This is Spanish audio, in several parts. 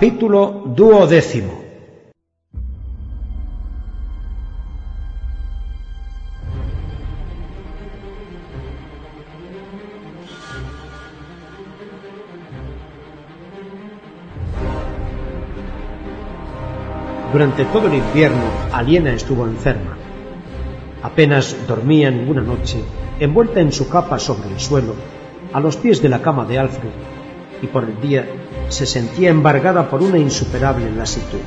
Capítulo duodécimo Durante todo el invierno, Aliena estuvo enferma. Apenas dormía ninguna noche, envuelta en su capa sobre el suelo, a los pies de la cama de Alfred, y por el día se sentía embargada por una insuperable lasitud.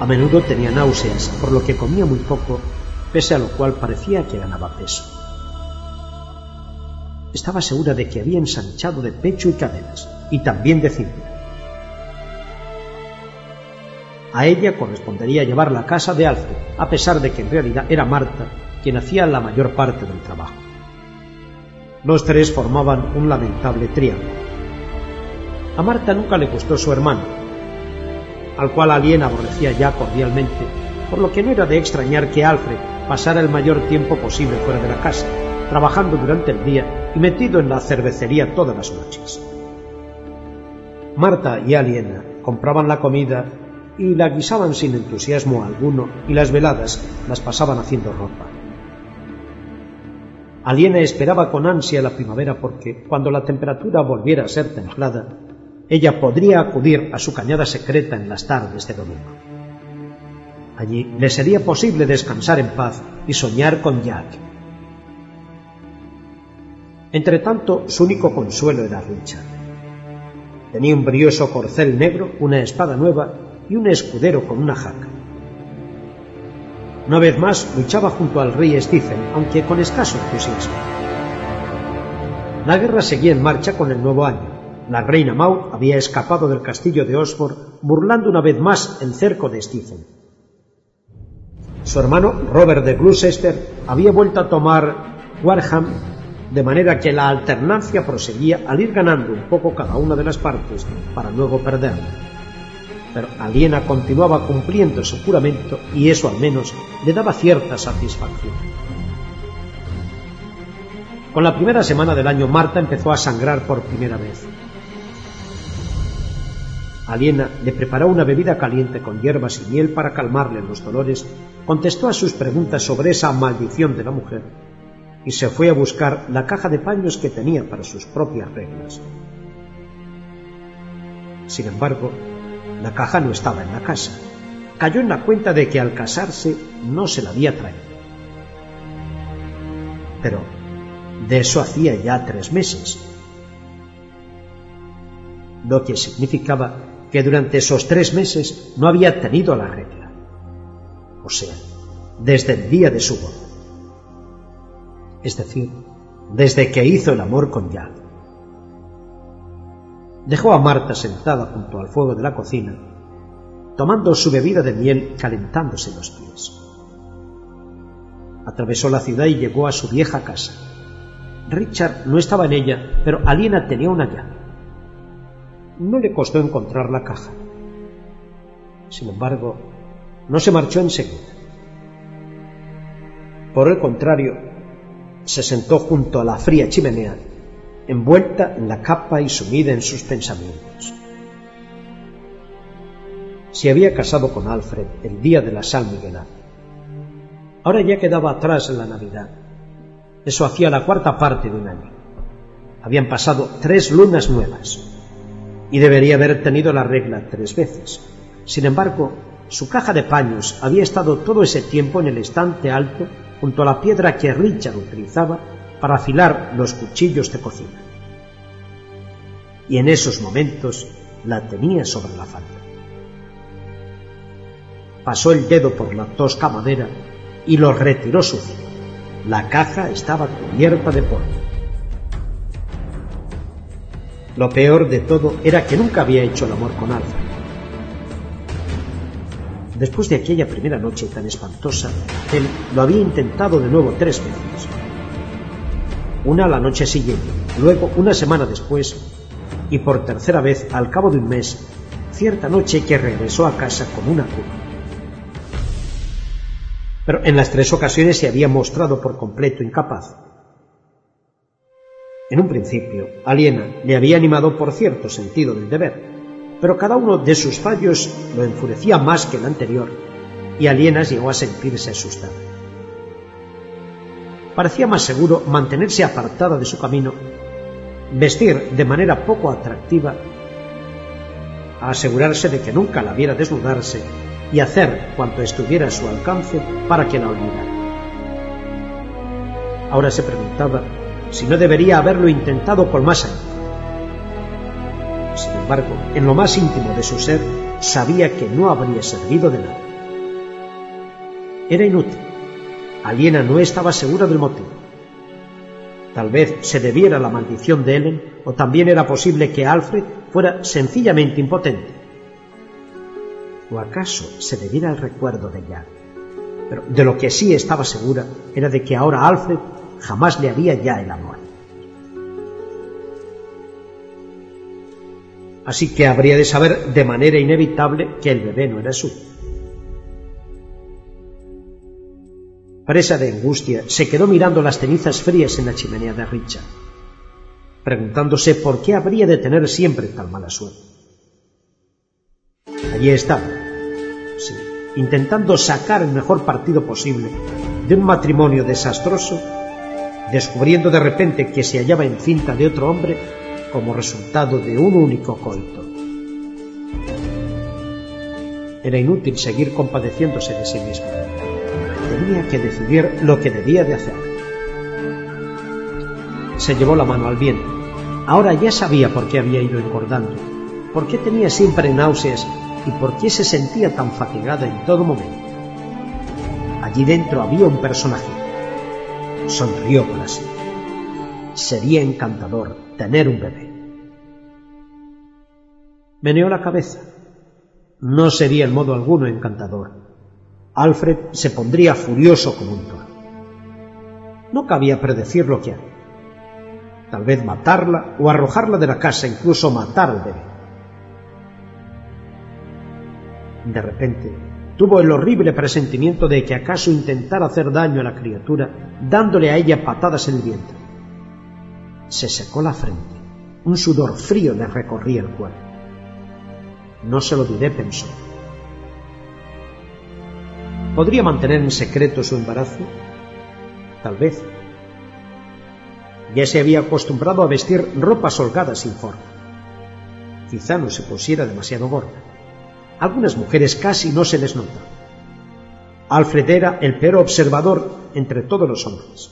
A menudo tenía náuseas, por lo que comía muy poco, pese a lo cual parecía que ganaba peso. Estaba segura de que había ensanchado de pecho y caderas, y también de cintura. A ella correspondería llevar la casa de Alfred, a pesar de que en realidad era Marta quien hacía la mayor parte del trabajo. Los tres formaban un lamentable triángulo. A Marta nunca le gustó su hermano, al cual Alien aborrecía ya cordialmente, por lo que no era de extrañar que Alfred pasara el mayor tiempo posible fuera de la casa, trabajando durante el día y metido en la cervecería todas las noches. Marta y Aliena compraban la comida y la guisaban sin entusiasmo alguno y las veladas las pasaban haciendo ropa. Aliena esperaba con ansia la primavera porque cuando la temperatura volviera a ser templada, ella podría acudir a su cañada secreta en las tardes de domingo. Allí le sería posible descansar en paz y soñar con Jack. Entretanto, su único consuelo era Richard. Tenía un brioso corcel negro, una espada nueva y un escudero con una jaca. Una vez más luchaba junto al rey Stephen, aunque con escaso entusiasmo. La guerra seguía en marcha con el nuevo año. La reina Maud había escapado del castillo de Oxford, burlando una vez más el cerco de Stephen. Su hermano Robert de Gloucester había vuelto a tomar Warham, de manera que la alternancia proseguía al ir ganando un poco cada una de las partes para luego perderla pero Aliena continuaba cumpliendo su juramento y eso al menos le daba cierta satisfacción. Con la primera semana del año Marta empezó a sangrar por primera vez. Aliena le preparó una bebida caliente con hierbas y miel para calmarle los dolores, contestó a sus preguntas sobre esa maldición de la mujer y se fue a buscar la caja de paños que tenía para sus propias reglas. Sin embargo, la caja no estaba en la casa. Cayó en la cuenta de que al casarse no se la había traído. Pero de eso hacía ya tres meses. Lo que significaba que durante esos tres meses no había tenido la regla. O sea, desde el día de su boda. Es decir, desde que hizo el amor con Jack. Dejó a Marta sentada junto al fuego de la cocina, tomando su bebida de miel calentándose los pies. Atravesó la ciudad y llegó a su vieja casa. Richard no estaba en ella, pero Aliena tenía una llave. No le costó encontrar la caja. Sin embargo, no se marchó enseguida. Por el contrario, se sentó junto a la fría chimenea envuelta en la capa y sumida en sus pensamientos. Se había casado con Alfred el día de la San Miguelada. Ahora ya quedaba atrás en la Navidad. Eso hacía la cuarta parte de un año. Habían pasado tres lunas nuevas y debería haber tenido la regla tres veces. Sin embargo, su caja de paños había estado todo ese tiempo en el estante alto junto a la piedra que Richard utilizaba para afilar los cuchillos de cocina. Y en esos momentos la tenía sobre la falda. Pasó el dedo por la tosca madera y lo retiró sucio. La caja estaba cubierta de polvo. Lo peor de todo era que nunca había hecho el amor con Alfred. Después de aquella primera noche tan espantosa, él lo había intentado de nuevo tres veces una la noche siguiente, luego una semana después y por tercera vez al cabo de un mes, cierta noche que regresó a casa con una cura. Pero en las tres ocasiones se había mostrado por completo incapaz. En un principio, Aliena le había animado por cierto sentido del deber, pero cada uno de sus fallos lo enfurecía más que el anterior, y Aliena llegó a sentirse asustada. Parecía más seguro mantenerse apartada de su camino, vestir de manera poco atractiva, asegurarse de que nunca la viera desnudarse y hacer cuanto estuviera a su alcance para que la olvidara. Ahora se preguntaba si no debería haberlo intentado con más ahínco. Sin embargo, en lo más íntimo de su ser, sabía que no habría servido de nada. Era inútil. Aliena no estaba segura del motivo. Tal vez se debiera a la maldición de Ellen, o también era posible que Alfred fuera sencillamente impotente. ¿O acaso se debiera al recuerdo de ella? Pero de lo que sí estaba segura era de que ahora Alfred jamás le haría ya el amor. Así que habría de saber de manera inevitable que el bebé no era suyo. Presa de angustia, se quedó mirando las cenizas frías en la chimenea de Richard, preguntándose por qué habría de tener siempre tal mala suerte. Allí estaba, sí, intentando sacar el mejor partido posible de un matrimonio desastroso descubriendo de repente que se hallaba encinta de otro hombre como resultado de un único coito. Era inútil seguir compadeciéndose de sí mismo. Tenía que decidir lo que debía de hacer. Se llevó la mano al viento. Ahora ya sabía por qué había ido engordando, por qué tenía siempre náuseas y por qué se sentía tan fatigada en todo momento. Allí dentro había un personaje sonrió para sí. Sería encantador tener un bebé. Meneó la cabeza. No sería en modo alguno encantador. Alfred se pondría furioso como un toro. No cabía predecir lo que haría. Tal vez matarla o arrojarla de la casa, incluso matar al bebé. De repente, tuvo el horrible presentimiento de que acaso intentara hacer daño a la criatura dándole a ella patadas en el vientre. Se secó la frente. Un sudor frío le recorría el cuerpo. No se lo diré, pensó. ¿Podría mantener en secreto su embarazo? Tal vez. Ya se había acostumbrado a vestir ropas holgadas sin forma. Quizá no se pusiera demasiado gorda algunas mujeres casi no se les nota. Alfred era el peor observador entre todos los hombres.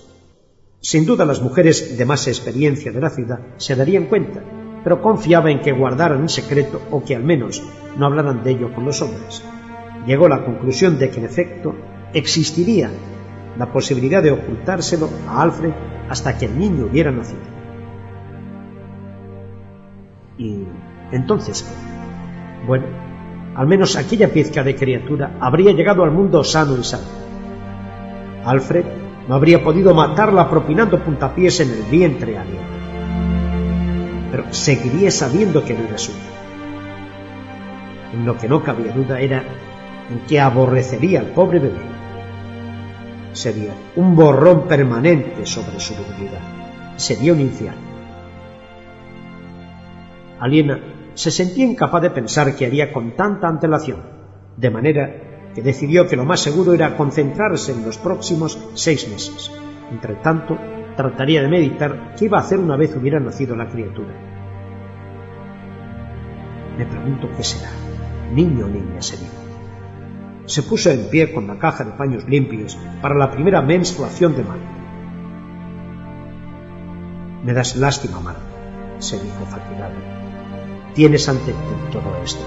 Sin duda las mujeres de más experiencia de la ciudad se darían cuenta, pero confiaba en que guardaran en secreto o que al menos no hablaran de ello con los hombres. Llegó a la conclusión de que en efecto existiría la posibilidad de ocultárselo a Alfred hasta que el niño hubiera nacido. ¿Y entonces? Bueno, al menos aquella pizca de criatura habría llegado al mundo sano y sano. Alfred no habría podido matarla propinando puntapiés en el vientre alien. Pero seguiría sabiendo que no era suya. En lo que no cabía duda era que aborrecería al pobre bebé. Sería un borrón permanente sobre su dignidad. Sería un infierno. Aliena se sentía incapaz de pensar qué haría con tanta antelación, de manera que decidió que lo más seguro era concentrarse en los próximos seis meses. Entre tanto, trataría de meditar qué iba a hacer una vez hubiera nacido la criatura. Me pregunto qué será, niño o niña, se dijo. Se puso en pie con la caja de paños limpios para la primera menstruación de mayo. Me das lástima, Marta, se dijo fatigado tienes ante ti todo esto.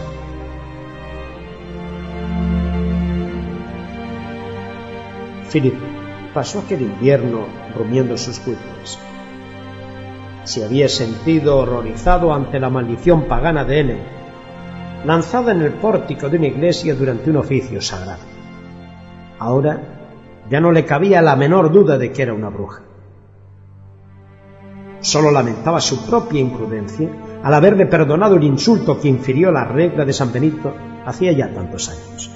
Philip pasó aquel invierno rumiando sus culpas. Se había sentido horrorizado ante la maldición pagana de Ellen, lanzada en el pórtico de una iglesia durante un oficio sagrado. Ahora ya no le cabía la menor duda de que era una bruja. Solo lamentaba su propia imprudencia al haberle perdonado el insulto que infirió la regla de San Benito hacía ya tantos años.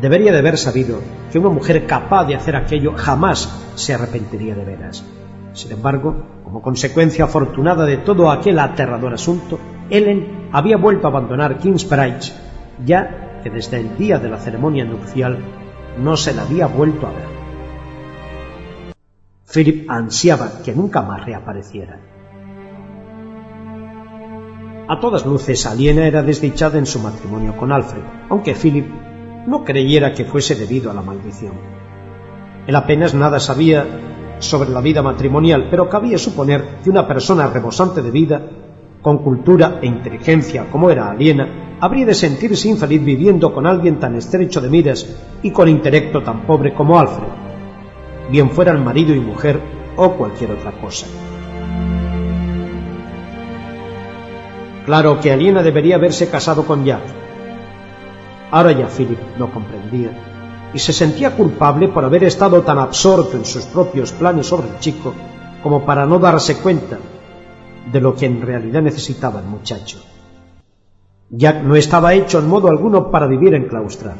Debería de haber sabido que una mujer capaz de hacer aquello jamás se arrepentiría de veras. Sin embargo, como consecuencia afortunada de todo aquel aterrador asunto, Ellen había vuelto a abandonar Kingsbridge, ya que desde el día de la ceremonia nupcial no se la había vuelto a ver. Philip ansiaba que nunca más reapareciera. A todas luces, Aliena era desdichada en su matrimonio con Alfred, aunque Philip no creyera que fuese debido a la maldición. Él apenas nada sabía sobre la vida matrimonial, pero cabía suponer que una persona rebosante de vida, con cultura e inteligencia como era Aliena, habría de sentirse infeliz viviendo con alguien tan estrecho de miras y con intelecto tan pobre como Alfred, bien fueran marido y mujer o cualquier otra cosa. Claro que Aliena debería haberse casado con Jack. Ahora ya Philip no comprendía y se sentía culpable por haber estado tan absorto en sus propios planes sobre el chico como para no darse cuenta de lo que en realidad necesitaba el muchacho. Jack no estaba hecho en modo alguno para vivir en claustra,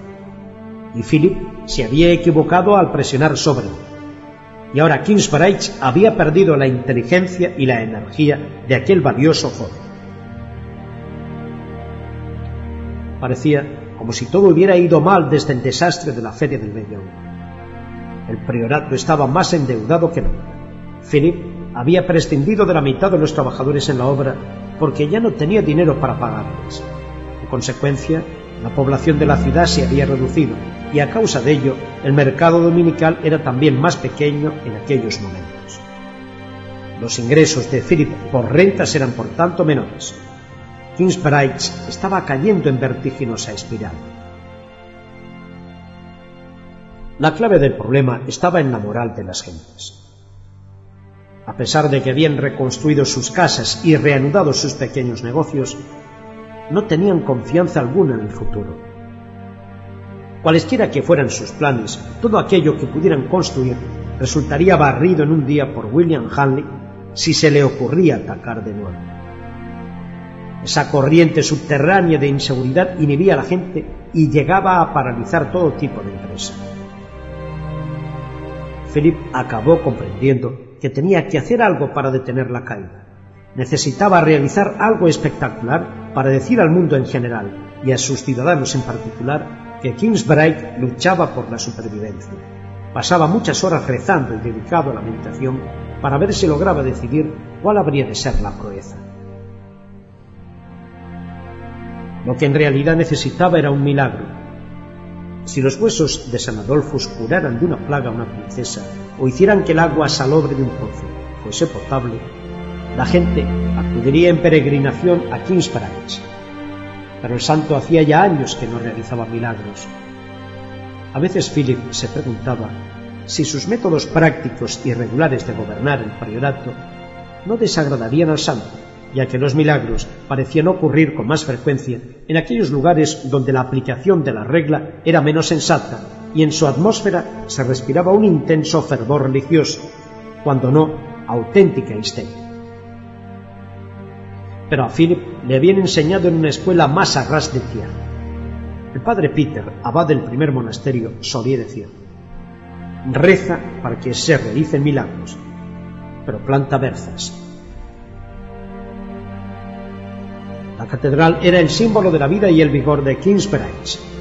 y Philip se había equivocado al presionar sobre él. Y ahora Kingsbridge había perdido la inteligencia y la energía de aquel valioso joven. Parecía como si todo hubiera ido mal desde el desastre de la feria del Bellón. El priorato estaba más endeudado que nunca. Philip había prescindido de la mitad de los trabajadores en la obra porque ya no tenía dinero para pagarles. En consecuencia, la población de la ciudad se había reducido y a causa de ello el mercado dominical era también más pequeño en aquellos momentos. Los ingresos de Philip por rentas eran por tanto menores, Kingsbridge estaba cayendo en vertiginosa espiral. La clave del problema estaba en la moral de las gentes. A pesar de que habían reconstruido sus casas y reanudado sus pequeños negocios, no tenían confianza alguna en el futuro. Cualesquiera que fueran sus planes, todo aquello que pudieran construir resultaría barrido en un día por William Hanley si se le ocurría atacar de nuevo. Esa corriente subterránea de inseguridad inhibía a la gente y llegaba a paralizar todo tipo de empresa. Philip acabó comprendiendo que tenía que hacer algo para detener la caída. Necesitaba realizar algo espectacular para decir al mundo en general y a sus ciudadanos en particular que Kingsbridge luchaba por la supervivencia. Pasaba muchas horas rezando y dedicado a la meditación para ver si lograba decidir cuál habría de ser la proeza. Lo que en realidad necesitaba era un milagro. Si los huesos de San Adolfo curaran de una plaga a una princesa o hicieran que el agua salobre de un pozo fuese potable, la gente acudiría en peregrinación a Kingsbridge. Pero el santo hacía ya años que no realizaba milagros. A veces Philip se preguntaba si sus métodos prácticos y regulares de gobernar el priorato no desagradarían al santo ya que los milagros parecían ocurrir con más frecuencia en aquellos lugares donde la aplicación de la regla era menos sensata y en su atmósfera se respiraba un intenso fervor religioso, cuando no auténtica histeria. Pero a Philip le habían enseñado en una escuela más a ras de tierra. El padre Peter, abad del primer monasterio, solía decir, reza para que se realicen milagros, pero planta berzas, La catedral era el símbolo de la vida y el vigor de Kingsbridge.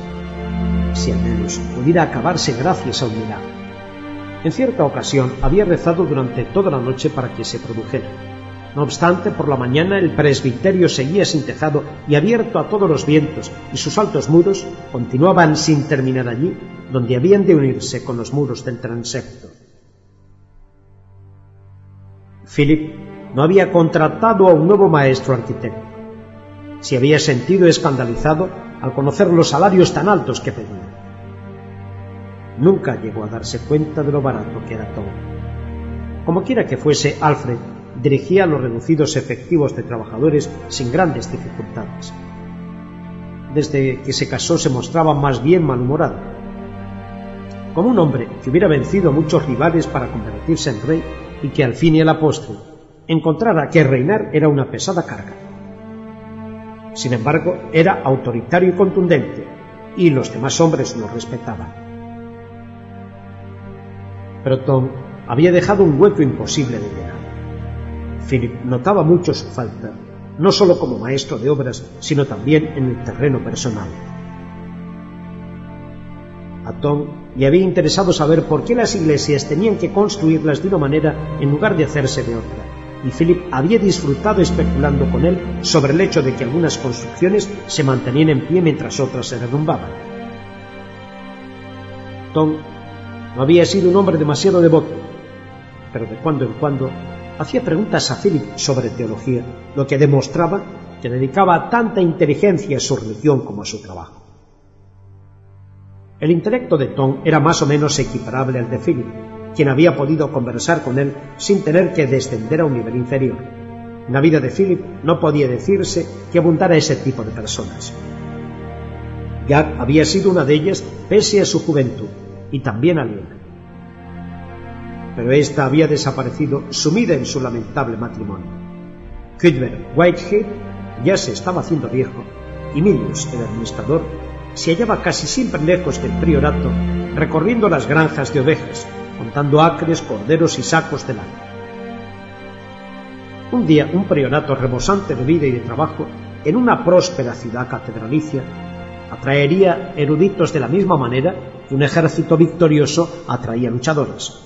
Si al menos pudiera acabarse gracias a un milagro. En cierta ocasión había rezado durante toda la noche para que se produjera. No obstante, por la mañana el presbiterio seguía sin tejado y abierto a todos los vientos, y sus altos muros continuaban sin terminar allí, donde habían de unirse con los muros del transepto. Philip no había contratado a un nuevo maestro arquitecto se había sentido escandalizado al conocer los salarios tan altos que pedía. Nunca llegó a darse cuenta de lo barato que era todo. Como quiera que fuese, Alfred dirigía los reducidos efectivos de trabajadores sin grandes dificultades. Desde que se casó se mostraba más bien malhumorado. Como un hombre que hubiera vencido a muchos rivales para convertirse en rey y que al fin y a la postre encontrara que reinar era una pesada carga. Sin embargo, era autoritario y contundente, y los demás hombres lo respetaban. Pero Tom había dejado un hueco imposible de llenar. Philip notaba mucho su falta, no solo como maestro de obras, sino también en el terreno personal. A Tom le había interesado saber por qué las iglesias tenían que construirlas de una manera en lugar de hacerse de otra, y Philip había disfrutado especulando con él sobre el hecho de que algunas construcciones se mantenían en pie mientras otras se derrumbaban. Tom no había sido un hombre demasiado devoto, pero de cuando en cuando hacía preguntas a Philip sobre teología, lo que demostraba que dedicaba tanta inteligencia a su religión como a su trabajo. El intelecto de Tom era más o menos equiparable al de Philip, quien había podido conversar con él sin tener que descender a un nivel inferior. En la vida de Philip no podía decirse que abundara ese tipo de personas. Jack había sido una de ellas pese a su juventud y también aliena. Pero ésta había desaparecido sumida en su lamentable matrimonio. Cuthbert Whitehead ya se estaba haciendo viejo y Milius, el administrador, se hallaba casi siempre lejos del priorato, recorriendo las granjas de ovejas, contando acres, corderos y sacos de lana. Un día, un priorato rebosante de vida y de trabajo, en una próspera ciudad catedralicia, atraería eruditos de la misma manera que un ejército victorioso atraía luchadores.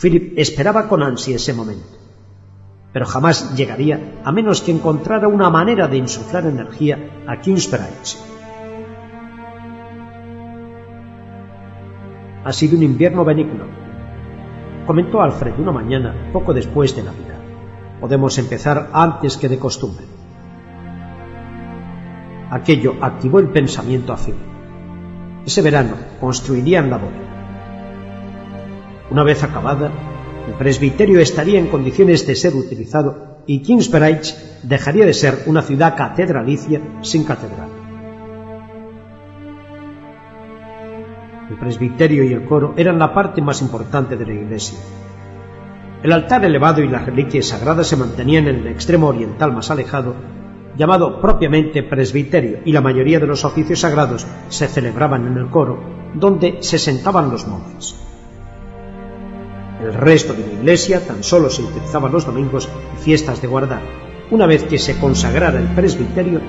Philip esperaba con ansia ese momento, pero jamás llegaría a menos que encontrara una manera de insuflar energía a Kingsbridge Ha sido un invierno benigno, comentó Alfred una mañana poco después de Navidad. Podemos empezar antes que de costumbre. Aquello activó el pensamiento a. Ese verano construirían la bóveda. Una vez acabada, el presbiterio estaría en condiciones de ser utilizado y Kingsbridge dejaría de ser una ciudad catedralicia sin catedral. El presbiterio y el coro eran la parte más importante de la iglesia. El altar elevado y las reliquias sagradas se mantenían en el extremo oriental más alejado, llamado propiamente presbiterio, y la mayoría de los oficios sagrados se celebraban en el coro, donde se sentaban los monjes. El resto de la iglesia tan solo se utilizaba los domingos y fiestas de guardar. Una vez que se consagrara el presbiterio,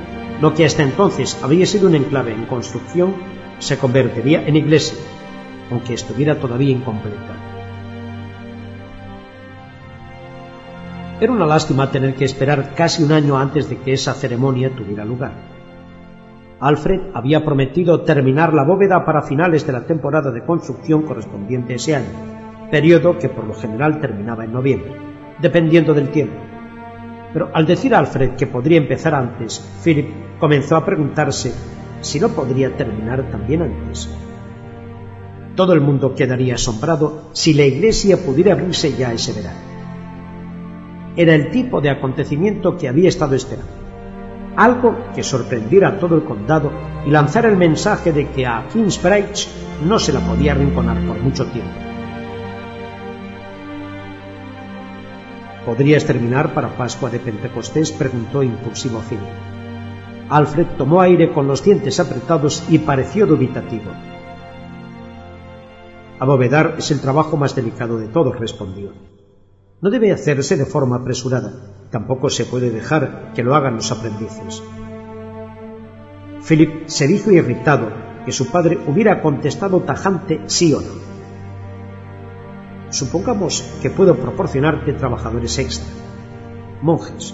lo que hasta entonces había sido un enclave en construcción se convertiría en iglesia, aunque estuviera todavía incompleta. Era una lástima tener que esperar casi un año antes de que esa ceremonia tuviera lugar. Alfred había prometido terminar la bóveda para finales de la temporada de construcción correspondiente a ese año, periodo que por lo general terminaba en noviembre, dependiendo del tiempo. Pero al decir a Alfred que podría empezar antes, Philip comenzó a preguntarse si no podría terminar también antes. Todo el mundo quedaría asombrado si la iglesia pudiera abrirse ya ese verano. Era el tipo de acontecimiento que había estado esperando. Algo que sorprendiera a todo el condado y lanzara el mensaje de que a Kingsbridge no se la podía arrinconar por mucho tiempo. ¿Podrías terminar para Pascua de Pentecostés? preguntó impulsivo Philip. Alfred tomó aire con los dientes apretados y pareció dubitativo. Abovedar es el trabajo más delicado de todos, respondió. No debe hacerse de forma apresurada, tampoco se puede dejar que lo hagan los aprendices. Philip se dijo irritado que su padre hubiera contestado tajante sí o no. Supongamos que puedo proporcionarte trabajadores extra, monjes,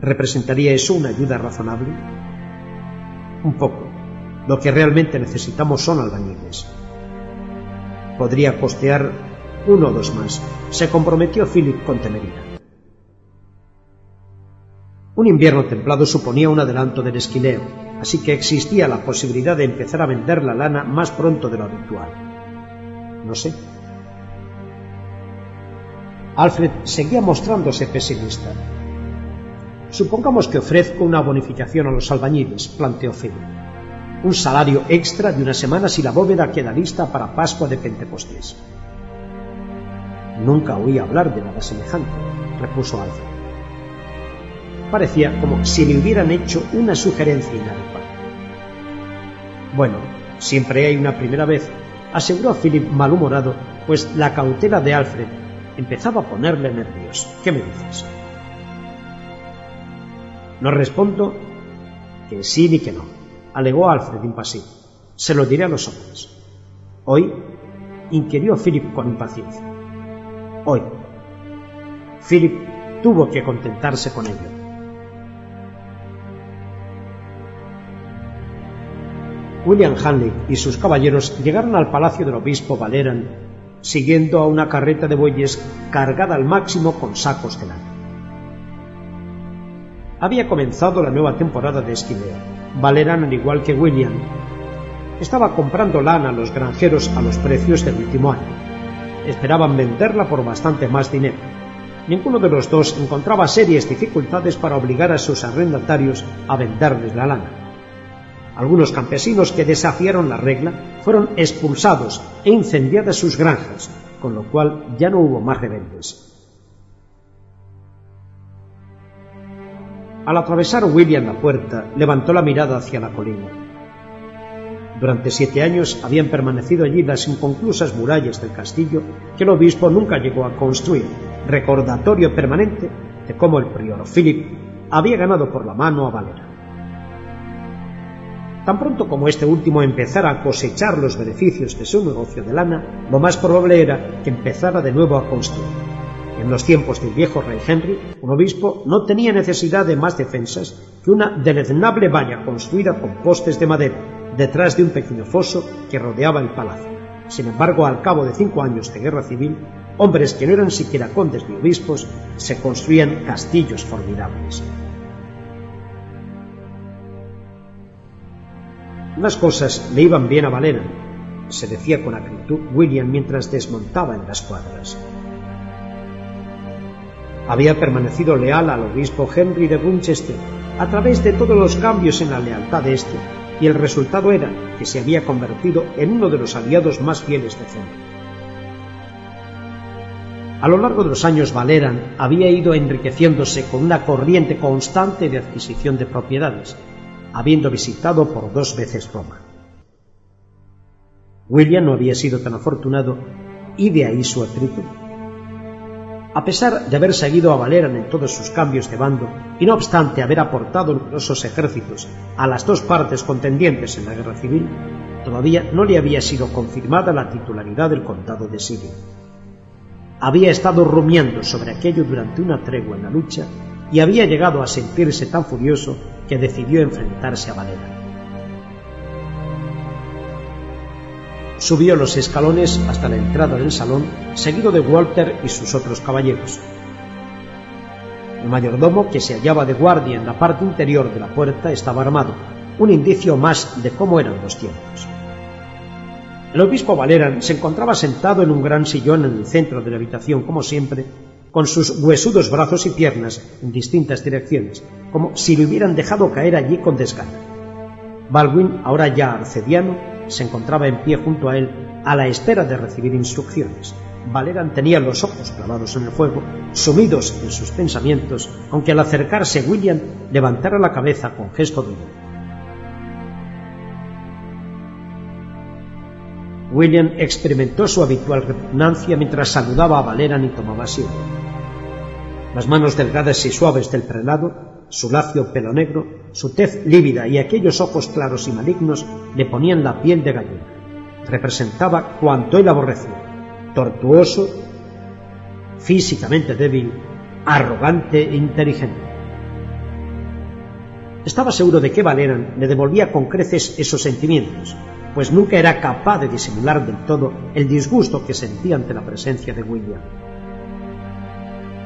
¿Representaría eso una ayuda razonable? Un poco. Lo que realmente necesitamos son albañiles. Podría costear uno o dos más. Se comprometió Philip con temeridad. Un invierno templado suponía un adelanto del esquileo, así que existía la posibilidad de empezar a vender la lana más pronto de lo habitual. No sé. Alfred seguía mostrándose pesimista. Supongamos que ofrezco una bonificación a los albañiles, planteó Philip. Un salario extra de una semana si la bóveda queda lista para Pascua de Pentecostés. Nunca oí hablar de nada semejante, repuso Alfred. Parecía como si le hubieran hecho una sugerencia inadecuada. Bueno, siempre hay una primera vez, aseguró Philip malhumorado pues la cautela de Alfred empezaba a ponerle nervios. ¿Qué me dices? No respondo que sí ni que no, alegó Alfred impasivo. Se lo diré a los hombres. Hoy, inquirió Philip con impaciencia. Hoy. Philip tuvo que contentarse con ello. William Hanley y sus caballeros llegaron al palacio del obispo Valeran siguiendo a una carreta de bueyes cargada al máximo con sacos de lana. Había comenzado la nueva temporada de esquileo. Valeran, al igual que William, estaba comprando lana a los granjeros a los precios del último año. Esperaban venderla por bastante más dinero. Ninguno de los dos encontraba serias dificultades para obligar a sus arrendatarios a venderles la lana. Algunos campesinos que desafiaron la regla fueron expulsados e incendiadas sus granjas, con lo cual ya no hubo más rebeldes. Al atravesar William la puerta, levantó la mirada hacia la colina. Durante siete años habían permanecido allí las inconclusas murallas del castillo que el obispo nunca llegó a construir, recordatorio permanente de cómo el prior Philip había ganado por la mano a Valera. Tan pronto como este último empezara a cosechar los beneficios de su negocio de lana, lo más probable era que empezara de nuevo a construir. En los tiempos del viejo rey Henry, un obispo no tenía necesidad de más defensas que una deleznable valla construida con postes de madera detrás de un pequeño foso que rodeaba el palacio. Sin embargo, al cabo de cinco años de guerra civil, hombres que no eran siquiera condes ni obispos se construían castillos formidables. Unas cosas le iban bien a Valera, se decía con acritud William mientras desmontaba en las cuadras había permanecido leal al obispo Henry de Winchester a través de todos los cambios en la lealtad de éste, y el resultado era que se había convertido en uno de los aliados más fieles de Henry. A lo largo de los años Valeran había ido enriqueciéndose con una corriente constante de adquisición de propiedades, habiendo visitado por dos veces Roma. William no había sido tan afortunado y de ahí su atritud. A pesar de haber seguido a Valeran en todos sus cambios de bando, y no obstante haber aportado numerosos ejércitos a las dos partes contendientes en la guerra civil, todavía no le había sido confirmada la titularidad del condado de Siria. Había estado rumiando sobre aquello durante una tregua en la lucha y había llegado a sentirse tan furioso que decidió enfrentarse a Valeran. Subió los escalones hasta la entrada del salón, seguido de Walter y sus otros caballeros. El mayordomo, que se hallaba de guardia en la parte interior de la puerta, estaba armado, un indicio más de cómo eran los tiempos. El obispo Valeran se encontraba sentado en un gran sillón en el centro de la habitación, como siempre, con sus huesudos brazos y piernas en distintas direcciones, como si le hubieran dejado caer allí con desgano. Baldwin, ahora ya arcediano, se encontraba en pie junto a él a la espera de recibir instrucciones. Valeran tenía los ojos clavados en el fuego, sumidos en sus pensamientos, aunque al acercarse William levantara la cabeza con gesto duro. William experimentó su habitual repugnancia mientras saludaba a Valeran y tomaba asiento. Las manos delgadas y suaves del prelado su lacio pelo negro, su tez lívida y aquellos ojos claros y malignos le ponían la piel de gallina. Representaba cuanto él aborrecía, tortuoso, físicamente débil, arrogante e inteligente. Estaba seguro de que Valeran le devolvía con creces esos sentimientos, pues nunca era capaz de disimular del todo el disgusto que sentía ante la presencia de William.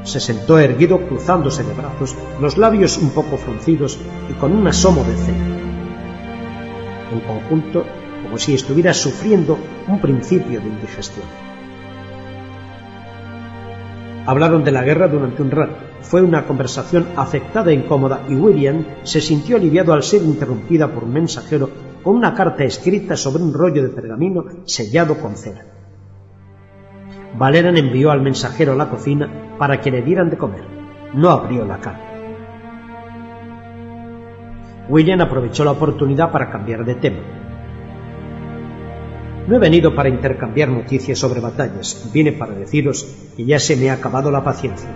Se sentó erguido cruzándose de brazos, los labios un poco fruncidos y con un asomo de ceño. En conjunto, como si estuviera sufriendo un principio de indigestión. Hablaron de la guerra durante un rato. Fue una conversación afectada e incómoda y William se sintió aliviado al ser interrumpida por un mensajero con una carta escrita sobre un rollo de pergamino sellado con cera. Valeran envió al mensajero a la cocina para que le dieran de comer. No abrió la carta. William aprovechó la oportunidad para cambiar de tema. No he venido para intercambiar noticias sobre batallas, vine para deciros que ya se me ha acabado la paciencia.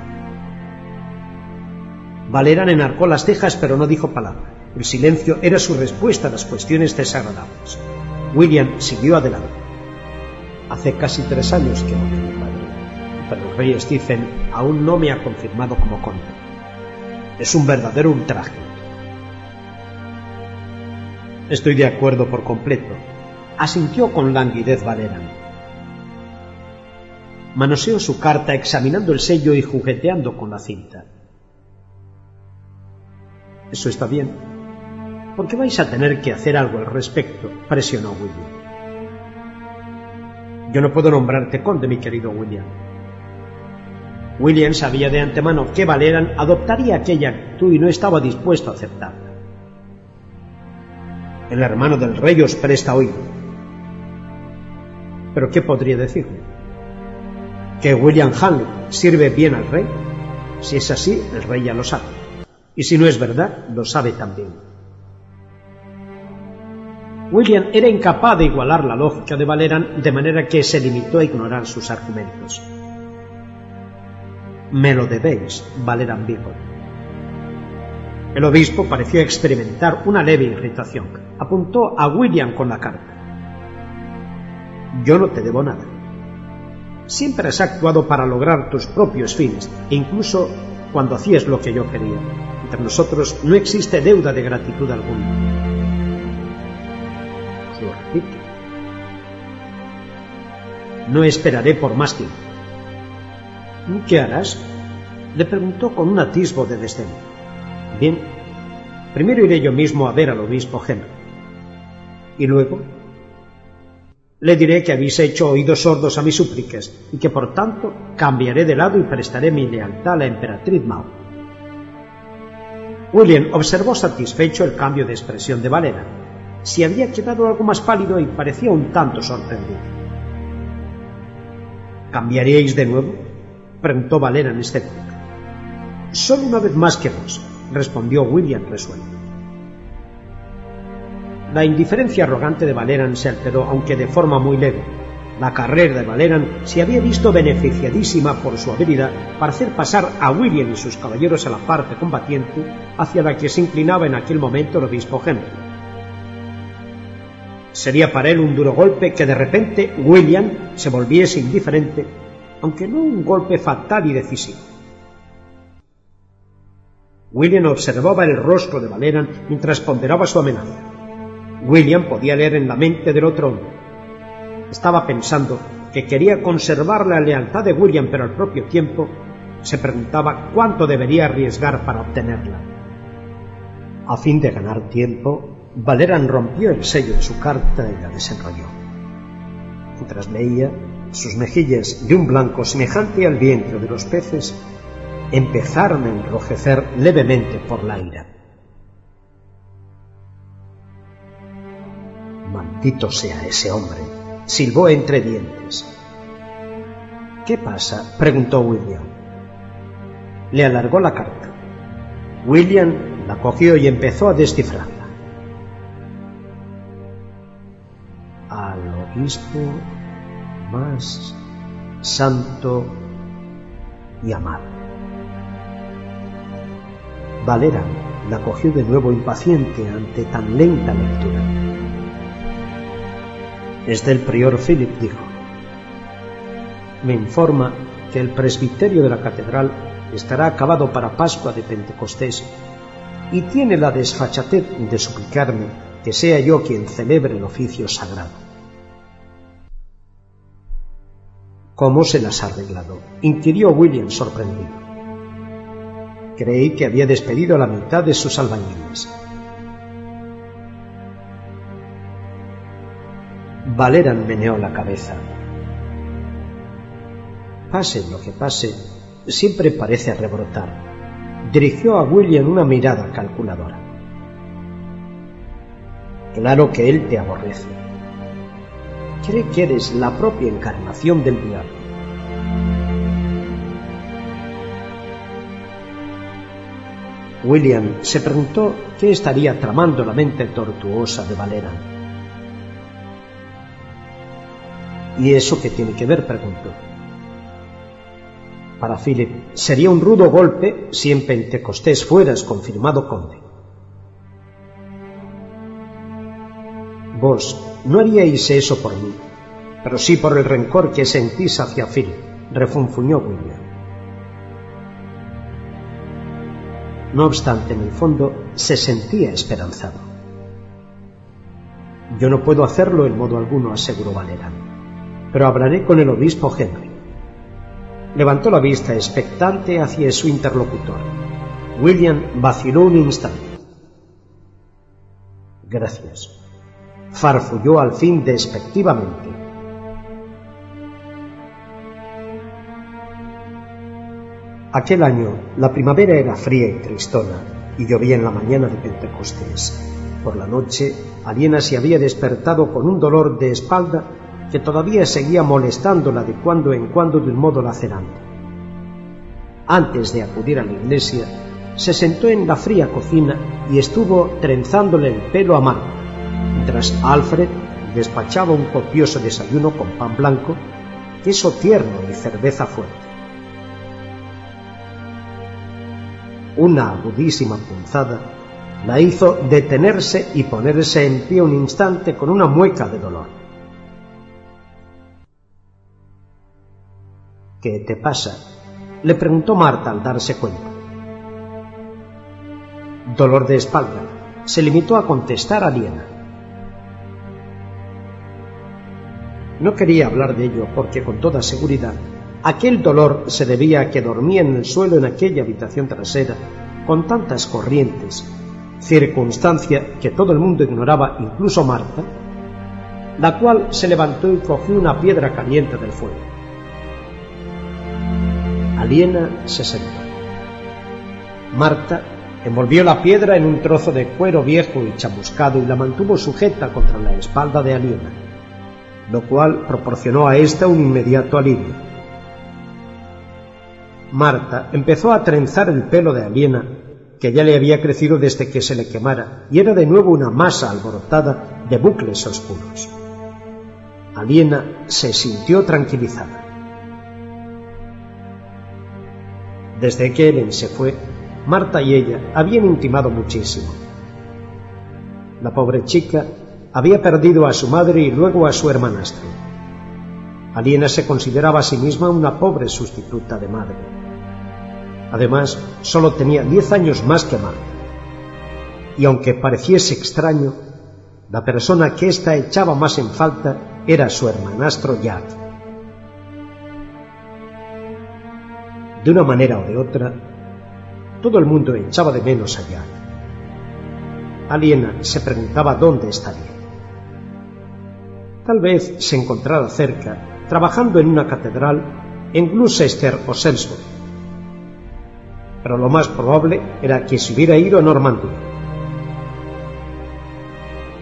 Valeran enarcó las cejas pero no dijo palabra. El silencio era su respuesta a las cuestiones desagradables. William siguió adelante. Hace casi tres años que padre, pero el rey Stephen aún no me ha confirmado como conde. Es un verdadero ultraje. Estoy de acuerdo por completo, asintió con languidez Valeran. Manoseó su carta examinando el sello y jugueteando con la cinta. Eso está bien, porque vais a tener que hacer algo al respecto, presionó William. Yo no puedo nombrarte conde, mi querido William. William sabía de antemano que Valeran adoptaría aquella actitud y no estaba dispuesto a aceptarla. El hermano del rey os presta oído. ¿Pero qué podría decirle? ¿Que William Hanley sirve bien al rey? Si es así, el rey ya lo sabe. Y si no es verdad, lo sabe también. William era incapaz de igualar la lógica de Valeran, de manera que se limitó a ignorar sus argumentos. Me lo debéis, Valeran dijo. El obispo pareció experimentar una leve irritación. Apuntó a William con la carta. Yo no te debo nada. Siempre has actuado para lograr tus propios fines, incluso cuando hacías lo que yo quería. Entre nosotros no existe deuda de gratitud alguna. Lo repito. No esperaré por más tiempo. ¿Qué harás? Le preguntó con un atisbo de desdén. Bien, primero iré yo mismo a ver al obispo Henry. Y luego le diré que habéis hecho oídos sordos a mis súplicas y que por tanto cambiaré de lado y prestaré mi lealtad a la emperatriz Mao. William observó satisfecho el cambio de expresión de Valera. Si había quedado algo más pálido y parecía un tanto sorprendido. ¿Cambiaríais de nuevo? Preguntó Valera en escéptico. Solo una vez más que vos, respondió William resuelto. La indiferencia arrogante de Valeran se alteró, aunque de forma muy leve. La carrera de Valeran se había visto beneficiadísima por su habilidad para hacer pasar a William y sus caballeros a la parte combatiente hacia la que se inclinaba en aquel momento el obispo Henry. Sería para él un duro golpe que de repente William se volviese indiferente, aunque no un golpe fatal y decisivo. William observaba el rostro de Valeran mientras ponderaba su amenaza. William podía leer en la mente del otro hombre. Estaba pensando que quería conservar la lealtad de William, pero al propio tiempo se preguntaba cuánto debería arriesgar para obtenerla. A fin de ganar tiempo, Valeran rompió el sello de su carta y la desenrolló. Mientras leía, sus mejillas de un blanco semejante al vientre de los peces empezaron a enrojecer levemente por la ira. Maldito sea ese hombre, silbó entre dientes. ¿Qué pasa? preguntó William. Le alargó la carta. William la cogió y empezó a descifrarla. Al obispo más santo y amado. Valera la cogió de nuevo impaciente ante tan lenta lectura. Es del prior Philip, dijo. Me informa que el presbiterio de la catedral estará acabado para Pascua de Pentecostés y tiene la desfachatez de suplicarme que sea yo quien celebre el oficio sagrado. ¿Cómo se las ha arreglado? inquirió William sorprendido. Creí que había despedido a la mitad de sus albañiles. Valeran meneó la cabeza. Pase lo que pase, siempre parece rebrotar. Dirigió a William una mirada calculadora. Claro que él te aborrece. Cree que eres la propia encarnación del diablo. William se preguntó qué estaría tramando la mente tortuosa de Valera. ¿Y eso qué tiene que ver? preguntó. Para Philip sería un rudo golpe si en Pentecostés fueras confirmado conde. Vos no haríais eso por mí, pero sí por el rencor que sentís hacia Philip, refunfuñó William. No obstante, en el fondo se sentía esperanzado. Yo no puedo hacerlo en modo alguno, aseguró Valera, pero hablaré con el obispo Henry. Levantó la vista expectante hacia su interlocutor. William vaciló un instante. Gracias. Farfulló al fin despectivamente. Aquel año la primavera era fría y tristona y llovía en la mañana de Pentecostés. Por la noche, Aliena se había despertado con un dolor de espalda que todavía seguía molestándola de cuando en cuando de un modo lacerante. Antes de acudir a la iglesia, se sentó en la fría cocina y estuvo trenzándole el pelo a mano, mientras Alfred despachaba un copioso desayuno con pan blanco, queso tierno y cerveza fuerte. Una agudísima punzada la hizo detenerse y ponerse en pie un instante con una mueca de dolor. ¿Qué te pasa? le preguntó Marta al darse cuenta. Dolor de espalda. Se limitó a contestar a Liena. No quería hablar de ello porque con toda seguridad aquel dolor se debía a que dormía en el suelo en aquella habitación trasera con tantas corrientes, circunstancia que todo el mundo ignoraba, incluso Marta, la cual se levantó y cogió una piedra caliente del fuego. Aliena se sentó. Marta envolvió la piedra en un trozo de cuero viejo y chamuscado y la mantuvo sujeta contra la espalda de Aliena, lo cual proporcionó a ésta un inmediato alivio. Marta empezó a trenzar el pelo de Aliena, que ya le había crecido desde que se le quemara, y era de nuevo una masa alborotada de bucles oscuros. Aliena se sintió tranquilizada. Desde que Ellen se fue, Marta y ella habían intimado muchísimo. La pobre chica había perdido a su madre y luego a su hermanastro. Aliena se consideraba a sí misma una pobre sustituta de madre. Además, solo tenía diez años más que Marta. Y aunque pareciese extraño, la persona que ésta echaba más en falta era su hermanastro Jack. de una manera o de otra, todo el mundo echaba de menos allá. Aliena se preguntaba dónde estaría. Tal vez se encontrara cerca, trabajando en una catedral en Gloucester o Salisbury. Pero lo más probable era que se hubiera ido a Normandía.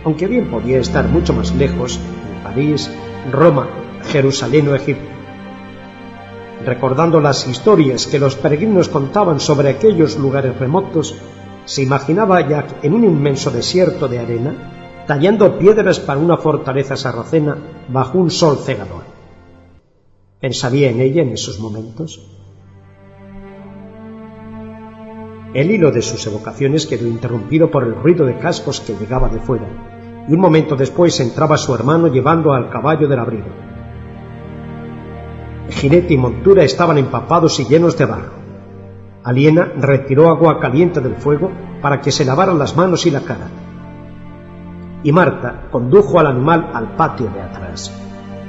Aunque bien podía estar mucho más lejos, en París, Roma, Jerusalén o Egipto recordando las historias que los peregrinos contaban sobre aquellos lugares remotos, se imaginaba a Jack en un inmenso desierto de arena, tallando piedras para una fortaleza sarracena bajo un sol cegador. ¿Pensaría en ella en esos momentos? El hilo de sus evocaciones quedó interrumpido por el ruido de cascos que llegaba de fuera, y un momento después entraba su hermano llevando al caballo del abrigo jinete y montura estaban empapados y llenos de barro. Aliena retiró agua caliente del fuego para que se lavaran las manos y la cara. Y Marta condujo al animal al patio de atrás.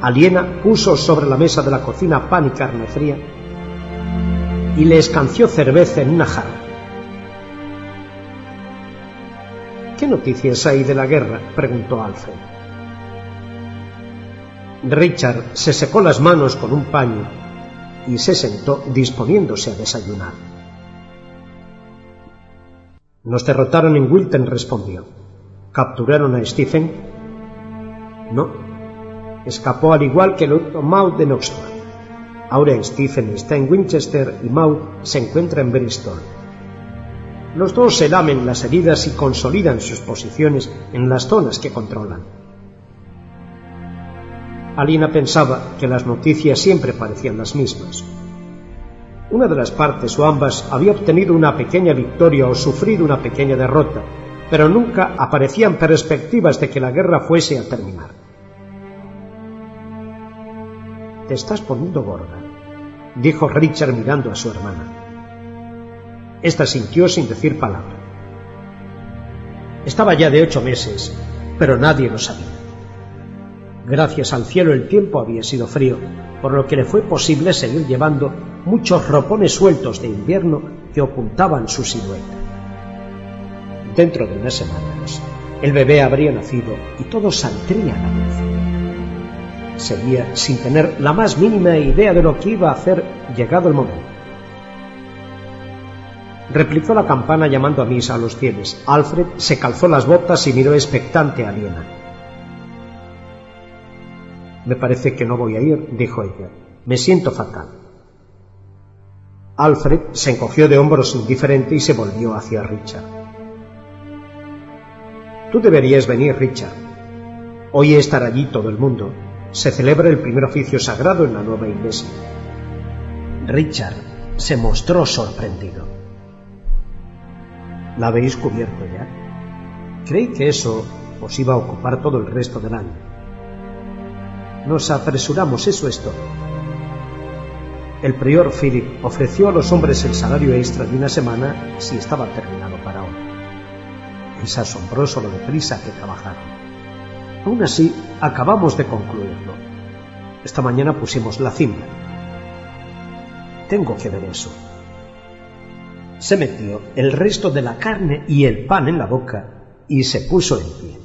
Aliena puso sobre la mesa de la cocina pan y carne fría y le escanció cerveza en una jarra. ¿Qué noticias hay de la guerra? preguntó Alfred. Richard se secó las manos con un paño y se sentó disponiéndose a desayunar. Nos derrotaron en Wilton, respondió. ¿Capturaron a Stephen? No. Escapó al igual que el otro Maud de Knoxville. Ahora Stephen está en Winchester y Maud se encuentra en Bristol. Los dos se lamen las heridas y consolidan sus posiciones en las zonas que controlan. Alina pensaba que las noticias siempre parecían las mismas. Una de las partes o ambas había obtenido una pequeña victoria o sufrido una pequeña derrota, pero nunca aparecían perspectivas de que la guerra fuese a terminar. Te estás poniendo gorda, dijo Richard mirando a su hermana. Esta sintió sin decir palabra. Estaba ya de ocho meses, pero nadie lo sabía. Gracias al cielo el tiempo había sido frío, por lo que le fue posible seguir llevando muchos ropones sueltos de invierno que ocultaban su silueta. Dentro de unas semanas, el bebé habría nacido y todo saldría a la luz. Seguía sin tener la más mínima idea de lo que iba a hacer llegado el momento. Replicó la campana llamando a misa a los fieles. Alfred se calzó las botas y miró expectante a Liena. Me parece que no voy a ir, dijo ella. Me siento fatal. Alfred se encogió de hombros indiferente y se volvió hacia Richard. Tú deberías venir, Richard. Hoy estar allí todo el mundo. Se celebra el primer oficio sagrado en la nueva iglesia. Richard se mostró sorprendido. ¿La habéis cubierto ya? Creí que eso os iba a ocupar todo el resto del año. Nos apresuramos, eso es todo. El prior Philip ofreció a los hombres el salario extra de una semana si estaba terminado para hoy. Es asombroso lo deprisa que trabajaron. Aún así, acabamos de concluirlo. Esta mañana pusimos la cinta. Tengo que ver eso se metió el resto de la carne y el pan en la boca y se puso en pie.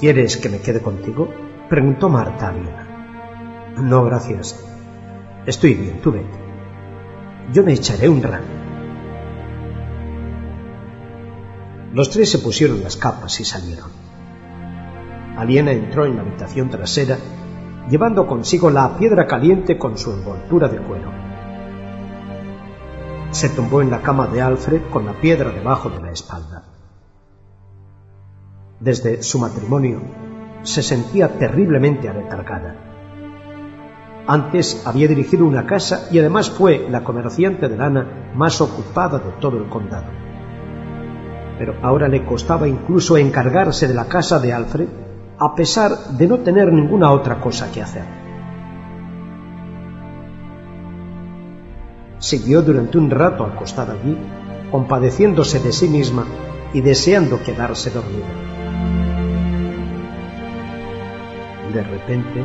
¿Quieres que me quede contigo? preguntó Marta a No, gracias. Estoy bien, tú vete. Yo me echaré un rato. Los tres se pusieron las capas y salieron. Aliena entró en la habitación trasera, llevando consigo la piedra caliente con su envoltura de cuero se tumbó en la cama de Alfred con la piedra debajo de la espalda. Desde su matrimonio se sentía terriblemente aletargada. Antes había dirigido una casa y además fue la comerciante de lana más ocupada de todo el condado. Pero ahora le costaba incluso encargarse de la casa de Alfred a pesar de no tener ninguna otra cosa que hacer. Siguió durante un rato acostada allí, compadeciéndose de sí misma y deseando quedarse dormida. De repente,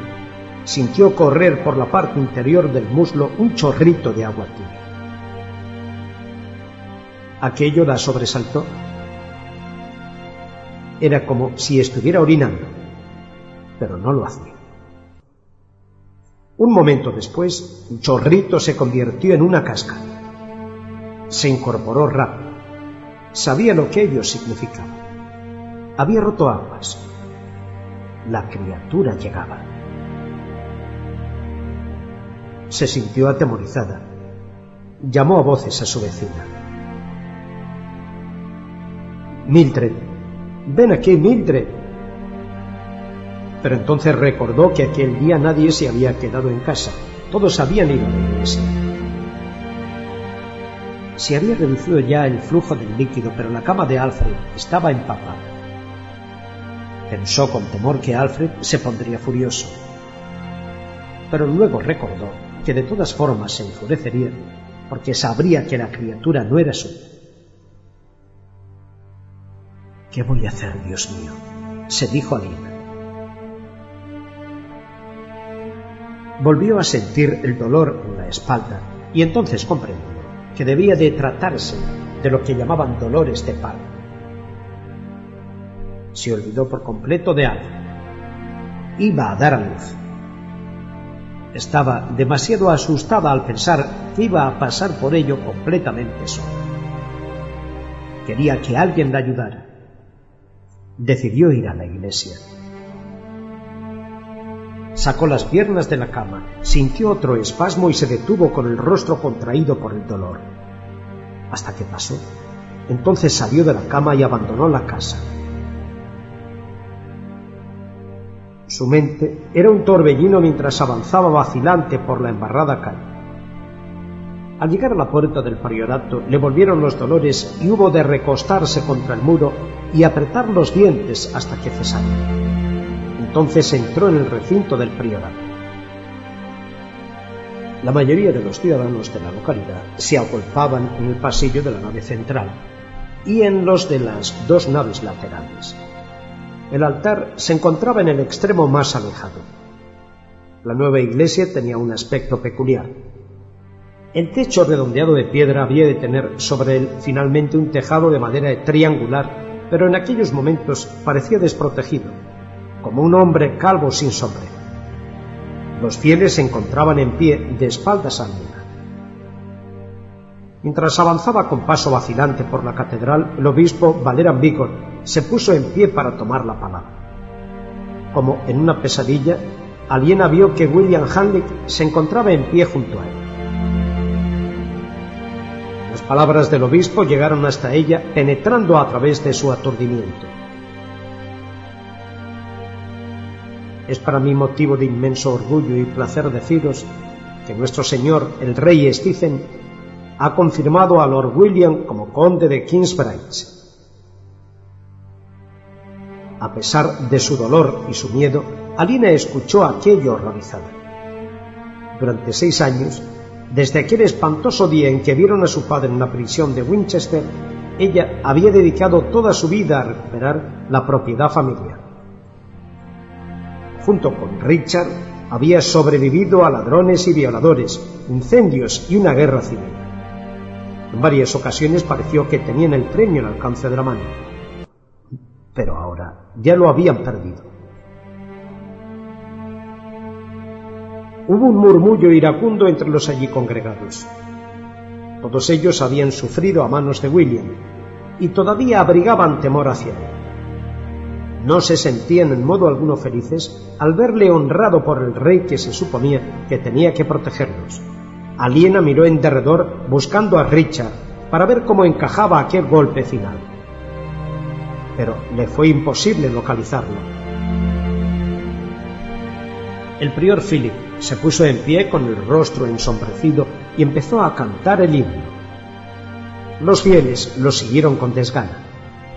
sintió correr por la parte interior del muslo un chorrito de agua tibia. Aquello la sobresaltó. Era como si estuviera orinando, pero no lo hacía. Un momento después, chorrito se convirtió en una cascada. Se incorporó rápido. Sabía lo que ello significaba. Había roto aguas. La criatura llegaba. Se sintió atemorizada. Llamó a voces a su vecina. Mildred, ven aquí, Mildred pero entonces recordó que aquel día nadie se había quedado en casa, todos habían ido a la iglesia. Se había reducido ya el flujo del líquido, pero la cama de Alfred estaba empapada. Pensó con temor que Alfred se pondría furioso, pero luego recordó que de todas formas se enfurecería porque sabría que la criatura no era suya. ¿Qué voy a hacer, Dios mío? se dijo Alina. volvió a sentir el dolor en la espalda y entonces comprendió que debía de tratarse de lo que llamaban dolores de parto. Se olvidó por completo de algo. Iba a dar a luz. Estaba demasiado asustada al pensar que iba a pasar por ello completamente sola. Quería que alguien la ayudara. Decidió ir a la iglesia Sacó las piernas de la cama, sintió otro espasmo y se detuvo con el rostro contraído por el dolor. Hasta que pasó. Entonces salió de la cama y abandonó la casa. Su mente era un torbellino mientras avanzaba vacilante por la embarrada calle. Al llegar a la puerta del priorato le volvieron los dolores y hubo de recostarse contra el muro y apretar los dientes hasta que cesaran. Entonces entró en el recinto del priorato. La mayoría de los ciudadanos de la localidad se agolpaban en el pasillo de la nave central y en los de las dos naves laterales. El altar se encontraba en el extremo más alejado. La nueva iglesia tenía un aspecto peculiar. El techo redondeado de piedra había de tener sobre él finalmente un tejado de madera triangular, pero en aquellos momentos parecía desprotegido, como un hombre calvo sin sombrero. Los fieles se encontraban en pie de espaldas a luna. Mientras avanzaba con paso vacilante por la catedral, el obispo Valeran Bigor se puso en pie para tomar la palabra. Como en una pesadilla, Aliena vio que William Hanley se encontraba en pie junto a él. Palabras del obispo llegaron hasta ella, penetrando a través de su aturdimiento. Es para mí motivo de inmenso orgullo y placer deciros que nuestro señor, el rey Stephen, ha confirmado a Lord William como conde de Kingsbridge a pesar de su dolor y su miedo, Alina escuchó aquello horrorizada. Durante seis años, desde aquel espantoso día en que vieron a su padre en la prisión de Winchester, ella había dedicado toda su vida a recuperar la propiedad familiar. Junto con Richard, había sobrevivido a ladrones y violadores, incendios y una guerra civil. En varias ocasiones pareció que tenían el premio al alcance de la mano pero ahora ya lo habían perdido. Hubo un murmullo iracundo entre los allí congregados. Todos ellos habían sufrido a manos de William y todavía abrigaban temor hacia él. No se sentían en modo alguno felices al verle honrado por el rey que se suponía que tenía que protegerlos. Aliena miró en derredor buscando a Richard para ver cómo encajaba aquel golpe final pero le fue imposible localizarlo. El prior Philip se puso en pie con el rostro ensombrecido y empezó a cantar el himno. Los fieles lo siguieron con desgana.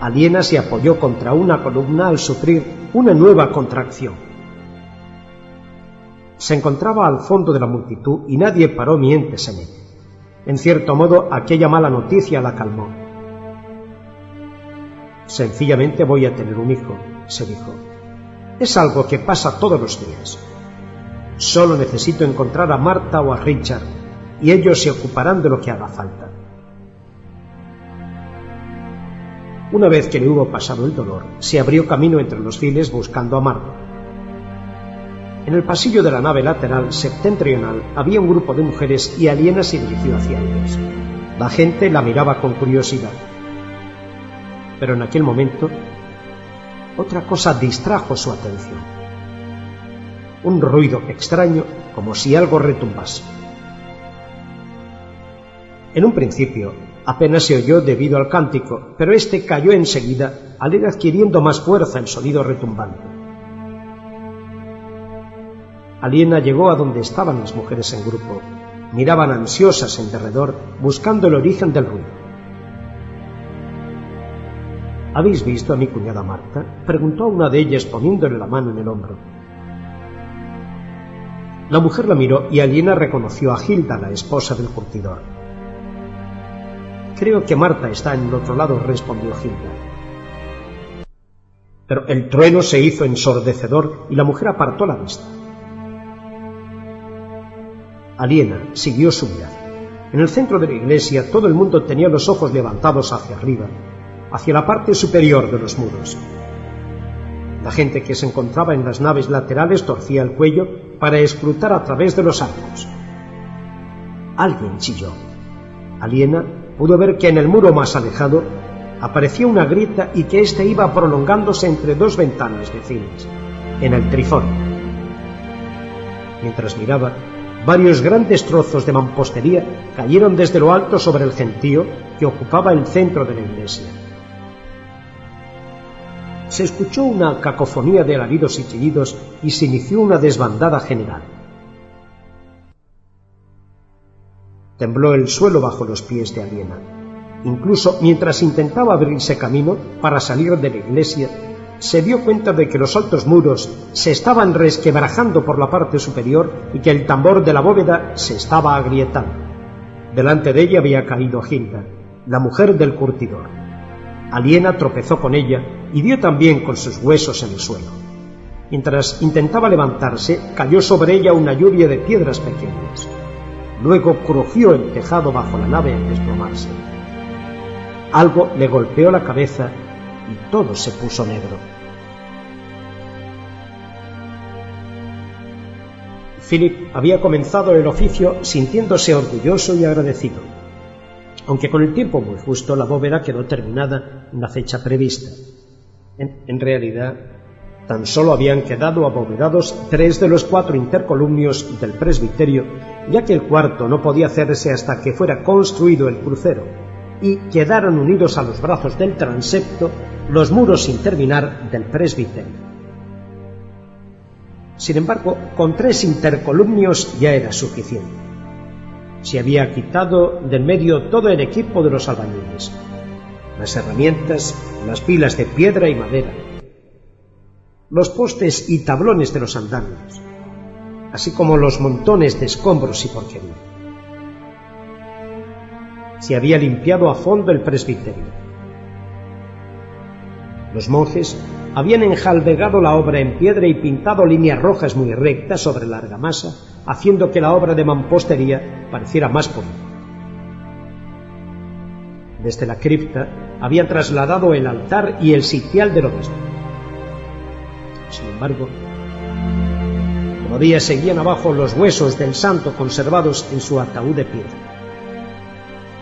Aliena se apoyó contra una columna al sufrir una nueva contracción. Se encontraba al fondo de la multitud y nadie paró mientes en él. En cierto modo, aquella mala noticia la calmó. Sencillamente voy a tener un hijo, se dijo. Es algo que pasa todos los días. Solo necesito encontrar a Marta o a Richard y ellos se ocuparán de lo que haga falta. Una vez que le hubo pasado el dolor, se abrió camino entre los files buscando a Marta. En el pasillo de la nave lateral septentrional había un grupo de mujeres y Aliena se dirigió hacia ellos. La gente la miraba con curiosidad pero en aquel momento otra cosa distrajo su atención. Un ruido extraño como si algo retumbase. En un principio apenas se oyó debido al cántico, pero este cayó enseguida al ir adquiriendo más fuerza el sonido retumbante. Aliena llegó a donde estaban las mujeres en grupo. Miraban ansiosas en derredor, buscando el origen del ruido. ¿Habéis visto a mi cuñada Marta? preguntó a una de ellas poniéndole la mano en el hombro. La mujer la miró y Aliena reconoció a Gilda, la esposa del curtidor. Creo que Marta está en el otro lado, respondió Gilda. Pero el trueno se hizo ensordecedor y la mujer apartó la vista. Aliena siguió su mirada. En el centro de la iglesia todo el mundo tenía los ojos levantados hacia arriba hacia la parte superior de los muros. La gente que se encontraba en las naves laterales torcía el cuello para escrutar a través de los arcos. Alguien chilló. Aliena pudo ver que en el muro más alejado aparecía una grieta y que ésta iba prolongándose entre dos ventanas vecinas, en el trifón. Mientras miraba, varios grandes trozos de mampostería cayeron desde lo alto sobre el gentío que ocupaba el centro de la iglesia. Se escuchó una cacofonía de alaridos y chillidos y se inició una desbandada general. Tembló el suelo bajo los pies de Aliena. Incluso mientras intentaba abrirse camino para salir de la iglesia, se dio cuenta de que los altos muros se estaban resquebrajando por la parte superior y que el tambor de la bóveda se estaba agrietando. Delante de ella había caído Hilda, la mujer del curtidor. Aliena tropezó con ella y dio también con sus huesos en el suelo. Mientras intentaba levantarse, cayó sobre ella una lluvia de piedras pequeñas. Luego crujió el tejado bajo la nave al desplomarse. Algo le golpeó la cabeza y todo se puso negro. Philip había comenzado el oficio sintiéndose orgulloso y agradecido, aunque con el tiempo muy justo la bóveda quedó terminada en la fecha prevista. En, realidad, tan solo habían quedado abovedados tres de los cuatro intercolumnios del presbiterio, ya que el cuarto no podía hacerse hasta que fuera construido el crucero, y quedaron unidos a los brazos del transepto los muros sin terminar del presbiterio. Sin embargo, con tres intercolumnios ya era suficiente. Se había quitado del medio todo el equipo de los albañiles, las herramientas, las pilas de piedra y madera, los postes y tablones de los andamios, así como los montones de escombros y porquería. Se había limpiado a fondo el presbiterio los monjes habían enjalbegado la obra en piedra y pintado líneas rojas muy rectas sobre la argamasa, haciendo que la obra de mampostería pareciera más pulida. Desde la cripta habían trasladado el altar y el sitial del obispo. Sin embargo, todavía seguían abajo los huesos del santo conservados en su ataúd de piedra.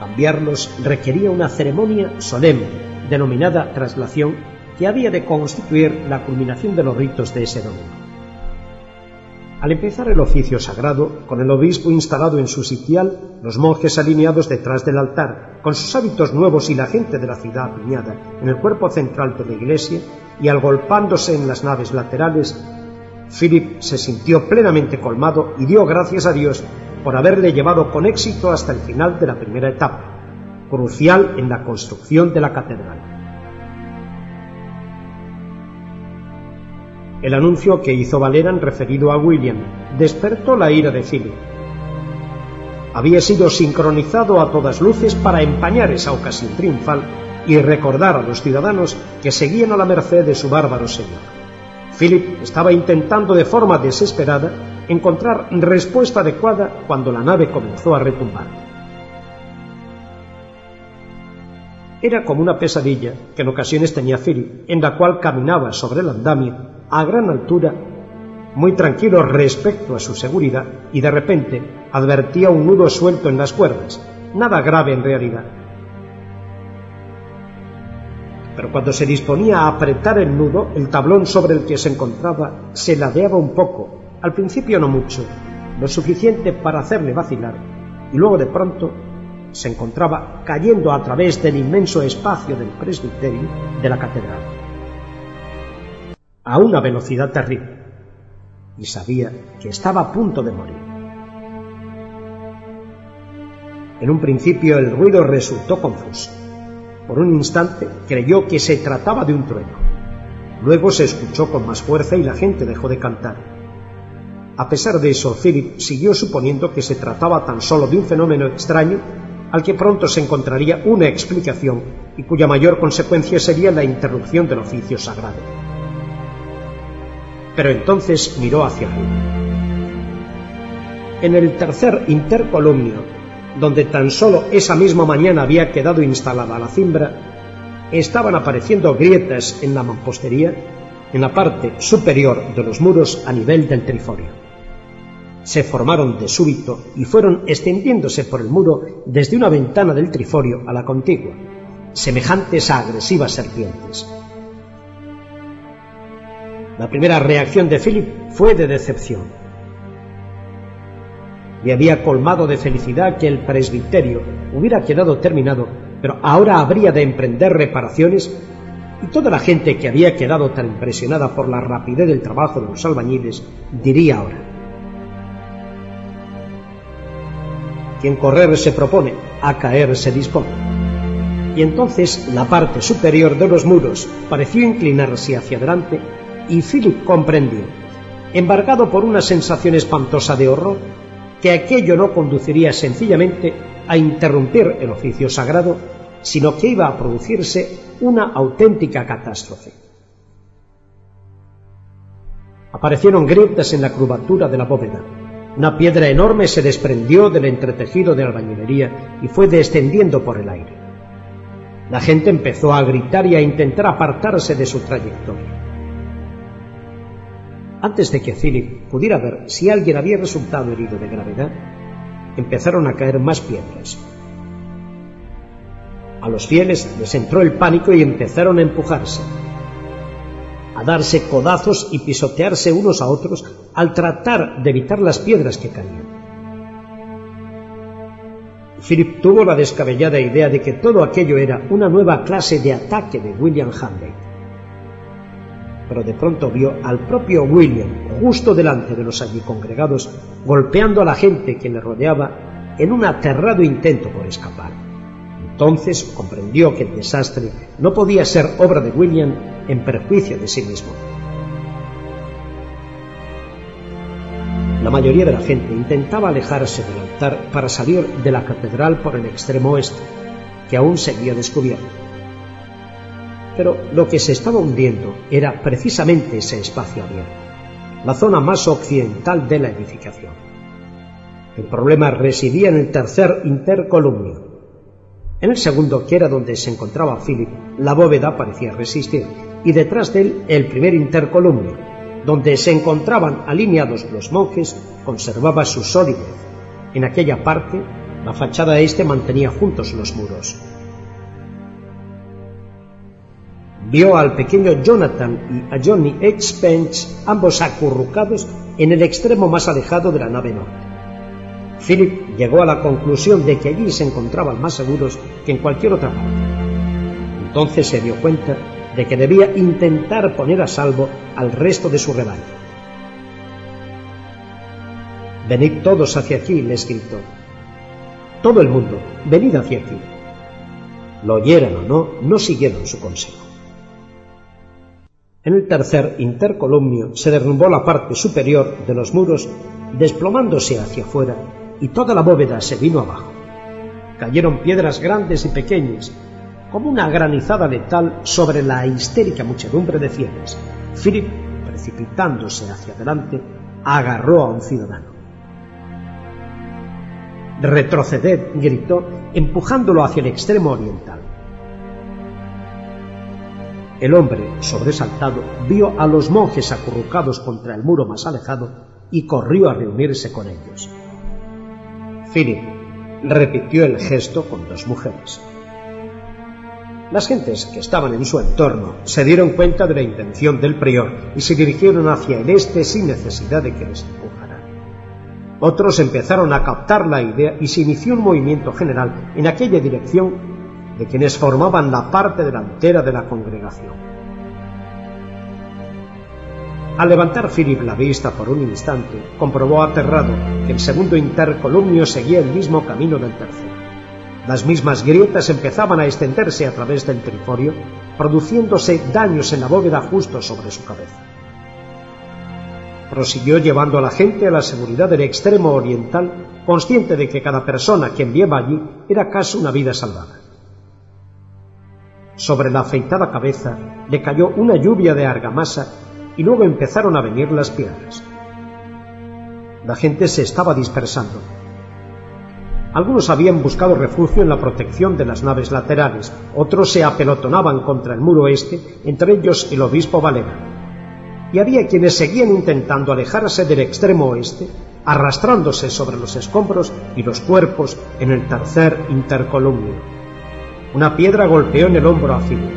Cambiarlos requería una ceremonia solemne denominada traslación que había de constituir la culminación de los ritos de ese domingo. Al empezar el oficio sagrado, con el obispo instalado en su sitial, los monjes alineados detrás del altar, con sus hábitos nuevos y la gente de la ciudad apiñada en el cuerpo central de la iglesia y agolpándose en las naves laterales, Philip se sintió plenamente colmado y dio gracias a Dios por haberle llevado con éxito hasta el final de la primera etapa, crucial en la construcción de la catedral. El anuncio que hizo Valeran referido a William despertó la ira de Philip. Había sido sincronizado a todas luces para empañar esa ocasión triunfal y recordar a los ciudadanos que seguían a la merced de su bárbaro señor. Philip estaba intentando de forma desesperada encontrar respuesta adecuada cuando la nave comenzó a retumbar. Era como una pesadilla que en ocasiones tenía Philip, en la cual caminaba sobre el andamio a gran altura, muy tranquilo respecto a su seguridad, y de repente advertía un nudo suelto en las cuerdas, nada grave en realidad. Pero cuando se disponía a apretar el nudo, el tablón sobre el que se encontraba se ladeaba un poco, al principio no mucho, lo suficiente para hacerle vacilar, y luego de pronto se encontraba cayendo a través del inmenso espacio del presbiterio de la catedral a una velocidad terrible y sabía que estaba a punto de morir. En un principio el ruido resultó confuso. Por un instante creyó que se trataba de un trueno. Luego se escuchó con más fuerza y la gente dejó de cantar. A pesar de eso, Philip siguió suponiendo que se trataba tan solo de un fenómeno extraño al que pronto se encontraría una explicación y cuya mayor consecuencia sería la interrupción del oficio sagrado pero entonces miró hacia arriba. En el tercer intercolumnio, donde tan solo esa misma mañana había quedado instalada la cimbra, estaban apareciendo grietas en la mampostería en la parte superior de los muros a nivel del triforio. Se formaron de súbito y fueron extendiéndose por el muro desde una ventana del triforio a la contigua, semejantes a agresivas serpientes. La primera reacción de Philip fue de decepción. Le había colmado de felicidad que el presbiterio hubiera quedado terminado, pero ahora habría de emprender reparaciones y toda la gente que había quedado tan impresionada por la rapidez del trabajo de los albañiles diría ahora, quien correr se propone, a caer se dispone. Y entonces la parte superior de los muros pareció inclinarse hacia adelante y Philip comprendió, embargado por una sensación espantosa de horror, que aquello no conduciría sencillamente a interrumpir el oficio sagrado, sino que iba a producirse una auténtica catástrofe. Aparecieron grietas en la curvatura de la bóveda. Una piedra enorme se desprendió del entretejido de albañilería y fue descendiendo por el aire. La gente empezó a gritar y a intentar apartarse de su trayectoria. Antes de que Philip pudiera ver si alguien había resultado herido de gravedad, empezaron a caer más piedras. A los fieles les entró el pánico y empezaron a empujarse, a darse codazos y pisotearse unos a otros al tratar de evitar las piedras que caían. Philip tuvo la descabellada idea de que todo aquello era una nueva clase de ataque de William Hanley pero de pronto vio al propio William justo delante de los allí congregados, golpeando a la gente que le rodeaba en un aterrado intento por escapar. Entonces comprendió que el desastre no podía ser obra de William en perjuicio de sí mismo. La mayoría de la gente intentaba alejarse del altar para salir de la catedral por el extremo oeste, que aún seguía descubierto pero lo que se estaba hundiendo era precisamente ese espacio abierto, la zona más occidental de la edificación. El problema residía en el tercer intercolumnio. En el segundo, que era donde se encontraba Philip, la bóveda parecía resistir, y detrás de él el primer intercolumnio, donde se encontraban alineados los monjes, conservaba su solidez. En aquella parte, la fachada este mantenía juntos los muros. Vio al pequeño Jonathan y a Johnny H. Pence, ambos acurrucados en el extremo más alejado de la nave norte. Philip llegó a la conclusión de que allí se encontraban más seguros que en cualquier otra parte. Entonces se dio cuenta de que debía intentar poner a salvo al resto de su rebaño. Venid todos hacia aquí, les gritó. Todo el mundo, venid hacia aquí. Lo oyeran o no, no siguieron su consejo. En el tercer intercolumnio se derrumbó la parte superior de los muros, desplomándose hacia afuera, y toda la bóveda se vino abajo. Cayeron piedras grandes y pequeñas, como una granizada letal sobre la histérica muchedumbre de fieles. Philip, precipitándose hacia adelante, agarró a un ciudadano. Retroceded, gritó, empujándolo hacia el extremo oriental. El hombre, sobresaltado, vio a los monjes acurrucados contra el muro más alejado y corrió a reunirse con ellos. Philip repitió el gesto con dos mujeres. Las gentes que estaban en su entorno se dieron cuenta de la intención del prior y se dirigieron hacia el este sin necesidad de que les empujaran. Otros empezaron a captar la idea y se inició un movimiento general en aquella dirección de quienes formaban la parte delantera de la congregación. Al levantar Philip la vista por un instante, comprobó aterrado que el segundo intercolumnio seguía el mismo camino del tercero. Las mismas grietas empezaban a extenderse a través del triforio, produciéndose daños en la bóveda justo sobre su cabeza. Prosiguió llevando a la gente a la seguridad del extremo oriental, consciente de que cada persona que enviaba allí era casi una vida salvada. Sobre la afeitada cabeza le cayó una lluvia de argamasa y luego empezaron a venir las piedras. La gente se estaba dispersando. Algunos habían buscado refugio en la protección de las naves laterales, otros se apelotonaban contra el muro este, entre ellos el obispo Valera. Y había quienes seguían intentando alejarse del extremo oeste, arrastrándose sobre los escombros y los cuerpos en el tercer intercolumnio. Una piedra golpeó en el hombro a Philip.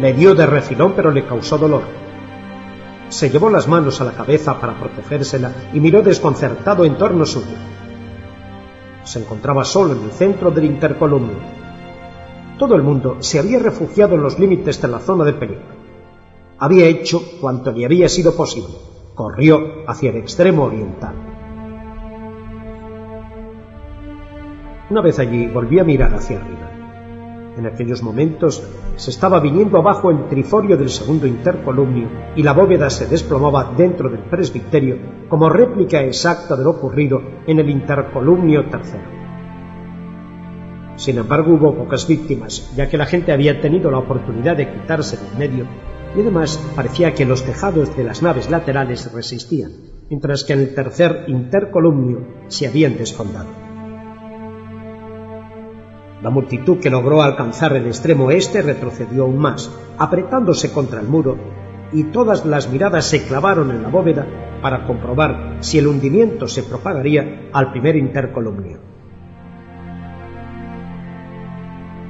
Le dio de refilón pero le causó dolor. Se llevó las manos a la cabeza para protegérsela y miró desconcertado en torno suyo. Se encontraba solo en el centro del intercolumnio. todo el mundo se había refugiado en los límites de la zona de peligro. Había hecho cuanto le había sido posible. Corrió hacia el extremo oriental. Una vez allí volví a mirar hacia arriba. En aquellos momentos se estaba viniendo abajo el triforio del segundo intercolumnio y la bóveda se desplomaba dentro del presbiterio como réplica exacta de lo ocurrido en el intercolumnio tercero. Sin embargo, hubo pocas víctimas, ya que la gente había tenido la oportunidad de quitarse del medio y además parecía que los tejados de las naves laterales resistían, mientras que en el tercer intercolumnio se habían desfondado. La multitud que logró alcanzar el extremo este retrocedió aún más, apretándose contra el muro, y todas las miradas se clavaron en la bóveda para comprobar si el hundimiento se propagaría al primer intercolumnio.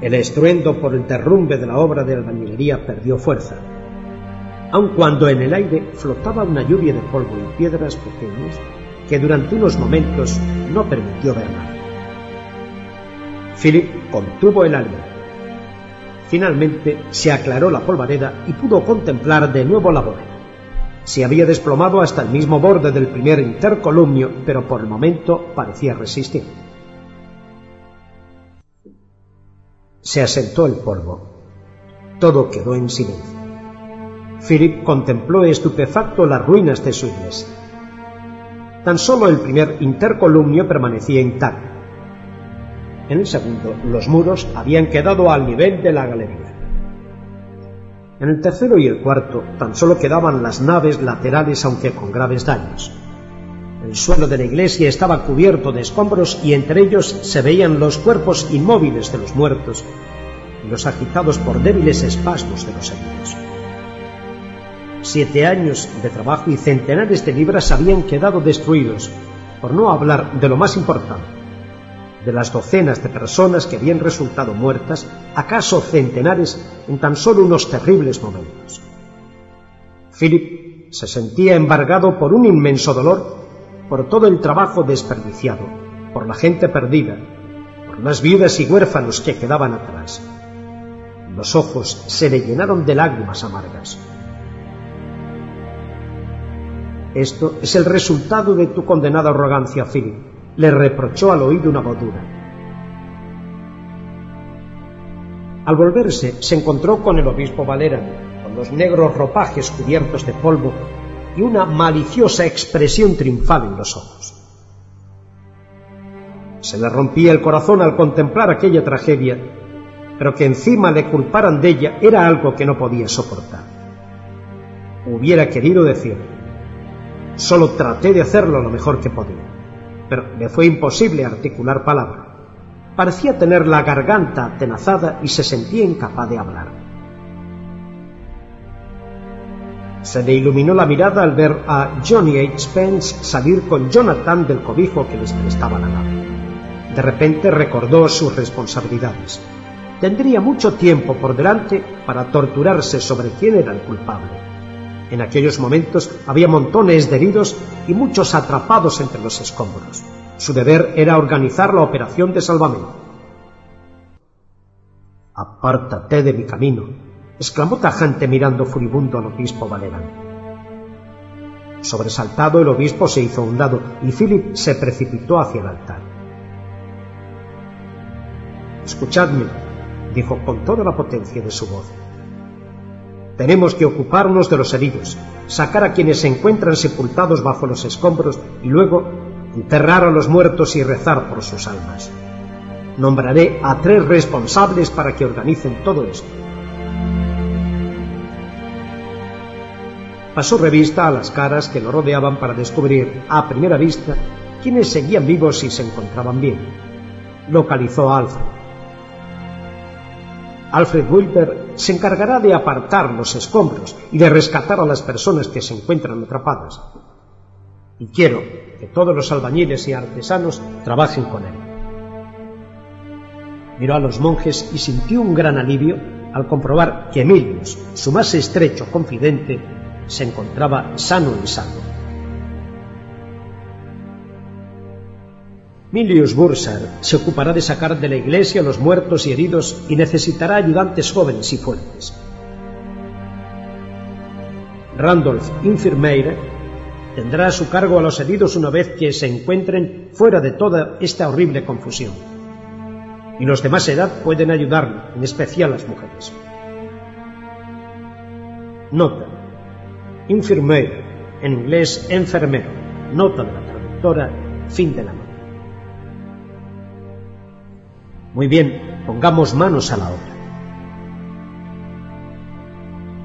El estruendo por el derrumbe de la obra de albañilería perdió fuerza, aun cuando en el aire flotaba una lluvia de polvo y piedras pequeñas que durante unos momentos no permitió ver nada. Philip contuvo el alma. Finalmente se aclaró la polvareda y pudo contemplar de nuevo la bóveda. Se había desplomado hasta el mismo borde del primer intercolumnio, pero por el momento parecía resistir. Se asentó el polvo. Todo quedó en silencio. Philip contempló estupefacto las ruinas de su iglesia. Tan solo el primer intercolumnio permanecía intacto en el segundo, los muros habían quedado al nivel de la galería. En el tercero y el cuarto tan solo quedaban las naves laterales aunque con graves daños. El suelo de la iglesia estaba cubierto de escombros y entre ellos se veían los cuerpos inmóviles de los muertos y los agitados por débiles espasmos de los heridos. Siete años de trabajo y centenares de libras habían quedado destruidos, por no hablar de lo más importante, de las docenas de personas que habían resultado muertas, acaso centenares, en tan solo unos terribles momentos. Philip se sentía embargado por un inmenso dolor por todo el trabajo desperdiciado, por la gente perdida, por las viudas y huérfanos que quedaban atrás. Los ojos se le llenaron de lágrimas amargas. Esto es el resultado de tu condenada arrogancia, Philip le reprochó al oído una voz Al volverse, se encontró con el obispo Valera, con los negros ropajes cubiertos de polvo y una maliciosa expresión triunfal en los ojos. Se le rompía el corazón al contemplar aquella tragedia, pero que encima le culparan de ella era algo que no podía soportar. Hubiera querido decir, solo traté de hacerlo lo mejor que podía pero le fue imposible articular palabra. Parecía tener la garganta atenazada y se sentía incapaz de hablar. Se le iluminó la mirada al ver a Johnny H. Spence salir con Jonathan del cobijo que les prestaba la nave. De repente recordó sus responsabilidades. Tendría mucho tiempo por delante para torturarse sobre quién era el culpable. En aquellos momentos había montones de heridos y muchos atrapados entre los escombros. Su deber era organizar la operación de salvamento. Apártate de mi camino, exclamó tajante mirando furibundo al obispo Valerán. Sobresaltado, el obispo se hizo un lado y Philip se precipitó hacia el altar. Escuchadme, dijo con toda la potencia de su voz. Tenemos que ocuparnos de los heridos, sacar a quienes se encuentran sepultados bajo los escombros y luego enterrar a los muertos y rezar por sus almas. Nombraré a tres responsables para que organicen todo esto. Pasó revista a las caras que lo rodeaban para descubrir, a primera vista, quienes seguían vivos y se encontraban bien. Localizó a Alfred. Alfred Wilber se encargará de apartar los escombros y de rescatar a las personas que se encuentran atrapadas. Y quiero que todos los albañiles y artesanos trabajen con él. Miró a los monjes y sintió un gran alivio al comprobar que Emilius, su más estrecho confidente, se encontraba sano y sano. Milius Bursar se ocupará de sacar de la iglesia a los muertos y heridos y necesitará ayudantes jóvenes y fuertes. Randolph Infirmeire tendrá a su cargo a los heridos una vez que se encuentren fuera de toda esta horrible confusión. Y los de más edad pueden ayudarlo, en especial las mujeres. Nota. Infirmeire, en inglés enfermero. Nota de la traductora, fin de la Muy bien, pongamos manos a la obra.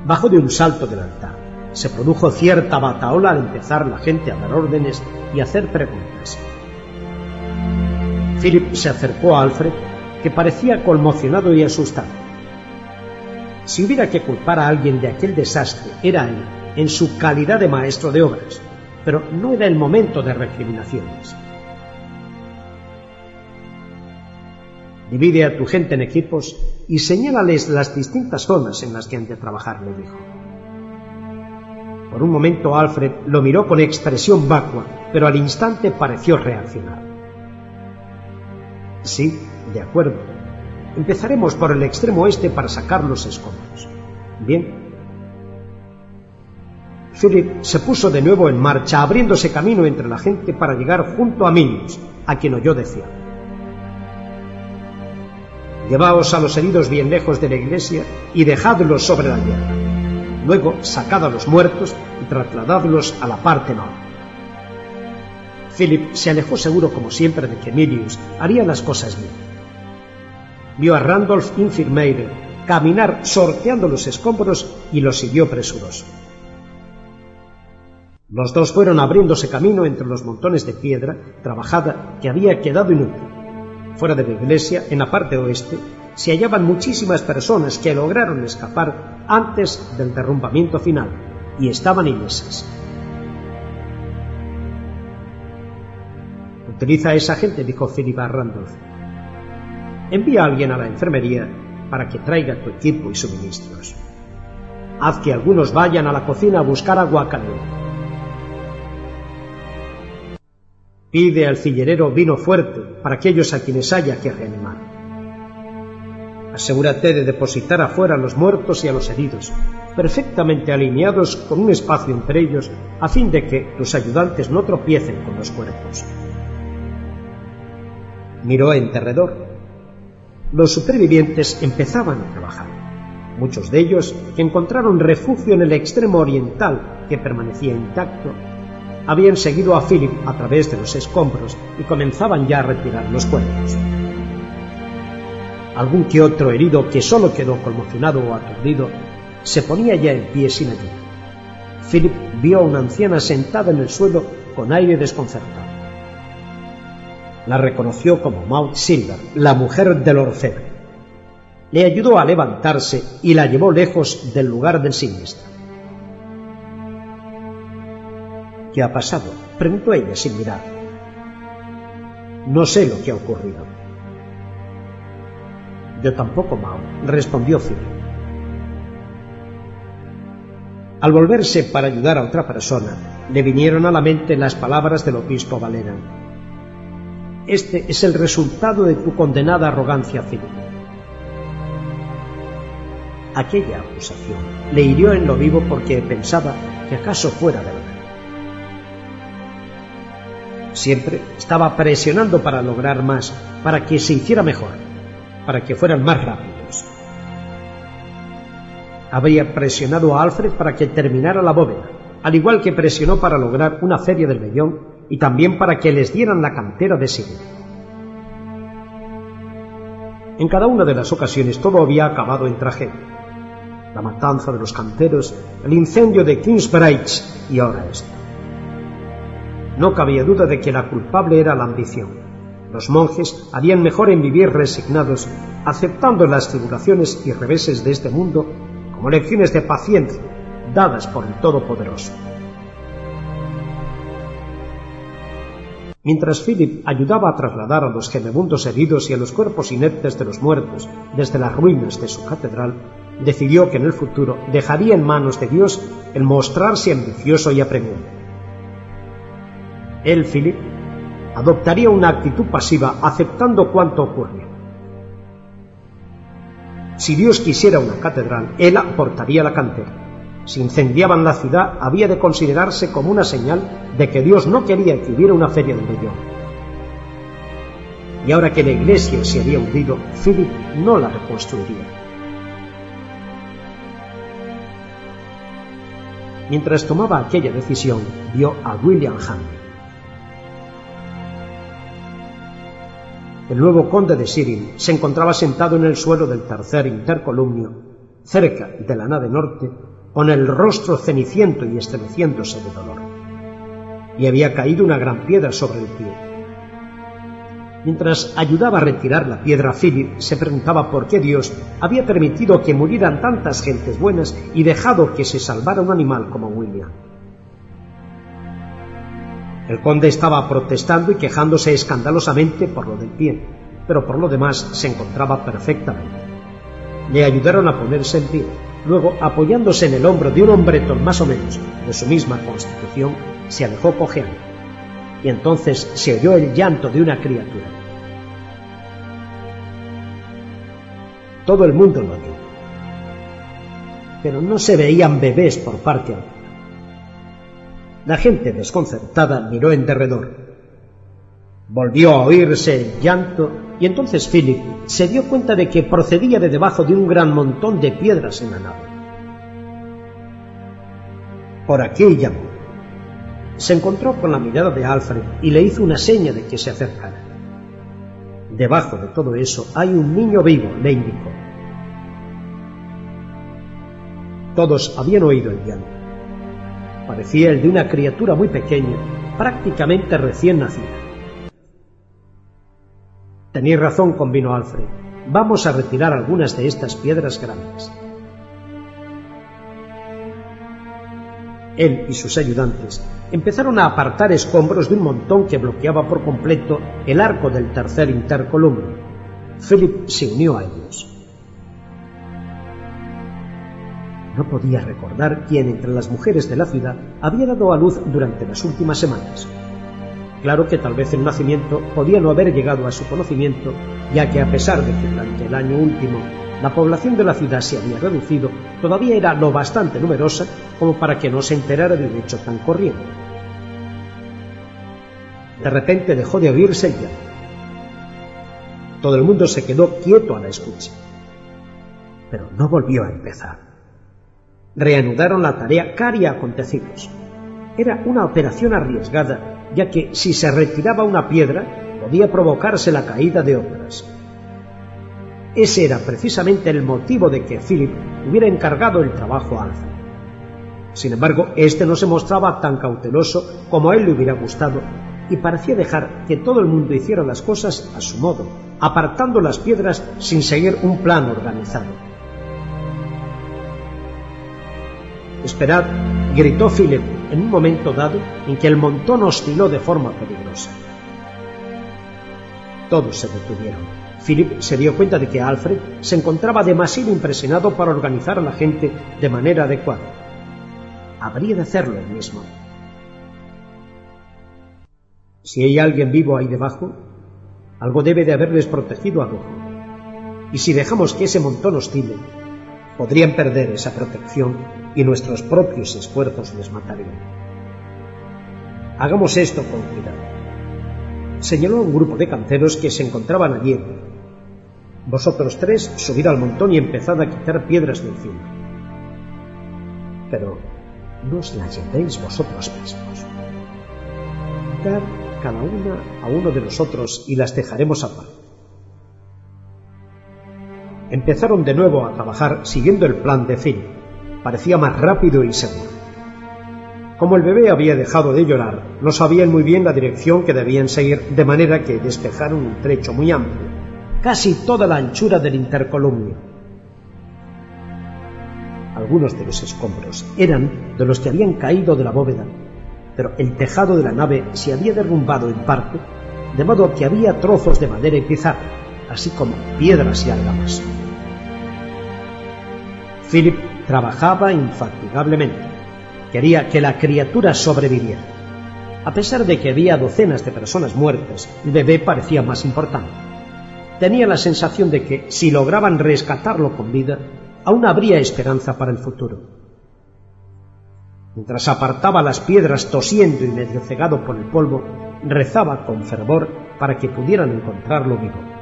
Bajo de un salto del altar, se produjo cierta bataola al empezar la gente a dar órdenes y hacer preguntas. Philip se acercó a Alfred, que parecía conmocionado y asustado. Si hubiera que culpar a alguien de aquel desastre, era él, en su calidad de maestro de obras, pero no era el momento de recriminaciones. Divide a tu gente en equipos y señálales las distintas zonas en las que han de trabajar, le dijo. Por un momento Alfred lo miró con expresión vacua, pero al instante pareció reaccionar. Sí, de acuerdo. Empezaremos por el extremo este para sacar los escombros. Bien. Philip se puso de nuevo en marcha, abriéndose camino entre la gente para llegar junto a Minius, a quien oyó decir Llevaos a los heridos bien lejos de la iglesia y dejadlos sobre la tierra. Luego sacad a los muertos y trasladadlos a la parte norte. Philip se alejó seguro como siempre de que Milius haría las cosas bien. Vio a Randolph Infirmeire caminar sorteando los escombros y lo siguió presuroso. Los dos fueron abriéndose camino entre los montones de piedra trabajada que había quedado inútil Fuera de la iglesia, en la parte oeste, se hallaban muchísimas personas que lograron escapar antes del derrumbamiento final y estaban ilesas. Utiliza a esa gente, dijo Philip Randolph. Envía a alguien a la enfermería para que traiga tu equipo y suministros. Haz que algunos vayan a la cocina a buscar agua caliente. Pide al cillerero vino fuerte para aquellos a quienes haya que reanimar. Asegúrate de depositar afuera a los muertos y a los heridos, perfectamente alineados con un espacio entre ellos, a fin de que tus ayudantes no tropiecen con los cuerpos. Miró en derredor. Los supervivientes empezaban a trabajar. Muchos de ellos encontraron refugio en el extremo oriental, que permanecía intacto, habían seguido a Philip a través de los escombros y comenzaban ya a retirar los cuerpos. Algún que otro herido que solo quedó conmocionado o aturdido se ponía ya en pie sin ayuda. Philip vio a una anciana sentada en el suelo con aire desconcertado. La reconoció como Maud Silver, la mujer del orfebre. Le ayudó a levantarse y la llevó lejos del lugar del siniestro. ¿Qué ha pasado? preguntó ella sin mirar. No sé lo que ha ocurrido. Yo tampoco, Mao, respondió Phil. Al volverse para ayudar a otra persona, le vinieron a la mente las palabras del obispo Valera. Este es el resultado de tu condenada arrogancia, Philip. Aquella acusación le hirió en lo vivo porque pensaba que acaso fuera verdad. Siempre estaba presionando para lograr más, para que se hiciera mejor, para que fueran más rápidos. Había presionado a Alfred para que terminara la bóveda, al igual que presionó para lograr una feria del vellón y también para que les dieran la cantera de Sigurd. En cada una de las ocasiones todo había acabado en tragedia. La matanza de los canteros, el incendio de Kingsbridge y ahora esto. No cabía duda de que la culpable era la ambición. Los monjes harían mejor en vivir resignados, aceptando las tribulaciones y reveses de este mundo como lecciones de paciencia dadas por el Todopoderoso. Mientras Philip ayudaba a trasladar a los gemebundos heridos y a los cuerpos inertes de los muertos desde las ruinas de su catedral, decidió que en el futuro dejaría en manos de Dios el mostrarse ambicioso y apremiante. Él, Philip, adoptaría una actitud pasiva aceptando cuanto ocurría. Si Dios quisiera una catedral, Él aportaría la cantera. Si incendiaban la ciudad, había de considerarse como una señal de que Dios no quería que hubiera una feria de millón. Y ahora que la iglesia se había hundido, Philip no la reconstruiría. Mientras tomaba aquella decisión, vio a William Hunt. El nuevo conde de Sirin se encontraba sentado en el suelo del tercer intercolumnio, cerca de la nave norte, con el rostro ceniciento y estremeciéndose de dolor. Y había caído una gran piedra sobre el pie. Mientras ayudaba a retirar la piedra, Philip se preguntaba por qué Dios había permitido que murieran tantas gentes buenas y dejado que se salvara un animal como William. El conde estaba protestando y quejándose escandalosamente por lo del pie, pero por lo demás se encontraba perfectamente. Le ayudaron a ponerse en pie Luego, apoyándose en el hombro de un hombretón más o menos de su misma constitución, se alejó cojeando. Y entonces se oyó el llanto de una criatura. Todo el mundo lo oyó. Pero no se veían bebés por parte alguna. La gente desconcertada miró en derredor. Volvió a oírse el llanto y entonces Philip se dio cuenta de que procedía de debajo de un gran montón de piedras en la nave. Por aquí llamó. Se encontró con la mirada de Alfred y le hizo una seña de que se acercara. Debajo de todo eso hay un niño vivo, le indicó. Todos habían oído el llanto. Parecía el de una criatura muy pequeña, prácticamente recién nacida. Tenéis razón, convino Alfred. Vamos a retirar algunas de estas piedras grandes. Él y sus ayudantes empezaron a apartar escombros de un montón que bloqueaba por completo el arco del tercer intercolumno. Philip se unió a ellos. No podía recordar quién entre las mujeres de la ciudad había dado a luz durante las últimas semanas. Claro que tal vez el nacimiento podía no haber llegado a su conocimiento, ya que a pesar de que durante el año último la población de la ciudad se había reducido, todavía era lo bastante numerosa como para que no se enterara de hecho tan corriente. De repente dejó de oírse el. Todo el mundo se quedó quieto a la escucha. Pero no volvió a empezar. Reanudaron la tarea cari acontecidos. Era una operación arriesgada ya que si se retiraba una piedra podía provocarse la caída de otras. Ese era precisamente el motivo de que Philip hubiera encargado el trabajo a Alfred. Sin embargo, este no se mostraba tan cauteloso como a él le hubiera gustado y parecía dejar que todo el mundo hiciera las cosas a su modo, apartando las piedras sin seguir un plan organizado. Esperad, gritó Philip en un momento dado en que el montón osciló de forma peligrosa. Todos se detuvieron. Philip se dio cuenta de que Alfred se encontraba demasiado impresionado para organizar a la gente de manera adecuada. Habría de hacerlo él mismo. Si hay alguien vivo ahí debajo, algo debe de haberles protegido a Dujo. Y si dejamos que ese montón oscile, podrían perder esa protección y nuestros propios esfuerzos les matarían. Hagamos esto con cuidado. Señaló a un grupo de canteros que se encontraban allí. Vosotros tres subid al montón y empezad a quitar piedras de encima. Pero no os las llevéis vosotros mismos. Dar cada una a uno de nosotros y las dejaremos aparte. Empezaron de nuevo a trabajar siguiendo el plan de Phil parecía más rápido y seguro. Como el bebé había dejado de llorar, no sabían muy bien la dirección que debían seguir, de manera que despejaron un trecho muy amplio, casi toda la anchura del intercolumnio. Algunos de los escombros eran de los que habían caído de la bóveda, pero el tejado de la nave se había derrumbado en parte, de modo que había trozos de madera y pizarra, así como piedras y algas. Philip trabajaba infatigablemente. Quería que la criatura sobreviviera. A pesar de que había docenas de personas muertas, el bebé parecía más importante. Tenía la sensación de que, si lograban rescatarlo con vida, aún habría esperanza para el futuro. Mientras apartaba las piedras tosiendo y medio cegado por el polvo, rezaba con fervor para que pudieran encontrarlo vivo.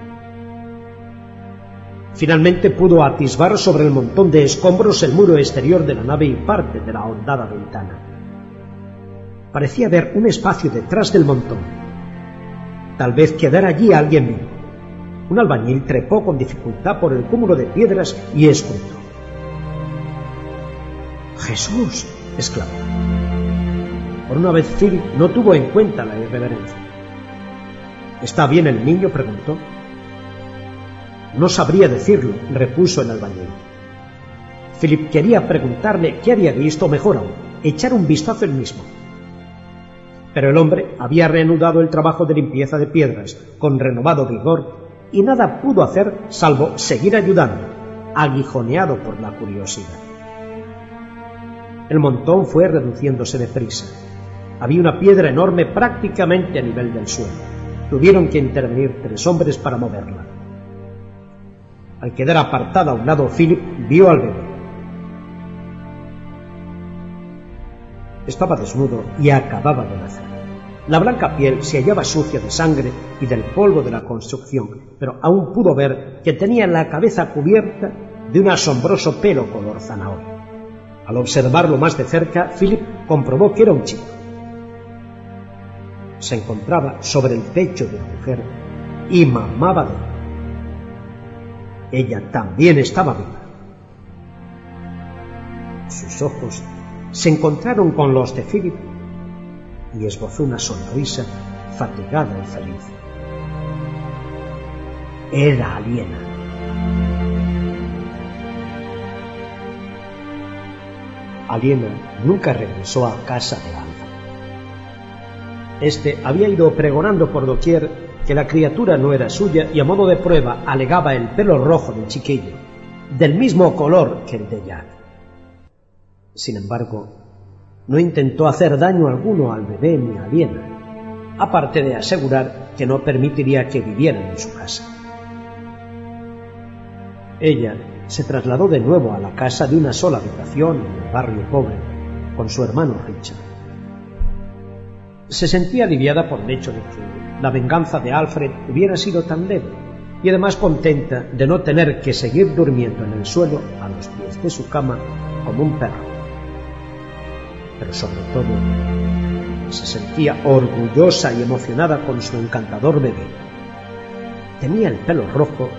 Finalmente pudo atisbar sobre el montón de escombros el muro exterior de la nave y parte de la ahondada ventana. Parecía ver un espacio detrás del montón. Tal vez quedara allí alguien vivo. Un albañil trepó con dificultad por el cúmulo de piedras y escrutó. Jesús, exclamó. Por una vez Philip no tuvo en cuenta la irreverencia. ¿Está bien el niño? preguntó. No sabría decirlo, repuso el albañil. Philip quería preguntarle qué había visto, mejor aún, echar un vistazo él mismo. Pero el hombre había reanudado el trabajo de limpieza de piedras con renovado vigor y nada pudo hacer salvo seguir ayudando, aguijoneado por la curiosidad. El montón fue reduciéndose deprisa. Había una piedra enorme prácticamente a nivel del suelo. Tuvieron que intervenir tres hombres para moverla. Al quedar apartada a un lado, Philip vio al bebé. Estaba desnudo y acababa de nacer. La blanca piel se hallaba sucia de sangre y del polvo de la construcción, pero aún pudo ver que tenía la cabeza cubierta de un asombroso pelo color zanahoria. Al observarlo más de cerca, Philip comprobó que era un chico. Se encontraba sobre el pecho de la mujer y mamaba de él. Ella también estaba viva. Sus ojos se encontraron con los de Philip y esbozó una sonrisa fatigada y feliz. Era aliena. Aliena nunca regresó a casa de Alfa. Este había ido pregonando por doquier que la criatura no era suya y a modo de prueba alegaba el pelo rojo del chiquillo, del mismo color que el de Jack. Sin embargo, no intentó hacer daño alguno al bebé ni a Aliena, aparte de asegurar que no permitiría que vivieran en su casa. Ella se trasladó de nuevo a la casa de una sola habitación en el barrio pobre con su hermano Richard. Se sentía aliviada por el hecho de que la venganza de Alfred hubiera sido tan leve y además contenta de no tener que seguir durmiendo en el suelo a los pies de su cama como un perro. Pero sobre todo se sentía orgullosa y emocionada con su encantador bebé. Tenía el pelo rojo,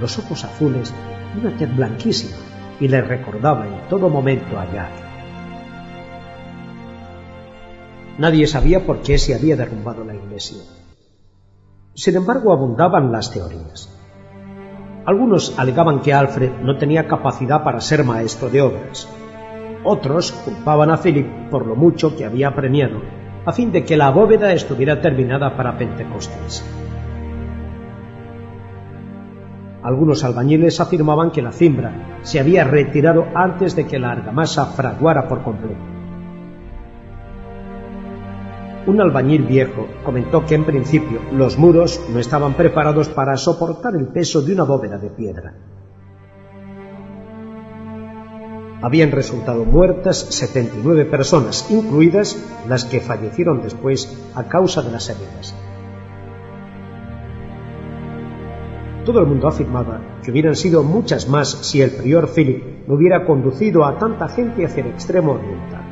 los ojos azules y una tez blanquísima y le recordaba en todo momento a Jack. Nadie sabía por qué se había derrumbado la iglesia. Sin embargo, abundaban las teorías. Algunos alegaban que Alfred no tenía capacidad para ser maestro de obras. Otros culpaban a Philip por lo mucho que había premiado, a fin de que la bóveda estuviera terminada para Pentecostés. Algunos albañiles afirmaban que la cimbra se había retirado antes de que la argamasa fraguara por completo. Un albañil viejo comentó que en principio los muros no estaban preparados para soportar el peso de una bóveda de piedra. Habían resultado muertas 79 personas, incluidas las que fallecieron después a causa de las heridas. Todo el mundo afirmaba que hubieran sido muchas más si el prior Philip no hubiera conducido a tanta gente hacia el extremo oriental.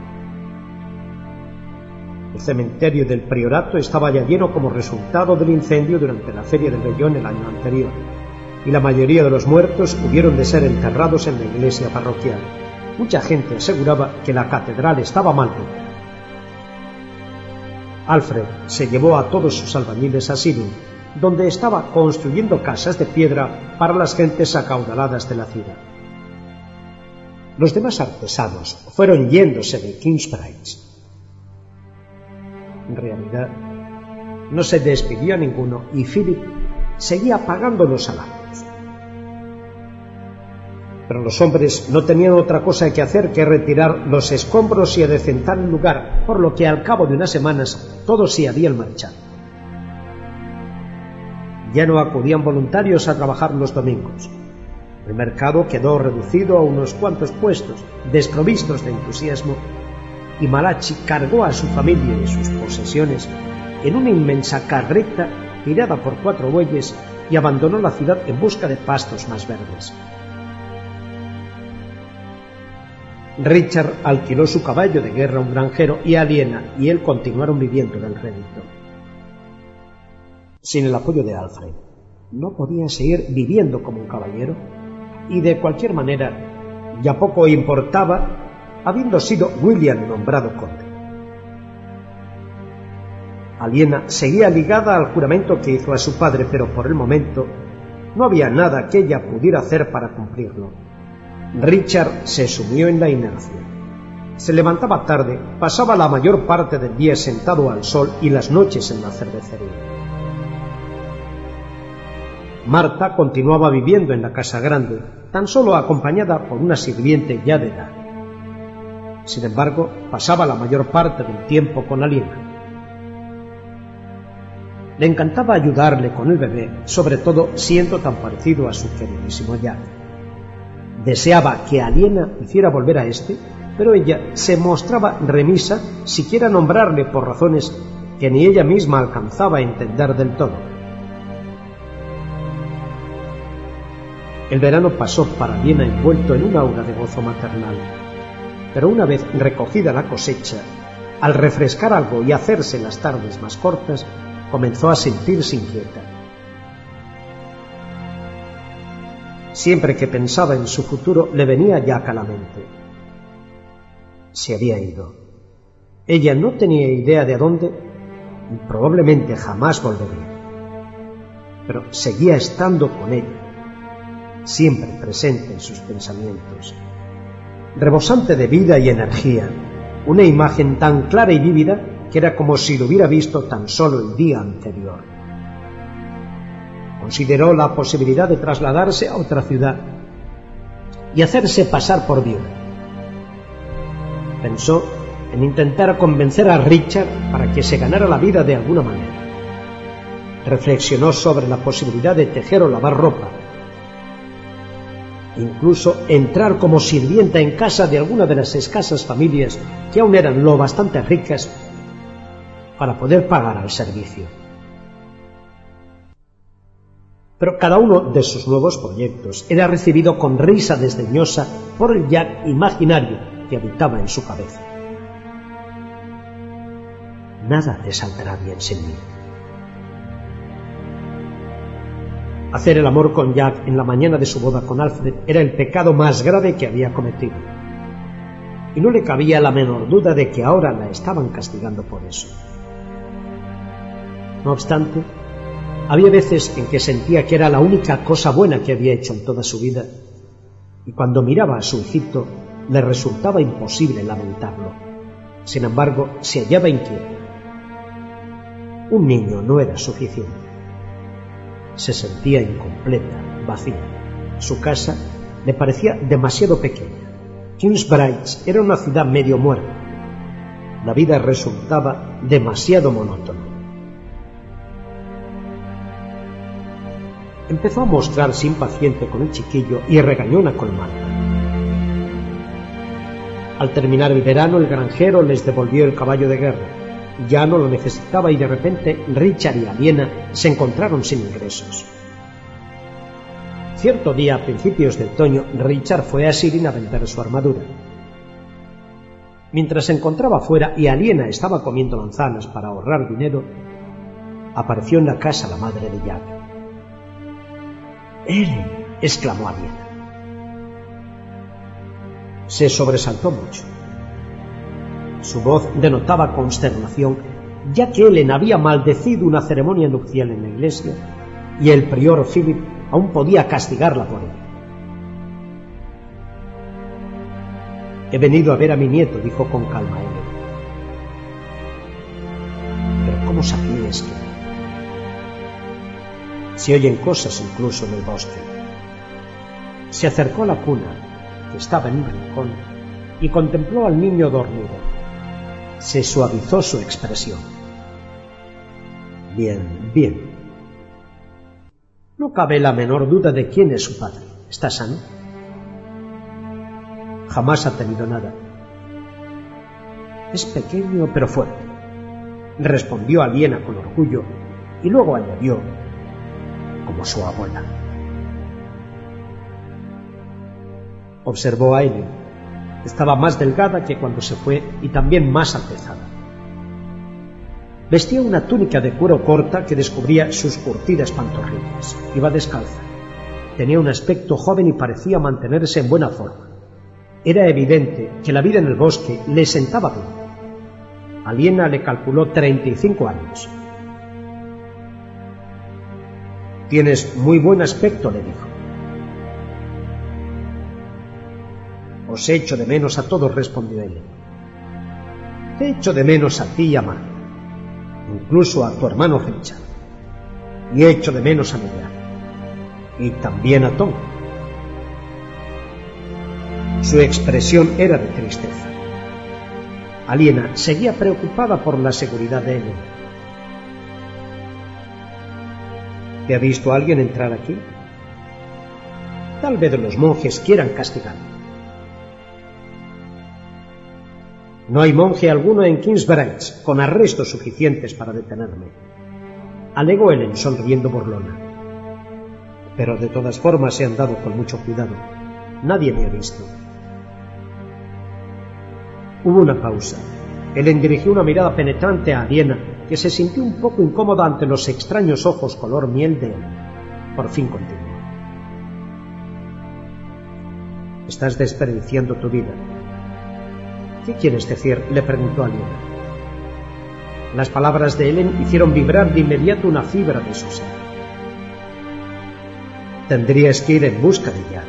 El cementerio del priorato estaba ya lleno como resultado del incendio durante la feria del Bellón el año anterior, y la mayoría de los muertos hubieron de ser enterrados en la iglesia parroquial. Mucha gente aseguraba que la catedral estaba maldita. Alfred se llevó a todos sus albañiles a Sirin, donde estaba construyendo casas de piedra para las gentes acaudaladas de la ciudad. Los demás artesanos fueron yéndose de Kingsbridge. Realidad, no se despidió a ninguno y Philip seguía pagando los salarios. Pero los hombres no tenían otra cosa que hacer que retirar los escombros y adecentar el lugar, por lo que al cabo de unas semanas todos se habían marchado. Ya no acudían voluntarios a trabajar los domingos. El mercado quedó reducido a unos cuantos puestos, desprovistos de entusiasmo, y Malachi cargó a su familia y sus posesiones en una inmensa carreta tirada por cuatro bueyes y abandonó la ciudad en busca de pastos más verdes. Richard alquiló su caballo de guerra a un granjero y Aliena y él continuaron viviendo del rédito. Sin el apoyo de Alfred, no podía seguir viviendo como un caballero y de cualquier manera ya poco importaba habiendo sido William nombrado conde. Aliena seguía ligada al juramento que hizo a su padre, pero por el momento no había nada que ella pudiera hacer para cumplirlo. Richard se sumió en la inercia. Se levantaba tarde, pasaba la mayor parte del día sentado al sol y las noches en la cervecería. Marta continuaba viviendo en la casa grande, tan solo acompañada por una sirviente ya de edad. Sin embargo, pasaba la mayor parte del tiempo con Aliena. Le encantaba ayudarle con el bebé, sobre todo siendo tan parecido a su queridísimo Jack. Deseaba que Aliena hiciera volver a este, pero ella se mostraba remisa siquiera nombrarle por razones que ni ella misma alcanzaba a entender del todo. El verano pasó para Aliena envuelto en una aura de gozo maternal, pero una vez recogida la cosecha, al refrescar algo y hacerse las tardes más cortas, comenzó a sentirse inquieta. Siempre que pensaba en su futuro le venía Jack a la mente. Se había ido. Ella no tenía idea de dónde y probablemente jamás volvería. Pero seguía estando con ella, siempre presente en sus pensamientos, rebosante de vida y energía, una imagen tan clara y vívida que era como si lo hubiera visto tan solo el día anterior. Consideró la posibilidad de trasladarse a otra ciudad y hacerse pasar por viuda. Pensó en intentar convencer a Richard para que se ganara la vida de alguna manera. Reflexionó sobre la posibilidad de tejer o lavar ropa, incluso entrar como sirvienta en casa de alguna de las escasas familias que aún eran lo bastante ricas para poder pagar al servicio. Pero cada uno de sus nuevos proyectos era recibido con risa desdeñosa por el Jack imaginario que habitaba en su cabeza. Nada te saldrá bien sin mí. Hacer el amor con Jack en la mañana de su boda con Alfred era el pecado más grave que había cometido. Y no le cabía la menor duda de que ahora la estaban castigando por eso. No obstante, había veces en que sentía que era la única cosa buena que había hecho en toda su vida, y cuando miraba a su hijito le resultaba imposible lamentarlo. Sin embargo, se hallaba inquieto. Un niño no era suficiente. Se sentía incompleta, vacía. Su casa le parecía demasiado pequeña. Kingsbridge era una ciudad medio muerta. La vida resultaba demasiado monótona. empezó a mostrarse impaciente con el chiquillo y regañona con Marta. Al terminar el verano, el granjero les devolvió el caballo de guerra. Ya no lo necesitaba y de repente Richard y Aliena se encontraron sin ingresos. Cierto día, a principios de otoño, Richard fue a Sirin a vender su armadura. Mientras se encontraba fuera y Aliena estaba comiendo manzanas para ahorrar dinero, apareció en la casa la madre de Jack. Eren, exclamó Aliena. Se sobresaltó mucho. Su voz denotaba consternación, ya que Ellen había maldecido una ceremonia nupcial en la iglesia y el prior Philip aún podía castigarla por ello. He venido a ver a mi nieto, dijo con calma Ellen. Pero ¿cómo sabías que se oyen cosas incluso en el bosque. Se acercó a la cuna que estaba en un rincón, y contempló al niño dormido. Se suavizó su expresión. Bien, bien. No cabe la menor duda de quién es su padre. ¿Está sano? Jamás ha tenido nada. Es pequeño pero fuerte, respondió Aliena con orgullo y luego añadió, como su abuela. Observó a. Estaba más delgada que cuando se fue y también más altezada. Vestía una túnica de cuero corta que descubría sus curtidas pantorrillas. Iba descalza. Tenía un aspecto joven y parecía mantenerse en buena forma. Era evidente que la vida en el bosque le sentaba bien. Aliena le calculó 35 años. Tienes muy buen aspecto, le dijo. Os echo de menos a todos, respondió él. Te echo de menos a ti y a Mar, incluso a tu hermano Richard. Y echo de menos a Miguel. Y también a Tom. Su expresión era de tristeza. Aliena seguía preocupada por la seguridad de él. ¿Te ha visto alguien entrar aquí? Tal vez los monjes quieran castigarme. No hay monje alguno en Kingsbridge con arrestos suficientes para detenerme. Alegó Ellen sonriendo burlona. Pero de todas formas se han dado con mucho cuidado. Nadie me ha visto. Hubo una pausa. Ellen dirigió una mirada penetrante a Ariena, que se sintió un poco incómoda ante los extraños ojos color miel de él. Por fin continuó. Estás desperdiciando tu vida. ¿Qué quieres decir? le preguntó Aliena. Las palabras de Ellen hicieron vibrar de inmediato una fibra de su ser. Tendrías que ir en busca de ella.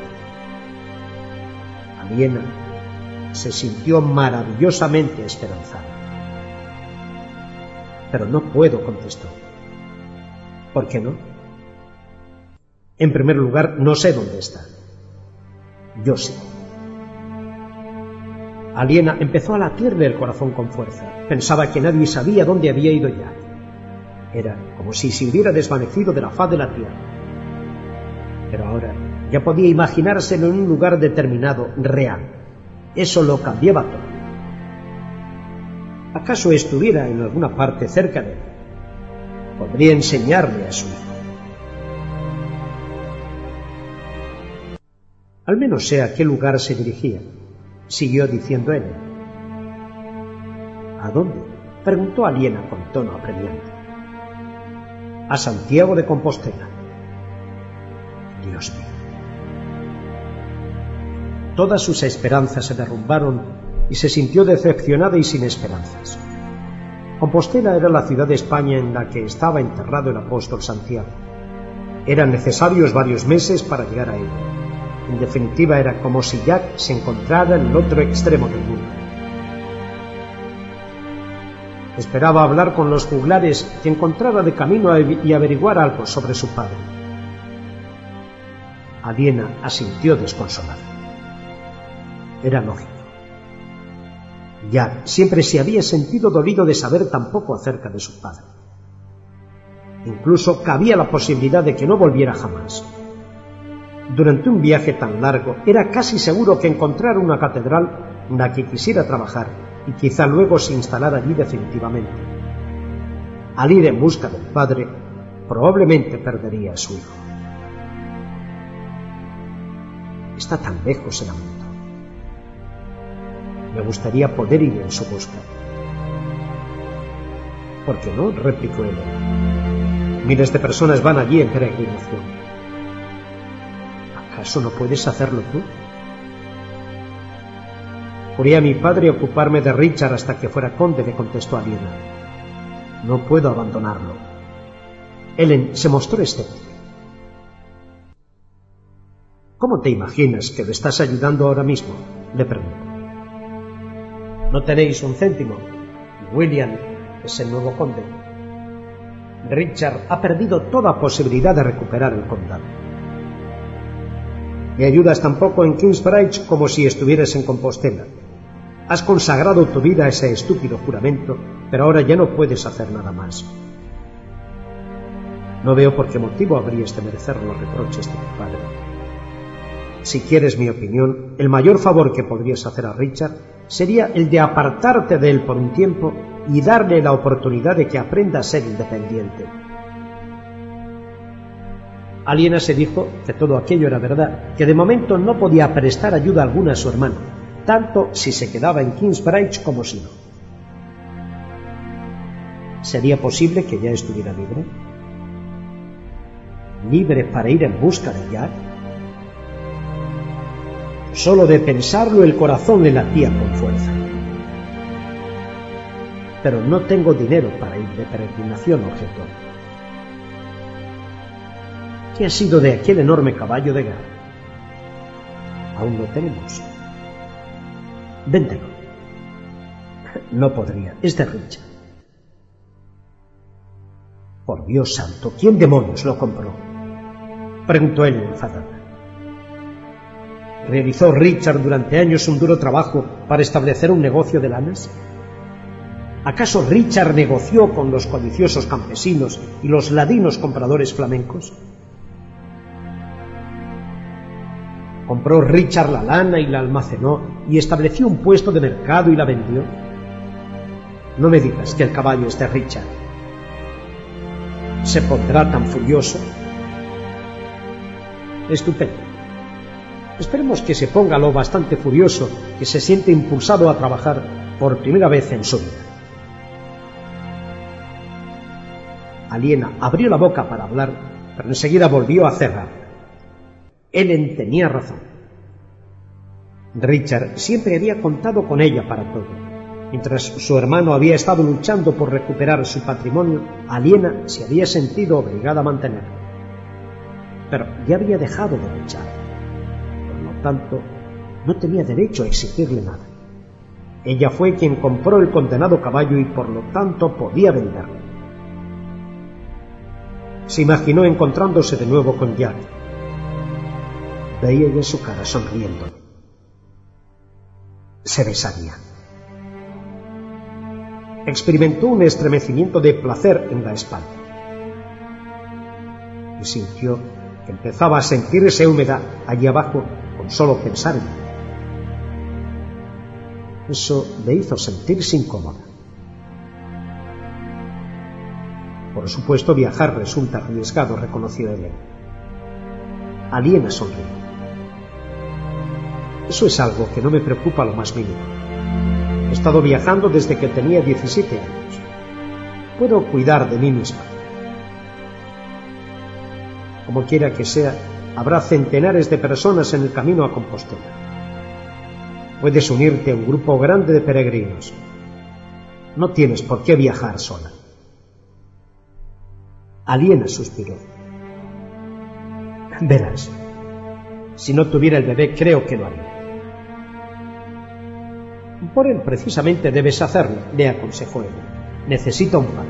Aliena se sintió maravillosamente esperanzada. Pero no puedo, contestó. ¿Por qué no? En primer lugar, no sé dónde está. Yo sé. Aliena empezó a latirle el corazón con fuerza. Pensaba que nadie sabía dónde había ido ya. Era como si se hubiera desvanecido de la faz de la tierra. Pero ahora ya podía imaginárselo en un lugar determinado, real. Eso lo cambiaba todo. ¿Acaso estuviera en alguna parte cerca de él? Podría enseñarle a su hijo. Al menos sé a qué lugar se dirigía siguió diciendo él. ¿A dónde? preguntó Aliena con tono apremiante. A Santiago de Compostela. Dios mío. Todas sus esperanzas se derrumbaron y se sintió decepcionada y sin esperanzas. Compostela era la ciudad de España en la que estaba enterrado el apóstol Santiago. Eran necesarios varios meses para llegar a él en definitiva, era como si Jack se encontrara en el otro extremo del mundo. Esperaba hablar con los juglares que encontrara de camino y averiguar algo sobre su padre. Aliena asintió desconsolada. Era lógico. Jack siempre se había sentido dolido de saber tan poco acerca de su padre. Incluso cabía la posibilidad de que no volviera jamás. Durante un viaje tan largo era casi seguro que encontrara una catedral en la que quisiera trabajar y quizá luego se instalara allí definitivamente. Al ir en busca del padre, probablemente perdería a su hijo. Está tan lejos el mundo. Me gustaría poder ir en su busca. ¿Por qué no? replicó él. Miles de personas van allí en peregrinación. ¿Acaso no puedes hacerlo tú? Juré a mi padre ocuparme de Richard hasta que fuera conde, le contestó Aliena. No puedo abandonarlo. Ellen se mostró escéptica. ¿Cómo te imaginas que le estás ayudando ahora mismo? le preguntó. No tenéis un céntimo. William es el nuevo conde. Richard ha perdido toda posibilidad de recuperar el condado. Me ayudas tan poco en Kingsbridge como si estuvieras en Compostela. Has consagrado tu vida a ese estúpido juramento, pero ahora ya no puedes hacer nada más. No veo por qué motivo habrías de merecer los reproches de tu padre. Si quieres mi opinión, el mayor favor que podrías hacer a Richard sería el de apartarte de él por un tiempo y darle la oportunidad de que aprenda a ser independiente. Aliena se dijo que todo aquello era verdad, que de momento no podía prestar ayuda alguna a su hermano, tanto si se quedaba en Kingsbridge como si no. ¿Sería posible que ya estuviera libre? ¿Libre para ir en busca de Jack? Solo de pensarlo el corazón le latía con fuerza. Pero no tengo dinero para ir de peregrinación, objetó. ¿Qué ha sido de aquel enorme caballo de guerra? Aún lo tenemos. Véndelo. No podría, es de Richard. Por Dios santo, ¿quién demonios lo compró? Preguntó él enfadada. ¿Realizó Richard durante años un duro trabajo para establecer un negocio de lanas? ¿Acaso Richard negoció con los codiciosos campesinos y los ladinos compradores flamencos? Compró Richard la lana y la almacenó y estableció un puesto de mercado y la vendió. No me digas que el caballo es de Richard. ¿Se pondrá tan furioso? Estupendo. Esperemos que se ponga lo bastante furioso que se siente impulsado a trabajar por primera vez en su vida. Aliena abrió la boca para hablar, pero enseguida volvió a cerrar. Ellen tenía razón. Richard siempre había contado con ella para todo. Mientras su hermano había estado luchando por recuperar su patrimonio, Aliena se había sentido obligada a mantenerlo. Pero ya había dejado de luchar tanto, no tenía derecho a exigirle nada. Ella fue quien compró el condenado caballo y por lo tanto podía venderlo. Se imaginó encontrándose de nuevo con Jack. Veía ella su cara sonriendo. Se besaría. Experimentó un estremecimiento de placer en la espalda. Y sintió que empezaba a sentirse humedad allí abajo con solo pensar en él. Eso le hizo sentirse incómoda. Por supuesto, viajar resulta arriesgado, reconoció él. Aliena sonrió. Eso es algo que no me preocupa lo más mínimo. He estado viajando desde que tenía 17 años. Puedo cuidar de mí misma. Como quiera que sea, habrá centenares de personas en el camino a Compostela. Puedes unirte a un grupo grande de peregrinos. No tienes por qué viajar sola. Aliena suspiró. Verás, si no tuviera el bebé creo que lo haría. Por él precisamente debes hacerlo, le aconsejó él. Necesita un padre.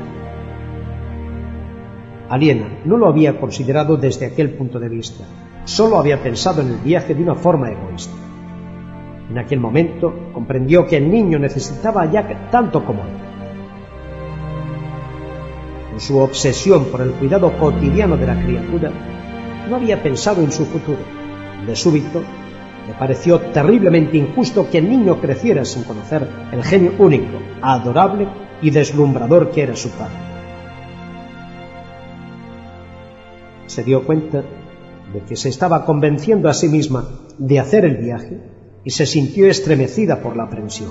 Aliena no lo había considerado desde aquel punto de vista. Solo había pensado en el viaje de una forma egoísta. En aquel momento comprendió que el niño necesitaba a Jack tanto como él. En su obsesión por el cuidado cotidiano de la criatura, no había pensado en su futuro. De súbito, le pareció terriblemente injusto que el niño creciera sin conocer el genio único, adorable y deslumbrador que era su padre. se dio cuenta de que se estaba convenciendo a sí misma de hacer el viaje y se sintió estremecida por la aprensión.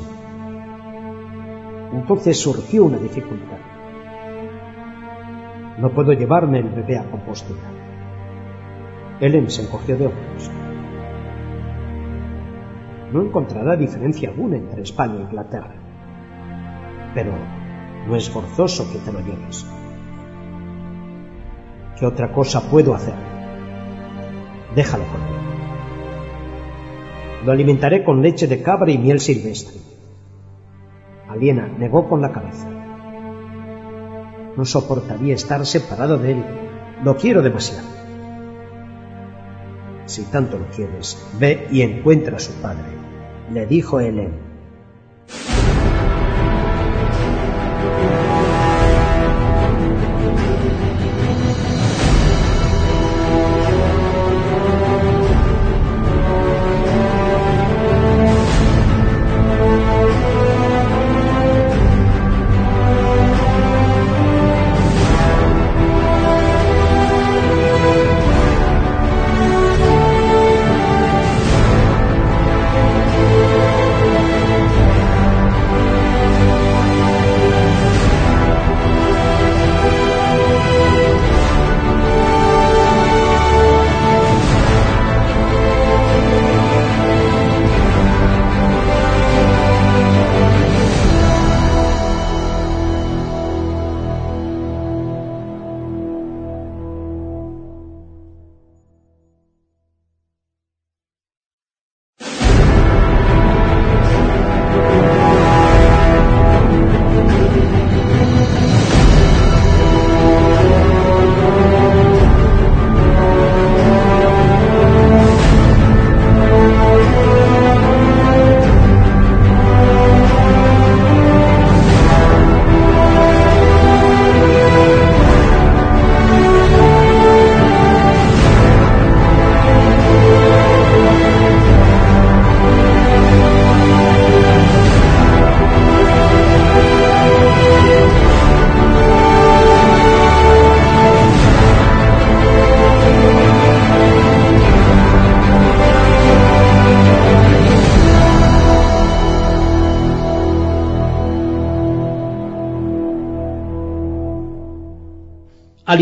Entonces surgió una dificultad. No puedo llevarme el bebé a Compostela. Ellen se encogió de ojos. No encontrará diferencia alguna entre España e Inglaterra. Pero no es forzoso que te lo lleves. ¿Qué otra cosa puedo hacer? Déjalo conmigo. Lo alimentaré con leche de cabra y miel silvestre. Aliena negó con la cabeza. No soportaría estar separado de él. Lo quiero demasiado. Si tanto lo quieres, ve y encuentra a su padre, le dijo Helen.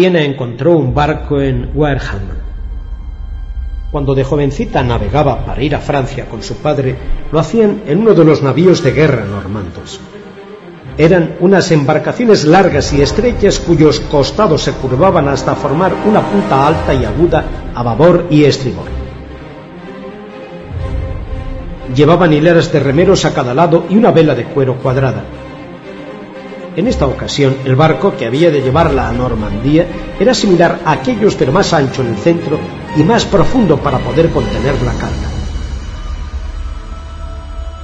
Encontró un barco en Wareham. Cuando de jovencita navegaba para ir a Francia con su padre, lo hacían en uno de los navíos de guerra normandos. Eran unas embarcaciones largas y estrechas cuyos costados se curvaban hasta formar una punta alta y aguda a babor y estribor. Llevaban hileras de remeros a cada lado y una vela de cuero cuadrada. En esta ocasión, el barco que había de llevarla a Normandía era similar a aquellos pero más ancho en el centro y más profundo para poder contener la carga.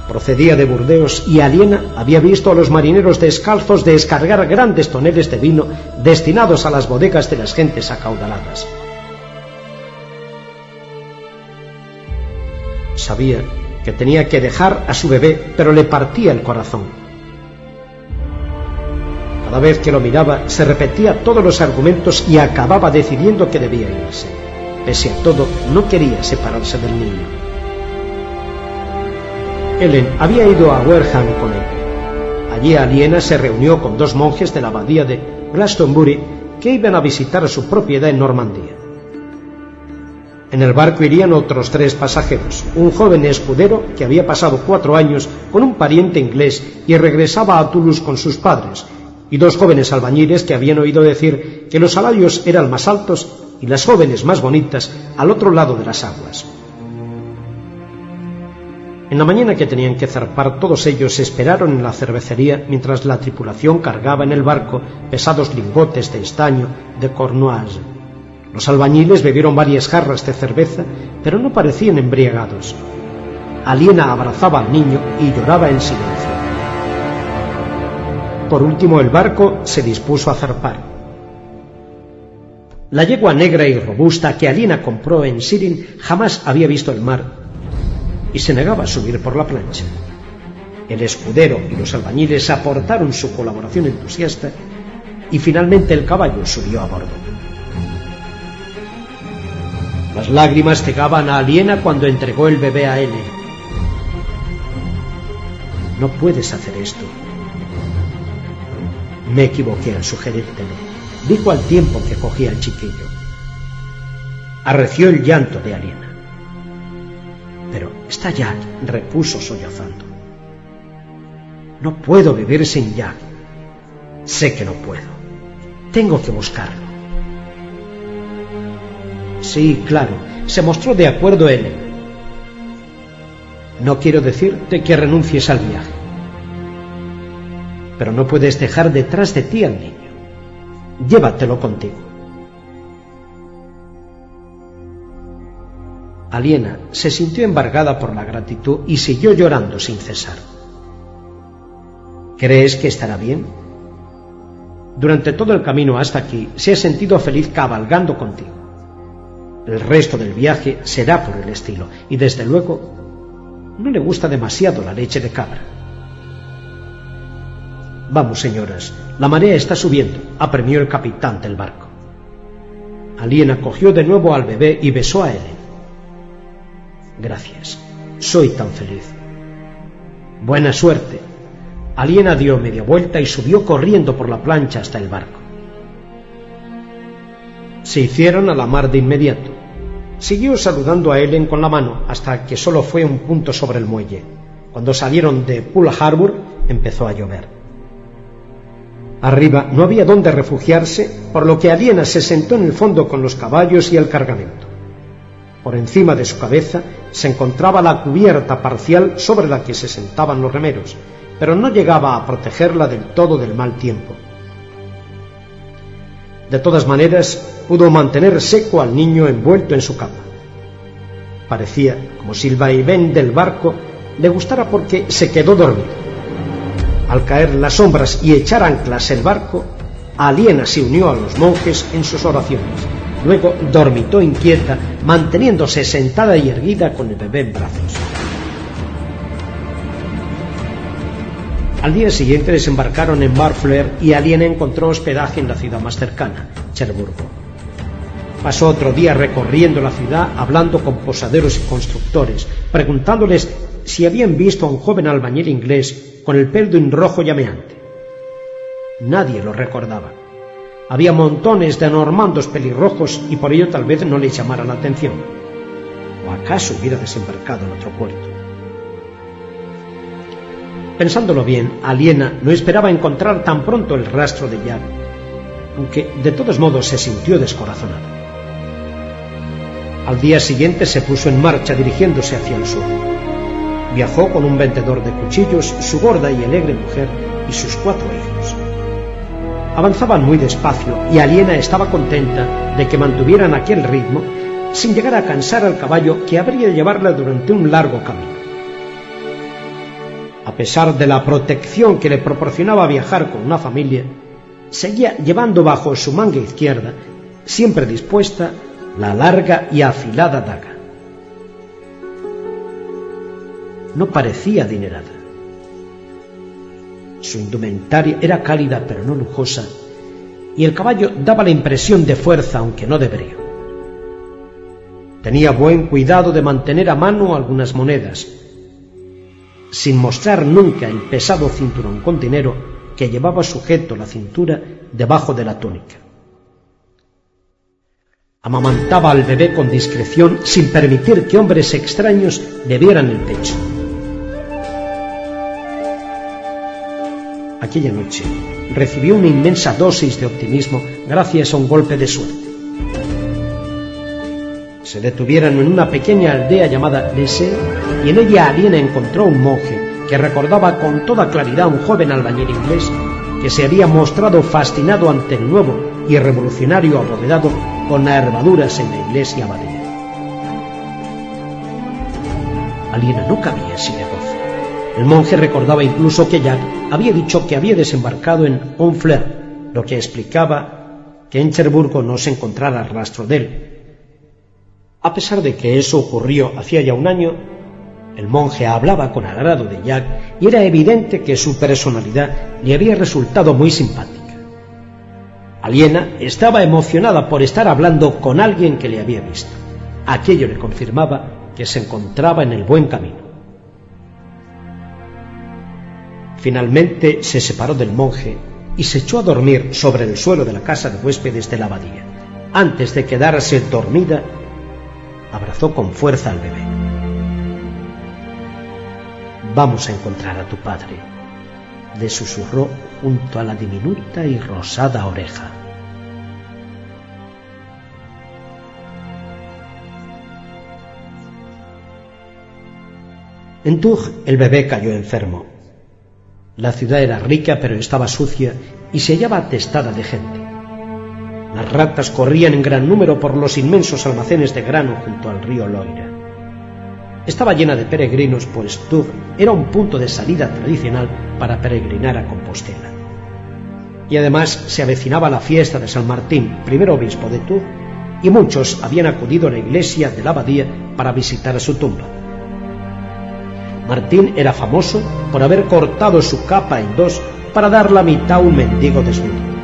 Procedía de Burdeos y Aliena había visto a los marineros descalzos descargar grandes toneles de vino destinados a las bodegas de las gentes acaudaladas. Sabía que tenía que dejar a su bebé, pero le partía el corazón cada vez que lo miraba se repetía todos los argumentos y acababa decidiendo que debía irse. Pese a todo, no quería separarse del niño. Ellen había ido a Wareham con él. Allí Aliena se reunió con dos monjes de la abadía de Glastonbury que iban a visitar a su propiedad en Normandía. En el barco irían otros tres pasajeros, un joven escudero que había pasado cuatro años con un pariente inglés y regresaba a Toulouse con sus padres, y dos jóvenes albañiles que habían oído decir que los salarios eran más altos y las jóvenes más bonitas al otro lado de las aguas. En la mañana que tenían que zarpar, todos ellos esperaron en la cervecería mientras la tripulación cargaba en el barco pesados lingotes de estaño de Cornuage. Los albañiles bebieron varias jarras de cerveza, pero no parecían embriagados. Aliena abrazaba al niño y lloraba en silencio. Por último, el barco se dispuso a zarpar. La yegua negra y robusta que Alina compró en Sirin jamás había visto el mar y se negaba a subir por la plancha. El escudero y los albañiles aportaron su colaboración entusiasta y finalmente el caballo subió a bordo. Las lágrimas cegaban a Aliena cuando entregó el bebé a N. No puedes hacer esto, me equivoqué al sugerírtelo, dijo al tiempo que cogía al chiquillo. Arreció el llanto de Aliena. Pero está Jack, repuso sollozando. No puedo vivir sin Jack. Sé que no puedo. Tengo que buscarlo. Sí, claro, se mostró de acuerdo él. No quiero decirte que renuncies al viaje pero no puedes dejar detrás de ti al niño. Llévatelo contigo. Aliena se sintió embargada por la gratitud y siguió llorando sin cesar. ¿Crees que estará bien? Durante todo el camino hasta aquí se ha sentido feliz cabalgando contigo. El resto del viaje será por el estilo y desde luego no le gusta demasiado la leche de cabra. Vamos, señoras, la marea está subiendo, apremió el capitán del barco. Aliena cogió de nuevo al bebé y besó a Ellen. Gracias, soy tan feliz. Buena suerte. Aliena dio media vuelta y subió corriendo por la plancha hasta el barco. Se hicieron a la mar de inmediato. Siguió saludando a Ellen con la mano hasta que solo fue un punto sobre el muelle. Cuando salieron de Pool Harbor empezó a llover. Arriba no había dónde refugiarse, por lo que Aliena se sentó en el fondo con los caballos y el cargamento. Por encima de su cabeza se encontraba la cubierta parcial sobre la que se sentaban los remeros, pero no llegaba a protegerla del todo del mal tiempo. De todas maneras, pudo mantener seco al niño envuelto en su capa. Parecía como si el vaivén del barco le gustara porque se quedó dormido. Al caer las sombras y echar anclas el barco, Aliena se unió a los monjes en sus oraciones Luego dormitó inquieta, manteniéndose sentada y erguida con el bebé en brazos. Al día siguiente desembarcaron en Barfleur y Aliena encontró hospedaje en la ciudad más cercana, Cherburgo. Pasó otro día recorriendo la ciudad, hablando con posaderos y constructores, preguntándoles si habían visto a un joven albañil inglés con el pelo de un rojo llameante. Nadie lo recordaba. Había montones de normandos pelirrojos y por ello tal vez no le llamara la atención. ¿O acaso hubiera desembarcado en otro puerto? Pensándolo bien, Aliena no esperaba encontrar tan pronto el rastro de Jack, aunque de todos modos se sintió descorazonada. Al día siguiente se puso en marcha dirigiéndose hacia el sur. Viajó con un vendedor de cuchillos, su gorda y alegre mujer y sus cuatro hijos. Avanzaban muy despacio y Aliena estaba contenta de que mantuvieran aquel ritmo sin llegar a cansar al caballo que habría de llevarla durante un largo camino. A pesar de la protección que le proporcionaba viajar con una familia, seguía llevando bajo su manga izquierda, siempre dispuesta, la larga y afilada daga. No parecía adinerada. Su indumentaria era cálida pero no lujosa, y el caballo daba la impresión de fuerza aunque no de brío. Tenía buen cuidado de mantener a mano algunas monedas, sin mostrar nunca el pesado cinturón con dinero que llevaba sujeto la cintura debajo de la túnica. Amamantaba al bebé con discreción sin permitir que hombres extraños le vieran el pecho. Aquella noche recibió una inmensa dosis de optimismo gracias a un golpe de suerte. Se detuvieron en una pequeña aldea llamada Lese y en ella Aliena encontró un monje que recordaba con toda claridad a un joven albañil inglés que se había mostrado fascinado ante el nuevo y revolucionario abovedado con armaduras en la iglesia abadía. Aliena no cabía sin negocio. El monje recordaba incluso que Jack había dicho que había desembarcado en Honfleur, lo que explicaba que en Cherburgo no se encontrara rastro de él. A pesar de que eso ocurrió hacía ya un año, el monje hablaba con agrado de Jack y era evidente que su personalidad le había resultado muy simpática. Aliena estaba emocionada por estar hablando con alguien que le había visto. Aquello le confirmaba que se encontraba en el buen camino. Finalmente se separó del monje y se echó a dormir sobre el suelo de la casa de huéspedes de la abadía. Antes de quedarse dormida, abrazó con fuerza al bebé. Vamos a encontrar a tu padre, le susurró junto a la diminuta y rosada oreja. En Tug el bebé cayó enfermo la ciudad era rica pero estaba sucia y se hallaba atestada de gente. Las ratas corrían en gran número por los inmensos almacenes de grano junto al río Loira. estaba llena de peregrinos, pues Tours era un punto de salida tradicional para peregrinar a Compostela. Y además se avecinaba la fiesta de San Martín, primer obispo de Tours, y muchos habían acudido a la iglesia de la abadía para visitar a su tumba. Martín era famoso por haber cortado su capa en dos para dar la mitad a un mendigo desnudo.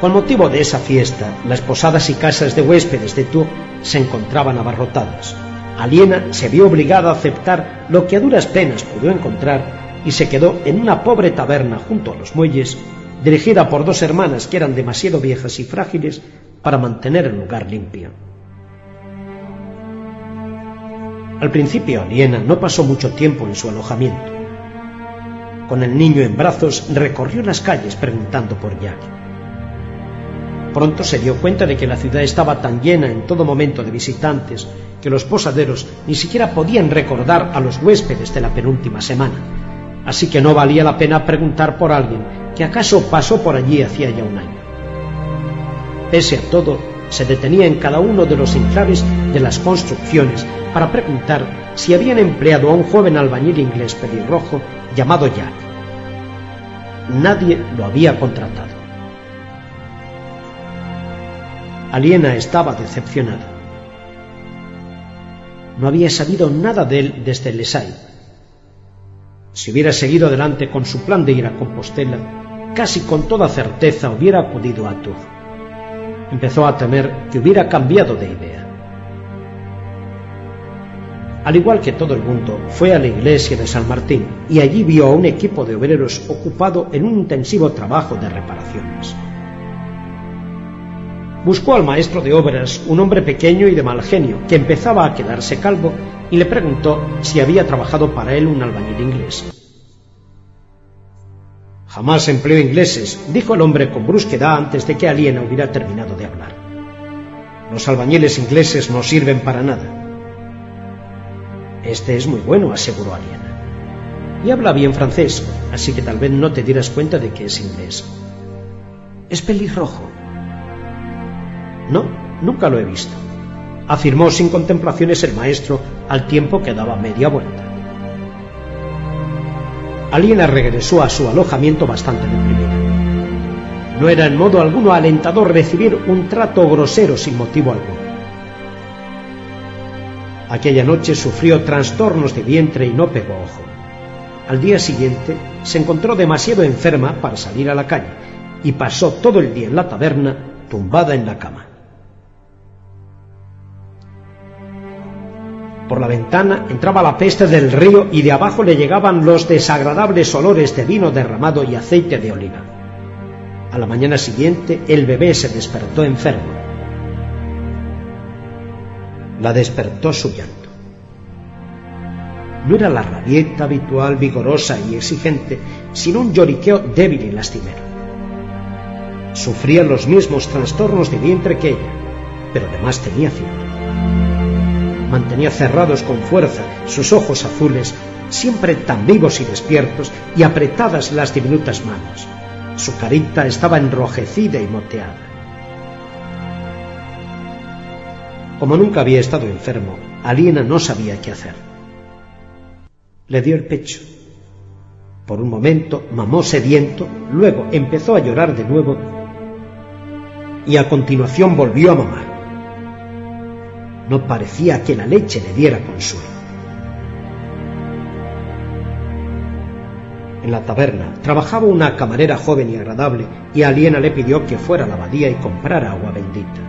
Con motivo de esa fiesta, las posadas y casas de huéspedes de Tours se encontraban abarrotadas. Aliena se vio obligada a aceptar lo que a duras penas pudo encontrar y se quedó en una pobre taberna junto a los muelles, dirigida por dos hermanas que eran demasiado viejas y frágiles para mantener el lugar limpio. Al principio Aliena no pasó mucho tiempo en su alojamiento. Con el niño en brazos recorrió las calles preguntando por Jack. Pronto se dio cuenta de que la ciudad estaba tan llena en todo momento de visitantes que los posaderos ni siquiera podían recordar a los huéspedes de la penúltima semana. Así que no valía la pena preguntar por alguien que acaso pasó por allí hacía ya un año. Pese a todo, se detenía en cada uno de los enclaves de las construcciones para preguntar si habían empleado a un joven albañil inglés pelirrojo llamado Jack. Nadie lo había contratado. Aliena estaba decepcionada. No había sabido nada de él desde Lesay. Si hubiera seguido adelante con su plan de ir a Compostela, casi con toda certeza hubiera acudido a Tours empezó a temer que hubiera cambiado de idea. Al igual que todo el mundo, fue a la iglesia de San Martín y allí vio a un equipo de obreros ocupado en un intensivo trabajo de reparaciones. Buscó al maestro de obras, un hombre pequeño y de mal genio, que empezaba a quedarse calvo, y le preguntó si había trabajado para él un albañil inglés. Jamás empleo ingleses, dijo el hombre con brusquedad antes de que Aliena hubiera terminado de hablar. Los albañiles ingleses no sirven para nada. Este es muy bueno, aseguró Aliena. Y habla bien francés, así que tal vez no te dieras cuenta de que es inglés. Es pelirrojo. No, nunca lo he visto, afirmó sin contemplaciones el maestro al tiempo que daba media vuelta. Aliena regresó a su alojamiento bastante deprimida. No era en modo alguno alentador recibir un trato grosero sin motivo alguno. Aquella noche sufrió trastornos de vientre y no pegó ojo. Al día siguiente se encontró demasiado enferma para salir a la calle y pasó todo el día en la taberna tumbada en la cama. Por la ventana entraba la peste del río y de abajo le llegaban los desagradables olores de vino derramado y aceite de oliva. A la mañana siguiente el bebé se despertó enfermo. La despertó su llanto. No era la rabieta habitual, vigorosa y exigente, sino un lloriqueo débil y lastimero. Sufría los mismos trastornos de vientre que ella, pero además tenía fiebre mantenía cerrados con fuerza sus ojos azules, siempre tan vivos y despiertos, y apretadas las diminutas manos. Su carita estaba enrojecida y moteada. Como nunca había estado enfermo, Aliena no sabía qué hacer. Le dio el pecho. Por un momento mamó sediento, luego empezó a llorar de nuevo y a continuación volvió a mamar. No parecía que la leche le diera consuelo. En la taberna trabajaba una camarera joven y agradable y Aliena le pidió que fuera a la abadía y comprara agua bendita.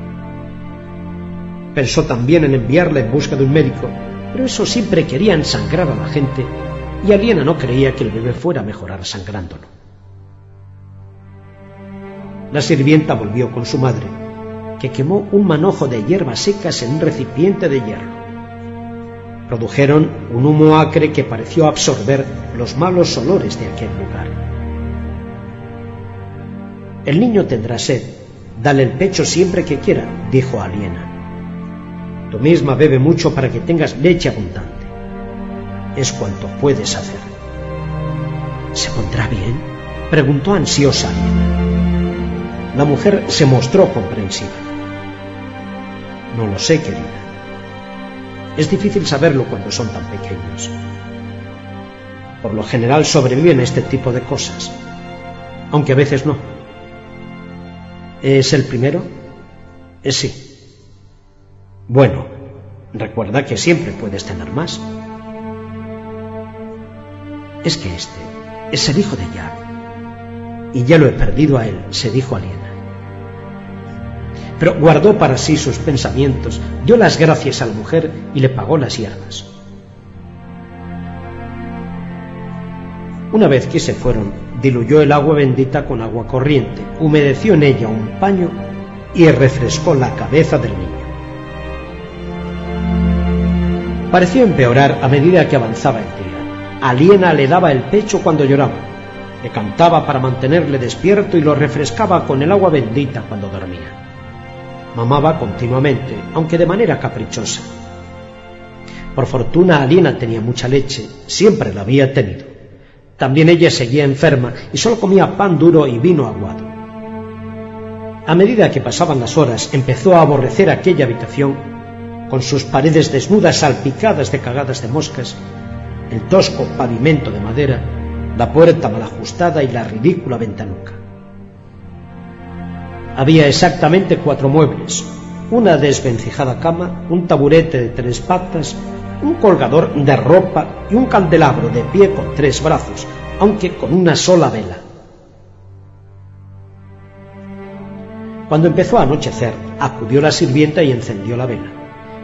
Pensó también en enviarla en busca de un médico, pero eso siempre quería ensangrar a la gente y Aliena no creía que el bebé fuera a mejorar sangrándolo. La sirvienta volvió con su madre que quemó un manojo de hierbas secas en un recipiente de hierro. Produjeron un humo acre que pareció absorber los malos olores de aquel lugar. El niño tendrá sed. Dale el pecho siempre que quiera, dijo Aliena. Tú misma bebe mucho para que tengas leche abundante. Es cuanto puedes hacer. ¿Se pondrá bien? preguntó ansiosa Aliena. La mujer se mostró comprensiva. No lo sé, querida. Es difícil saberlo cuando son tan pequeños. Por lo general sobreviven este tipo de cosas, aunque a veces no. ¿Es el primero? Es sí. Bueno, recuerda que siempre puedes tener más. Es que este es el hijo de Jack. Y ya lo he perdido a él, se dijo Aliena. Pero guardó para sí sus pensamientos, dio las gracias a la mujer y le pagó las hierbas. Una vez que se fueron, diluyó el agua bendita con agua corriente, humedeció en ella un paño y refrescó la cabeza del niño. Pareció empeorar a medida que avanzaba el día. Aliena le daba el pecho cuando lloraba, le cantaba para mantenerle despierto y lo refrescaba con el agua bendita cuando dormía. Mamaba continuamente, aunque de manera caprichosa. Por fortuna Aliena tenía mucha leche, siempre la había tenido. También ella seguía enferma y solo comía pan duro y vino aguado. A medida que pasaban las horas empezó a aborrecer aquella habitación, con sus paredes desnudas salpicadas de cagadas de moscas, el tosco pavimento de madera, la puerta mal ajustada y la ridícula ventanuca. Había exactamente cuatro muebles, una desvencijada cama, un taburete de tres patas, un colgador de ropa y un candelabro de pie con tres brazos, aunque con una sola vela. Cuando empezó a anochecer, acudió la sirvienta y encendió la vela.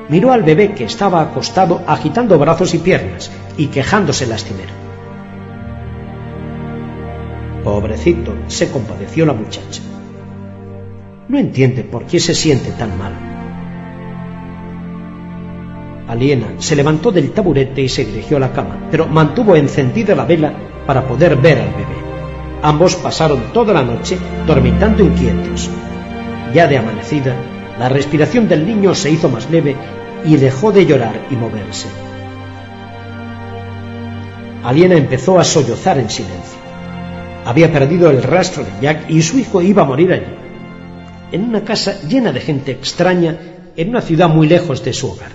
Miró al bebé que estaba acostado agitando brazos y piernas y quejándose lastimero. Pobrecito, se compadeció la muchacha. No entiende por qué se siente tan mal. Aliena se levantó del taburete y se dirigió a la cama, pero mantuvo encendida la vela para poder ver al bebé. Ambos pasaron toda la noche dormitando inquietos. Ya de amanecida, la respiración del niño se hizo más leve y dejó de llorar y moverse. Aliena empezó a sollozar en silencio. Había perdido el rastro de Jack y su hijo iba a morir allí, en una casa llena de gente extraña, en una ciudad muy lejos de su hogar.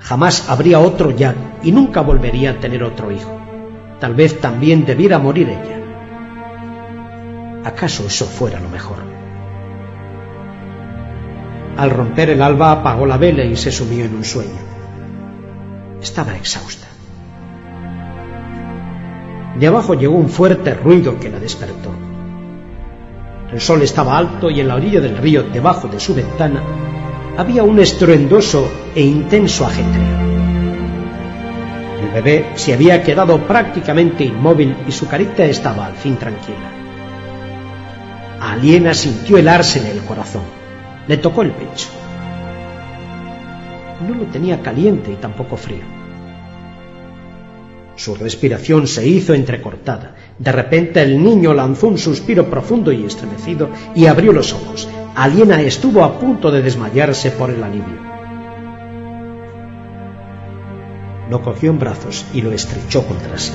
Jamás habría otro Jack y nunca volvería a tener otro hijo. Tal vez también debiera morir ella. ¿Acaso eso fuera lo mejor? Al romper el alba apagó la vela y se sumió en un sueño. Estaba exhausta. De abajo llegó un fuerte ruido que la despertó. El sol estaba alto y en la orilla del río, debajo de su ventana, había un estruendoso e intenso ajetreo. El bebé se había quedado prácticamente inmóvil y su carita estaba al fin tranquila. Aliena sintió helarse en el corazón. Le tocó el pecho. No lo tenía caliente y tampoco frío. Su respiración se hizo entrecortada. De repente el niño lanzó un suspiro profundo y estremecido y abrió los ojos. Aliena estuvo a punto de desmayarse por el alivio. Lo cogió en brazos y lo estrechó contra sí.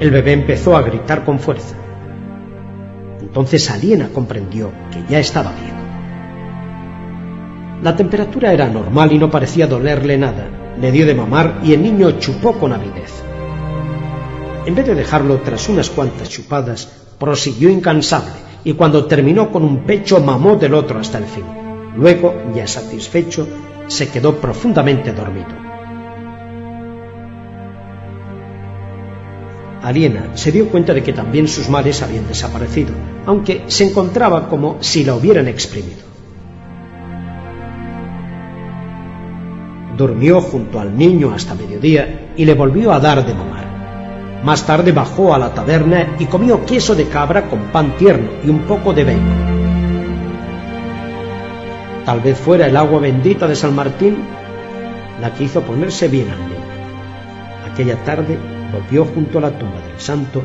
El bebé empezó a gritar con fuerza. Entonces Aliena comprendió que ya estaba bien. La temperatura era normal y no parecía dolerle nada. Le dio de mamar y el niño chupó con avidez. En vez de dejarlo tras unas cuantas chupadas, prosiguió incansable y cuando terminó con un pecho mamó del otro hasta el fin. Luego, ya satisfecho, se quedó profundamente dormido. Aliena se dio cuenta de que también sus males habían desaparecido, aunque se encontraba como si la hubieran exprimido. Durmió junto al niño hasta mediodía y le volvió a dar de mamar. Más tarde bajó a la taberna y comió queso de cabra con pan tierno y un poco de bacon. Tal vez fuera el agua bendita de San Martín la que hizo ponerse bien al niño. Aquella tarde volvió junto a la tumba del santo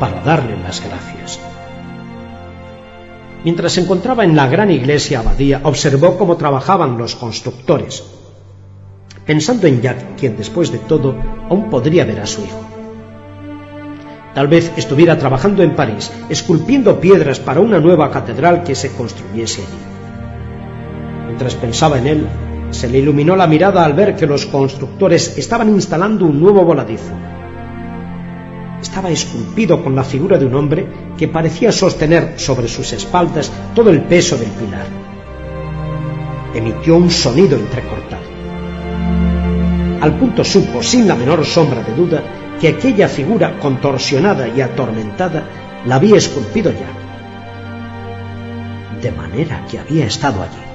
para darle las gracias. Mientras se encontraba en la gran iglesia abadía, observó cómo trabajaban los constructores, pensando en Jack, quien después de todo aún podría ver a su hijo. Tal vez estuviera trabajando en París, esculpiendo piedras para una nueva catedral que se construyese allí. Mientras pensaba en él, Se le iluminó la mirada al ver que los constructores estaban instalando un nuevo voladizo. Estaba esculpido con la figura de un hombre que parecía sostener sobre sus espaldas todo el peso del pilar. Emitió un sonido entrecortado. Al punto supo, sin la menor sombra de duda, que aquella figura contorsionada y atormentada la había esculpido ya. De manera que había estado allí.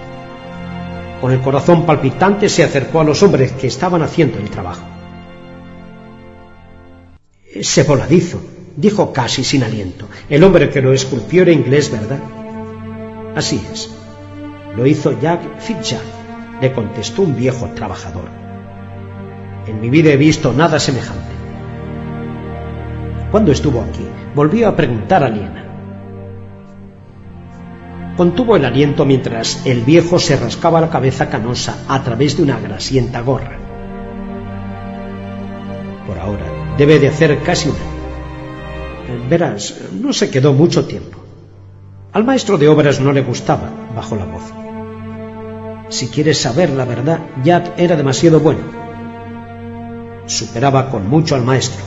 Con el corazón palpitante se acercó a los hombres que estaban haciendo el trabajo. Ese voladizo, dijo casi sin aliento. El hombre que lo esculpió era inglés, ¿verdad? Así es. Lo hizo Jack Fitzgerald, le contestó un viejo trabajador. En mi vida he visto nada semejante. Cuando estuvo aquí, volvió a preguntar a Liena. Contuvo el aliento mientras el viejo se rascaba la cabeza canosa a través de una grasienta gorra. Por ahora, debe de hacer casi un año. Verás, no se quedó mucho tiempo. Al maestro de obras no le gustaba, bajó la voz. Si quieres saber la verdad, Jack era demasiado bueno. Superaba con mucho al maestro,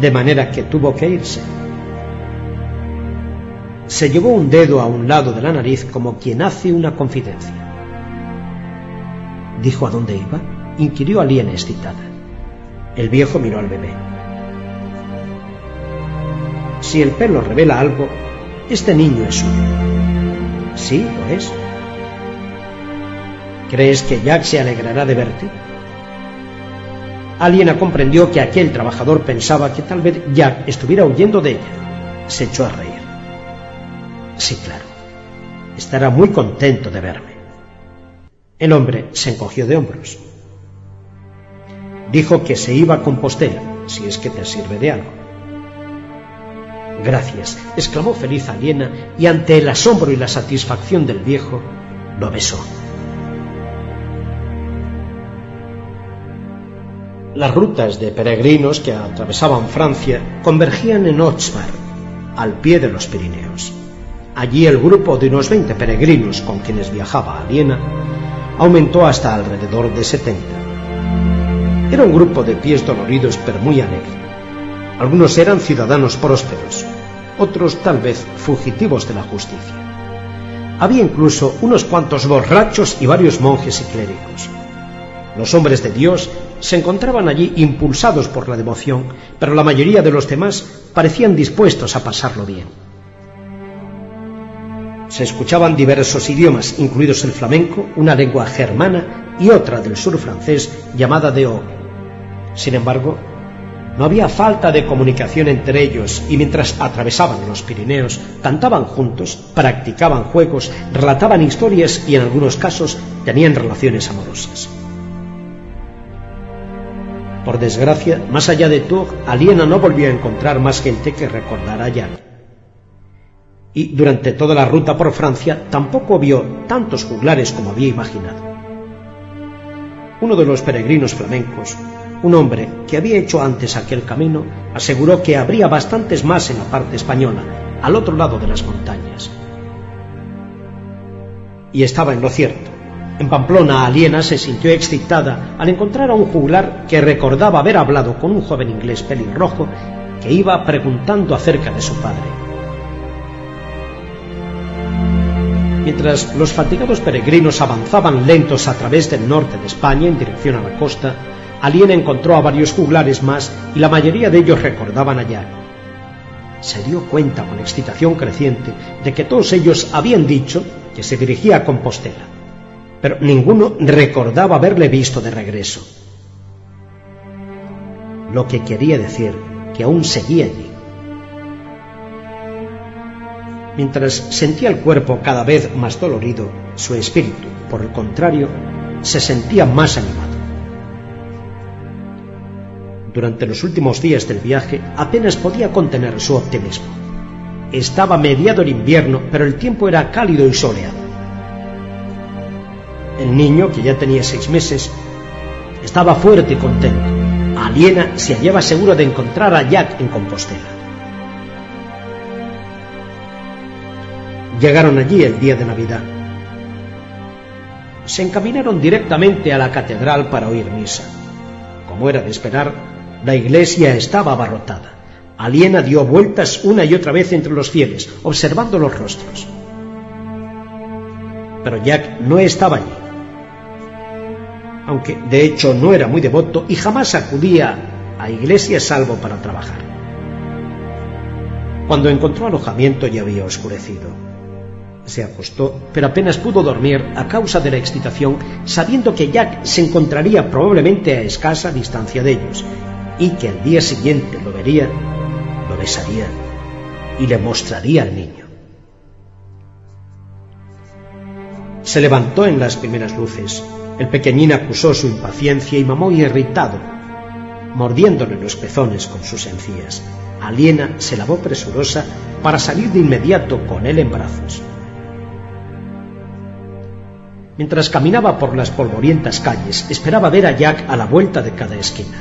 de manera que tuvo que irse. Se llevó un dedo a un lado de la nariz como quien hace una confidencia. ¿Dijo a dónde iba? inquirió Alien excitada. El viejo miró al bebé. Si el pelo revela algo, este niño es suyo. Sí, lo es. ¿Crees que Jack se alegrará de verte? Aliena comprendió que aquel trabajador pensaba que tal vez Jack estuviera huyendo de ella. Se echó a reír. Sí, claro. Estará muy contento de verme. El hombre se encogió de hombros. Dijo que se iba a Compostela, si es que te sirve de algo. Gracias, exclamó feliz Aliena y ante el asombro y la satisfacción del viejo, lo besó. Las rutas de peregrinos que atravesaban Francia convergían en Oxbar, al pie de los Pirineos. Allí el grupo de unos 20 peregrinos con quienes viajaba a Viena aumentó hasta alrededor de 70. Era un grupo de pies doloridos pero muy alegre. Algunos eran ciudadanos prósperos, otros tal vez fugitivos de la justicia. Había incluso unos cuantos borrachos y varios monjes y clérigos. Los hombres de Dios se encontraban allí impulsados por la devoción, pero la mayoría de los demás parecían dispuestos a pasarlo bien. Se escuchaban diversos idiomas, incluidos el flamenco, una lengua germana y otra del sur francés llamada Deo. Sin embargo, no había falta de comunicación entre ellos y mientras atravesaban los Pirineos, cantaban juntos, practicaban juegos, relataban historias y en algunos casos tenían relaciones amorosas. Por desgracia, más allá de Tours, Aliena no volvió a encontrar más gente que recordara a Jack. Y durante toda la ruta por Francia tampoco vio tantos juglares como había imaginado. Uno de los peregrinos flamencos, un hombre que había hecho antes aquel camino, aseguró que habría bastantes más en la parte española, al otro lado de las montañas. Y estaba en lo cierto. En Pamplona, Aliena se sintió excitada al encontrar a un juglar que recordaba haber hablado con un joven inglés pelirrojo que iba preguntando acerca de su padre. Mientras los fatigados peregrinos avanzaban lentos a través del norte de España en dirección a la costa, Aliena encontró a varios juglares más y la mayoría de ellos recordaban a Jack. Se dio cuenta con excitación creciente de que todos ellos habían dicho que se dirigía a Compostela pero ninguno recordaba haberle visto de regreso. Lo que quería decir que aún seguía allí. Mientras sentía el cuerpo cada vez más dolorido, su espíritu, por el contrario, se sentía más animado. Durante los últimos días del viaje apenas podía contener su optimismo. Estaba mediado el invierno, pero el tiempo era cálido y soleado. El niño, que ya tenía seis meses, estaba fuerte y contento. Aliena se hallaba seguro de encontrar a Jack en Compostela. Llegaron allí el día de Navidad. se encaminaron directamente a la catedral para oír misa. Como era de esperar, la iglesia estaba abarrotada. Aliena dio vueltas una y otra vez entre los fieles, observando los rostros. Pero Jack no estaba allí. Aunque de hecho no era muy devoto y jamás acudía a iglesia salvo para trabajar. Cuando encontró alojamiento ya había oscurecido. Se acostó, pero apenas pudo dormir a causa de la excitación, sabiendo que Jack se encontraría probablemente a escasa distancia de ellos y que al día siguiente lo vería, lo besaría y le mostraría al niño. Se levantó en las primeras luces. El pequeñín acusó su impaciencia y mamó irritado, mordiéndole los pezones con sus encías. Aliena se lavó presurosa para salir de inmediato con él en brazos. Mientras caminaba por las polvorientas calles, esperaba ver a Jack a la vuelta de cada esquina.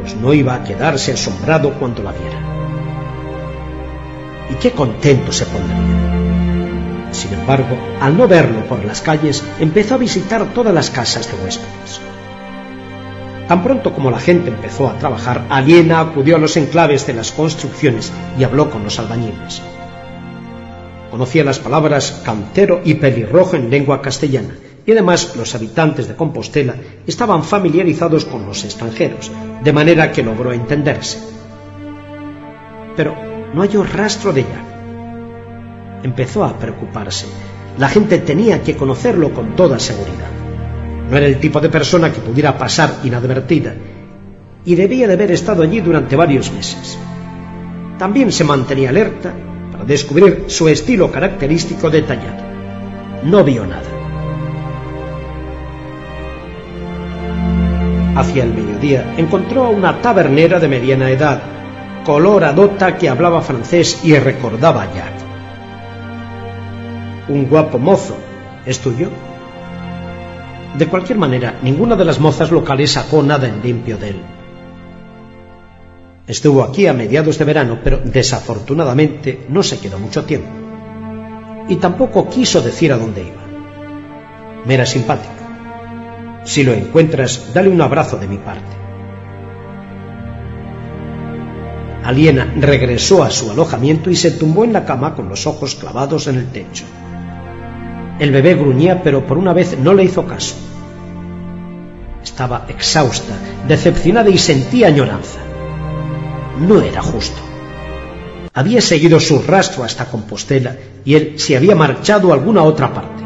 Pues no iba a quedarse asombrado cuando la viera. Y qué contento se pondría. Sin embargo, al no verlo por las calles, empezó a visitar todas las casas de huéspedes. Tan pronto como la gente empezó a trabajar, Aliena acudió a los enclaves de las construcciones y habló con los albañiles. Conocía las palabras cantero y pelirrojo en lengua castellana, y además los habitantes de Compostela estaban familiarizados con los extranjeros, de manera que logró entenderse. Pero no halló rastro de ella. Empezó a preocuparse. La gente tenía que conocerlo con toda seguridad. No era el tipo de persona que pudiera pasar inadvertida, y debía de haber estado allí durante varios meses. También se mantenía alerta para descubrir su estilo característico detallado. No vio nada. Hacia el mediodía encontró a una tabernera de mediana edad, coloradota que hablaba francés y recordaba a Jack. Un guapo mozo, ¿es tuyo? De cualquier manera, ninguna de las mozas locales sacó nada en limpio de él. Estuvo aquí a mediados de verano, pero desafortunadamente no se quedó mucho tiempo. Y tampoco quiso decir a dónde iba. Me era simpática. Si lo encuentras, dale un abrazo de mi parte. Aliena regresó a su alojamiento y se tumbó en la cama con los ojos clavados en el techo. El bebé gruñía, pero por una vez no le hizo caso. Estaba exhausta, decepcionada y sentía añoranza no era justo. Había seguido su rastro hasta Compostela y él se había marchado a alguna otra parte.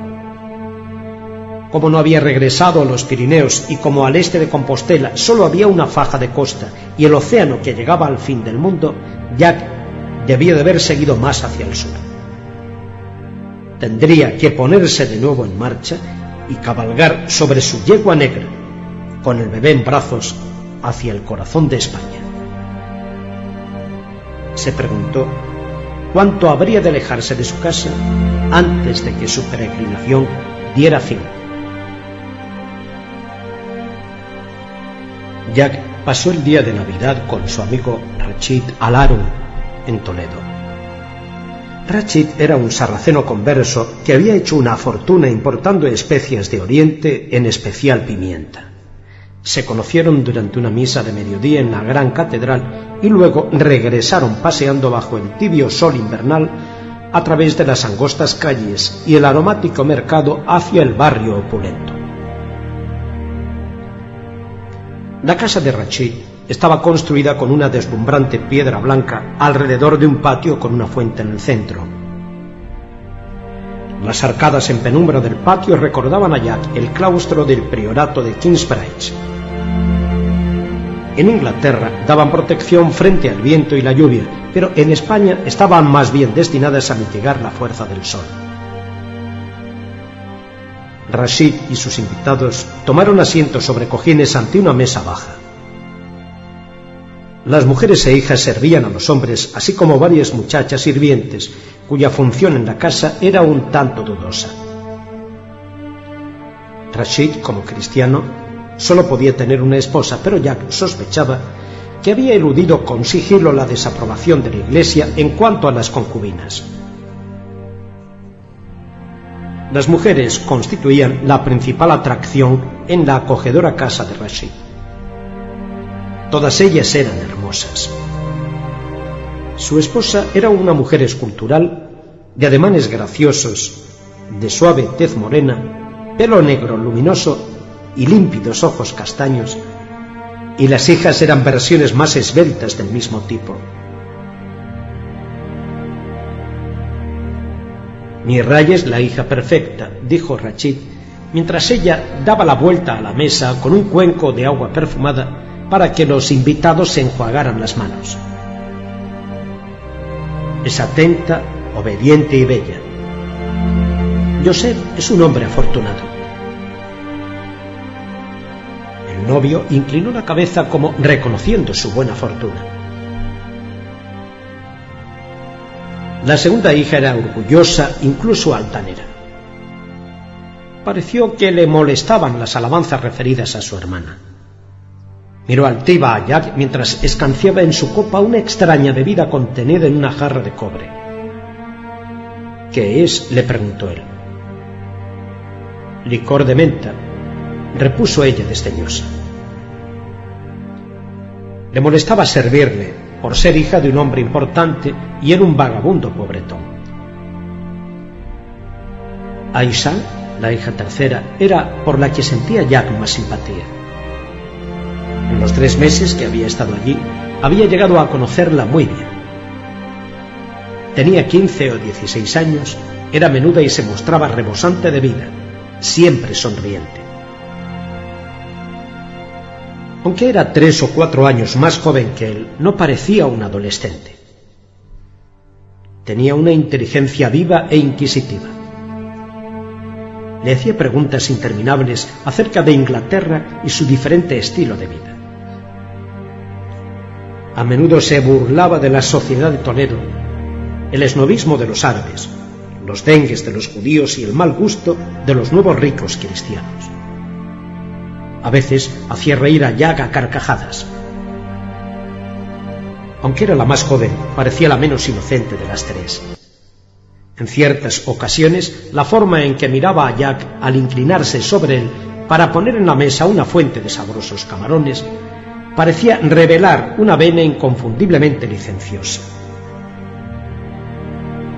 Como no había regresado a los Pirineos y como al este de Compostela solo había una faja de costa y el océano que llegaba al fin del mundo, Jack debía de haber seguido más hacia el sur. Tendría que ponerse de nuevo en marcha y cabalgar sobre su yegua negra, con el bebé en brazos, hacia el corazón de España se preguntó cuánto habría de alejarse de su casa antes de que su peregrinación diera fin. Jack pasó el día de Navidad con su amigo Rachid Alaru en Toledo. Rachid era un sarraceno converso que había hecho una fortuna importando especias de Oriente, en especial pimienta se conocieron durante una misa de mediodía en la gran catedral y luego regresaron paseando bajo el tibio sol invernal a través de las angostas calles y el aromático mercado hacia el barrio opulento. La casa de Rachid estaba construida con una deslumbrante piedra blanca alrededor de un patio con una fuente en el centro. Las arcadas en penumbra del patio recordaban a Jack el claustro del priorato de Kingsbridge, en Inglaterra daban protección frente al viento y la lluvia, pero en España estaban más bien destinadas a mitigar la fuerza del sol. Rashid y sus invitados tomaron asiento sobre cojines ante una mesa baja. Las mujeres e hijas servían a los hombres, así como varias muchachas sirvientes, cuya función en la casa era un tanto dudosa. Rashid, como cristiano, Solo podía tener una esposa, pero Jack sospechaba que había eludido con sigilo la desaprobación de la Iglesia en cuanto a las concubinas. Las mujeres constituían la principal atracción en la acogedora casa de Rashid. Todas ellas eran hermosas. Su esposa era una mujer escultural, de ademanes graciosos, de suave tez morena, pelo negro luminoso y límpidos ojos castaños, y las hijas eran versiones más esbeltas del mismo tipo. Mi Ray es la hija perfecta, dijo Rachid, mientras ella daba la vuelta a la mesa con un cuenco de agua perfumada para que los invitados se enjuagaran las manos. Es atenta, obediente y bella. Joseph es un hombre afortunado. El novio inclinó la cabeza como reconociendo su buena fortuna. La segunda hija era orgullosa, incluso altanera. Pareció que le molestaban las alabanzas referidas a su hermana. Miró altiva a Jack mientras escanciaba en su copa una extraña bebida contenida en una jarra de cobre. ¿Qué es? le preguntó él. Licor de menta, repuso ella desdeñosa. Le molestaba servirle, por ser hija de un hombre importante y era un vagabundo pobretón. Aisha, la hija tercera, era por la que sentía Jack más simpatía. En los tres meses que había estado allí, había llegado a conocerla muy bien. Tenía 15 o 16 años, era menuda y se mostraba rebosante de vida, siempre sonriente. Aunque era tres o cuatro años más joven que él, no parecía un adolescente. Tenía una inteligencia viva e inquisitiva. Le hacía preguntas interminables acerca de Inglaterra y su diferente estilo de vida. A menudo se burlaba de la sociedad de Toledo, el esnovismo de los árabes, los dengues de los judíos y el mal gusto de los nuevos ricos cristianos. A veces hacía reír a Jack a carcajadas. Aunque era la más joven, parecía la menos inocente de las tres. En ciertas ocasiones, la forma en que miraba a Jack al inclinarse sobre él para poner en la mesa una fuente de sabrosos camarones parecía revelar una vena inconfundiblemente licenciosa.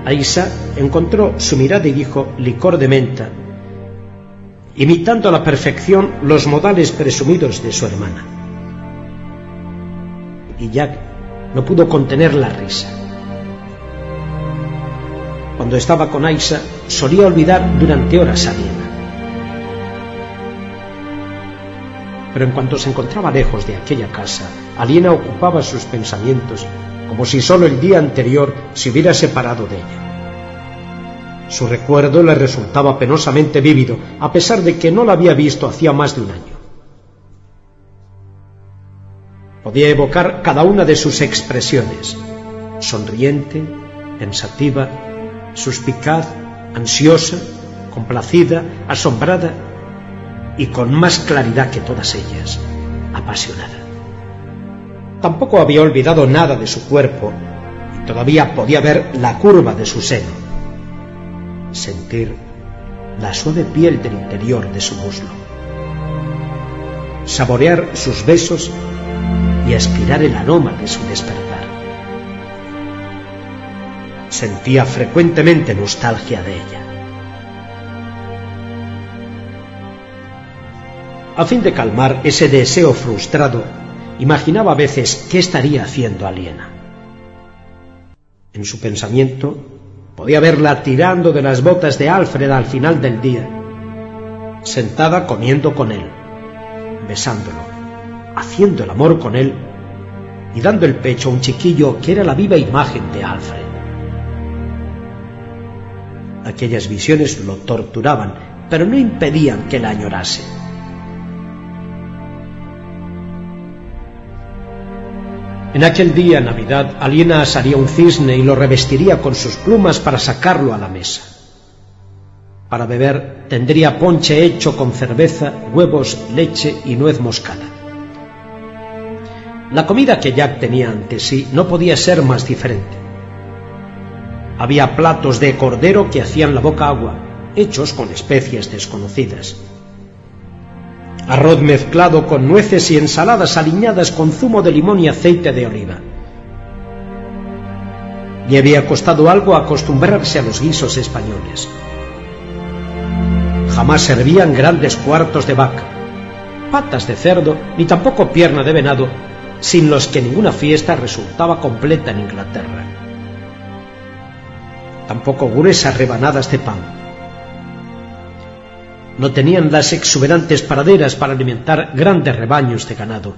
Aisa encontró su mirada y dijo licor de menta, imitando a la perfección los modales presumidos de su hermana. Y Jack no pudo contener la risa. Cuando estaba con Aisa, solía olvidar durante horas a. pero en cuanto se encontraba lejos de aquella casa, Aliena ocupaba sus pensamientos como si sólo el día anterior se hubiera separado de ella. Su recuerdo le resultaba penosamente vívido, a pesar de que no la había visto hacía más de un año. Podía evocar cada una de sus expresiones, sonriente, pensativa, suspicaz, ansiosa, complacida, asombrada y con más claridad que todas ellas, apasionada. Tampoco había olvidado nada de su cuerpo y todavía podía ver la curva de su seno, sentir la suave piel del interior de su muslo, saborear sus besos y aspirar el aroma de su despertar. Sentía frecuentemente nostalgia de ella. A fin de calmar ese deseo frustrado, imaginaba a veces qué estaría haciendo Aliena. En su pensamiento podía verla tirando de las botas de Alfred al final del día, sentada comiendo con él, besándolo, haciendo el amor con él y dando el pecho a un chiquillo que era la viva imagen de Alfred. Aquellas visiones lo torturaban, pero no impedían que la añorase. En aquel día, Navidad, Aliena asaría un cisne y lo revestiría con sus plumas para sacarlo a la mesa. Para beber tendría ponche hecho con cerveza, huevos, leche y nuez moscada. La comida que Jack tenía ante sí no podía ser más diferente. Había platos de cordero que hacían la boca agua, hechos con especies desconocidas. Arroz mezclado con nueces y ensaladas aliñadas con zumo de limón y aceite de oliva. Le había costado algo acostumbrarse a los guisos españoles. Jamás servían grandes cuartos de vaca, patas de cerdo, ni tampoco pierna de venado, sin los que ninguna fiesta resultaba completa en Inglaterra. Tampoco gruesas rebanadas de pan. No tenían las exuberantes praderas para alimentar grandes rebaños de ganado,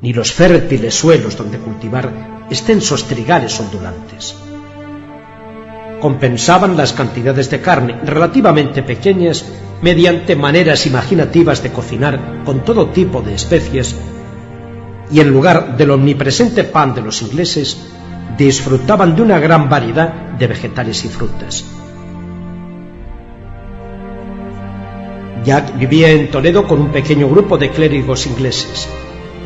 ni los fértiles suelos donde cultivar extensos trigales ondulantes. Compensaban las cantidades de carne relativamente pequeñas mediante maneras imaginativas de cocinar con todo tipo de especies y en lugar del omnipresente pan de los ingleses, disfrutaban de una gran variedad de vegetales y frutas. Jack vivía en Toledo con un pequeño grupo de clérigos ingleses.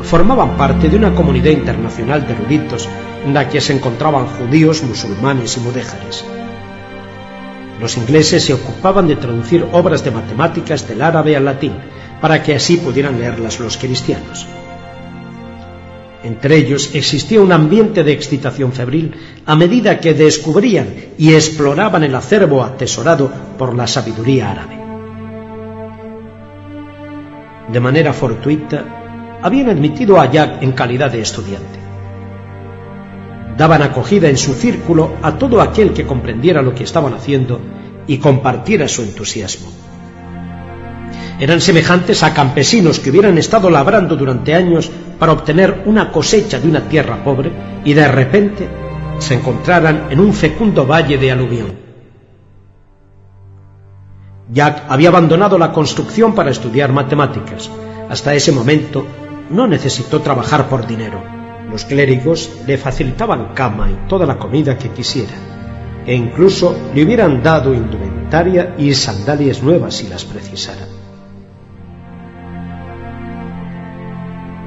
Formaban parte de una comunidad internacional de eruditos en la que se encontraban judíos, musulmanes y mudéjares. Los ingleses se ocupaban de traducir obras de matemáticas del árabe al latín para que así pudieran leerlas los cristianos. Entre ellos existía un ambiente de excitación febril a medida que descubrían y exploraban el acervo atesorado por la sabiduría árabe. De manera fortuita, habían admitido a Jack en calidad de estudiante. Daban acogida en su círculo a todo aquel que comprendiera lo que estaban haciendo y compartiera su entusiasmo eran semejantes a campesinos que hubieran estado labrando durante años para obtener una cosecha de una tierra pobre y de repente se encontraran en un fecundo valle de aluvión. Jack había abandonado la construcción para estudiar matemáticas. Hasta ese momento no necesitó trabajar por dinero. Los clérigos le facilitaban cama y toda la comida que quisiera, e incluso le hubieran dado indumentaria y sandalias nuevas si las precisara.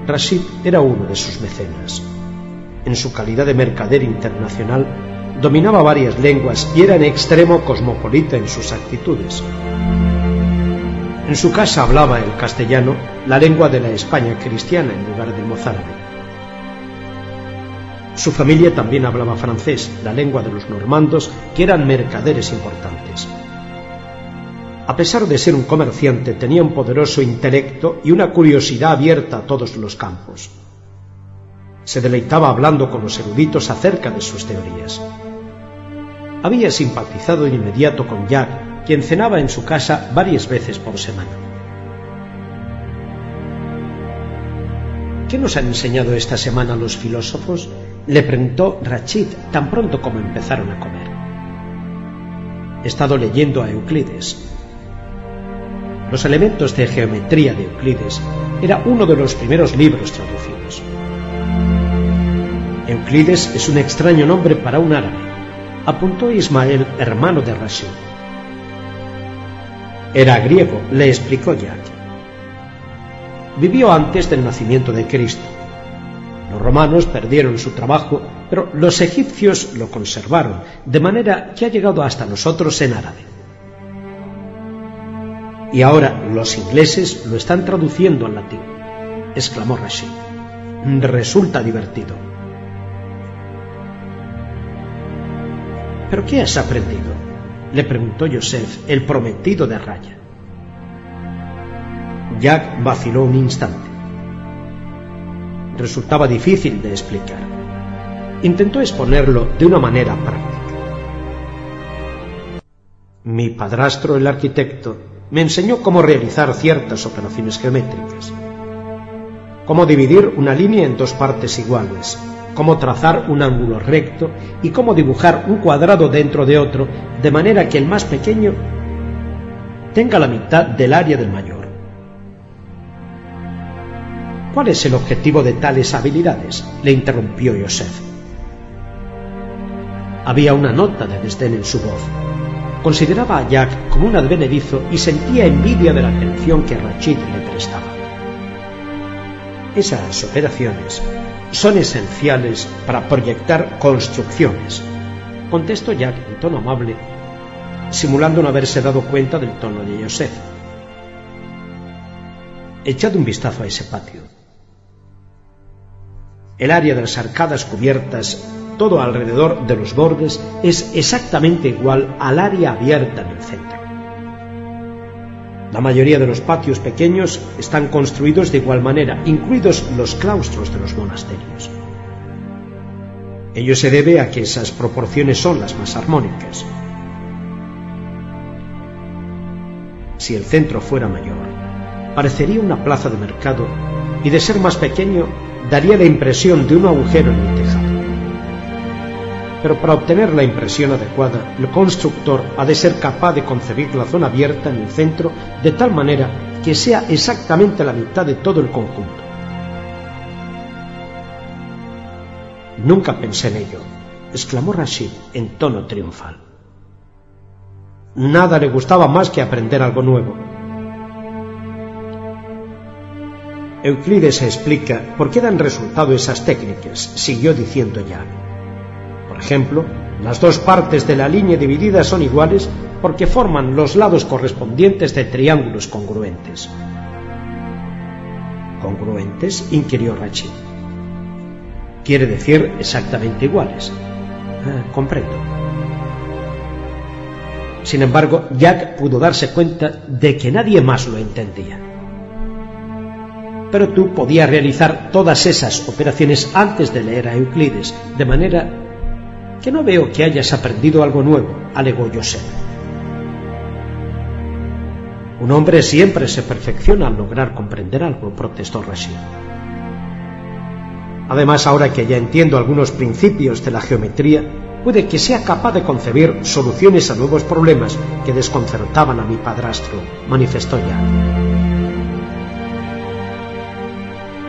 Rashid era uno de sus mecenas. En su calidad de mercader internacional, dominaba varias lenguas y era en extremo cosmopolita en sus actitudes. En su casa hablaba el castellano, la lengua de la España cristiana en lugar del mozárabe. Su familia también hablaba francés, la lengua de los normandos, que eran mercaderes importantes. A pesar de ser un comerciante, tenía un poderoso intelecto y una curiosidad abierta a todos los campos. Se deleitaba hablando con los eruditos acerca de sus teorías. Había simpatizado de inmediato con Jack, quien cenaba en su casa varias veces por semana. ¿Qué nos han enseñado esta semana los filósofos? le preguntó Rachid tan pronto como empezaron a comer. He estado leyendo a Euclides, los elementos de geometría de Euclides era uno de los primeros libros traducidos. Euclides es un extraño nombre para un árabe, apuntó Ismael, hermano de Rashid. Era griego, le explicó Jack. Vivió antes del nacimiento de Cristo. Los romanos perdieron su trabajo, pero los egipcios lo conservaron, de manera que ha llegado hasta nosotros en árabe. Y ahora los ingleses lo están traduciendo al latín, exclamó Rashid. Resulta divertido. ¿Pero qué has aprendido? le preguntó Joseph, el prometido de Raya. Jack vaciló un instante. Resultaba difícil de explicar. Intentó exponerlo de una manera práctica. Mi padrastro, el arquitecto, me enseñó cómo realizar ciertas operaciones geométricas, cómo dividir una línea en dos partes iguales, cómo trazar un ángulo recto y cómo dibujar un cuadrado dentro de otro de manera que el más pequeño tenga la mitad del área del mayor. ¿Cuál es el objetivo de tales habilidades? le interrumpió Joseph. Había una nota de desdén en su voz, Consideraba a Jack como un advenedizo y sentía envidia de la atención que Rachid le prestaba. Esas operaciones son esenciales para proyectar construcciones, contestó Jack en tono amable simulando no haberse dado cuenta del tono de Joseph. Echad un vistazo a ese patio. El área de las arcadas cubiertas, todo alrededor de los bordes, es exactamente igual al área abierta en el centro. La mayoría de los patios pequeños están construidos de igual manera, incluidos los claustros de los monasterios. Ello se debe a que esas proporciones son las más armónicas. Si el centro fuera mayor, parecería una plaza de mercado y de ser más pequeño daría la impresión de un agujero en el tejado. Pero para obtener la impresión adecuada, el constructor ha de ser capaz de concebir la zona abierta en el centro de tal manera que sea exactamente la mitad de todo el conjunto. Nunca pensé en ello, exclamó Rashid en tono triunfal. Nada le gustaba más que aprender algo nuevo. Euclides explica por qué dan resultado esas técnicas, siguió diciendo ya. Ejemplo, las dos partes de la línea dividida son iguales porque forman los lados correspondientes de triángulos congruentes. ¿Congruentes? inquirió Rachid. Quiere decir exactamente iguales. Ah, comprendo. Sin embargo, Jack pudo darse cuenta de que nadie más lo entendía. Pero tú podías realizar todas esas operaciones antes de leer a Euclides, de manera que no veo que hayas aprendido algo nuevo, alegó Joseph. Un hombre siempre se perfecciona al lograr comprender algo, protestó Rashid. Además, ahora que ya entiendo algunos principios de la geometría, puede que sea capaz de concebir soluciones a nuevos problemas que desconcertaban a mi padrastro, manifestó ya.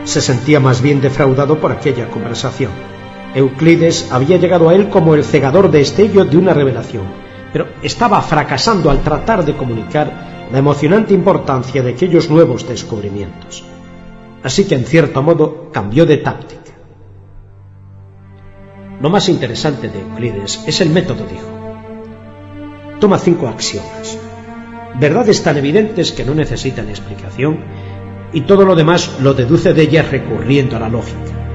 Se sentía más bien defraudado por aquella conversación. Euclides había llegado a él como el cegador de estello de una revelación, pero estaba fracasando al tratar de comunicar la emocionante importancia de aquellos nuevos descubrimientos. Así que en cierto modo cambió de táctica. Lo más interesante de Euclides es el método, dijo. Toma cinco axiomas, verdades tan evidentes que no necesitan explicación, y todo lo demás lo deduce de ellas recurriendo a la lógica.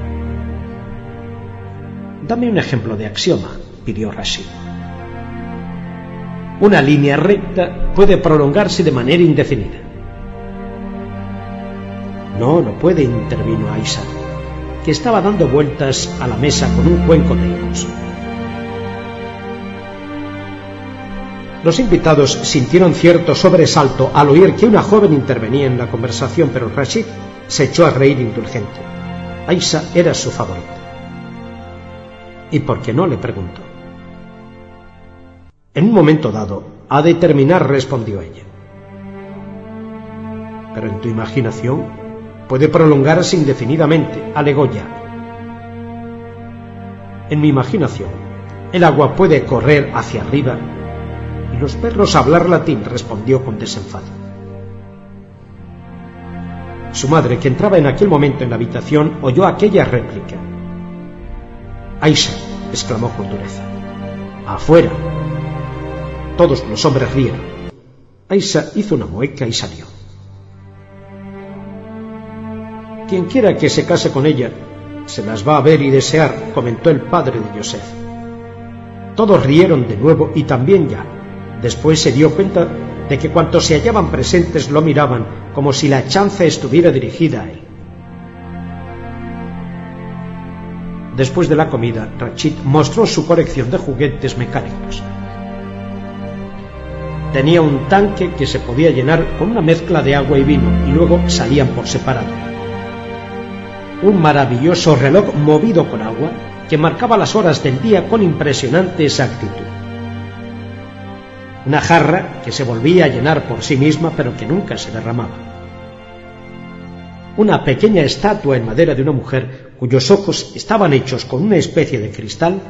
Dame un ejemplo de axioma, pidió Rashid. Una línea recta puede prolongarse de manera indefinida. No, no puede, intervino Aisa, que estaba dando vueltas a la mesa con un cuenco de higos. Los invitados sintieron cierto sobresalto al oír que una joven intervenía en la conversación, pero Rashid se echó a reír indulgente. Aisa era su favorita. ¿Y por qué no? le preguntó. En un momento dado, a determinar, respondió ella. Pero en tu imaginación puede prolongarse indefinidamente, alegó ya. En mi imaginación, el agua puede correr hacia arriba y los perros hablar latín, respondió con desenfado. Su madre, que entraba en aquel momento en la habitación, oyó aquella réplica Aisha, exclamó con dureza. Afuera. Todos los hombres rieron. Aisha hizo una mueca y salió. Quien quiera que se case con ella, se las va a ver y desear, comentó el padre de Joseph. Todos rieron de nuevo y también ya. Después se dio cuenta de que cuantos se hallaban presentes lo miraban como si la chanza estuviera dirigida a él. Después de la comida, Rachid mostró su colección de juguetes mecánicos. Tenía un tanque que se podía llenar con una mezcla de agua y vino y luego salían por separado. Un maravilloso reloj movido con agua que marcaba las horas del día con impresionante exactitud. Una jarra que se volvía a llenar por sí misma pero que nunca se derramaba una pequeña estatua en madera de una mujer cuyos ojos estaban hechos con una especie de cristal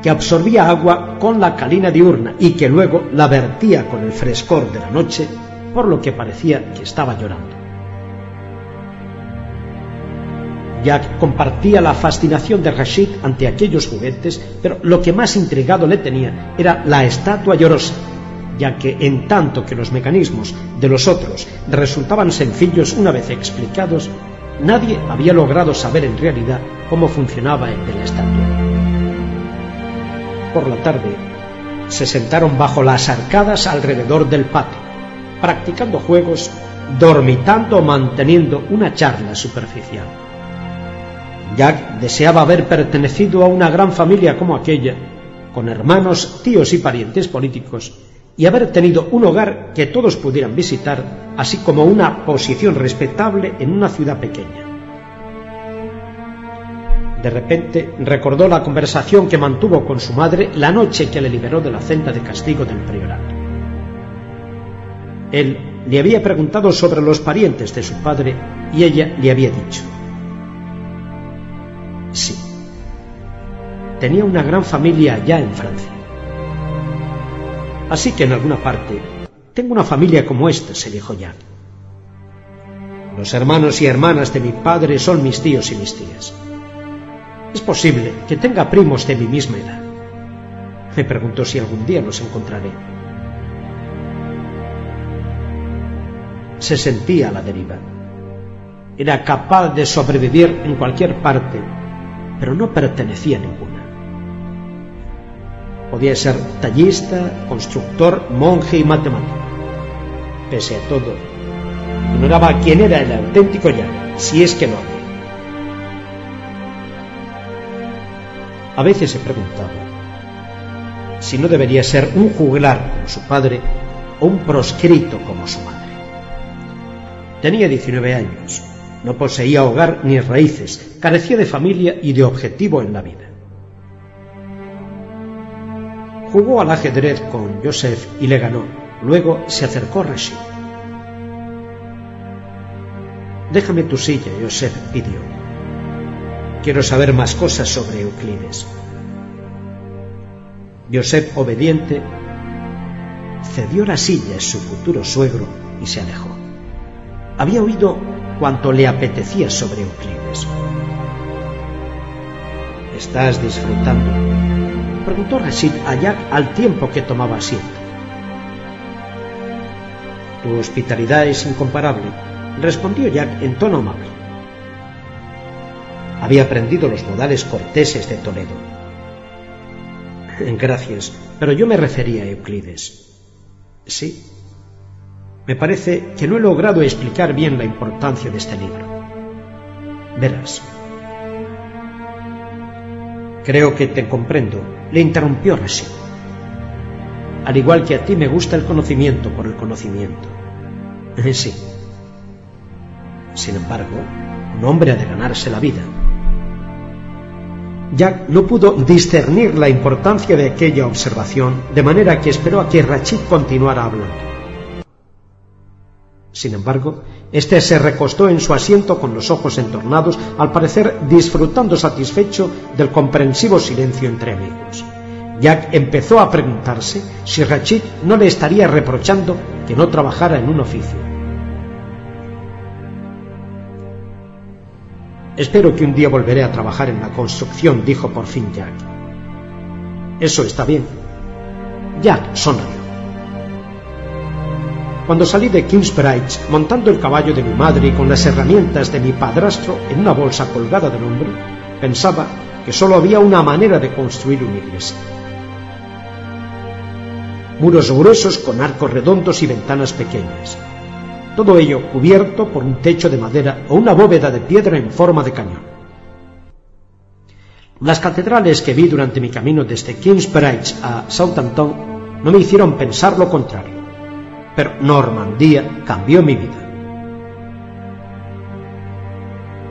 que absorbía agua con la calina diurna y que luego la vertía con el frescor de la noche, por lo que parecía que estaba llorando. Jack compartía la fascinación de Rashid ante aquellos juguetes, pero lo que más intrigado le tenía era la estatua llorosa, ya que en tanto que los mecanismos de los otros resultaban sencillos una vez explicados, nadie había logrado saber en realidad cómo funcionaba el de la estatua. Por la tarde, se sentaron bajo las arcadas alrededor del patio, practicando juegos, dormitando o manteniendo una charla superficial. Jack deseaba haber pertenecido a una gran familia como aquella, con hermanos, tíos y parientes políticos, y haber tenido un hogar que todos pudieran visitar, así como una posición respetable en una ciudad pequeña. De repente recordó la conversación que mantuvo con su madre la noche que le liberó de la celda de castigo del priorato. Él le había preguntado sobre los parientes de su padre y ella le había dicho, sí, tenía una gran familia allá en Francia. Así que en alguna parte tengo una familia como esta, se dijo ya. Los hermanos y hermanas de mi padre son mis tíos y mis tías. Es posible que tenga primos de mi misma edad. Me preguntó si algún día los encontraré. Se sentía a la deriva. Era capaz de sobrevivir en cualquier parte, pero no pertenecía a ninguna. Podía ser tallista, constructor, monje y matemático. Pese a todo, ignoraba quién era el auténtico ya, si es que lo había. A veces se preguntaba si no debería ser un juglar como su padre o un proscrito como su madre. Tenía 19 años, no poseía hogar ni raíces, carecía de familia y de objetivo en la vida. Jugó al ajedrez con Joseph y le ganó. Luego se acercó a Rashid. Déjame tu silla, Joseph pidió. Quiero saber más cosas sobre Euclides. Joseph, obediente, cedió la silla a su futuro suegro y se alejó. Había oído cuanto le apetecía sobre Euclides. ¿Estás disfrutando? Preguntó Rashid a Jack al tiempo que tomaba asiento. Tu hospitalidad es incomparable, respondió Jack en tono amable había aprendido los modales corteses de Toledo. Gracias, pero yo me refería a Euclides. Sí. Me parece que no he logrado explicar bien la importancia de este libro. Verás. Creo que te comprendo, le interrumpió Rashid. Al igual que a ti me gusta el conocimiento por el conocimiento. Sí. Sin embargo, un hombre ha de ganarse la vida. Jack no pudo discernir la importancia de aquella observación, de manera que esperó a que Rachid continuara hablando. Sin embargo, éste se recostó en su asiento con los ojos entornados, al parecer disfrutando satisfecho del comprensivo silencio entre amigos. Jack empezó a preguntarse si Rachid no le estaría reprochando que no trabajara en un oficio. Espero que un día volveré a trabajar en la construcción, dijo por fin Jack. Eso está bien. Jack sonrió. Cuando salí de Kingsbridge montando el caballo de mi madre y con las herramientas de mi padrastro en una bolsa colgada del hombro, pensaba que solo había una manera de construir una iglesia. Muros gruesos con arcos redondos y ventanas pequeñas, todo ello cubierto por un techo de madera o una bóveda de piedra en forma de cañón. Las catedrales que vi durante mi camino desde Kingsbridge a Southampton no me hicieron pensar lo contrario, pero Normandía cambió mi vida.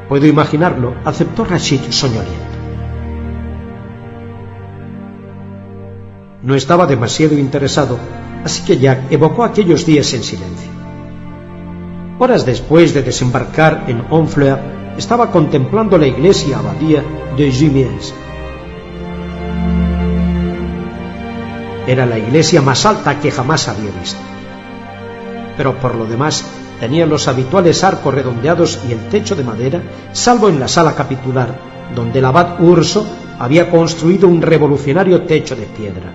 Puedo imaginarlo, aceptó Rashid soñoliento. No estaba demasiado interesado, así que Jack evocó aquellos días en silencio. Horas después de desembarcar en Honfleur, estaba contemplando la iglesia abadía de Jumiers. Era la iglesia más alta que jamás había visto. Pero por lo demás, tenía los habituales arcos redondeados y el techo de madera, salvo en la sala capitular, donde el abad Urso había construido un revolucionario techo de piedra.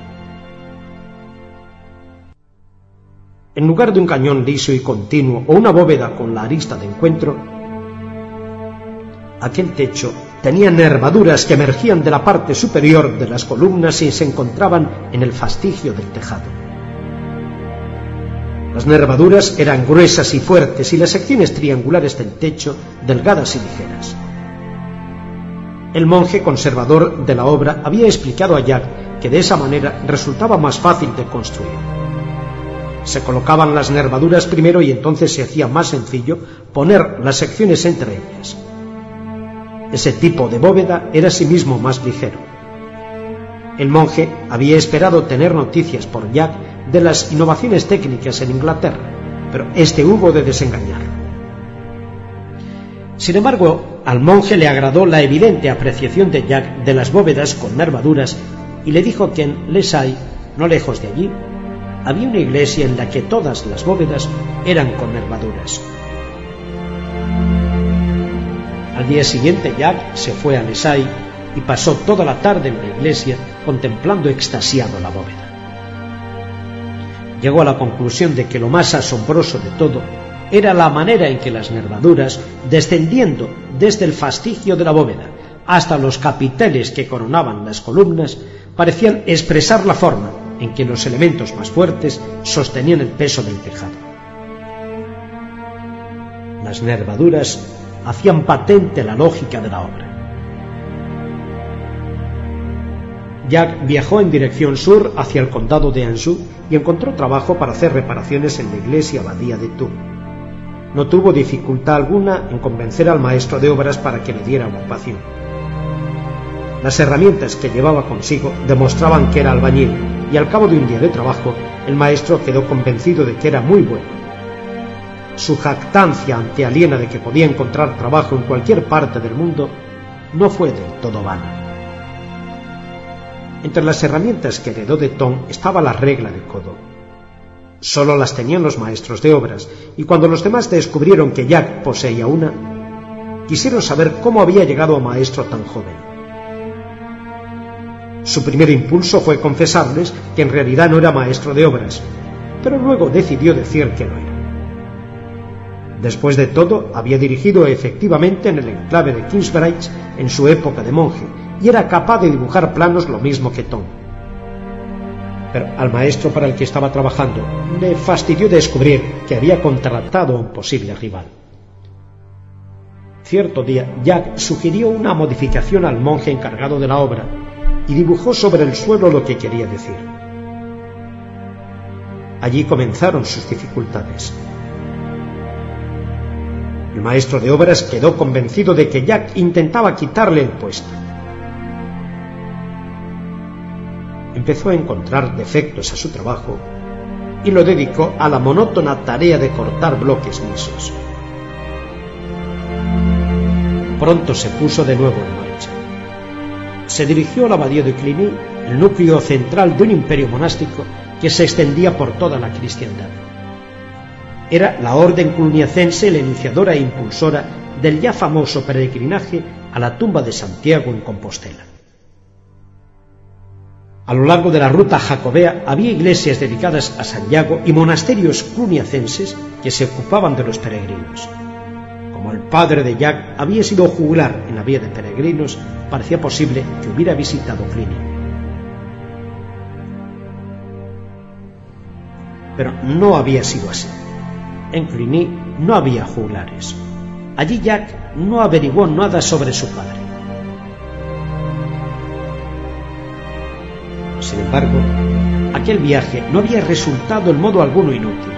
En lugar de un cañón liso y continuo o una bóveda con la arista de encuentro, aquel techo tenía nervaduras que emergían de la parte superior de las columnas y se encontraban en el fastigio del tejado. Las nervaduras eran gruesas y fuertes y las secciones triangulares del techo delgadas y ligeras. El monje conservador de la obra había explicado a Jack que de esa manera resultaba más fácil de construir. Se colocaban las nervaduras primero y entonces se hacía más sencillo poner las secciones entre ellas. Ese tipo de bóveda era asimismo más ligero. El monje había esperado tener noticias por Jack de las innovaciones técnicas en Inglaterra, pero este hubo de desengañarlo. Sin embargo, al monje le agradó la evidente apreciación de Jack de las bóvedas con nervaduras y le dijo que en Lesay, no lejos de allí, había una iglesia en la que todas las bóvedas eran con nervaduras. Al día siguiente Jack se fue a Lesay y pasó toda la tarde en la iglesia contemplando extasiado la bóveda. Llegó a la conclusión de que lo más asombroso de todo era la manera en que las nervaduras, descendiendo desde el fastigio de la bóveda hasta los capiteles que coronaban las columnas, parecían expresar la forma en que los elementos más fuertes sostenían el peso del tejado. Las nervaduras hacían patente la lógica de la obra. Jack viajó en dirección sur hacia el condado de Anjou y encontró trabajo para hacer reparaciones en la iglesia abadía de Tours. No tuvo dificultad alguna en convencer al maestro de obras para que le diera ocupación. Las herramientas que llevaba consigo demostraban que era albañil y al cabo de un día de trabajo el maestro quedó convencido de que era muy bueno. Su jactancia ante aliena de que podía encontrar trabajo en cualquier parte del mundo no fue del todo vana. Entre las herramientas que heredó de Tom estaba la regla de codo. Solo las tenían los maestros de obras, y cuando los demás descubrieron que Jack poseía una, quisieron saber cómo había llegado a maestro tan joven. Su primer impulso fue confesarles que en realidad no era maestro de obras, pero luego decidió decir que lo era. Después de todo, había dirigido efectivamente en el enclave de Kingsbridge en su época de monje y era capaz de dibujar planos lo mismo que Tom. Pero al maestro para el que estaba trabajando le fastidió descubrir que había contratado a un posible rival. Cierto día, Jack sugirió una modificación al monje encargado de la obra y dibujó sobre el suelo lo que quería decir. Allí comenzaron sus dificultades. El maestro de obras quedó convencido de que Jack intentaba quitarle el puesto. Empezó a encontrar defectos a su trabajo y lo dedicó a la monótona tarea de cortar bloques lisos. Pronto se puso de nuevo en marcha. Se dirigió al abadía de Cluny, el núcleo central de un imperio monástico que se extendía por toda la cristiandad era la orden cluniacense la iniciadora e impulsora del ya famoso peregrinaje a la tumba de Santiago en Compostela. A lo largo de la ruta jacobea había iglesias dedicadas a Santiago y monasterios cluniacenses que se ocupaban de los peregrinos. Como el padre de Jack había sido juglar en la vía de peregrinos, parecía posible que hubiera visitado Cluny. Pero no había sido así. En Cluny no había juglares. Allí Jack no averiguó nada sobre su padre. Sin embargo, aquel viaje no había resultado en modo alguno inútil.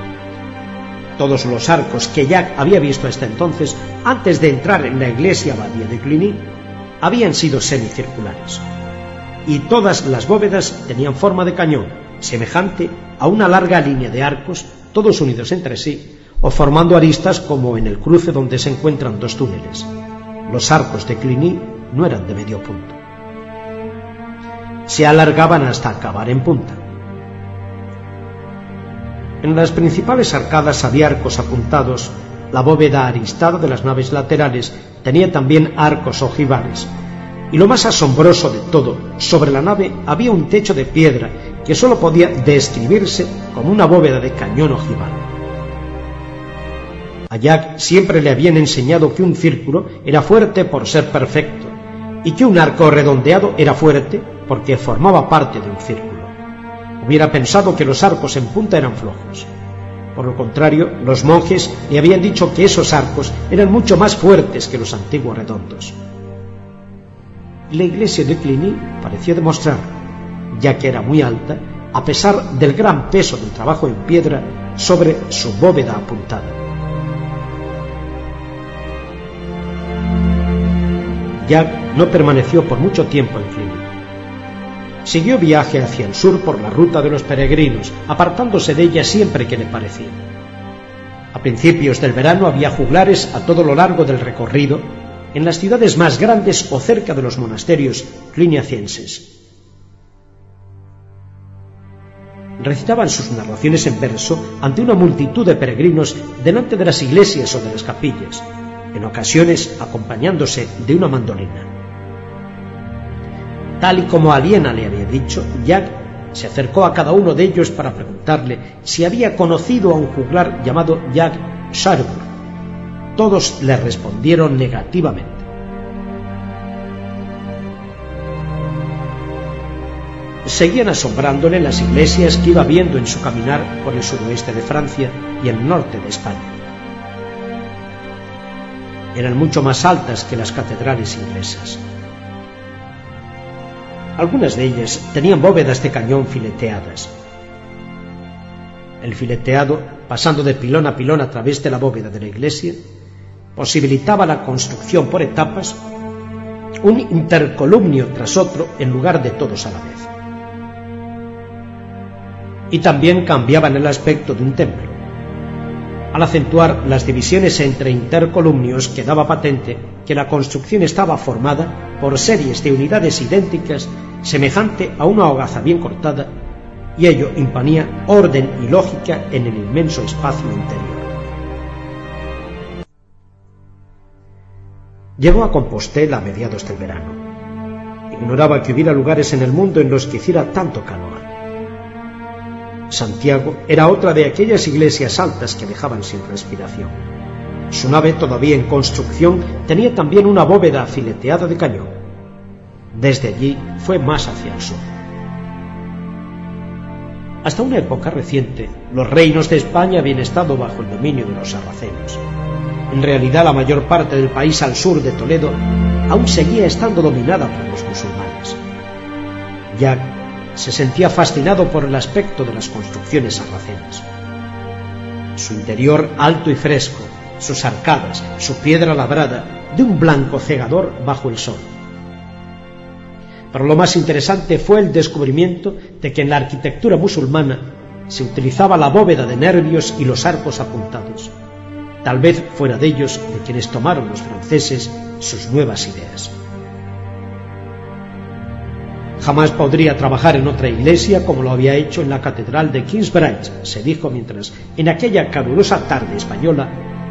Todos los arcos que Jack había visto hasta entonces, antes de entrar en la iglesia abadía de Cluny, habían sido semicirculares. Y todas las bóvedas tenían forma de cañón, semejante a una larga línea de arcos, todos unidos entre sí, o formando aristas como en el cruce donde se encuentran dos túneles. Los arcos de Cluny no eran de medio punto. Se alargaban hasta acabar en punta. En las principales arcadas había arcos apuntados. La bóveda aristada de las naves laterales tenía también arcos ojivales. Y lo más asombroso de todo, sobre la nave había un techo de piedra que sólo podía describirse como una bóveda de cañón ojival. A Jack siempre le habían enseñado que un círculo era fuerte por ser perfecto y que un arco redondeado era fuerte porque formaba parte de un círculo. Hubiera pensado que los arcos en punta eran flojos. Por lo contrario, los monjes le habían dicho que esos arcos eran mucho más fuertes que los antiguos redondos. La iglesia de Cluny pareció demostrar, ya que era muy alta, a pesar del gran peso del trabajo en piedra sobre su bóveda apuntada. Jack no permaneció por mucho tiempo en Cluny. Siguió viaje hacia el sur por la ruta de los peregrinos, apartándose de ella siempre que le parecía. A principios del verano había juglares a todo lo largo del recorrido en las ciudades más grandes o cerca de los monasterios cliniacienses. Recitaban sus narraciones en verso ante una multitud de peregrinos delante de las iglesias o de las capillas, en ocasiones acompañándose de una mandolina. Tal y como Aliena le había dicho, Jack se acercó a cada uno de ellos para preguntarle si había conocido a un juglar llamado Jack Sharburg todos le respondieron negativamente. Seguían asombrándole las iglesias que iba viendo en su caminar por el suroeste de Francia y el norte de España. Eran mucho más altas que las catedrales inglesas. Algunas de ellas tenían bóvedas de cañón fileteadas. El fileteado, pasando de pilón a pilón a través de la bóveda de la iglesia, posibilitaba la construcción por etapas, un intercolumnio tras otro en lugar de todos a la vez. Y también cambiaban el aspecto de un templo. Al acentuar las divisiones entre intercolumnios quedaba patente que la construcción estaba formada por series de unidades idénticas semejante a una hogaza bien cortada y ello imponía orden y lógica en el inmenso espacio interior. Llegó a Compostela a mediados del verano. Ignoraba que hubiera lugares en el mundo en los que hiciera tanto calor. Santiago era otra de aquellas iglesias altas que dejaban sin respiración. Su nave, todavía en construcción, tenía también una bóveda fileteada de cañón. Desde allí fue más hacia el sur. Hasta una época reciente, los reinos de España habían estado bajo el dominio de los sarracenos. En realidad la mayor parte del país al sur de Toledo aún seguía estando dominada por los musulmanes. Jack se sentía fascinado por el aspecto de las construcciones sarracenas. Su interior alto y fresco, sus arcadas, su piedra labrada, de un blanco cegador bajo el sol. Pero lo más interesante fue el descubrimiento de que en la arquitectura musulmana se utilizaba la bóveda de nervios y los arcos apuntados. Tal vez fuera de ellos de quienes tomaron los franceses sus nuevas ideas. Jamás podría trabajar en otra iglesia como lo había hecho en la catedral de Kingsbridge, se dijo mientras, en aquella calurosa tarde española,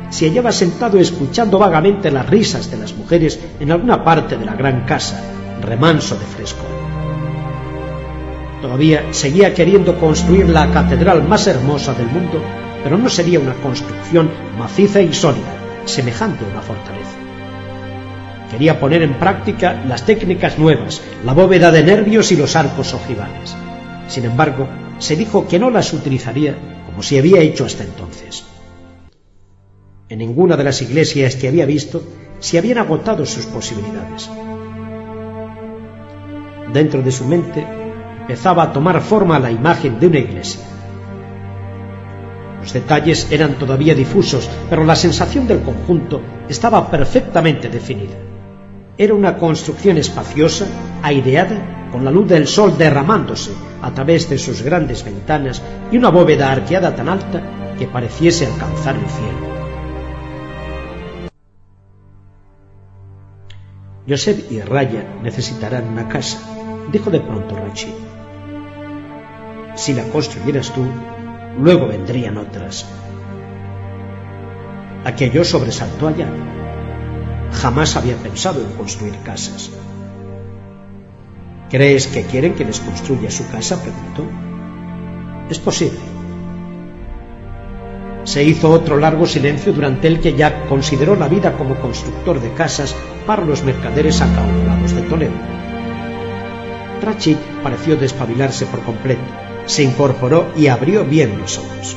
se hallaba sentado escuchando vagamente las risas de las mujeres en alguna parte de la gran casa, remanso de fresco. Todavía seguía queriendo construir la catedral más hermosa del mundo pero no sería una construcción maciza y sólida, semejante a una fortaleza. Quería poner en práctica las técnicas nuevas, la bóveda de nervios y los arcos ojivales. Sin embargo, se dijo que no las utilizaría como se había hecho hasta entonces. En ninguna de las iglesias que había visto se habían agotado sus posibilidades. Dentro de su mente empezaba a tomar forma la imagen de una iglesia los detalles eran todavía difusos, pero la sensación del conjunto estaba perfectamente definida. Era una construcción espaciosa, aireada, con la luz del sol derramándose a través de sus grandes ventanas y una bóveda arqueada tan alta que pareciese alcanzar el cielo. Joseph y Raya necesitarán una casa, dijo de pronto Rachid. Si la construyeras tú, luego vendrían otras. Aquello sobresaltó allá. Jamás había pensado en construir casas. ¿Crees que quieren que les construya su casa? preguntó. Es posible. Se hizo otro largo silencio durante el que Jack consideró la vida como constructor de casas para los mercaderes acaudalados de Toledo. Rachid pareció despabilarse por completo. Se incorporó y abrió bien los ojos.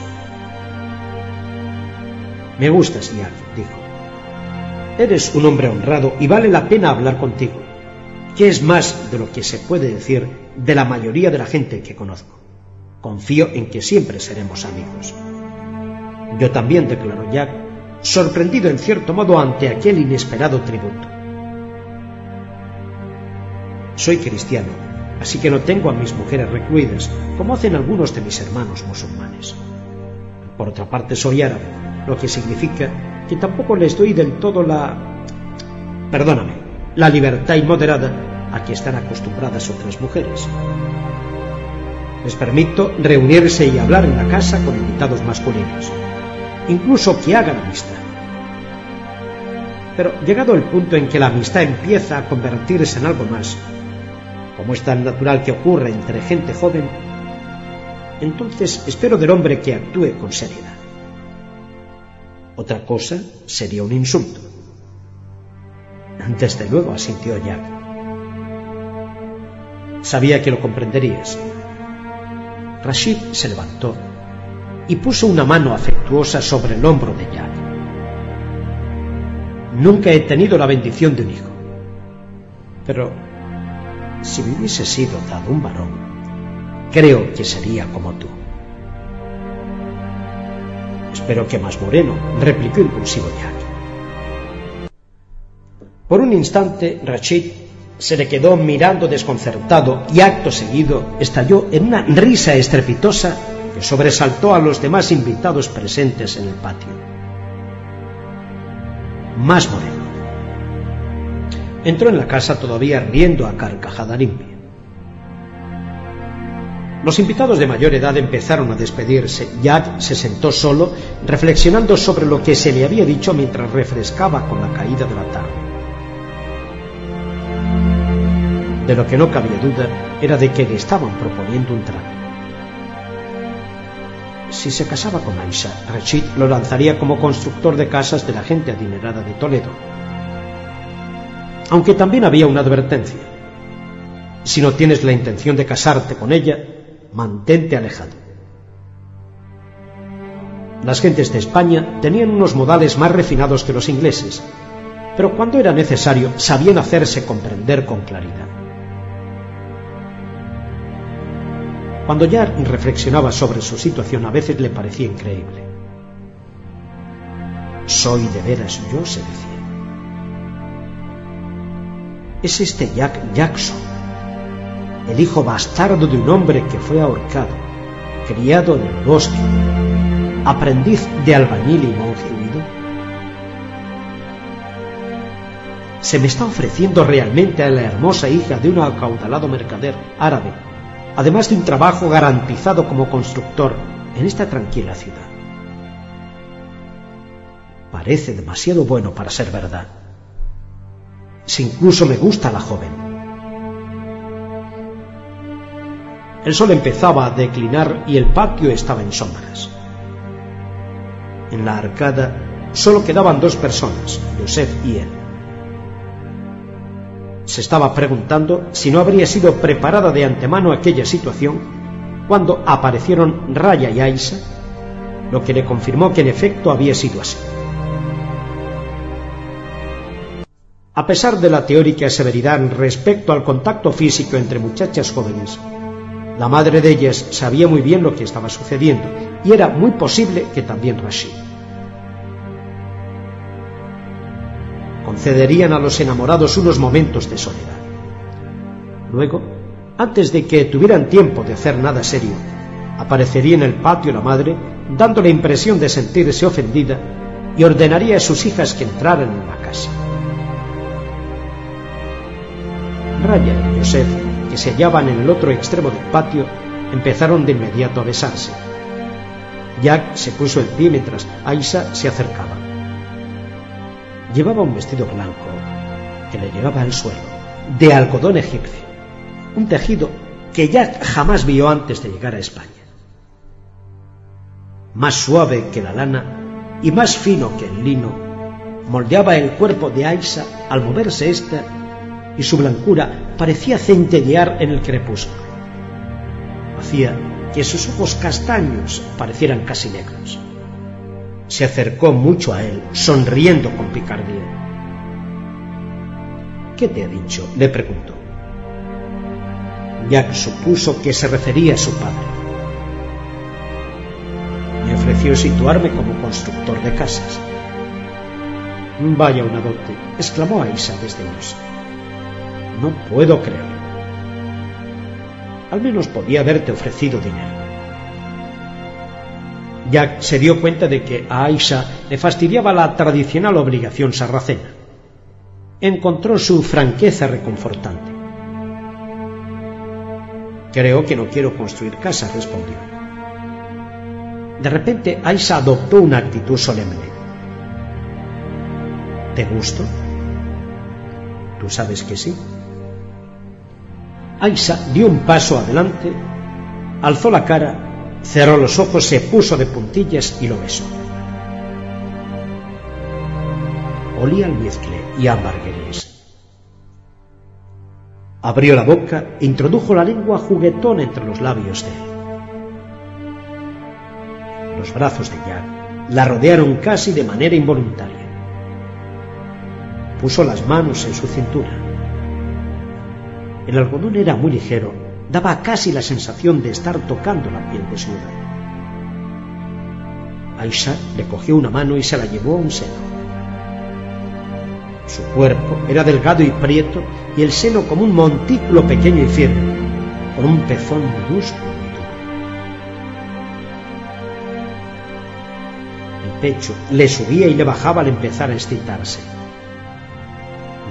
Me gustas, Jack, dijo. Eres un hombre honrado y vale la pena hablar contigo, que es más de lo que se puede decir de la mayoría de la gente que conozco. Confío en que siempre seremos amigos. Yo también, declaró Jack, sorprendido en cierto modo ante aquel inesperado tributo. Soy cristiano, así que no tengo a mis mujeres recluidas, como hacen algunos de mis hermanos musulmanes. Por otra parte, soy árabe, lo que significa que tampoco les doy del todo la... perdóname, la libertad inmoderada a que están acostumbradas otras mujeres. Les permito reunirse y hablar en la casa con invitados masculinos, incluso que hagan amistad. Pero llegado el punto en que la amistad empieza a convertirse en algo más, como es tan natural que ocurra entre gente joven, entonces espero del hombre que actúe con seriedad. Otra cosa sería un insulto. Desde luego, asintió Jack. Sabía que lo comprenderías. Rashid se levantó y puso una mano afectuosa sobre el hombro de Jack. Nunca he tenido la bendición de un hijo. Pero si me hubiese sido dado un varón, creo que sería como tú. Espero que más moreno, replicó impulsivo Jack. Por un instante, Rachid se le quedó mirando desconcertado y acto seguido estalló en una risa estrepitosa que sobresaltó a los demás invitados presentes en el patio. Más moreno. Entró en la casa todavía riendo a carcajada limpia. Los invitados de mayor edad empezaron a despedirse. Jack se sentó solo, reflexionando sobre lo que se le había dicho mientras refrescaba con la caída de la tarde. De lo que no cabía duda era de que le estaban proponiendo un trato. Si se casaba con Aisha, Rachid lo lanzaría como constructor de casas de la gente adinerada de Toledo. Aunque también había una advertencia. Si no tienes la intención de casarte con ella, mantente alejado. Las gentes de España tenían unos modales más refinados que los ingleses, pero cuando era necesario sabían hacerse comprender con claridad. Cuando ya reflexionaba sobre su situación a veces le parecía increíble. Soy de veras yo, se decía. Es este Jack Jackson, el hijo bastardo de un hombre que fue ahorcado, criado en el bosque, aprendiz de albañil y monje huido? Se me está ofreciendo realmente a la hermosa hija de un acaudalado mercader árabe, además de un trabajo garantizado como constructor en esta tranquila ciudad. Parece demasiado bueno para ser verdad. Si incluso me gusta la joven. El sol empezaba a declinar y el patio estaba en sombras. En la arcada solo quedaban dos personas, Joseph y él. Se estaba preguntando si no habría sido preparada de antemano aquella situación cuando aparecieron Raya y Aisa, lo que le confirmó que en efecto había sido así. A pesar de la teórica severidad respecto al contacto físico entre muchachas jóvenes, la madre de ellas sabía muy bien lo que estaba sucediendo y era muy posible que también Rashid. Concederían a los enamorados unos momentos de soledad. Luego, antes de que tuvieran tiempo de hacer nada serio, aparecería en el patio la madre, dando la impresión de sentirse ofendida, y ordenaría a sus hijas que entraran en la casa. Ryan y Joseph que se hallaban en el otro extremo del patio empezaron de inmediato a besarse. Jack se puso en pie mientras Aisha se acercaba. Llevaba un vestido blanco que le llegaba al suelo, de algodón egipcio, un tejido que Jack jamás vio antes de llegar a España. Más suave que la lana y más fino que el lino, moldeaba el cuerpo de Aisha al moverse ésta y su blancura parecía centellear en el crepúsculo. Hacía que sus ojos castaños parecieran casi negros. Se acercó mucho a él, sonriendo con picardía. ¿Qué te ha dicho? le preguntó. Jack supuso que se refería a su padre. Me ofreció situarme como constructor de casas. Vaya una dote, exclamó Aisa desdeñosa. No puedo creerlo. Al menos podía haberte ofrecido dinero. Jack se dio cuenta de que a Aisha le fastidiaba la tradicional obligación sarracena. Encontró su franqueza reconfortante. Creo que no quiero construir casas, respondió. De repente, Aisha adoptó una actitud solemne. ¿Te gusto? Tú sabes que sí. Aisha dio un paso adelante, alzó la cara, cerró los ojos, se puso de puntillas y lo besó. Olía almizcle y ámbar Abrió la boca e introdujo la lengua juguetón entre los labios de él. Los brazos de Jack la rodearon casi de manera involuntaria. Puso las manos en su cintura. El algodón era muy ligero, daba casi la sensación de estar tocando la piel desnuda. Aisha le cogió una mano y se la llevó a un seno. Su cuerpo era delgado y prieto y el seno como un montículo pequeño y firme, con un pezón minúsculo. El pecho le subía y le bajaba al empezar a excitarse.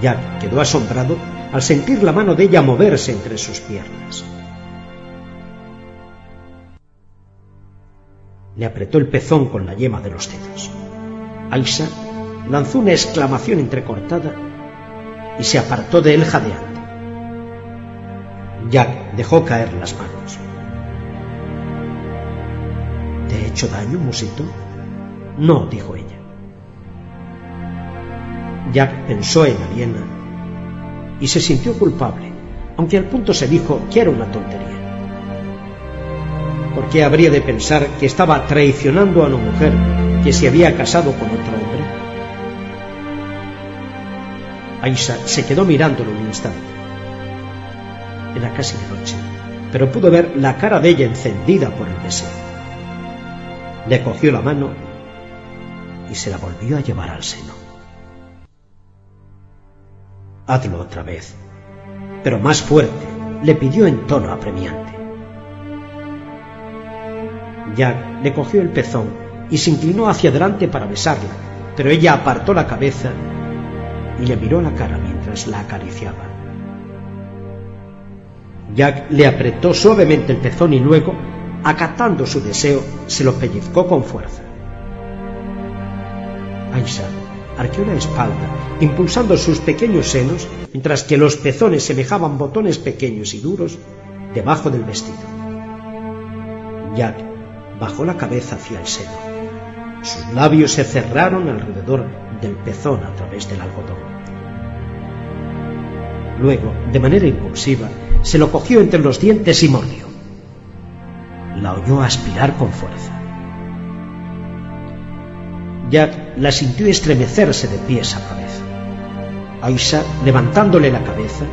Jack quedó asombrado al sentir la mano de ella moverse entre sus piernas. Le apretó el pezón con la yema de los dedos. Aisha lanzó una exclamación entrecortada y se apartó de él jadeante. Jack dejó caer las manos. ¿Te he hecho daño, musito? No, dijo ella. Jack pensó en Aliena y se sintió culpable, aunque al punto se dijo que era una tontería. ¿Por qué habría de pensar que estaba traicionando a una mujer que se había casado con otro hombre? Aisha se quedó mirándolo un instante. Era casi de noche, pero pudo ver la cara de ella encendida por el deseo. Le cogió la mano y se la volvió a llevar al seno. Hazlo otra vez, pero más fuerte, le pidió en tono apremiante. Jack le cogió el pezón y se inclinó hacia adelante para besarla, pero ella apartó la cabeza y le miró la cara mientras la acariciaba. Jack le apretó suavemente el pezón y luego, acatando su deseo, se lo pellizcó con fuerza. Aisha arqueó la espalda, impulsando sus pequeños senos, mientras que los pezones semejaban botones pequeños y duros debajo del vestido. Jack bajó la cabeza hacia el seno. Sus labios se cerraron alrededor del pezón a través del algodón. Luego, de manera impulsiva, se lo cogió entre los dientes y mordió. La oyó aspirar con fuerza. Jack la sintió estremecerse de pies a cabeza. Aisha, levantándole la cabeza,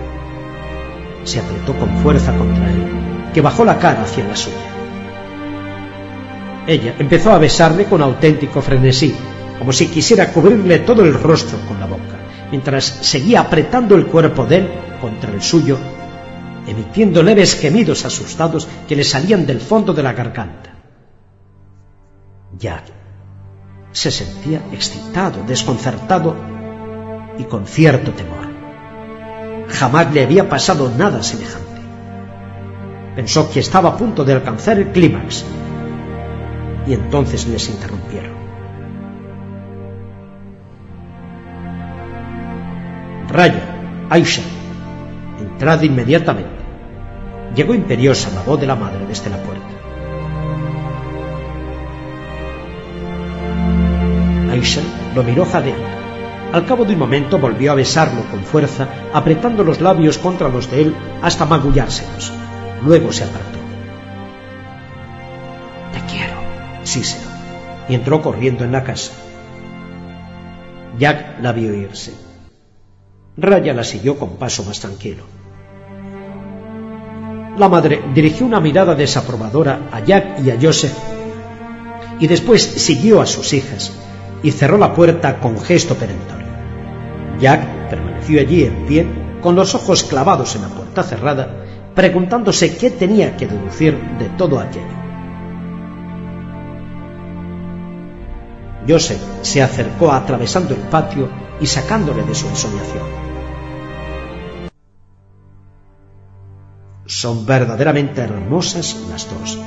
se apretó con fuerza contra él, que bajó la cara hacia la suya. Ella empezó a besarle con auténtico frenesí, como si quisiera cubrirle todo el rostro con la boca, mientras seguía apretando el cuerpo de él contra el suyo, emitiendo leves gemidos asustados que le salían del fondo de la garganta. Jack se sentía excitado, desconcertado y con cierto temor. Jamás le había pasado nada semejante. Pensó que estaba a punto de alcanzar el clímax y entonces les interrumpieron. Raya, Aisha, entrad inmediatamente. Llegó imperiosa la voz de la madre desde la puerta. Lo miró jadeando. Al cabo de un momento volvió a besarlo con fuerza, apretando los labios contra los de él hasta magullárselos. Luego se apartó. Te quiero, Cícero, y entró corriendo en la casa. Jack la vio irse. Raya la siguió con paso más tranquilo. La madre dirigió una mirada desaprobadora a Jack y a Joseph y después siguió a sus hijas y cerró la puerta con gesto perentorio. Jack permaneció allí en pie, con los ojos clavados en la puerta cerrada, preguntándose qué tenía que deducir de todo aquello. Joseph se acercó atravesando el patio y sacándole de su ensoñación. Son verdaderamente hermosas las dos,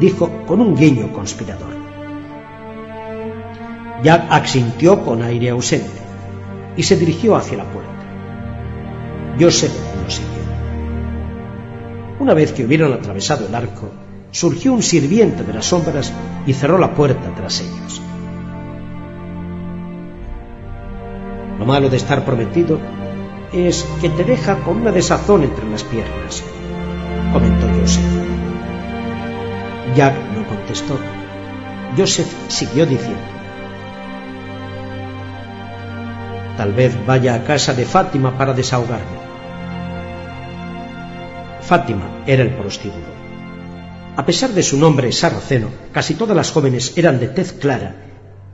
dijo con un guiño conspirador. Jack asintió con aire ausente y se dirigió hacia la puerta. Joseph lo siguió. Una vez que hubieron atravesado el arco, surgió un sirviente de las sombras y cerró la puerta tras ellos. Lo malo de estar prometido es que te deja con una desazón entre las piernas, comentó Joseph. Jack no contestó. Joseph siguió diciendo. Tal vez vaya a casa de Fátima para desahogarme. Fátima era el prostíbulo. A pesar de su nombre sarraceno, casi todas las jóvenes eran de tez clara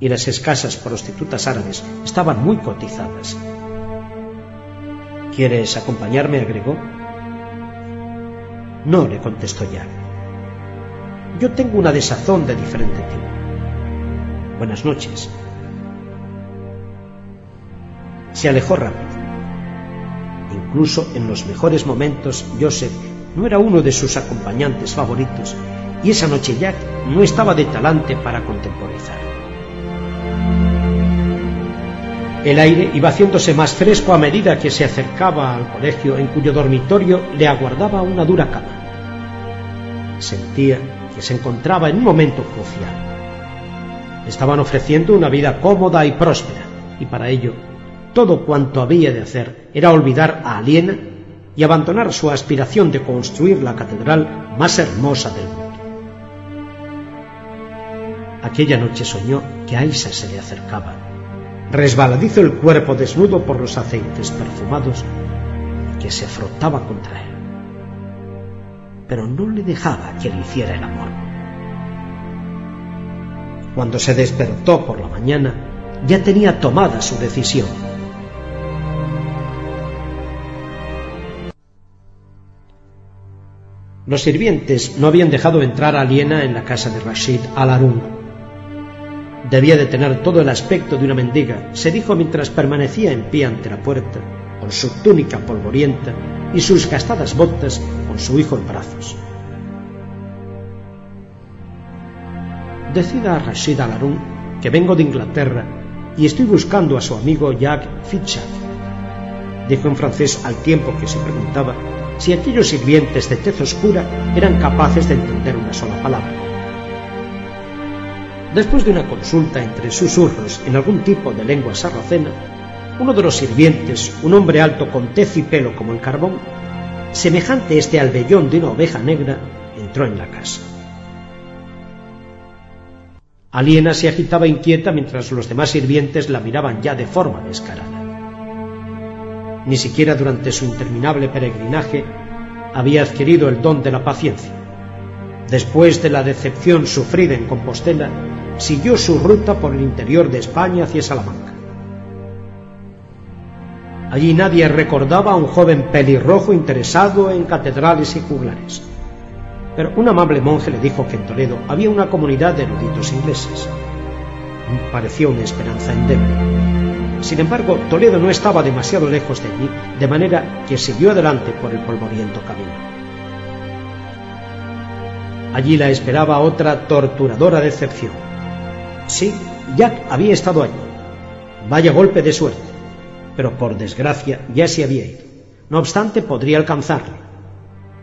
y las escasas prostitutas árabes estaban muy cotizadas. ¿Quieres acompañarme? agregó. No, le contestó ya. Yo tengo una desazón de diferente tipo. Buenas noches se alejó rápido. Incluso en los mejores momentos, Joseph no era uno de sus acompañantes favoritos y esa noche Jack no estaba de talante para contemporizar. El aire iba haciéndose más fresco a medida que se acercaba al colegio en cuyo dormitorio le aguardaba una dura cama. Sentía que se encontraba en un momento crucial. estaban ofreciendo una vida cómoda y próspera y para ello todo cuanto había de hacer era olvidar a Aliena y abandonar su aspiración de construir la catedral más hermosa del mundo. Aquella noche soñó que Aisa se le acercaba, resbaladizo el cuerpo desnudo por los aceites perfumados que se frotaba contra él. Pero no le dejaba que le hiciera el amor. Cuando se despertó por la mañana, ya tenía tomada su decisión Los sirvientes no habían dejado entrar a Aliena en la casa de Rashid al-Arun. Debía de tener todo el aspecto de una mendiga, se dijo mientras permanecía en pie ante la puerta, con su túnica polvorienta y sus gastadas botas con su hijo en brazos. Decida a Rashid al-Arun que vengo de Inglaterra y estoy buscando a su amigo Jack Fitchard, dijo en francés al tiempo que se preguntaba si aquellos sirvientes de tez oscura eran capaces de entender una sola palabra. Después de una consulta entre susurros en algún tipo de lengua sarracena, uno de los sirvientes, un hombre alto con tez y pelo como el carbón, semejante a este albellón de una oveja negra, entró en la casa. Aliena se agitaba inquieta mientras los demás sirvientes la miraban ya de forma descarada ni siquiera durante su interminable peregrinaje, había adquirido el don de la paciencia. Después de la decepción sufrida en Compostela, siguió su ruta por el interior de España hacia Salamanca. Allí nadie recordaba a un joven pelirrojo interesado en catedrales y juglares. Pero un amable monje le dijo que en Toledo había una comunidad de eruditos ingleses. Parecía una esperanza endeble. Sin embargo, Toledo no estaba demasiado lejos de allí, de manera que siguió adelante por el polvoriento camino. Allí la esperaba otra torturadora decepción. Sí, Jack había estado allí. Vaya golpe de suerte. Pero por desgracia ya se había ido. No obstante, podría alcanzarle,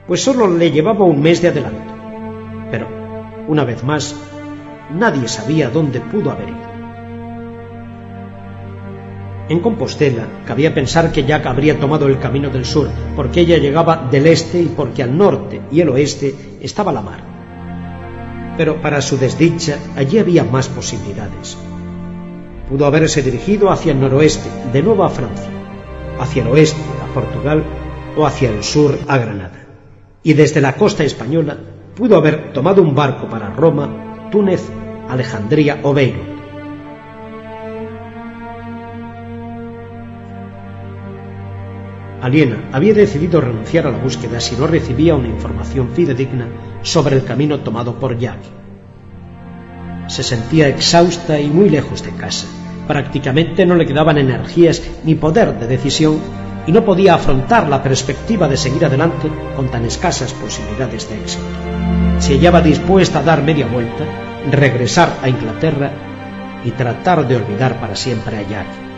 pues solo le llevaba un mes de adelanto. Pero, una vez más, nadie sabía dónde pudo haber ido. En Compostela cabía pensar que Jack habría tomado el camino del sur, porque ella llegaba del este y porque al norte y el oeste estaba la mar. Pero para su desdicha, allí había más posibilidades. Pudo haberse dirigido hacia el noroeste, de nuevo a Francia, hacia el oeste, a Portugal, o hacia el sur, a Granada. Y desde la costa española pudo haber tomado un barco para Roma, Túnez, Alejandría o Beirut Aliena había decidido renunciar a la búsqueda si no recibía una información fidedigna sobre el camino tomado por Jack. Se sentía exhausta y muy lejos de casa. Prácticamente no le quedaban energías ni poder de decisión y no podía afrontar la perspectiva de seguir adelante con tan escasas posibilidades de éxito. Se hallaba dispuesta a dar media vuelta, regresar a Inglaterra y tratar de olvidar para siempre a Jack.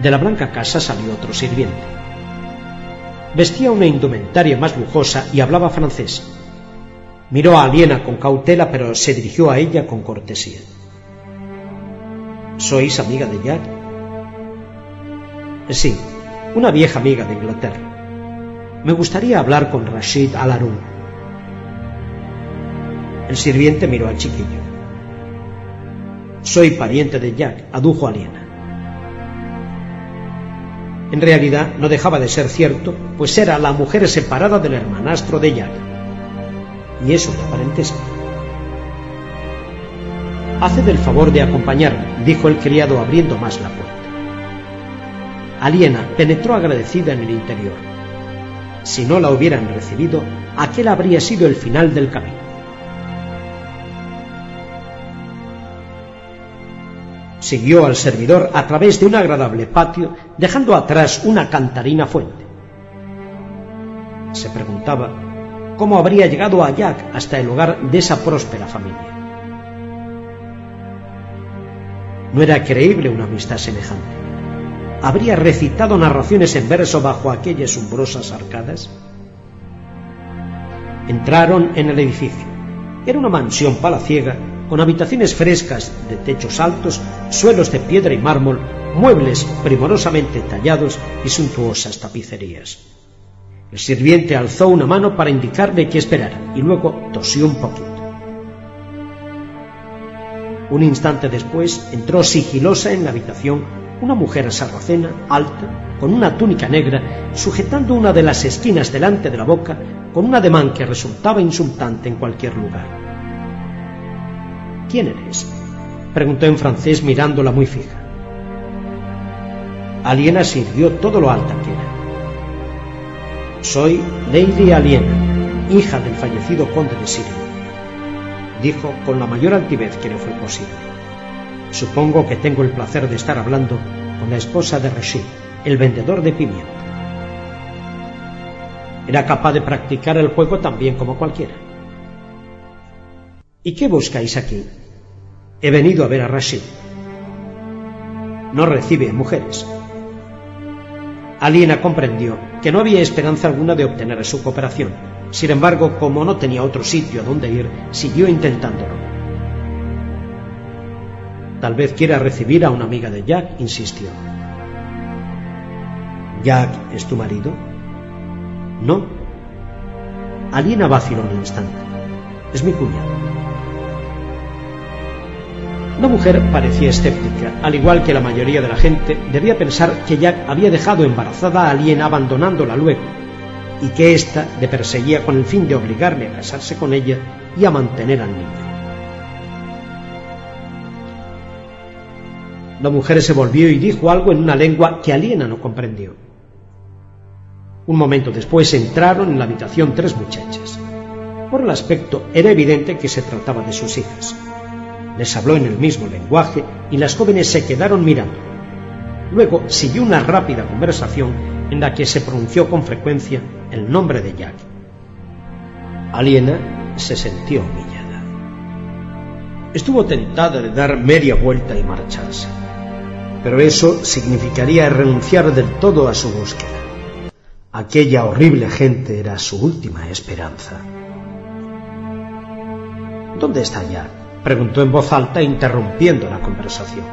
De la blanca casa salió otro sirviente. Vestía una indumentaria más lujosa y hablaba francés. Miró a Aliena con cautela, pero se dirigió a ella con cortesía. ¿Sois amiga de Jack? Sí, una vieja amiga de Inglaterra. Me gustaría hablar con Rashid Alarun. El sirviente miró al chiquillo. Soy pariente de Jack, adujo Aliena. En realidad no dejaba de ser cierto, pues era la mujer separada del hermanastro de Jack. Y eso de parentesco. Haced el favor de acompañarme, dijo el criado abriendo más la puerta. Aliena penetró agradecida en el interior. Si no la hubieran recibido, aquel habría sido el final del camino. Siguió al servidor a través de un agradable patio, dejando atrás una cantarina fuente. Se preguntaba cómo habría llegado a Jack hasta el hogar de esa próspera familia. No era creíble una amistad semejante. ¿Habría recitado narraciones en verso bajo aquellas umbrosas arcadas? Entraron en el edificio. Era una mansión palaciega con habitaciones frescas de techos altos, suelos de piedra y mármol, muebles primorosamente tallados y suntuosas tapicerías. El sirviente alzó una mano para indicarle que esperara y luego tosió un poquito. Un instante después entró sigilosa en la habitación una mujer sarracena, alta, con una túnica negra, sujetando una de las esquinas delante de la boca, con un ademán que resultaba insultante en cualquier lugar. ¿Quién eres? preguntó en francés mirándola muy fija. Aliena sirvió todo lo alta que era. Soy Lady Aliena, hija del fallecido conde de Siria, dijo con la mayor altivez que le fue posible. Supongo que tengo el placer de estar hablando con la esposa de Rashid, el vendedor de pimienta. Era capaz de practicar el juego tan bien como cualquiera. ¿Y qué buscáis aquí? He venido a ver a Rashid. No recibe mujeres. Aliena comprendió que no había esperanza alguna de obtener su cooperación. Sin embargo, como no tenía otro sitio a donde ir, siguió intentándolo. Tal vez quiera recibir a una amiga de Jack, insistió. ¿Jack es tu marido? No. Aliena vaciló un instante. Es mi cuñado. La mujer parecía escéptica, al igual que la mayoría de la gente, debía pensar que Jack había dejado embarazada a Aliena abandonándola luego, y que ésta le perseguía con el fin de obligarle a casarse con ella y a mantener al niño. La mujer se volvió y dijo algo en una lengua que Aliena no comprendió. Un momento después entraron en la habitación tres muchachas. Por el aspecto era evidente que se trataba de sus hijas. Les habló en el mismo lenguaje y las jóvenes se quedaron mirando. Luego siguió una rápida conversación en la que se pronunció con frecuencia el nombre de Jack. Aliena se sintió humillada. Estuvo tentada de dar media vuelta y marcharse, pero eso significaría renunciar del todo a su búsqueda. Aquella horrible gente era su última esperanza. ¿Dónde está Jack? Preguntó en voz alta, interrumpiendo la conversación.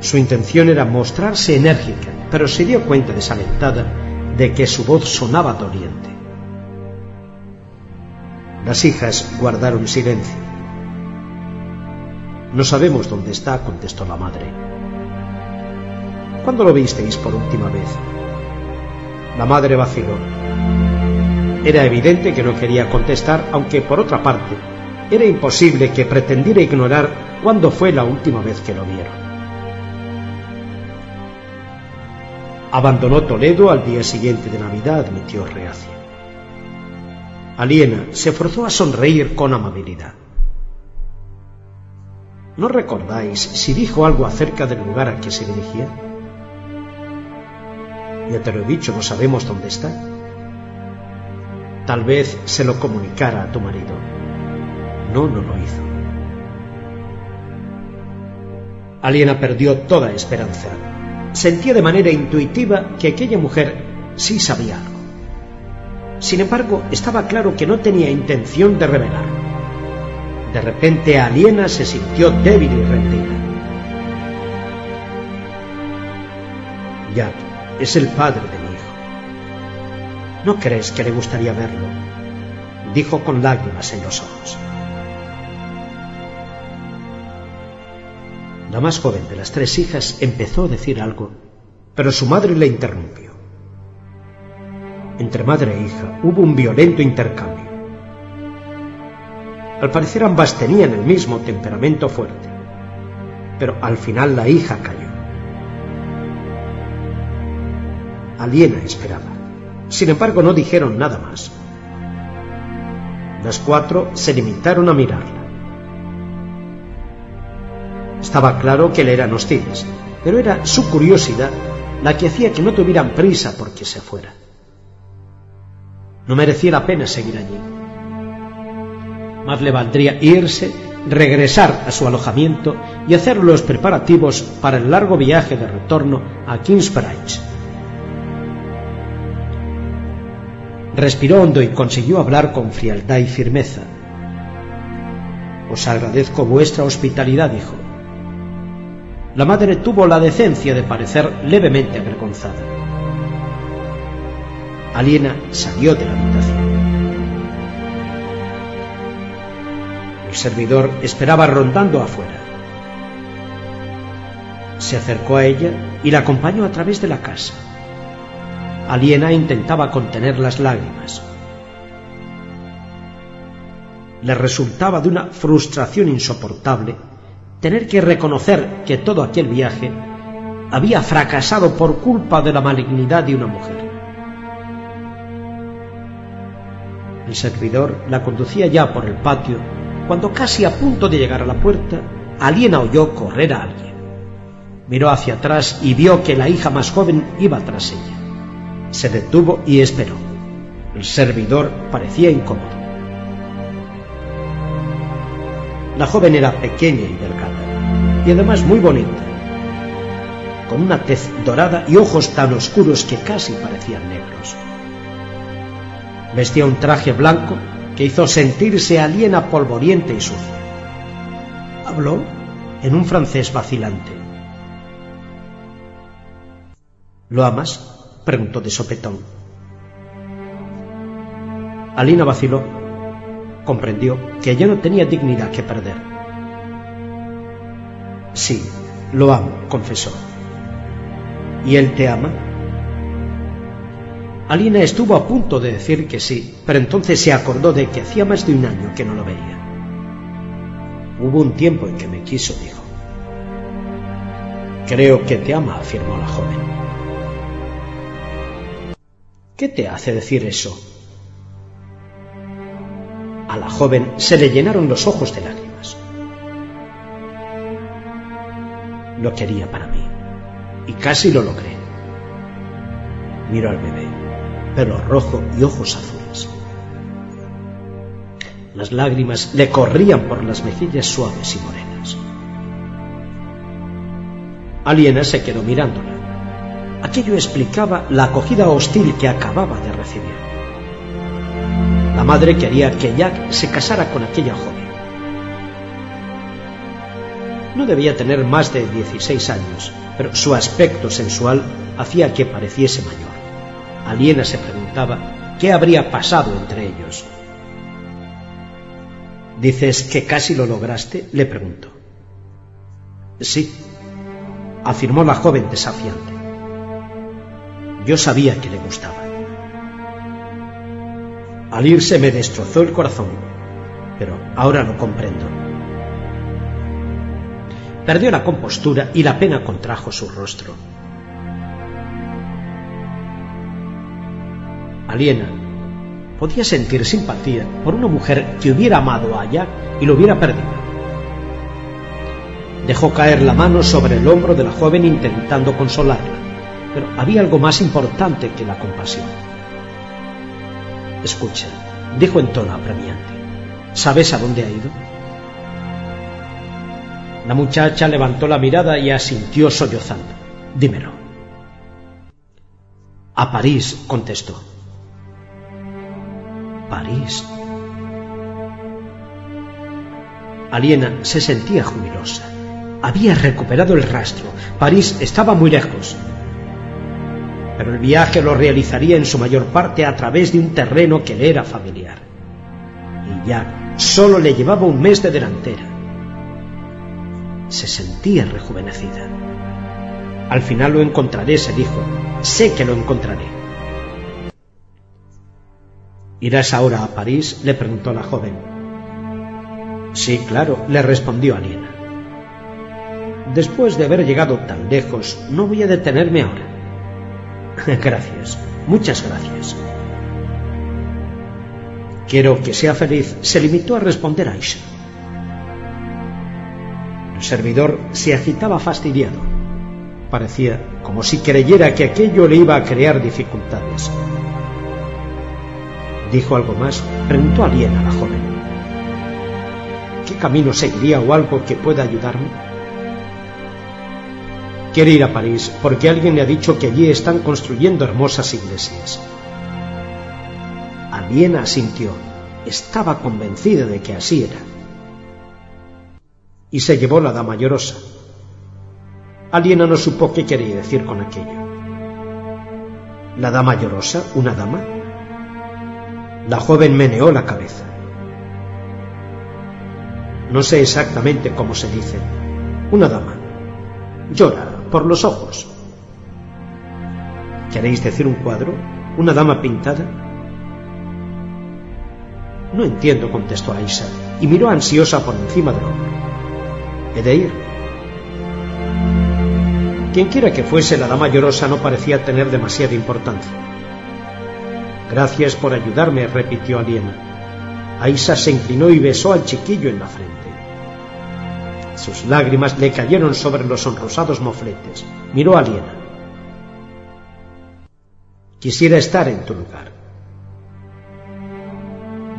Su intención era mostrarse enérgica, pero se dio cuenta desalentada de que su voz sonaba doliente. Las hijas guardaron silencio. No sabemos dónde está, contestó la madre. ¿Cuándo lo visteis por última vez? La madre vaciló. Era evidente que no quería contestar, aunque por otra parte era imposible que pretendiera ignorar cuándo fue la última vez que lo vieron. Abandonó Toledo al día siguiente de Navidad, admitió reacia. Aliena se forzó a sonreír con amabilidad. ¿No recordáis si dijo algo acerca del lugar al que se dirigía? Ya te lo he dicho, no sabemos dónde está. Tal vez se lo comunicara a tu marido. No, no lo hizo. Aliena perdió toda esperanza. Sentía de manera intuitiva que aquella mujer sí sabía algo. Sin embargo, estaba claro que no tenía intención de revelarlo. De repente Aliena se sintió débil y rendida. Jack es el padre de mi hijo. ¿No crees que le gustaría verlo? dijo con lágrimas en los ojos. La más joven de las tres hijas empezó a decir algo, pero su madre le interrumpió. Entre madre e hija hubo un violento intercambio. Al parecer ambas tenían el mismo temperamento fuerte, pero al final la hija cayó. Aliena esperaba. Sin embargo, no dijeron nada más. Las cuatro se limitaron a mirarla. Estaba claro que le eran hostiles, pero era su curiosidad la que hacía que no tuvieran prisa porque se fuera. No merecía la pena seguir allí. Más le valdría irse, regresar a su alojamiento y hacer los preparativos para el largo viaje de retorno a Kingsbridge. Respiró hondo y consiguió hablar con frialdad y firmeza. Os agradezco vuestra hospitalidad, dijo. La madre tuvo la decencia de parecer levemente avergonzada. Aliena salió de la habitación. El servidor esperaba rondando afuera. Se acercó a ella y la acompañó a través de la casa. Aliena intentaba contener las lágrimas. Le resultaba de una frustración insoportable tener que reconocer que todo aquel viaje había fracasado por culpa de la malignidad de una mujer. El servidor la conducía ya por el patio cuando casi a punto de llegar a la puerta, Aliena oyó correr a alguien. Miró hacia atrás y vio que la hija más joven iba tras ella. Se detuvo y esperó. El servidor parecía incómodo. La joven era pequeña y delgada, y además muy bonita, con una tez dorada y ojos tan oscuros que casi parecían negros. Vestía un traje blanco que hizo sentirse aliena polvoriente y sucia. Habló en un francés vacilante. ¿Lo amas? preguntó de sopetón. Alina vaciló. Comprendió que ya no tenía dignidad que perder. Sí, lo amo, confesó. ¿Y él te ama? Alina estuvo a punto de decir que sí, pero entonces se acordó de que hacía más de un año que no lo veía. Hubo un tiempo en que me quiso, dijo. Creo que te ama, afirmó la joven. ¿Qué te hace decir eso? A la joven se le llenaron los ojos de lágrimas. Lo quería para mí, y casi lo logré. Miró al bebé, pelo rojo y ojos azules. Las lágrimas le corrían por las mejillas suaves y morenas. Aliena se quedó mirándola. Aquello explicaba la acogida hostil que acababa de recibir. La madre quería que Jack se casara con aquella joven. No debía tener más de 16 años, pero su aspecto sensual hacía que pareciese mayor. Aliena se preguntaba qué habría pasado entre ellos. ¿Dices que casi lo lograste? le preguntó. Sí, afirmó la joven desafiante. Yo sabía que le gustaba. Al irse me destrozó el corazón, pero ahora lo comprendo. Perdió la compostura y la pena contrajo su rostro. Aliena podía sentir simpatía por una mujer que hubiera amado a Jack y lo hubiera perdido. Dejó caer la mano sobre el hombro de la joven intentando consolarla, pero había algo más importante que la compasión. Escucha, dijo en tono apremiante, ¿sabes a dónde ha ido? La muchacha levantó la mirada y asintió sollozando. Dímelo. A París, contestó. París. Aliena se sentía jubilosa. Había recuperado el rastro. París estaba muy lejos. Pero el viaje lo realizaría en su mayor parte a través de un terreno que le era familiar. Y Jack solo le llevaba un mes de delantera. Se sentía rejuvenecida. Al final lo encontraré, se dijo. Sé que lo encontraré. ¿Irás ahora a París? le preguntó la joven. Sí, claro, le respondió Aliena. Después de haber llegado tan lejos, no voy a detenerme ahora. Gracias, muchas gracias. Quiero que sea feliz, se limitó a responder Aisha. Servidor se agitaba fastidiado. Parecía como si creyera que aquello le iba a crear dificultades. ¿Dijo algo más? Preguntó alguien a la joven. ¿Qué camino seguiría o algo que pueda ayudarme? Quiere ir a París porque alguien le ha dicho que allí están construyendo hermosas iglesias. Aliena asintió. Estaba convencida de que así era. Y se llevó la dama llorosa. Aliena no supo qué quería decir con aquello. ¿La dama llorosa? ¿Una dama? La joven meneó la cabeza. No sé exactamente cómo se dice. Una dama. Llora por los ojos. ¿Queréis decir un cuadro? ¿Una dama pintada? No entiendo, contestó Aisha, y miró ansiosa por encima del hombro. He de ir. Quienquiera que fuese la dama llorosa no parecía tener demasiada importancia. Gracias por ayudarme, repitió Aliena. Aisa se inclinó y besó al chiquillo en la frente. Sus lágrimas le cayeron sobre los sonrosados mofletes. Miró a Aliena. Quisiera estar en tu lugar.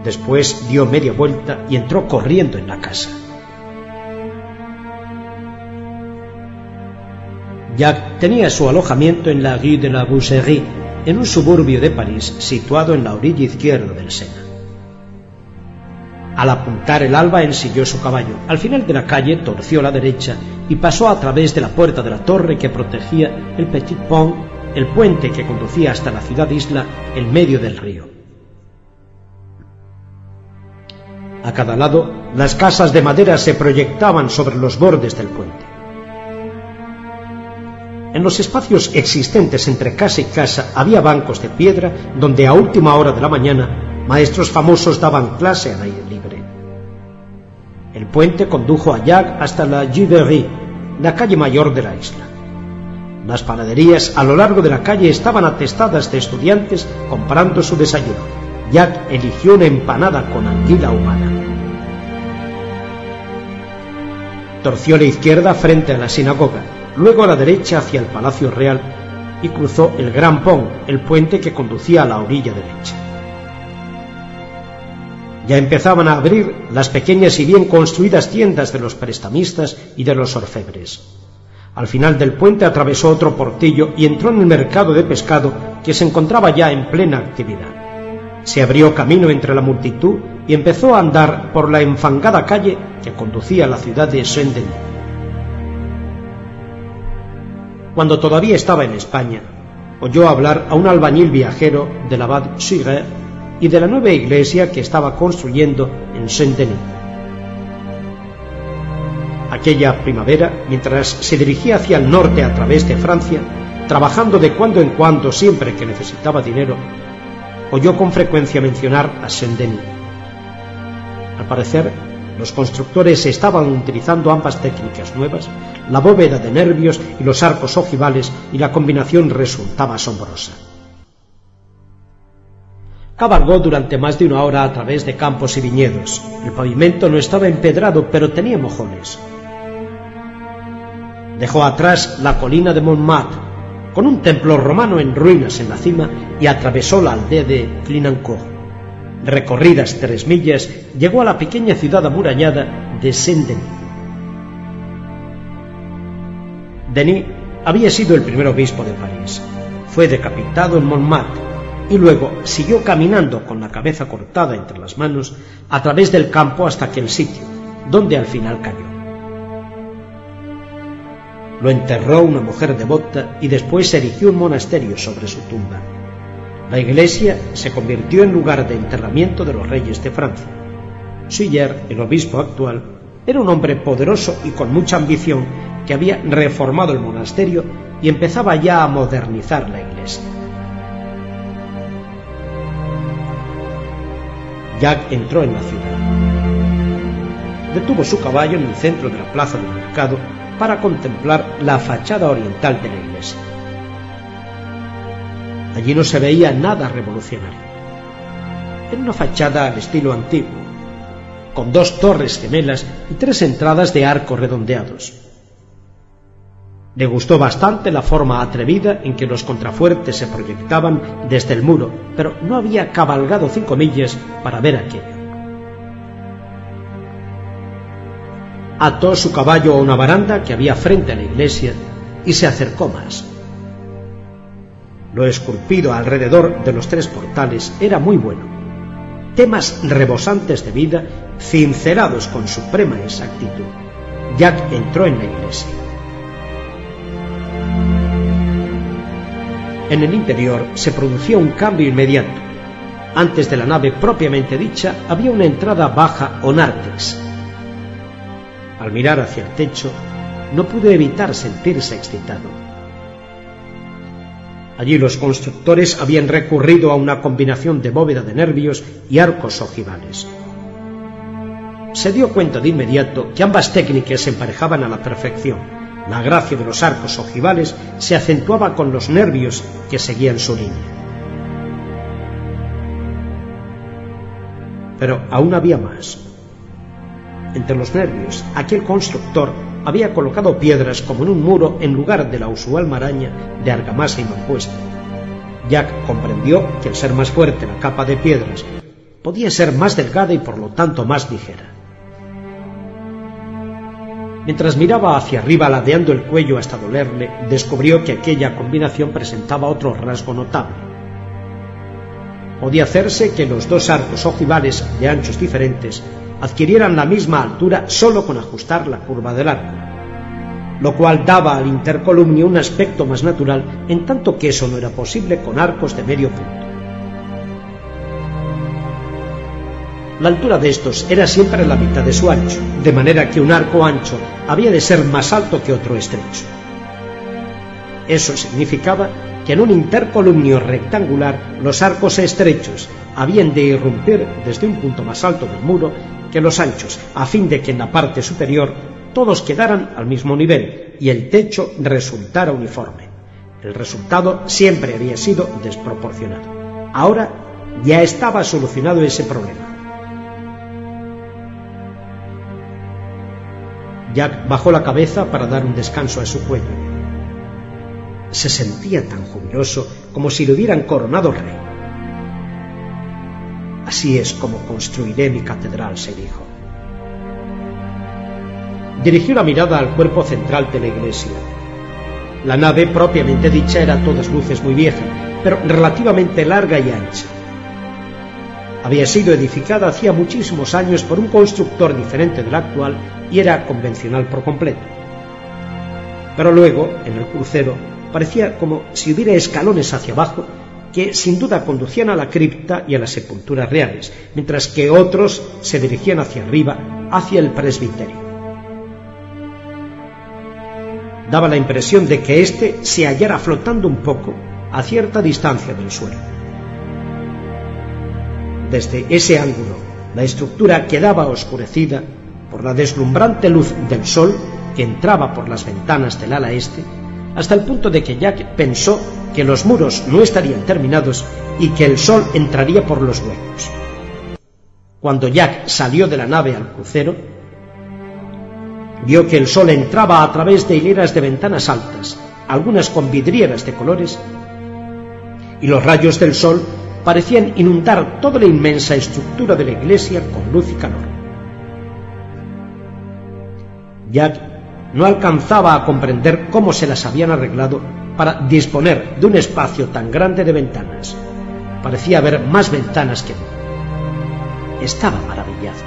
Después dio media vuelta y entró corriendo en la casa. Jack tenía su alojamiento en la rue de la Boucherie, en un suburbio de París situado en la orilla izquierda del Sena. Al apuntar el alba ensilló su caballo. Al final de la calle torció a la derecha y pasó a través de la puerta de la torre que protegía el Petit Pont, el puente que conducía hasta la ciudad isla en medio del río. A cada lado, las casas de madera se proyectaban sobre los bordes del puente. En los espacios existentes entre casa y casa había bancos de piedra donde a última hora de la mañana maestros famosos daban clase al aire libre. El puente condujo a Jack hasta la Givery, la calle mayor de la isla. Las panaderías a lo largo de la calle estaban atestadas de estudiantes comprando su desayuno. Jack eligió una empanada con anguila humana. Torció la izquierda frente a la sinagoga luego a la derecha hacia el Palacio Real y cruzó el Gran Pont, el puente que conducía a la orilla derecha. Ya empezaban a abrir las pequeñas y bien construidas tiendas de los prestamistas y de los orfebres. Al final del puente atravesó otro portillo y entró en el mercado de pescado que se encontraba ya en plena actividad. Se abrió camino entre la multitud y empezó a andar por la enfangada calle que conducía a la ciudad de Saint-Denis. Cuando todavía estaba en España, oyó hablar a un albañil viajero del abad Suger y de la nueva iglesia que estaba construyendo en Saint-Denis. Aquella primavera, mientras se dirigía hacia el norte a través de Francia, trabajando de cuando en cuando siempre que necesitaba dinero, oyó con frecuencia mencionar a Saint-Denis. Al parecer, los constructores estaban utilizando ambas técnicas nuevas, la bóveda de nervios y los arcos ojivales, y la combinación resultaba asombrosa. Cabalgó durante más de una hora a través de campos y viñedos. El pavimento no estaba empedrado, pero tenía mojones. Dejó atrás la colina de Montmartre, con un templo romano en ruinas en la cima, y atravesó la aldea de Clignancourt. Recorridas tres millas, llegó a la pequeña ciudad amurallada de Saint-Denis. Denis había sido el primer obispo de París. Fue decapitado en Montmartre y luego siguió caminando con la cabeza cortada entre las manos a través del campo hasta aquel sitio, donde al final cayó. Lo enterró una mujer devota y después se erigió un monasterio sobre su tumba. La iglesia se convirtió en lugar de enterramiento de los reyes de Francia. Suyer, el obispo actual, era un hombre poderoso y con mucha ambición que había reformado el monasterio y empezaba ya a modernizar la iglesia. Jack entró en la ciudad. Detuvo su caballo en el centro de la plaza del mercado para contemplar la fachada oriental de la iglesia. Allí no se veía nada revolucionario. Era una fachada al estilo antiguo, con dos torres gemelas y tres entradas de arcos redondeados. Le gustó bastante la forma atrevida en que los contrafuertes se proyectaban desde el muro, pero no había cabalgado cinco millas para ver aquello. Ató su caballo a una baranda que había frente a la iglesia y se acercó más. Lo esculpido alrededor de los tres portales era muy bueno. Temas rebosantes de vida, cincerados con suprema exactitud. Jack entró en la iglesia. En el interior se producía un cambio inmediato. Antes de la nave propiamente dicha había una entrada baja o nártex. Al mirar hacia el techo, no pude evitar sentirse excitado. Allí los constructores habían recurrido a una combinación de bóveda de nervios y arcos ojivales. Se dio cuenta de inmediato que ambas técnicas se emparejaban a la perfección la gracia de los arcos ojivales se acentuaba con los nervios que seguían su línea. Pero aún había más. Entre los nervios, aquel constructor había colocado piedras como en un muro en lugar de la usual maraña de argamasa y mampuesta. Jack comprendió que el ser más fuerte la capa de piedras podía ser más delgada y por lo tanto más ligera. Mientras miraba hacia arriba ladeando el cuello hasta dolerle, descubrió que aquella combinación presentaba otro rasgo notable. Podía hacerse que los dos arcos ojivales de anchos diferentes adquirieran la misma altura solo con ajustar la curva del arco, lo cual daba al intercolumnio un aspecto más natural, en tanto que eso no era posible con arcos de medio punto. La altura de estos era siempre la mitad de su ancho, de manera que un arco ancho había de ser más alto que otro estrecho. Eso significaba que en un intercolumnio rectangular los arcos estrechos habían de irrumpir desde un punto más alto del muro que los anchos, a fin de que en la parte superior todos quedaran al mismo nivel y el techo resultara uniforme. El resultado siempre había sido desproporcionado. Ahora ya estaba solucionado ese problema. Jack bajó la cabeza para dar un descanso a su cuello. se sentía tan jubiloso como si le hubieran coronado rey. Así es como construiré mi catedral, se dijo. Dirigió la mirada al cuerpo central de la iglesia. La nave propiamente dicha era a todas luces muy vieja, pero relativamente larga y ancha. Había sido edificada hacía muchísimos años por un constructor diferente del actual y era convencional por completo. Pero luego, en el crucero, parecía como si hubiera escalones hacia abajo que sin duda conducían a la cripta y a las sepulturas reales, mientras que otros se dirigían hacia arriba, hacia el presbiterio. Daba la impresión de que éste se hallara flotando un poco a cierta distancia del suelo. Desde ese ángulo, la estructura quedaba oscurecida por la deslumbrante luz del sol que entraba por las ventanas del ala este hasta el punto de que Jack pensó que los muros no estarían terminados y que el sol entraría por los huecos. Cuando Jack salió de la nave al crucero, vio que el sol entraba a través de hileras de ventanas altas, algunas con vidrieras de colores, y los rayos del sol parecían inundar toda la inmensa estructura de la iglesia con luz y calor. Jack no alcanzaba a comprender cómo se las habían arreglado para disponer de un espacio tan grande de ventanas. Parecía haber más ventanas que Estaba maravillado.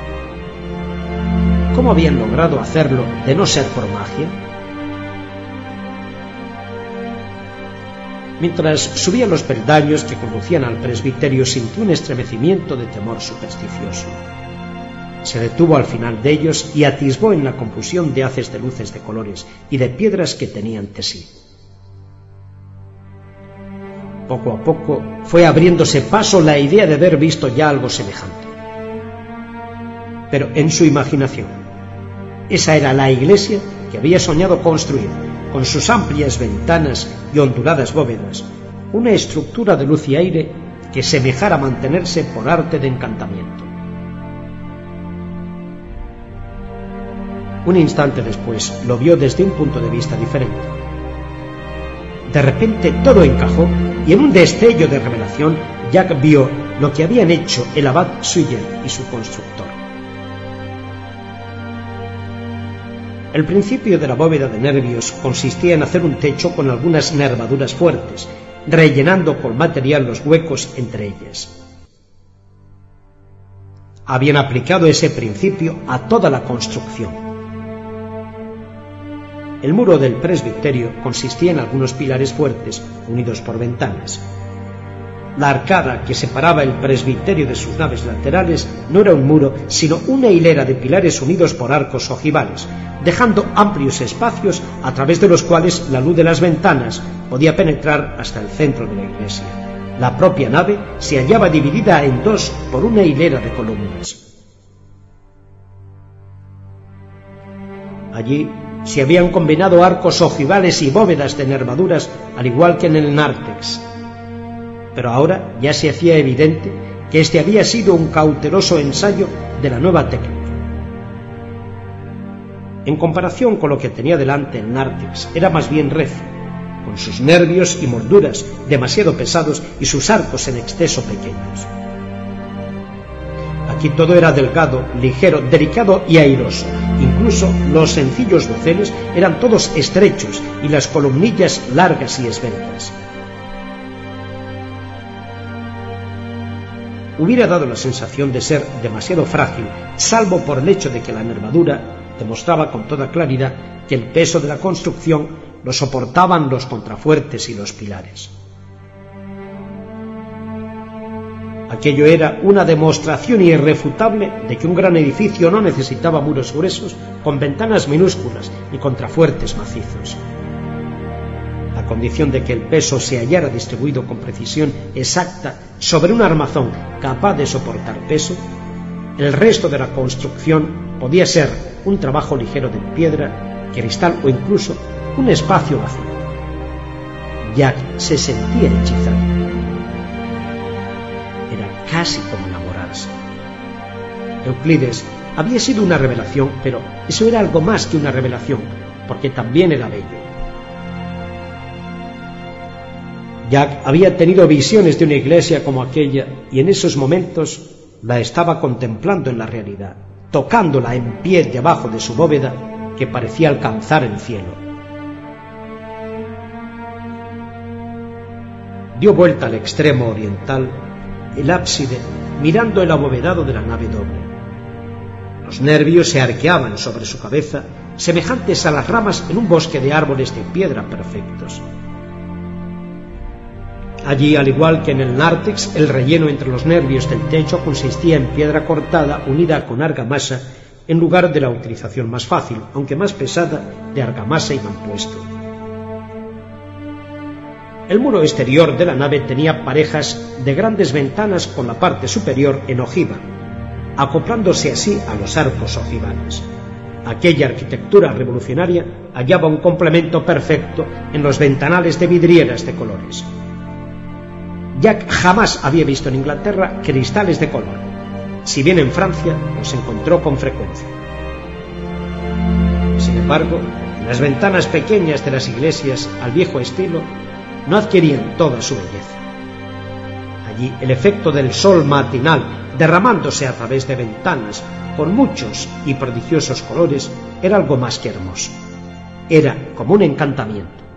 ¿Cómo habían logrado hacerlo de no ser por magia? Mientras subía los peldaños que conducían al presbiterio sintió un estremecimiento de temor supersticioso. Se detuvo al final de ellos y atisbó en la confusión de haces de luces de colores y de piedras que tenía ante sí. Poco a poco fue abriéndose paso la idea de haber visto ya algo semejante. Pero en su imaginación, esa era la iglesia que había soñado construir, con sus amplias ventanas y onduladas bóvedas, una estructura de luz y aire que semejara mantenerse por arte de encantamiento. Un instante después lo vio desde un punto de vista diferente. De repente todo encajó y en un destello de revelación Jack vio lo que habían hecho el abad Suyer y su constructor. El principio de la bóveda de nervios consistía en hacer un techo con algunas nervaduras fuertes, rellenando con material los huecos entre ellas. Habían aplicado ese principio a toda la construcción. El muro del presbiterio consistía en algunos pilares fuertes unidos por ventanas. La arcada que separaba el presbiterio de sus naves laterales no era un muro, sino una hilera de pilares unidos por arcos ojivales, dejando amplios espacios a través de los cuales la luz de las ventanas podía penetrar hasta el centro de la iglesia. La propia nave se hallaba dividida en dos por una hilera de columnas. Allí se habían combinado arcos ojivales y bóvedas de nervaduras, al igual que en el nártex. Pero ahora ya se hacía evidente que este había sido un cauteloso ensayo de la nueva técnica. En comparación con lo que tenía delante el nártex, era más bien recio, con sus nervios y morduras demasiado pesados y sus arcos en exceso pequeños. Aquí todo era delgado, ligero, delicado y airoso. Incluso los sencillos doceles eran todos estrechos y las columnillas largas y esbeltas. Hubiera dado la sensación de ser demasiado frágil, salvo por el hecho de que la nervadura demostraba con toda claridad que el peso de la construcción lo soportaban los contrafuertes y los pilares. Aquello era una demostración irrefutable de que un gran edificio no necesitaba muros gruesos con ventanas minúsculas y contrafuertes macizos. Condición de que el peso se hallara distribuido con precisión exacta sobre un armazón capaz de soportar peso, el resto de la construcción podía ser un trabajo ligero de piedra, cristal o incluso un espacio vacío. Jack se sentía hechizado casi como enamorarse. Euclides había sido una revelación, pero eso era algo más que una revelación, porque también era bello. Jack había tenido visiones de una iglesia como aquella y en esos momentos la estaba contemplando en la realidad, tocándola en pie debajo de su bóveda que parecía alcanzar el cielo. Dio vuelta al extremo oriental, el ábside, mirando el abovedado de la nave doble. Los nervios se arqueaban sobre su cabeza, semejantes a las ramas en un bosque de árboles de piedra perfectos. Allí, al igual que en el nártex, el relleno entre los nervios del techo consistía en piedra cortada unida con argamasa en lugar de la utilización más fácil, aunque más pesada, de argamasa y mampuesto. El muro exterior de la nave tenía parejas de grandes ventanas con la parte superior en ojiva, acoplándose así a los arcos ojivales. Aquella arquitectura revolucionaria hallaba un complemento perfecto en los ventanales de vidrieras de colores. Jack jamás había visto en Inglaterra cristales de color, si bien en Francia los encontró con frecuencia. Sin embargo, las ventanas pequeñas de las iglesias al viejo estilo no adquirían toda su belleza. Allí el efecto del sol matinal derramándose a través de ventanas con muchos y prodigiosos colores era algo más que hermoso. Era como un encantamiento.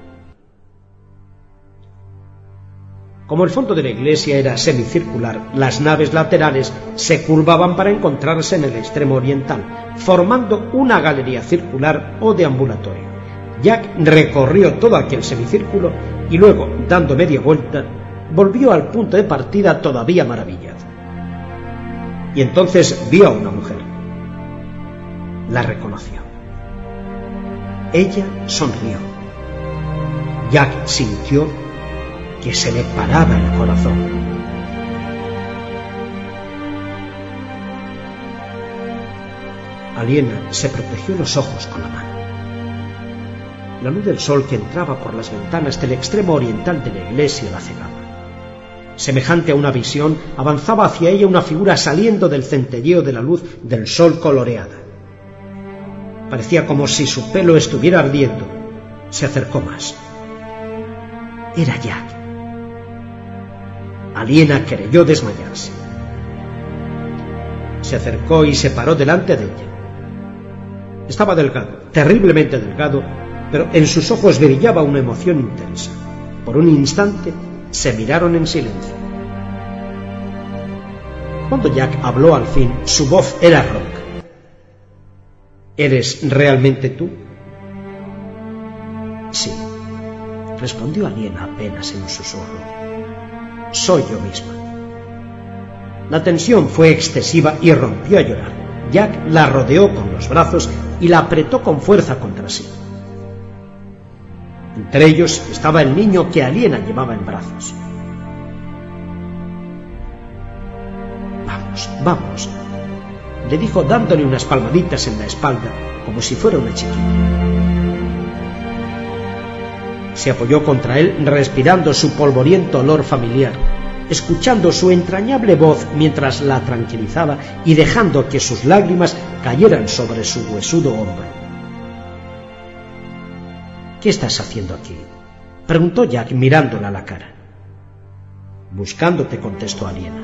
Como el fondo de la iglesia era semicircular, las naves laterales se curvaban para encontrarse en el extremo oriental, formando una galería circular o deambulatorio. Jack recorrió todo aquel semicírculo y luego, dando media vuelta, volvió al punto de partida todavía maravillado. Y entonces vio a una mujer. La reconoció. Ella sonrió. Jack sintió que se le paraba el corazón. Aliena se protegió los ojos con la mano la luz del sol que entraba por las ventanas del extremo oriental de la iglesia la cegaba. Semejante a una visión, avanzaba hacia ella una figura saliendo del centelleo de la luz del sol coloreada. Parecía como si su pelo estuviera ardiendo. Se acercó más. Era Jack. Aliena creyó desmayarse. Se acercó y se paró delante de ella. Estaba delgado, terriblemente delgado, pero en sus ojos brillaba una emoción intensa. Por un instante se miraron en silencio. Cuando Jack habló al fin, su voz era ronca. ¿Eres realmente tú? Sí, respondió Aliena apenas en un susurro. Soy yo misma. La tensión fue excesiva y rompió a llorar. Jack la rodeó con los brazos y la apretó con fuerza contra sí. Entre ellos estaba el niño que Aliena llevaba en brazos. Vamos, vamos, le dijo dándole unas palmaditas en la espalda, como si fuera una chiquilla. Se apoyó contra él respirando su polvoriento olor familiar, escuchando su entrañable voz mientras la tranquilizaba y dejando que sus lágrimas cayeran sobre su huesudo hombro. ¿Qué estás haciendo aquí? preguntó Jack mirándola a la cara. Buscándote, contestó Aliena.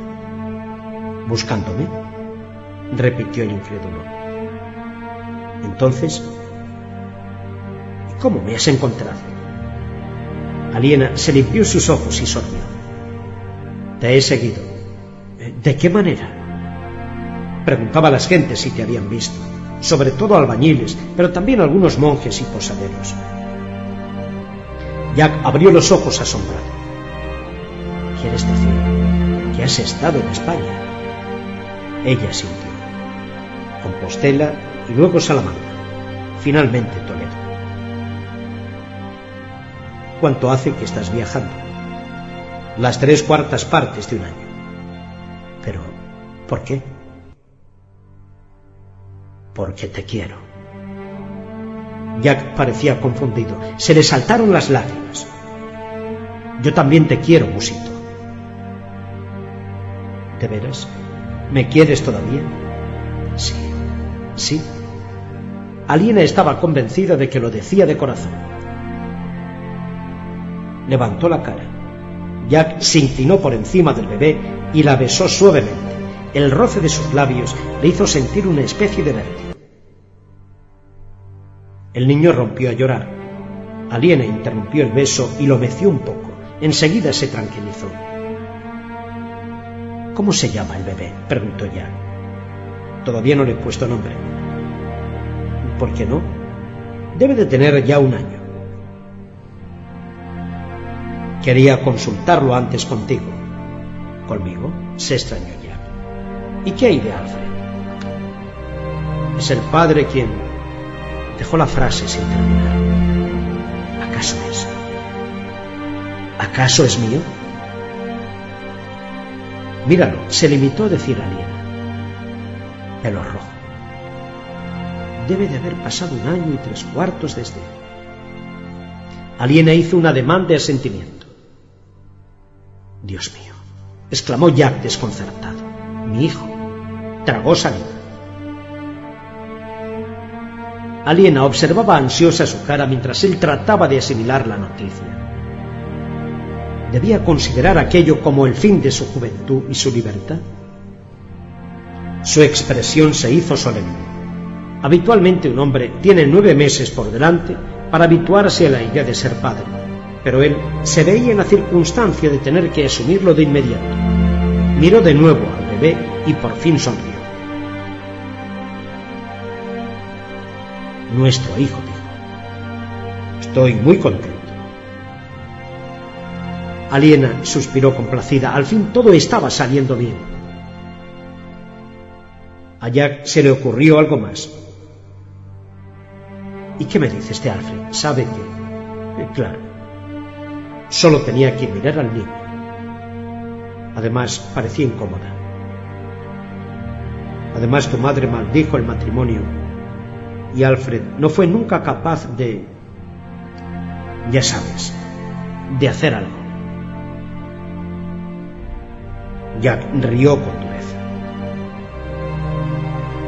¿Buscándome? repitió el incrédulo. Entonces, ¿cómo me has encontrado? Aliena se limpió sus ojos y sorbió. Te he seguido. ¿De qué manera? Preguntaba a las gentes si te habían visto, sobre todo albañiles, pero también algunos monjes y posaderos. Jack abrió los ojos asombrado. ¿Quieres decir que has estado en España? Ella sintió. Compostela y luego Salamanca. Finalmente Toledo. ¿Cuánto hace que estás viajando? Las tres cuartas partes de un año. Pero, ¿por qué? Porque te quiero. Jack parecía confundido. Se le saltaron las lágrimas. Yo también te quiero, Musito. ¿De veras? ¿Me quieres todavía? Sí, sí. Aliena estaba convencida de que lo decía de corazón. Levantó la cara. Jack se inclinó por encima del bebé y la besó suavemente. El roce de sus labios le hizo sentir una especie de vértigo. El niño rompió a llorar. Aliena interrumpió el beso y lo meció un poco. Enseguida se tranquilizó. ¿Cómo se llama el bebé? preguntó Jack. Todavía no le he puesto nombre. ¿Por qué no? Debe de tener ya un año. Quería consultarlo antes contigo. ¿Conmigo? Se extrañó ya. ¿Y qué hay de Alfred? Es el padre quien dejó la frase sin terminar. ¿Acaso es? ¿Acaso es mío? Míralo, se limitó a decir a Liena. Pelo rojo. Debe de haber pasado un año y tres cuartos desde. Aliena hizo un ademán de asentimiento. Dios mío, exclamó Jack desconcertado. Mi hijo. Tragó saliva. Aliena observaba ansiosa su cara mientras él trataba de asimilar la noticia. ¿Debía considerar aquello como el fin de su juventud y su libertad? Su expresión se hizo solemne. Habitualmente un hombre tiene nueve meses por delante para habituarse a la idea de ser padre pero él se veía en la circunstancia de tener que asumirlo de inmediato. Miró de nuevo al bebé y por fin sonrió. Nuestro hijo, dijo. Estoy muy contento. Aliena suspiró complacida. Al fin todo estaba saliendo bien. A Jack se le ocurrió algo más. ¿Y qué me dice este Alfred? Sabe que... Eh, claro, Solo tenía que mirar al niño. Además, parecía incómoda. Además, tu madre maldijo el matrimonio y Alfred no fue nunca capaz de... ya sabes, de hacer algo. Jack rió con dureza.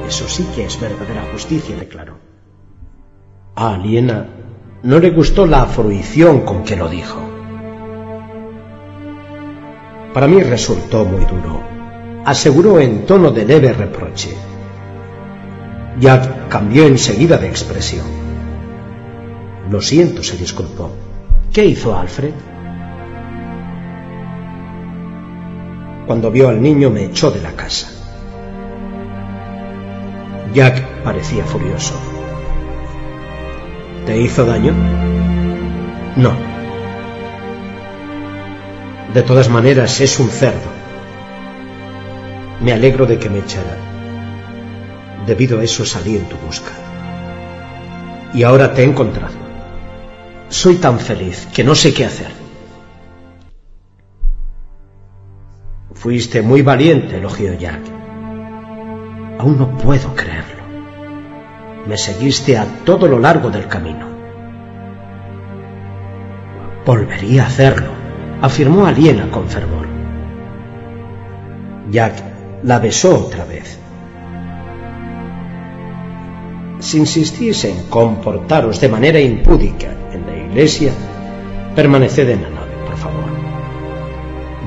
Eso sí que es verdadera justicia, declaró. A Aliena no le gustó la fruición con que lo dijo. Para mí resultó muy duro, aseguró en tono de leve reproche. Jack cambió enseguida de expresión. Lo siento, se disculpó. ¿Qué hizo Alfred? Cuando vio al niño me echó de la casa. Jack parecía furioso. ¿Te hizo daño? No. De todas maneras, es un cerdo. Me alegro de que me echara. Debido a eso salí en tu busca. Y ahora te he encontrado. Soy tan feliz que no sé qué hacer. Fuiste muy valiente, elogió Jack. Aún no puedo creerlo. Me seguiste a todo lo largo del camino. Volvería a hacerlo afirmó Aliena con fervor. Jack la besó otra vez. Si insistís en comportaros de manera impúdica en la iglesia, permaneced en la nave, por favor.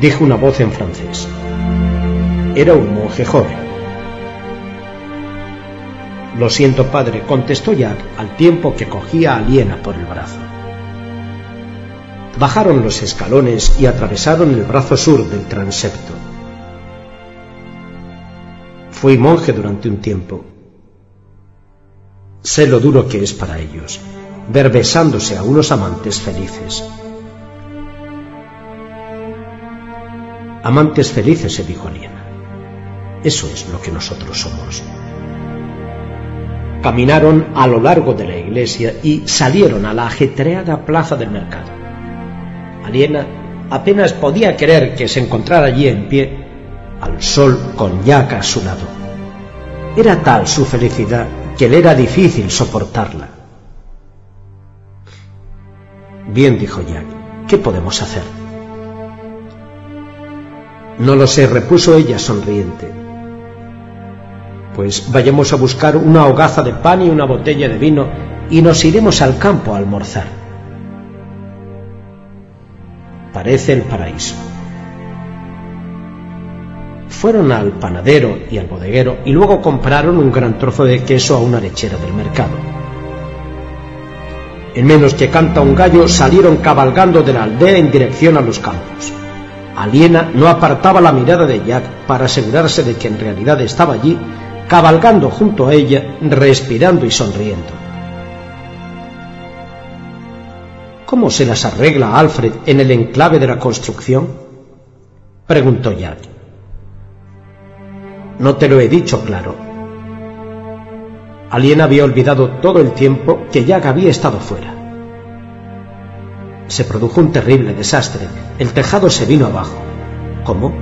Dijo una voz en francés. Era un monje joven. Lo siento, padre, contestó Jack al tiempo que cogía a Aliena por el brazo. Bajaron los escalones y atravesaron el brazo sur del transepto. Fui monje durante un tiempo. Sé lo duro que es para ellos ver besándose a unos amantes felices. Amantes felices, se dijo Aliena. Eso es lo que nosotros somos. Caminaron a lo largo de la iglesia y salieron a la ajetreada plaza del mercado. Aliena apenas podía creer que se encontrara allí en pie, al sol con Jack a su lado. Era tal su felicidad que le era difícil soportarla. Bien, dijo Jack, ¿qué podemos hacer? No lo sé, repuso ella sonriente. Pues vayamos a buscar una hogaza de pan y una botella de vino y nos iremos al campo a almorzar. Parece el paraíso. Fueron al panadero y al bodeguero y luego compraron un gran trozo de queso a una lechera del mercado. En menos que canta un gallo salieron cabalgando de la aldea en dirección a los campos. Aliena no apartaba la mirada de Jack para asegurarse de que en realidad estaba allí, cabalgando junto a ella, respirando y sonriendo. ¿Cómo se las arregla Alfred en el enclave de la construcción? preguntó Jack. No te lo he dicho claro. Aliena había olvidado todo el tiempo que Jack había estado fuera se produjo un terrible desastre. El tejado se vino abajo. ¿Cómo?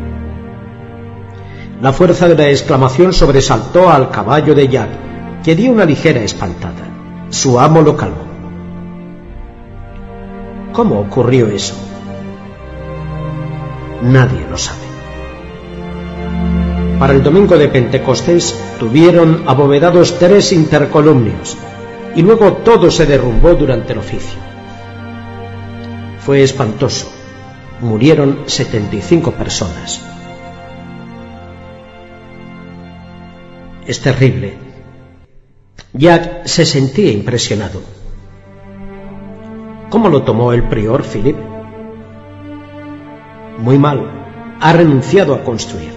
La fuerza de la exclamación sobresaltó al caballo de Jack, que dio una ligera espantada. Su amo lo calmó. ¿Cómo ocurrió eso? Nadie lo sabe. Para el domingo de Pentecostés tuvieron abovedados tres intercolumnios y luego todo se derrumbó durante el oficio. Fue espantoso. Murieron 75 personas. Es terrible. Jack se sentía impresionado. ¿Cómo lo tomó el prior Philip? Muy mal. Ha renunciado a construir.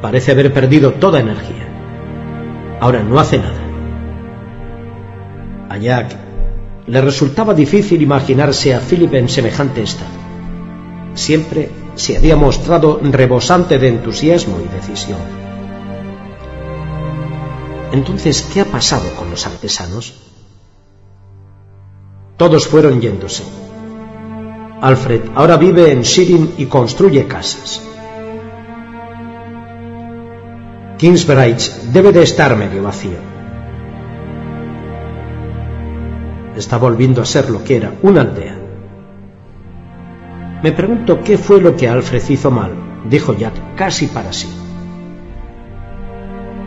Parece haber perdido toda energía. Ahora no hace nada. A Jack le resultaba difícil imaginarse a Philip en semejante estado. Siempre se había mostrado rebosante de entusiasmo y decisión. Entonces, ¿qué ha pasado con los artesanos? Todos fueron yéndose. Alfred ahora vive en Sirin y construye casas. Kingsbridge debe de estar medio vacío. está volviendo a ser lo que era, una aldea. Me pregunto qué fue lo que Alfred hizo mal, dijo Jack casi para sí.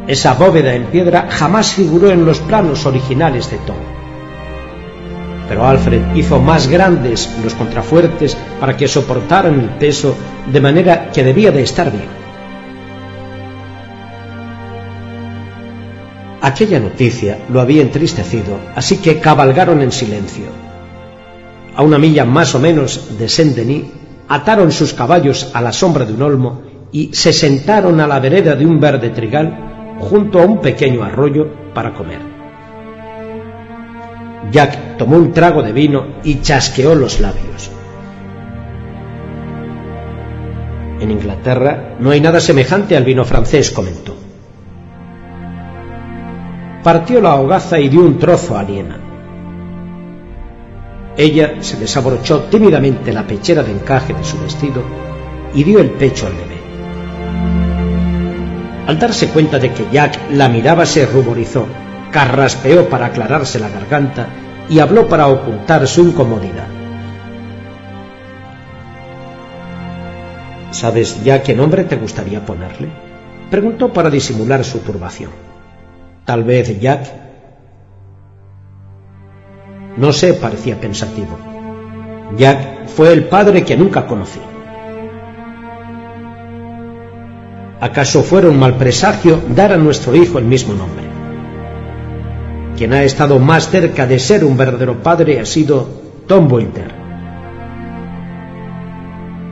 Esa bóveda en piedra jamás figuró en los planos originales de Tom. Pero Alfred hizo más grandes los contrafuertes para que soportaran el peso de manera que debía de estar bien. Aquella noticia lo había entristecido, así que cabalgaron en silencio. A una milla más o menos de Saint-Denis, ataron sus caballos a la sombra de un olmo y se sentaron a la vereda de un verde trigal junto a un pequeño arroyo para comer. Jack tomó un trago de vino y chasqueó los labios. En Inglaterra no hay nada semejante al vino francés, comentó partió la hogaza y dio un trozo a Aliena. Ella se desabrochó tímidamente la pechera de encaje de su vestido y dio el pecho al bebé. Al darse cuenta de que Jack la miraba se ruborizó, carraspeó para aclararse la garganta y habló para ocultar su incomodidad. ¿Sabes ya qué nombre te gustaría ponerle? Preguntó para disimular su turbación. Tal vez Jack. No sé, parecía pensativo. Jack fue el padre que nunca conocí. ¿Acaso fuera un mal presagio dar a nuestro hijo el mismo nombre? Quien ha estado más cerca de ser un verdadero padre ha sido Tom Winter.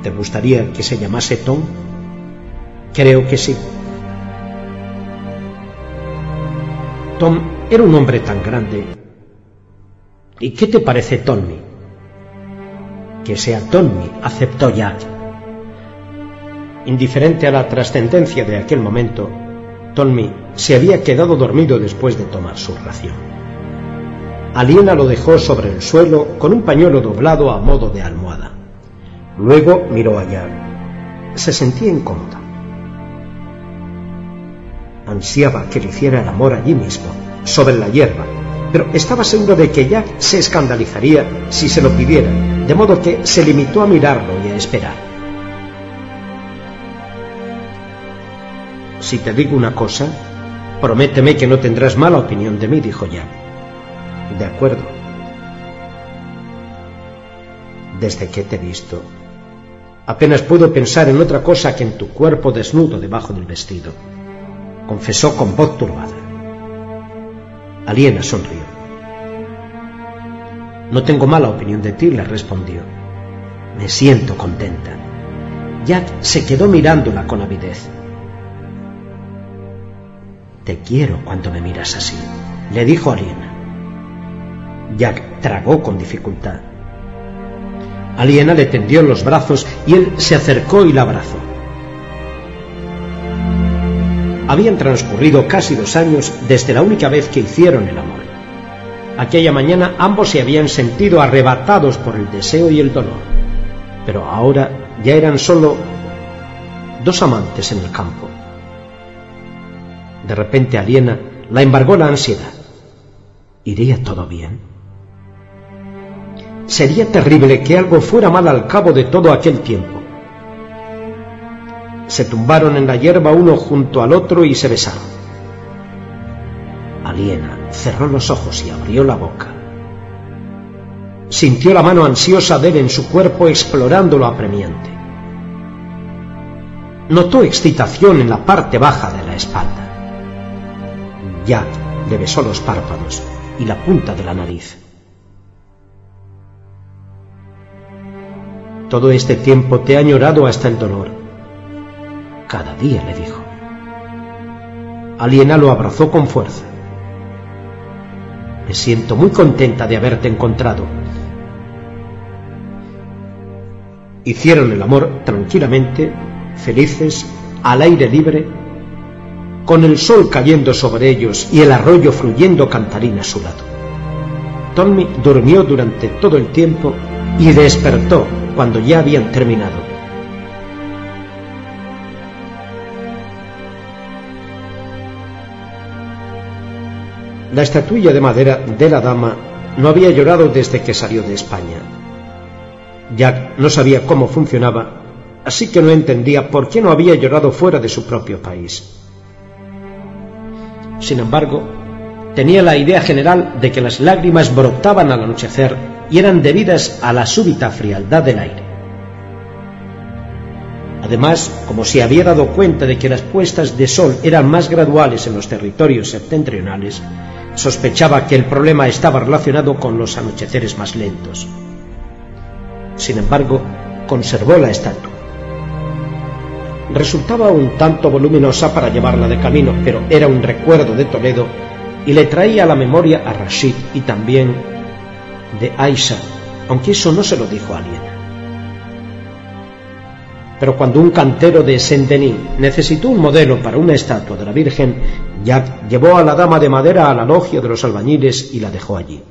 ¿Te gustaría que se llamase Tom? Creo que sí. Tom era un hombre tan grande. ¿Y qué te parece Tommy? Que sea Tommy, aceptó Jack. Indiferente a la trascendencia de aquel momento, Tommy se había quedado dormido después de tomar su ración. Aliena lo dejó sobre el suelo con un pañuelo doblado a modo de almohada. Luego miró a Jack. Se sentía incómoda ansiaba que le hiciera el amor allí mismo, sobre la hierba, pero estaba seguro de que Jack se escandalizaría si se lo pidiera, de modo que se limitó a mirarlo y a esperar. Si te digo una cosa, prométeme que no tendrás mala opinión de mí, dijo Jack. De acuerdo. desde que te he visto. Apenas puedo pensar en otra cosa que en tu cuerpo desnudo debajo del vestido, confesó con voz turbada. Aliena sonrió. No tengo mala opinión de ti, le respondió. Me siento contenta. Jack se quedó mirándola con avidez. Te quiero cuando me miras así, le dijo Aliena. Jack tragó con dificultad. Aliena le tendió los brazos y él se acercó y la abrazó. Habían transcurrido casi dos años desde la única vez que hicieron el amor. Aquella mañana ambos se habían sentido arrebatados por el deseo y el dolor, pero ahora ya eran solo dos amantes en el campo. De repente Aliena la embargó la ansiedad. ¿Iría todo bien? Sería terrible que algo fuera mal al cabo de todo aquel tiempo. Se tumbaron en la hierba uno junto al otro y se besaron. Aliena cerró los ojos y abrió la boca. Sintió la mano ansiosa de él en su cuerpo explorándolo apremiante. Notó excitación en la parte baja de la espalda. Jack le besó los párpados y la punta de la nariz. Todo este tiempo te ha añorado hasta el dolor. Cada día, le dijo. Aliena lo abrazó con fuerza. Me siento muy contenta de haberte encontrado. Hicieron el amor tranquilamente, felices, al aire libre, con el sol cayendo sobre ellos y el arroyo fluyendo cantarín a su lado. Tommy durmió durante todo el tiempo y despertó cuando ya habían terminado. La estatuilla de madera de la dama no había llorado desde que salió de España. Jack no sabía cómo funcionaba, así que no entendía por qué no había llorado fuera de su propio país. Sin embargo, tenía la idea general de que las lágrimas brotaban al anochecer y eran debidas a la súbita frialdad del aire. Además, como se había dado cuenta de que las puestas de sol eran más graduales en los territorios septentrionales, sospechaba que el problema estaba relacionado con los anocheceres más lentos. Sin embargo, conservó la estatua. Resultaba un tanto voluminosa para llevarla de camino, pero era un recuerdo de Toledo y le traía a la memoria a Rashid y también de Aisha, aunque eso no se lo dijo a Aliena. Pero cuando un cantero de Saint-Denis necesitó un modelo para una estatua de la Virgen, Jack llevó a la dama de madera a la logia de los albañiles y la dejó allí.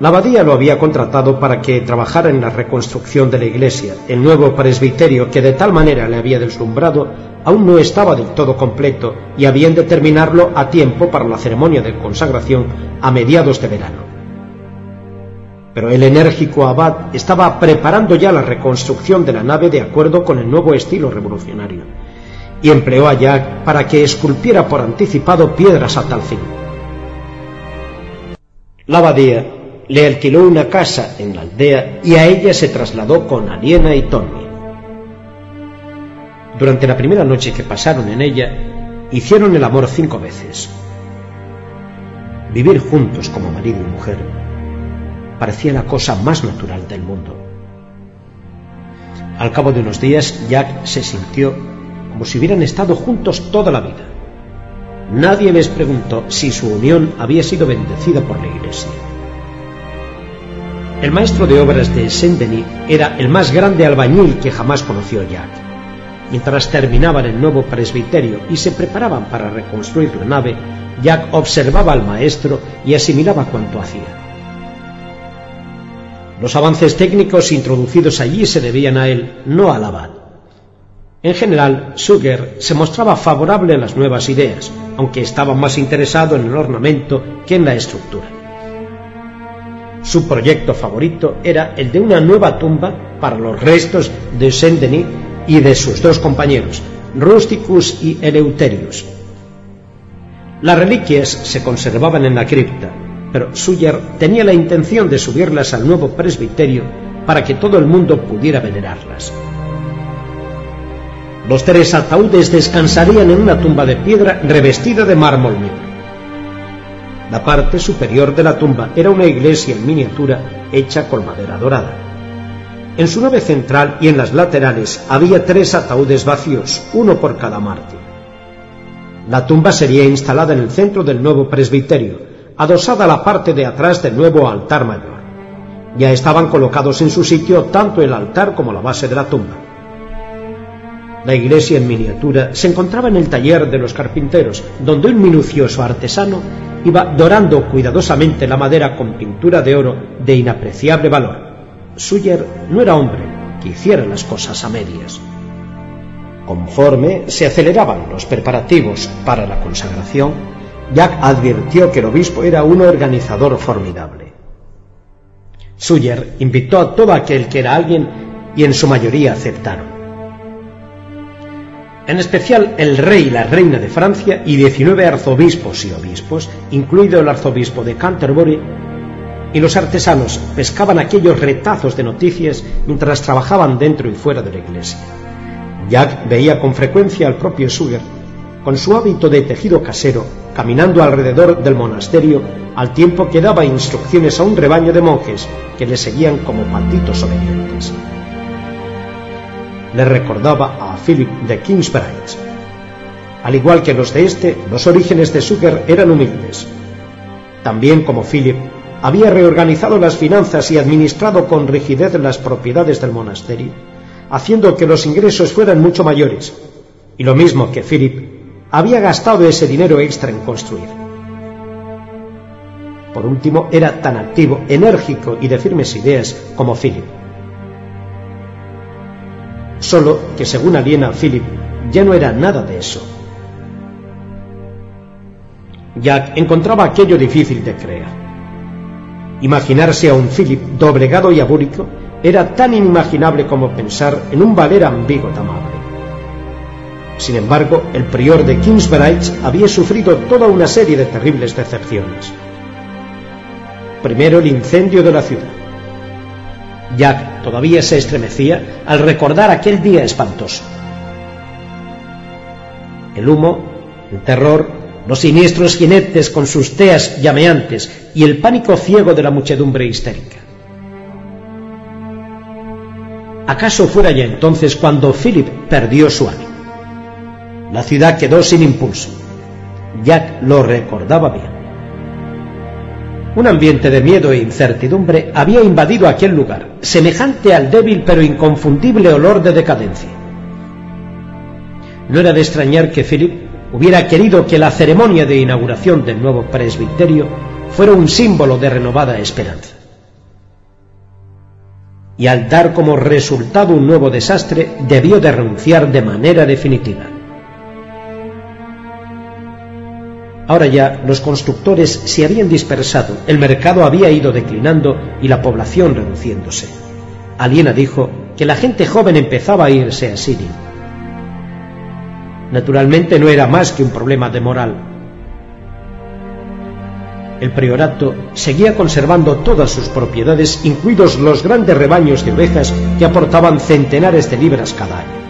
La abadía lo había contratado para que trabajara en la reconstrucción de la iglesia. El nuevo presbiterio, que de tal manera le había deslumbrado, aún no estaba del todo completo y habían de terminarlo a tiempo para la ceremonia de consagración a mediados de verano. Pero el enérgico abad estaba preparando ya la reconstrucción de la nave de acuerdo con el nuevo estilo revolucionario y empleó a Jack para que esculpiera por anticipado piedras a tal fin. La abadía le alquiló una casa en la aldea y a ella se trasladó con Aliena y Tommy. Durante la primera noche que pasaron en ella, hicieron el amor cinco veces. Vivir juntos como marido y mujer parecía la cosa más natural del mundo. Al cabo de unos días, Jack se sintió como si hubieran estado juntos toda la vida. Nadie les preguntó si su unión había sido bendecida por la iglesia. El maestro de obras de Saint-Denis era el más grande albañil que jamás conoció Jack. Mientras terminaban el nuevo presbiterio y se preparaban para reconstruir la nave, Jack observaba al maestro y asimilaba cuanto hacía. Los avances técnicos introducidos allí se debían a él, no al abad. En general, Suger se mostraba favorable a las nuevas ideas, aunque estaba más interesado en el ornamento que en la estructura. Su proyecto favorito era el de una nueva tumba para los restos de Saint-Denis y de sus dos compañeros, Rusticus y Eleuterius. Las reliquias se conservaban en la cripta, pero Suyer tenía la intención de subirlas al nuevo presbiterio para que todo el mundo pudiera venerarlas. Los tres ataúdes descansarían en una tumba de piedra revestida de mármol negro. La parte superior de la tumba era una iglesia en miniatura hecha con madera dorada. En su nave central y en las laterales había tres ataúdes vacíos, uno por cada mártir. La tumba sería instalada en el centro del nuevo presbiterio, adosada a la parte de atrás del nuevo altar mayor. Ya estaban colocados en su sitio tanto el altar como la base de la tumba. La iglesia en miniatura se encontraba en el taller de los carpinteros, donde un minucioso artesano iba dorando cuidadosamente la madera con pintura de oro de inapreciable valor. Suyer no era hombre que hiciera las cosas a medias. Conforme se aceleraban los preparativos para la consagración, Jack advirtió que el obispo era un organizador formidable. Suyer invitó a todo aquel que era alguien y en su mayoría aceptaron. En especial el rey y la reina de Francia y 19 arzobispos y obispos, incluido el arzobispo de Canterbury, y los artesanos pescaban aquellos retazos de noticias mientras trabajaban dentro y fuera de la iglesia. Jack veía con frecuencia al propio Suger, con su hábito de tejido casero, caminando alrededor del monasterio al tiempo que daba instrucciones a un rebaño de monjes que le seguían como patitos obedientes. Le recordaba a Philip de Kingsbridge. Al igual que los de este, los orígenes de Suger eran humildes. También como Philip, había reorganizado las finanzas y administrado con rigidez las propiedades del monasterio, haciendo que los ingresos fueran mucho mayores, y lo mismo que Philip, había gastado ese dinero extra en construir. Por último, era tan activo, enérgico y de firmes ideas como Philip. Solo que según aliena Philip, ya no era nada de eso. Jack encontraba aquello difícil de creer. Imaginarse a un Philip doblegado y abúrico era tan inimaginable como pensar en un valer ambiguo amable. Sin embargo, el prior de Kingsbridge había sufrido toda una serie de terribles decepciones. Primero el incendio de la ciudad. Jack todavía se estremecía al recordar aquel día espantoso. El humo, el terror, los siniestros jinetes con sus teas llameantes y el pánico ciego de la muchedumbre histérica. ¿Acaso fuera ya entonces cuando Philip perdió su ánimo? La ciudad quedó sin impulso. Jack lo recordaba bien. Un ambiente de miedo e incertidumbre había invadido aquel lugar, semejante al débil pero inconfundible olor de decadencia. No era de extrañar que Philip hubiera querido que la ceremonia de inauguración del nuevo presbiterio fuera un símbolo de renovada esperanza. Y al dar como resultado un nuevo desastre, debió de renunciar de manera definitiva. Ahora ya los constructores se habían dispersado, el mercado había ido declinando y la población reduciéndose. Aliena dijo que la gente joven empezaba a irse a Siria Naturalmente no era más que un problema de moral. El priorato seguía conservando todas sus propiedades, incluidos los grandes rebaños de ovejas que aportaban centenares de libras cada año.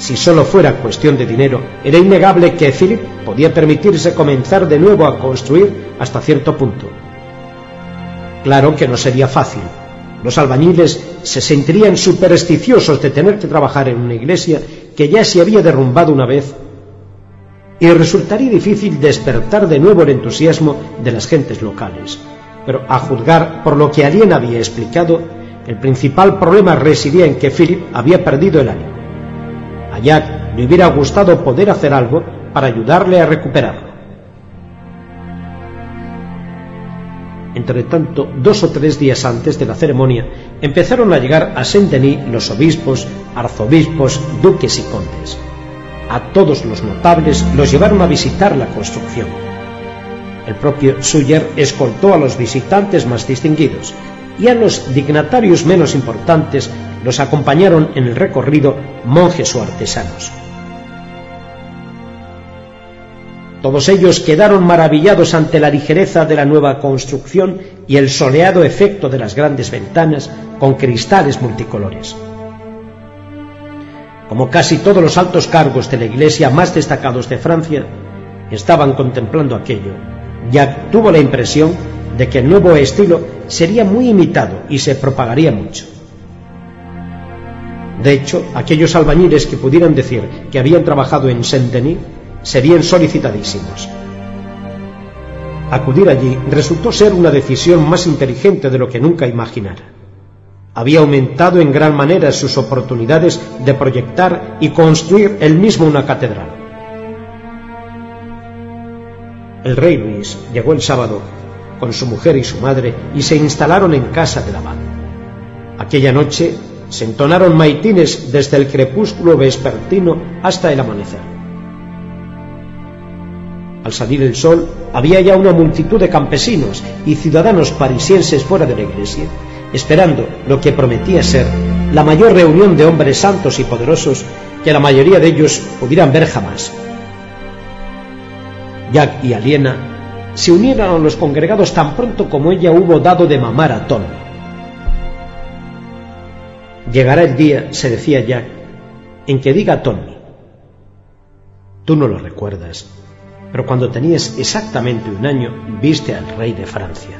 Si solo fuera cuestión de dinero, era innegable que Philip podía permitirse comenzar de nuevo a construir hasta cierto punto. Claro que no sería fácil. Los albañiles se sentirían supersticiosos de tener que trabajar en una iglesia que ya se había derrumbado una vez y resultaría difícil despertar de nuevo el entusiasmo de las gentes locales. Pero a juzgar por lo que Alien había explicado, el principal problema residía en que Philip había perdido el ánimo. Jack le hubiera gustado poder hacer algo para ayudarle a recuperarlo. Entre tanto, dos o tres días antes de la ceremonia, empezaron a llegar a Saint-Denis los obispos, arzobispos, duques y condes. A todos los notables los llevaron a visitar la construcción. El propio Suyer escoltó a los visitantes más distinguidos y a los dignatarios menos importantes los acompañaron en el recorrido monjes o artesanos. Todos ellos quedaron maravillados ante la ligereza de la nueva construcción y el soleado efecto de las grandes ventanas con cristales multicolores. Como casi todos los altos cargos de la iglesia más destacados de Francia estaban contemplando aquello, Jack tuvo la impresión de que el nuevo estilo sería muy imitado y se propagaría mucho. De hecho, aquellos albañiles que pudieran decir que habían trabajado en Saint-Denis serían solicitadísimos. Acudir allí resultó ser una decisión más inteligente de lo que nunca imaginara. Había aumentado en gran manera sus oportunidades de proyectar y construir él mismo una catedral. El rey Luis llegó el sábado con su mujer y su madre y se instalaron en casa del abad. Aquella noche se entonaron maitines desde el crepúsculo vespertino hasta el amanecer. Al salir el sol, había ya una multitud de campesinos y ciudadanos parisienses fuera de la iglesia, esperando lo que prometía ser la mayor reunión de hombres santos y poderosos que la mayoría de ellos pudieran ver jamás. Jack y Aliena se unieron a los congregados tan pronto como ella hubo dado de mamar a Tony. Llegará el día, se decía Jack, en que diga Tony, tú no lo recuerdas, pero cuando tenías exactamente un año viste al rey de Francia.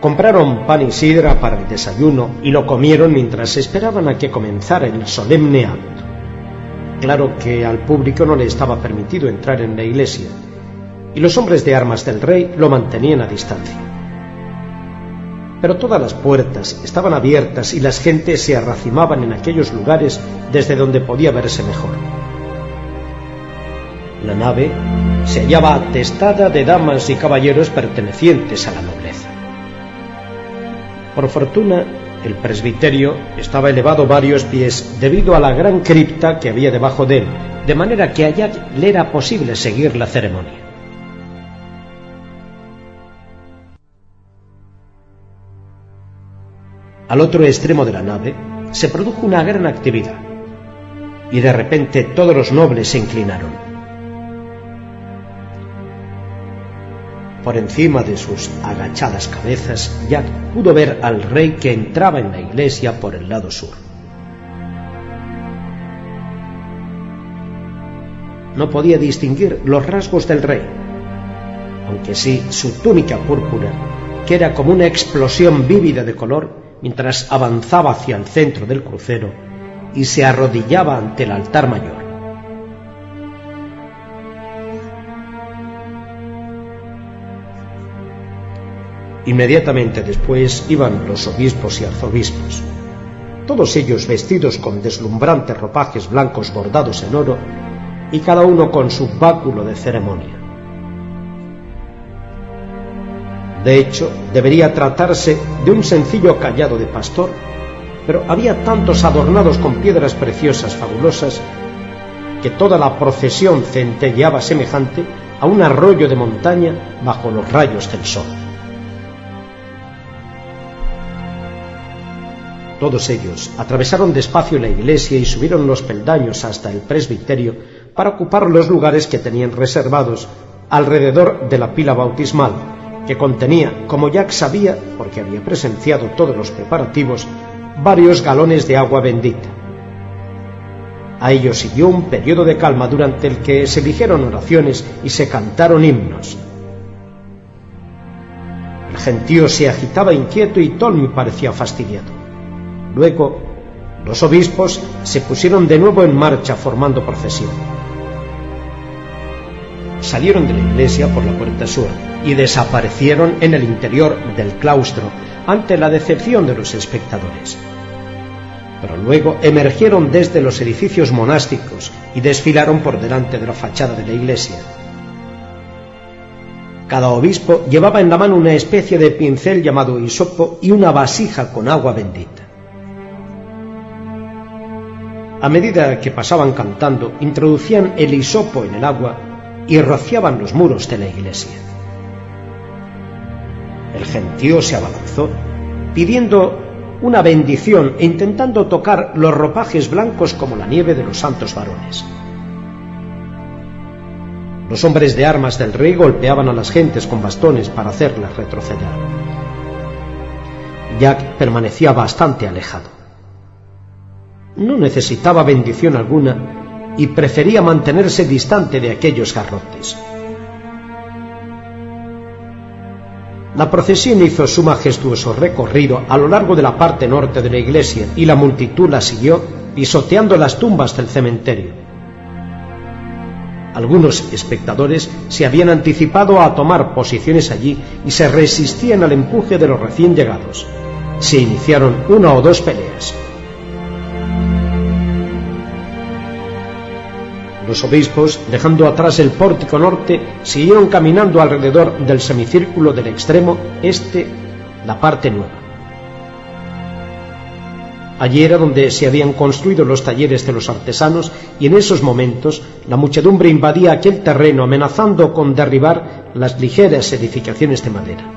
Compraron pan y sidra para el desayuno y lo comieron mientras esperaban a que comenzara el solemne acto. Claro que al público no le estaba permitido entrar en la iglesia, y los hombres de armas del rey lo mantenían a distancia. Pero todas las puertas estaban abiertas y las gentes se arracimaban en aquellos lugares desde donde podía verse mejor. La nave se hallaba atestada de damas y caballeros pertenecientes a la nobleza. Por fortuna, el presbiterio estaba elevado varios pies debido a la gran cripta que había debajo de él, de manera que allá le era posible seguir la ceremonia. Al otro extremo de la nave se produjo una gran actividad y de repente todos los nobles se inclinaron. Por encima de sus agachadas cabezas, Jack pudo ver al rey que entraba en la iglesia por el lado sur. No podía distinguir los rasgos del rey, aunque sí su túnica púrpura, que era como una explosión vívida de color mientras avanzaba hacia el centro del crucero y se arrodillaba ante el altar mayor. Inmediatamente después iban los obispos y arzobispos, todos ellos vestidos con deslumbrantes ropajes blancos bordados en oro y cada uno con su báculo de ceremonia. De hecho, debería tratarse de un sencillo callado de pastor, pero había tantos adornados con piedras preciosas fabulosas que toda la procesión centelleaba semejante a un arroyo de montaña bajo los rayos del sol. Todos ellos atravesaron despacio la iglesia y subieron los peldaños hasta el presbiterio para ocupar los lugares que tenían reservados alrededor de la pila bautismal, que contenía, como Jack sabía, porque había presenciado todos los preparativos, varios galones de agua bendita. A ello siguió un periodo de calma durante el que se dijeron oraciones y se cantaron himnos. El gentío se agitaba inquieto y Tolmy parecía fastidiado. Luego, los obispos se pusieron de nuevo en marcha formando procesión. Salieron de la iglesia por la puerta sur y desaparecieron en el interior del claustro ante la decepción de los espectadores. Pero luego emergieron desde los edificios monásticos y desfilaron por delante de la fachada de la iglesia. Cada obispo llevaba en la mano una especie de pincel llamado hisopo y una vasija con agua bendita. A medida que pasaban cantando, introducían el hisopo en el agua y rociaban los muros de la iglesia. El gentío se abalanzó, pidiendo una bendición e intentando tocar los ropajes blancos como la nieve de los santos varones. Los hombres de armas del rey golpeaban a las gentes con bastones para hacerlas retroceder. Jack permanecía bastante alejado. No necesitaba bendición alguna y prefería mantenerse distante de aquellos garrotes. La procesión hizo su majestuoso recorrido a lo largo de la parte norte de la iglesia y la multitud la siguió pisoteando las tumbas del cementerio. Algunos espectadores se habían anticipado a tomar posiciones allí y se resistían al empuje de los recién llegados. Se iniciaron una o dos peleas. Los obispos, dejando atrás el pórtico norte, siguieron caminando alrededor del semicírculo del extremo este, la parte nueva. Allí era donde se habían construido los talleres de los artesanos y en esos momentos la muchedumbre invadía aquel terreno amenazando con derribar las ligeras edificaciones de madera.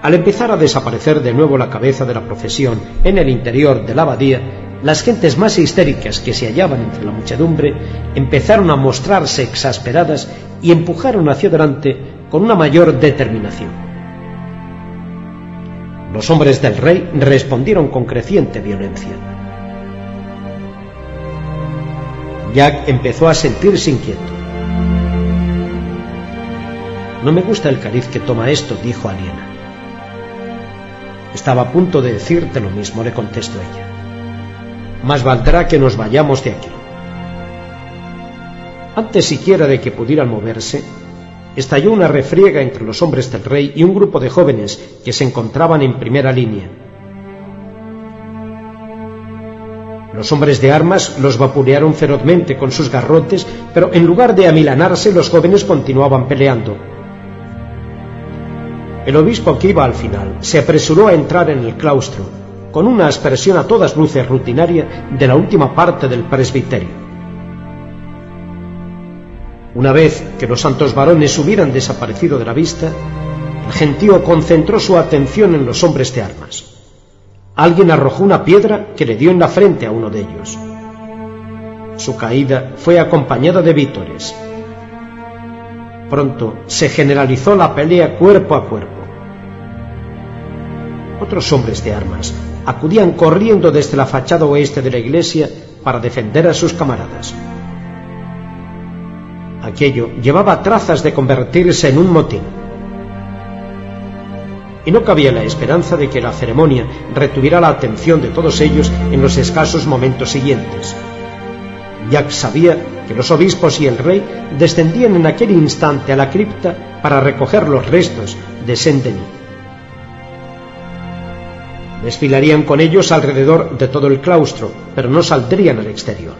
Al empezar a desaparecer de nuevo la cabeza de la procesión en el interior de la abadía, las gentes más histéricas que se hallaban entre la muchedumbre empezaron a mostrarse exasperadas y empujaron hacia adelante con una mayor determinación. Los hombres del rey respondieron con creciente violencia. Jack empezó a sentirse inquieto. No me gusta el cariz que toma esto, dijo Aliena. Estaba a punto de decirte lo mismo, le contestó ella más valdrá que nos vayamos de aquí. Antes siquiera de que pudieran moverse, estalló una refriega entre los hombres del rey y un grupo de jóvenes que se encontraban en primera línea. Los hombres de armas los vapulearon ferozmente con sus garrotes, pero en lugar de amilanarse, los jóvenes continuaban peleando. El obispo que iba al final se apresuró a entrar en el claustro con una expresión a todas luces rutinaria de la última parte del presbiterio. Una vez que los santos varones hubieran desaparecido de la vista, el gentío concentró su atención en los hombres de armas. Alguien arrojó una piedra que le dio en la frente a uno de ellos. Su caída fue acompañada de vítores. Pronto se generalizó la pelea cuerpo a cuerpo. Otros hombres de armas acudían corriendo desde la fachada oeste de la iglesia para defender a sus camaradas. Aquello llevaba trazas de convertirse en un motín. Y no cabía la esperanza de que la ceremonia retuviera la atención de todos ellos en los escasos momentos siguientes. Jack sabía que los obispos y el rey descendían en aquel instante a la cripta para recoger los restos de Saint-Denis. Desfilarían con ellos alrededor de todo el claustro, pero no saldrían al exterior.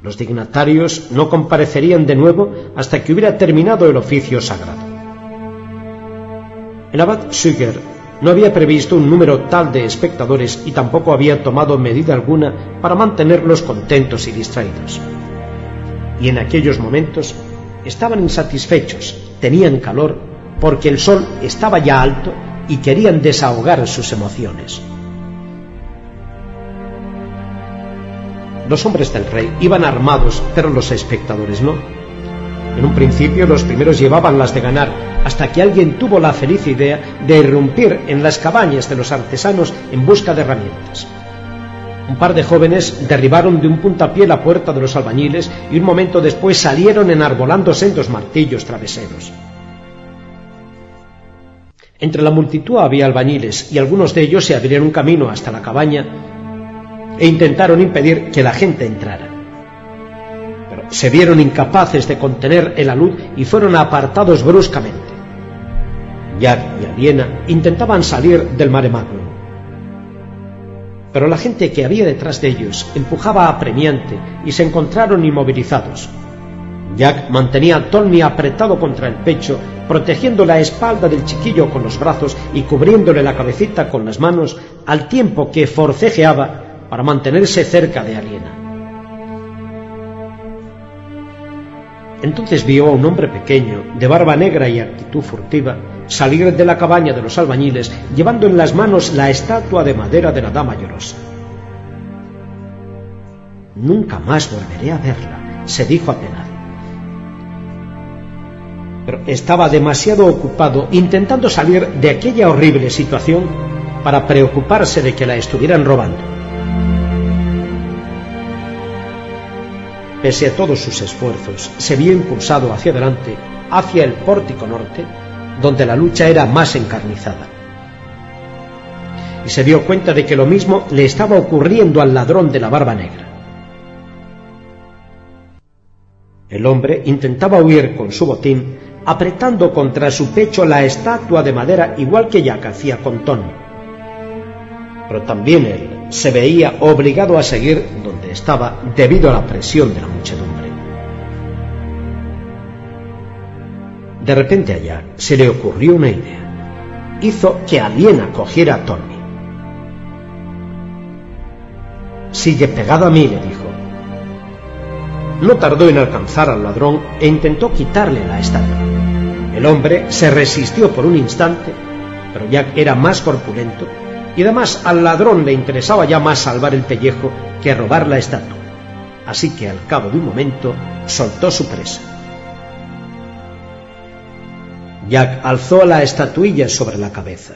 Los dignatarios no comparecerían de nuevo hasta que hubiera terminado el oficio sagrado. El abad Suger no había previsto un número tal de espectadores y tampoco había tomado medida alguna para mantenerlos contentos y distraídos. Y en aquellos momentos estaban insatisfechos, tenían calor, porque el sol estaba ya alto y querían desahogar sus emociones. Los hombres del rey iban armados, pero los espectadores no. En un principio los primeros llevaban las de ganar, hasta que alguien tuvo la feliz idea de irrumpir en las cabañas de los artesanos en busca de herramientas. Un par de jóvenes derribaron de un puntapié la puerta de los albañiles y un momento después salieron enarbolándose en dos martillos traveseros. Entre la multitud había albañiles y algunos de ellos se abrieron camino hasta la cabaña e intentaron impedir que la gente entrara. Pero se vieron incapaces de contener el alud y fueron apartados bruscamente. Jack y Aliena intentaban salir del mare magnum. Pero la gente que había detrás de ellos empujaba apremiante y se encontraron inmovilizados, Jack mantenía a Tony apretado contra el pecho, protegiendo la espalda del chiquillo con los brazos y cubriéndole la cabecita con las manos, al tiempo que forcejeaba para mantenerse cerca de Aliena. Entonces vio a un hombre pequeño, de barba negra y actitud furtiva, salir de la cabaña de los albañiles, llevando en las manos la estatua de madera de la dama llorosa. Nunca más volveré a verla, se dijo apenado. Pero estaba demasiado ocupado intentando salir de aquella horrible situación para preocuparse de que la estuvieran robando. Pese a todos sus esfuerzos, se vio impulsado hacia adelante, hacia el pórtico norte, donde la lucha era más encarnizada. Y se dio cuenta de que lo mismo le estaba ocurriendo al ladrón de la barba negra. El hombre intentaba huir con su botín, apretando contra su pecho la estatua de madera igual que Jack hacía con Tony. Pero también él se veía obligado a seguir donde estaba debido a la presión de la muchedumbre. De repente a Jack se le ocurrió una idea. Hizo que Aliena cogiera a Tony. Sigue pegado a mí, le dijo. No tardó en alcanzar al ladrón e intentó quitarle la estatua. El hombre se resistió por un instante, pero Jack era más corpulento y además al ladrón le interesaba ya más salvar el pellejo que robar la estatua. Así que al cabo de un momento soltó su presa. Jack alzó la estatuilla sobre la cabeza.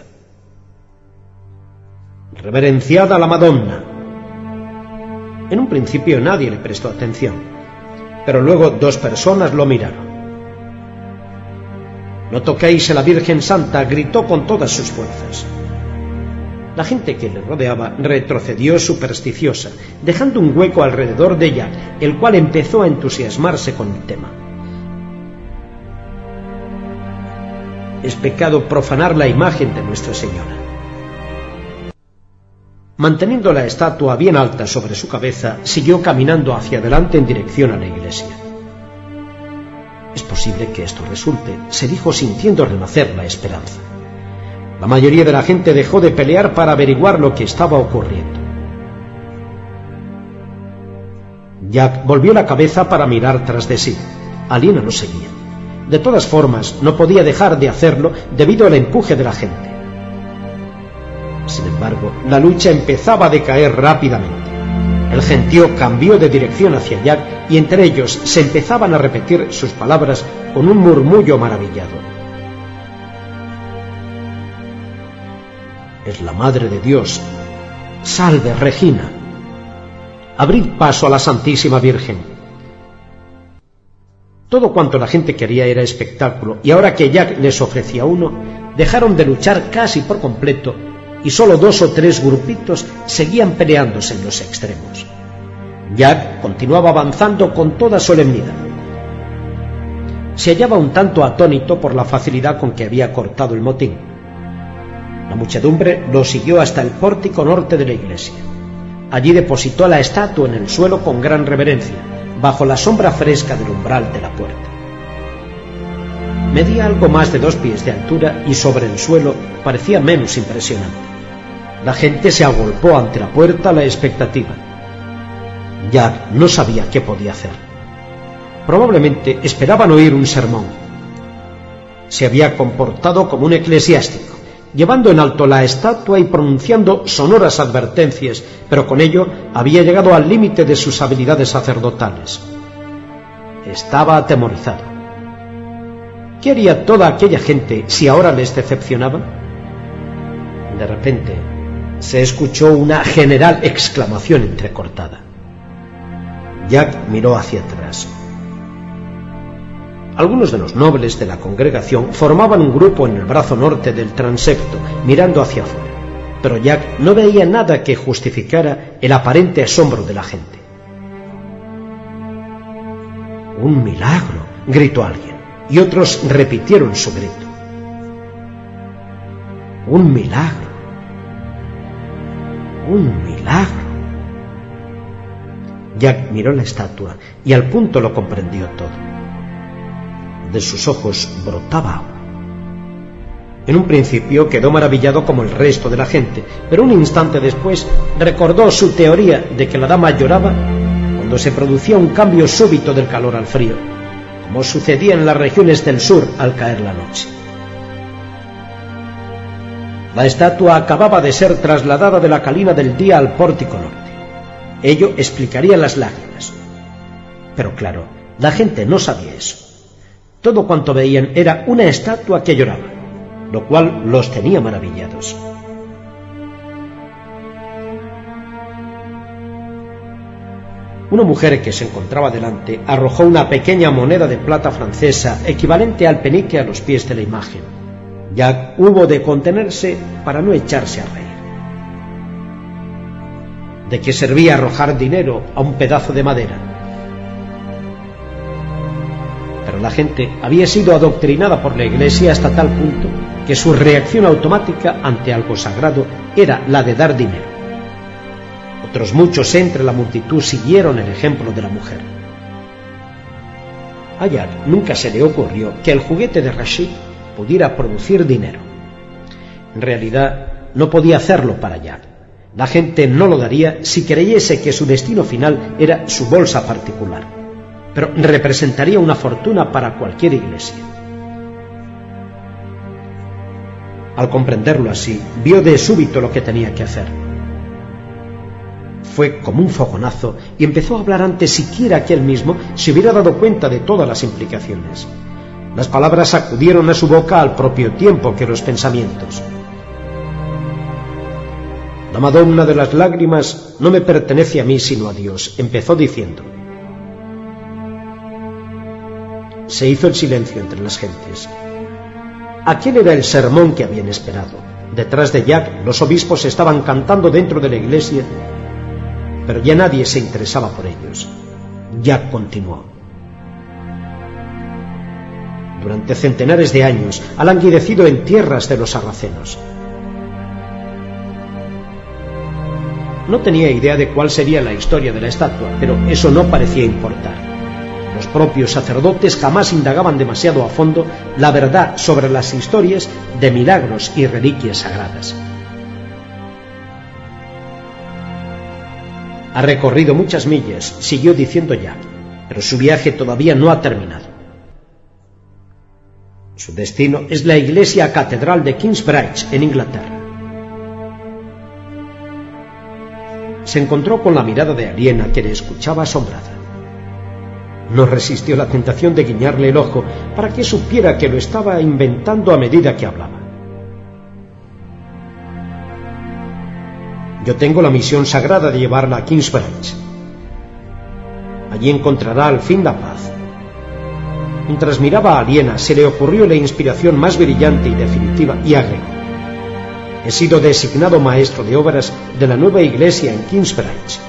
Reverenciada la Madonna. En un principio nadie le prestó atención, pero luego dos personas lo miraron. No toquéis a la Virgen Santa, gritó con todas sus fuerzas. La gente que le rodeaba retrocedió supersticiosa, dejando un hueco alrededor de ella, el cual empezó a entusiasmarse con el tema. Es pecado profanar la imagen de Nuestra Señora. Manteniendo la estatua bien alta sobre su cabeza, siguió caminando hacia adelante en dirección a la iglesia. Es posible que esto resulte, se dijo sintiendo renacer la esperanza. La mayoría de la gente dejó de pelear para averiguar lo que estaba ocurriendo. Jack volvió la cabeza para mirar tras de sí. Aliena no seguía. De todas formas, no podía dejar de hacerlo debido al empuje de la gente. Sin embargo, la lucha empezaba a decaer rápidamente. El gentío cambió de dirección hacia Jack y entre ellos se empezaban a repetir sus palabras con un murmullo maravillado. Es la Madre de Dios. Salve, Regina. Abrid paso a la Santísima Virgen. Todo cuanto la gente quería era espectáculo, y ahora que Jack les ofrecía uno, dejaron de luchar casi por completo y solo dos o tres grupitos seguían peleándose en los extremos. Jack continuaba avanzando con toda solemnidad. Se hallaba un tanto atónito por la facilidad con que había cortado el motín. La muchedumbre lo siguió hasta el pórtico norte de la iglesia. Allí depositó la estatua en el suelo con gran reverencia, bajo la sombra fresca del umbral de la puerta. Medía algo más de dos pies de altura y sobre el suelo parecía menos impresionante. La gente se agolpó ante la puerta a la expectativa. Jack no sabía qué podía hacer. Probablemente esperaban oír un sermón. Se había comportado como un eclesiástico, llevando en alto la estatua y pronunciando sonoras advertencias, pero con ello había llegado al límite de sus habilidades sacerdotales. Estaba atemorizado. ¿Qué haría toda aquella gente si ahora les decepcionaba? De repente se escuchó una general exclamación entrecortada. Jack miró hacia atrás. Algunos de los nobles de la congregación formaban un grupo en el brazo norte del transepto, mirando hacia afuera, pero Jack no veía nada que justificara el aparente asombro de la gente. Un milagro, gritó alguien y otros repitieron su grito. Un milagro. Un milagro. Jack miró la estatua y al punto lo comprendió todo. De sus ojos brotaba agua. En un principio quedó maravillado como el resto de la gente, pero un instante después recordó su teoría de que la dama lloraba cuando se producía un cambio súbito del calor al frío como sucedía en las regiones del sur al caer la noche. La estatua acababa de ser trasladada de la calina del día al pórtico norte. Ello explicaría las lágrimas. Pero claro, la gente no sabía eso. Todo cuanto veían era una estatua que lloraba, lo cual los tenía maravillados. Una mujer que se encontraba delante arrojó una pequeña moneda de plata francesa equivalente al penique a los pies de la imagen. Jack hubo de contenerse para no echarse a reír. ¿De qué servía arrojar dinero a un pedazo de madera? Pero la gente había sido adoctrinada por la Iglesia hasta tal punto que su reacción automática ante algo sagrado era la de dar dinero. Muchos entre la multitud siguieron el ejemplo de la mujer. A Jack nunca se le ocurrió que el juguete de Rashid pudiera producir dinero. En realidad, no podía hacerlo para Jack. La gente no lo daría si creyese que su destino final era su bolsa particular, pero representaría una fortuna para cualquier iglesia. Al comprenderlo así, vio de súbito lo que tenía que hacer fue como un fogonazo y empezó a hablar antes siquiera que él mismo se hubiera dado cuenta de todas las implicaciones. Las palabras acudieron a su boca al propio tiempo que los pensamientos. La Madonna de las lágrimas no me pertenece a mí sino a Dios, empezó diciendo. Se hizo el silencio entre las gentes. Aquel era el sermón que habían esperado. Detrás de Jack, los obispos estaban cantando dentro de la iglesia pero ya nadie se interesaba por ellos. Jack continuó. Durante centenares de años ha languidecido en tierras de los sarracenos. No tenía idea de cuál sería la historia de la estatua, pero eso no parecía importar. Los propios sacerdotes jamás indagaban demasiado a fondo la verdad sobre las historias de milagros y reliquias sagradas. Ha recorrido muchas millas, siguió diciendo Jack, pero su viaje todavía no ha terminado. Su destino es la iglesia catedral de Kingsbridge, en Inglaterra. Se encontró con la mirada de Aliena que le escuchaba asombrada. No resistió la tentación de guiñarle el ojo para que supiera que lo estaba inventando a medida que hablaba. Yo tengo la misión sagrada de llevarla a Kingsbridge. Allí encontrará al fin la paz. Mientras miraba a Aliena, se le ocurrió la inspiración más brillante y definitiva y agregó. He sido designado maestro de obras de la nueva iglesia en Kingsbridge.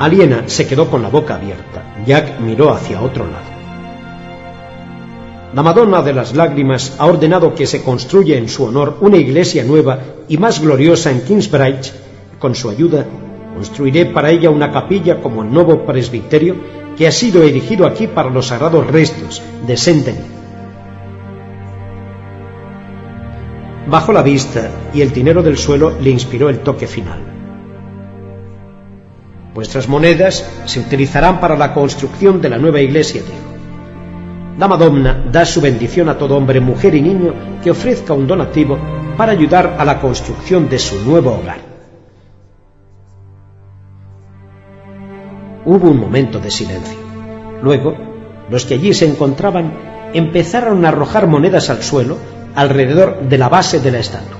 Aliena se quedó con la boca abierta. Jack miró hacia otro lado. La Madonna de las Lágrimas ha ordenado que se construya en su honor una iglesia nueva y más gloriosa en Kingsbridge. Con su ayuda, construiré para ella una capilla como el nuevo presbiterio que ha sido erigido aquí para los sagrados restos de Denis. Bajó la vista y el dinero del suelo le inspiró el toque final. Vuestras monedas se utilizarán para la construcción de la nueva iglesia, dijo. La Madonna da su bendición a todo hombre, mujer y niño que ofrezca un donativo para ayudar a la construcción de su nuevo hogar. Hubo un momento de silencio. Luego, los que allí se encontraban empezaron a arrojar monedas al suelo alrededor de la base de la estatua.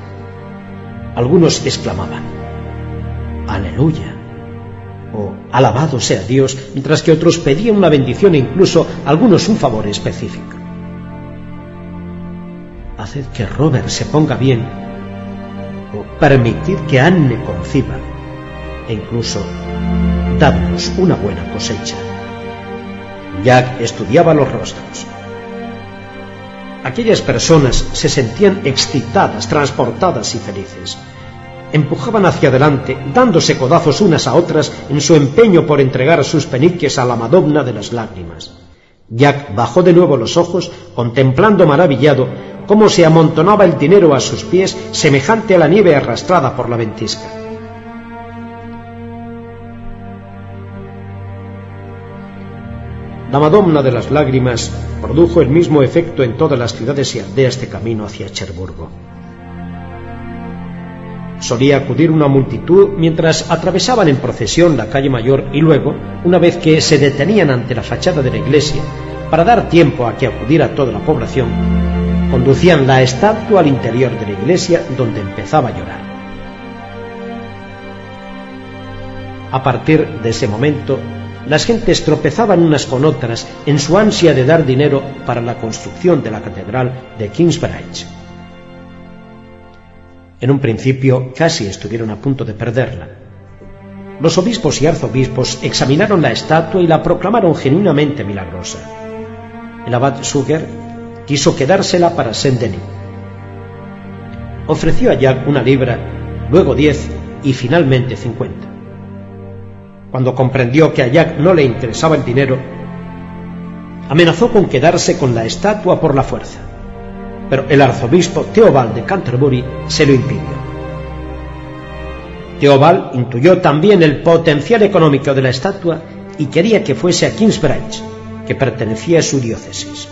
Algunos exclamaban, Aleluya o alabado sea Dios, mientras que otros pedían una bendición e incluso algunos un favor específico. Haced que Robert se ponga bien o permitid que Anne conciba e incluso dadnos una buena cosecha. Jack estudiaba los rostros. Aquellas personas se sentían excitadas, transportadas y felices empujaban hacia adelante, dándose codazos unas a otras en su empeño por entregar sus peniques a la Madonna de las lágrimas. Jack bajó de nuevo los ojos, contemplando maravillado cómo se amontonaba el dinero a sus pies, semejante a la nieve arrastrada por la ventisca. La Madonna de las lágrimas produjo el mismo efecto en todas las ciudades y aldeas de camino hacia Cherburgo. Solía acudir una multitud mientras atravesaban en procesión la calle mayor y luego, una vez que se detenían ante la fachada de la iglesia, para dar tiempo a que acudiera toda la población, conducían la estatua al interior de la iglesia donde empezaba a llorar. A partir de ese momento, las gentes tropezaban unas con otras en su ansia de dar dinero para la construcción de la catedral de Kingsbridge. En un principio casi estuvieron a punto de perderla. Los obispos y arzobispos examinaron la estatua y la proclamaron genuinamente milagrosa. El abad Suger quiso quedársela para Saint-Denis. Ofreció a Jack una libra, luego diez y finalmente cincuenta. Cuando comprendió que a Jack no le interesaba el dinero, amenazó con quedarse con la estatua por la fuerza. Pero el arzobispo Theobald de Canterbury se lo impidió. Theobald intuyó también el potencial económico de la estatua y quería que fuese a Kingsbridge, que pertenecía a su diócesis.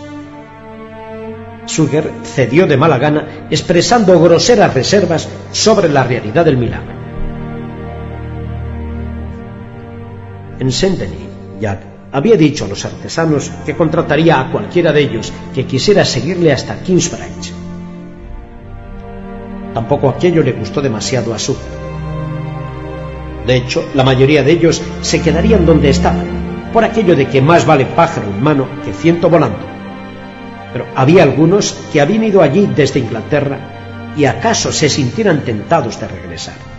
Suger cedió de mala gana, expresando groseras reservas sobre la realidad del milagro. En Saint-Denis, Jack había dicho a los artesanos que contrataría a cualquiera de ellos que quisiera seguirle hasta Kingsbridge. Tampoco aquello le gustó demasiado a Sue. De hecho, la mayoría de ellos se quedarían donde estaban, por aquello de que más vale pájaro en mano que ciento volando. Pero había algunos que habían ido allí desde Inglaterra y acaso se sintieran tentados de regresar.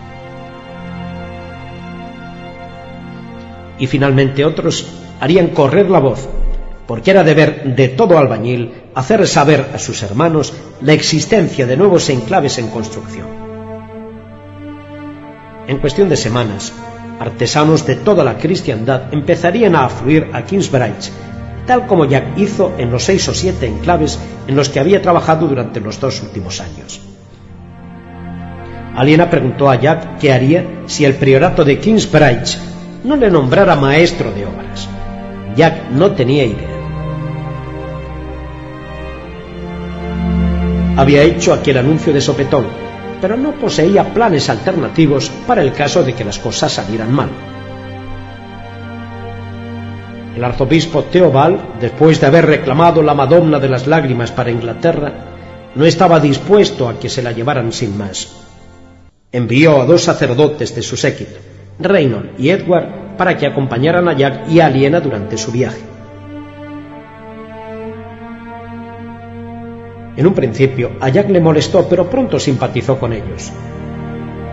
y finalmente otros harían correr la voz, porque era deber de todo albañil hacer saber a sus hermanos la existencia de nuevos enclaves en construcción. En cuestión de semanas, artesanos de toda la cristiandad empezarían a afluir a Kingsbridge, tal como Jack hizo en los seis o siete enclaves en los que había trabajado durante los dos últimos años. Aliena preguntó a Jack qué haría si el priorato de Kingsbridge no le nombrara maestro de obras. Jack no tenía idea. Había hecho aquel anuncio de sopetón, pero no poseía planes alternativos para el caso de que las cosas salieran mal. El arzobispo Theobald, después de haber reclamado la Madonna de las Lágrimas para Inglaterra, no estaba dispuesto a que se la llevaran sin más. Envió a dos sacerdotes de su séquito, Reynold y Edward para que acompañaran a Jack y a Aliena durante su viaje. En un principio, a Jack le molestó, pero pronto simpatizó con ellos.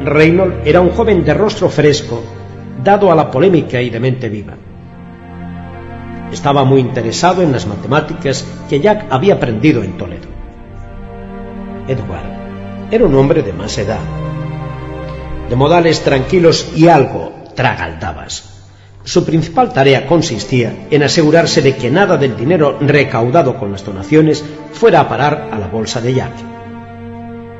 Reynold era un joven de rostro fresco, dado a la polémica y de mente viva. Estaba muy interesado en las matemáticas que Jack había aprendido en Toledo. Edward era un hombre de más edad, de modales tranquilos y algo tragaldabas. Su principal tarea consistía en asegurarse de que nada del dinero recaudado con las donaciones fuera a parar a la bolsa de Jack.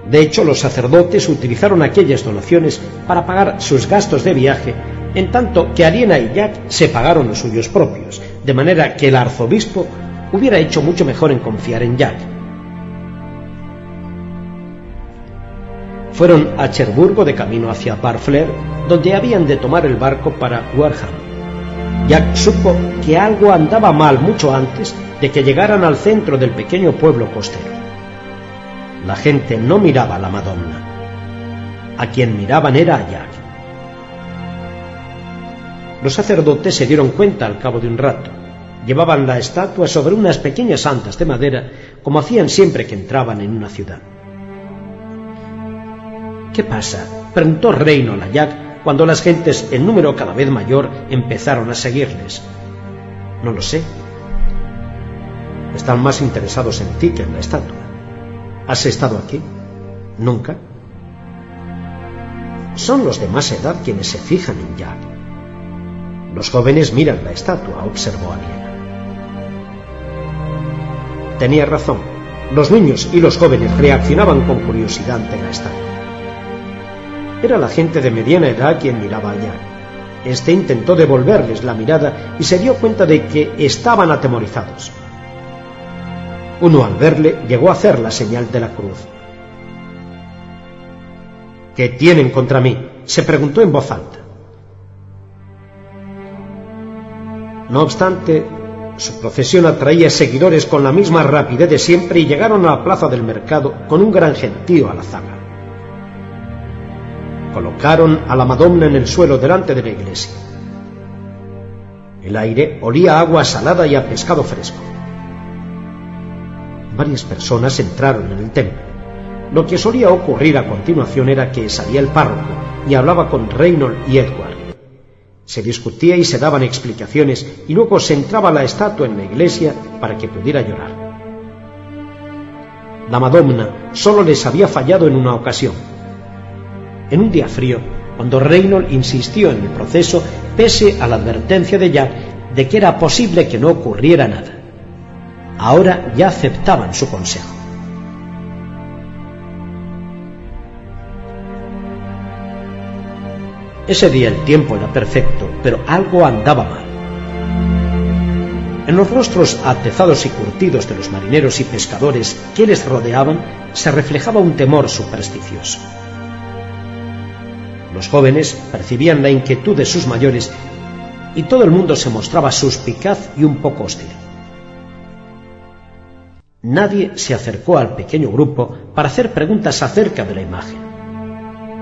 De hecho, los sacerdotes utilizaron aquellas donaciones para pagar sus gastos de viaje, en tanto que Aliena y Jack se pagaron los suyos propios, de manera que el arzobispo hubiera hecho mucho mejor en confiar en Jack. Fueron a Cherburgo de camino hacia Barfleur, donde habían de tomar el barco para Warham. Jack supo que algo andaba mal mucho antes de que llegaran al centro del pequeño pueblo costero. La gente no miraba a la Madonna. A quien miraban era a Jack. Los sacerdotes se dieron cuenta al cabo de un rato. Llevaban la estatua sobre unas pequeñas andas de madera, como hacían siempre que entraban en una ciudad. ¿Qué pasa? preguntó Reino a Jack cuando las gentes, en número cada vez mayor, empezaron a seguirles. No lo sé. Están más interesados en ti que en la estatua. ¿Has estado aquí? Nunca. Son los de más edad quienes se fijan en Jack. Los jóvenes miran la estatua, observó Aliena. Tenía razón. Los niños y los jóvenes reaccionaban con curiosidad ante la estatua. Era la gente de mediana edad quien miraba allá. Este intentó devolverles la mirada y se dio cuenta de que estaban atemorizados. Uno al verle llegó a hacer la señal de la cruz. ¿Qué tienen contra mí? se preguntó en voz alta. No obstante, su procesión atraía seguidores con la misma rapidez de siempre y llegaron a la plaza del mercado con un gran gentío a la zaga. Colocaron a la Madonna en el suelo delante de la iglesia. El aire olía a agua salada y a pescado fresco. Varias personas entraron en el templo. Lo que solía ocurrir a continuación era que salía el párroco y hablaba con Reynold y Edward. Se discutía y se daban explicaciones y luego se entraba la estatua en la iglesia para que pudiera llorar. La Madonna solo les había fallado en una ocasión. En un día frío, cuando Reynold insistió en el proceso, pese a la advertencia de Jack de que era posible que no ocurriera nada. Ahora ya aceptaban su consejo. Ese día el tiempo era perfecto, pero algo andaba mal. En los rostros atezados y curtidos de los marineros y pescadores que les rodeaban se reflejaba un temor supersticioso. Los jóvenes percibían la inquietud de sus mayores y todo el mundo se mostraba suspicaz y un poco hostil. Nadie se acercó al pequeño grupo para hacer preguntas acerca de la imagen.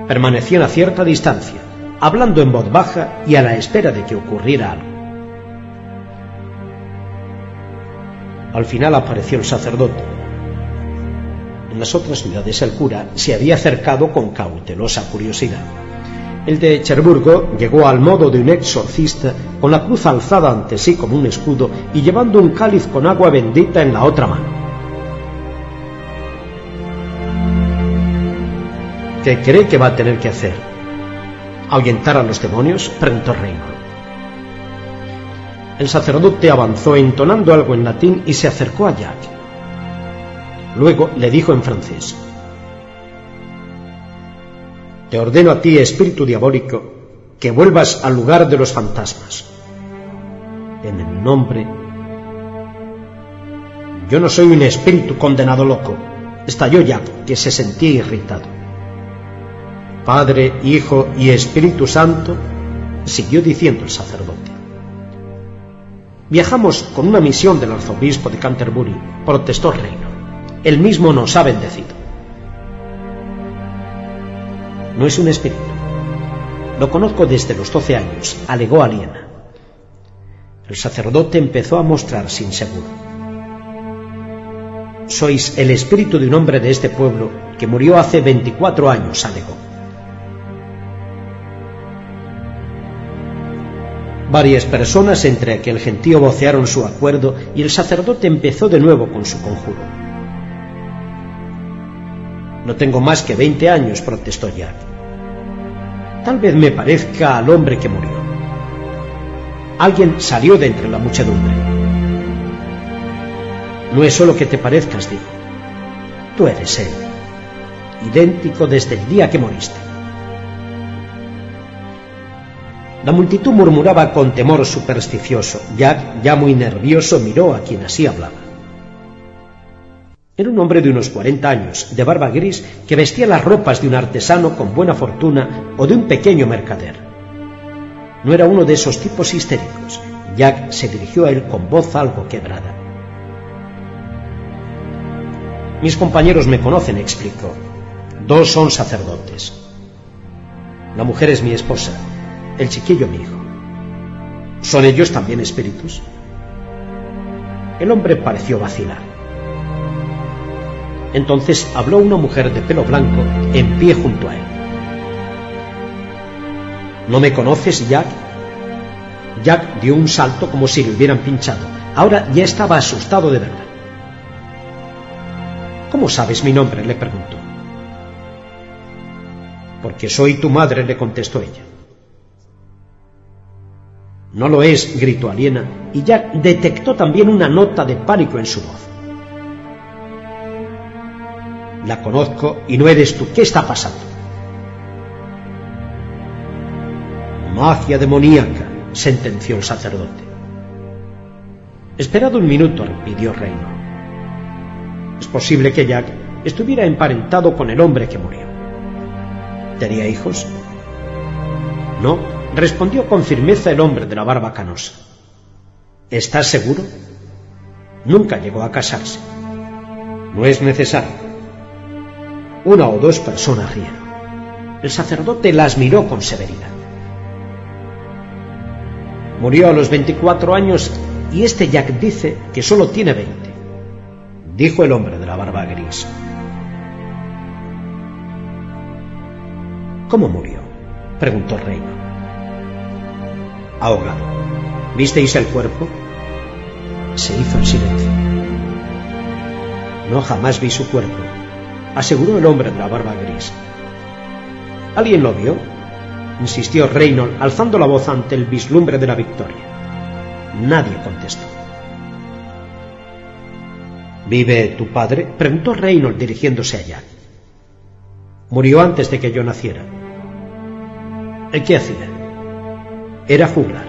Permanecían a cierta distancia, hablando en voz baja y a la espera de que ocurriera algo. Al final apareció el sacerdote. En las otras ciudades el cura se había acercado con cautelosa curiosidad. El de Cherburgo llegó al modo de un exorcista con la cruz alzada ante sí como un escudo y llevando un cáliz con agua bendita en la otra mano. ¿Qué cree que va a tener que hacer? ahuyentar a los demonios? preguntó Reynolds. El sacerdote avanzó entonando algo en latín y se acercó a Jack. Luego le dijo en francés, Te ordeno a ti, espíritu diabólico, que vuelvas al lugar de los fantasmas. En el nombre... Yo no soy un espíritu condenado loco, estalló Jack, que se sentía irritado. Padre, Hijo y Espíritu Santo, siguió diciendo el sacerdote. Viajamos con una misión del arzobispo de Canterbury, protestó Reino. Él mismo nos ha bendecido. No es un espíritu. Lo conozco desde los doce años, alegó Aliena. El sacerdote empezó a mostrarse inseguro. Sois el espíritu de un hombre de este pueblo que murió hace veinticuatro años, alegó. Varias personas entre aquel gentío vocearon su acuerdo y el sacerdote empezó de nuevo con su conjuro. No tengo más que veinte años, protestó Jack. Tal vez me parezca al hombre que murió. Alguien salió de entre la muchedumbre. No es solo que te parezcas, dijo. Tú eres él, idéntico desde el día que moriste. La multitud murmuraba con temor supersticioso. Jack, ya muy nervioso, miró a quien así hablaba. Era un hombre de unos cuarenta años, de barba gris, que vestía las ropas de un artesano con buena fortuna o de un pequeño mercader. No era uno de esos tipos histéricos. Jack se dirigió a él con voz algo quebrada. Mis compañeros me conocen, explicó. Dos son sacerdotes. La mujer es mi esposa el chiquillo mi hijo. ¿Son ellos también espíritus? El hombre pareció vacilar. Entonces habló una mujer de pelo blanco en pie junto a él. ¿No me conoces, Jack? Jack dio un salto como si le hubieran pinchado. Ahora ya estaba asustado de verdad. ¿Cómo sabes mi nombre? le preguntó. Porque soy tu madre, le contestó ella. No lo es, gritó Aliena, y Jack detectó también una nota de pánico en su voz. La conozco y no eres tú. ¿Qué está pasando? Magia demoníaca, sentenció el sacerdote. Esperado un minuto, pidió Reino. Es posible que Jack estuviera emparentado con el hombre que murió. ¿Tenía hijos? No, respondió con firmeza el hombre de la barba canosa. ¿Estás seguro? Nunca llegó a casarse. No es necesario. Una o dos personas rieron. El sacerdote las miró con severidad. Murió a los 24 años y este Jack dice que solo tiene 20, dijo el hombre de la barba gris. ¿Cómo murió? preguntó Reino. Ahogado. ¿Visteis el cuerpo? Se hizo el silencio. No jamás vi su cuerpo, aseguró el hombre de la barba gris. ¿Alguien lo vio? insistió Reynolds, alzando la voz ante el vislumbre de la victoria. Nadie contestó. ¿Vive tu padre? preguntó Reynolds dirigiéndose allá. Murió antes de que yo naciera. ¿Qué hacía? Era juglar.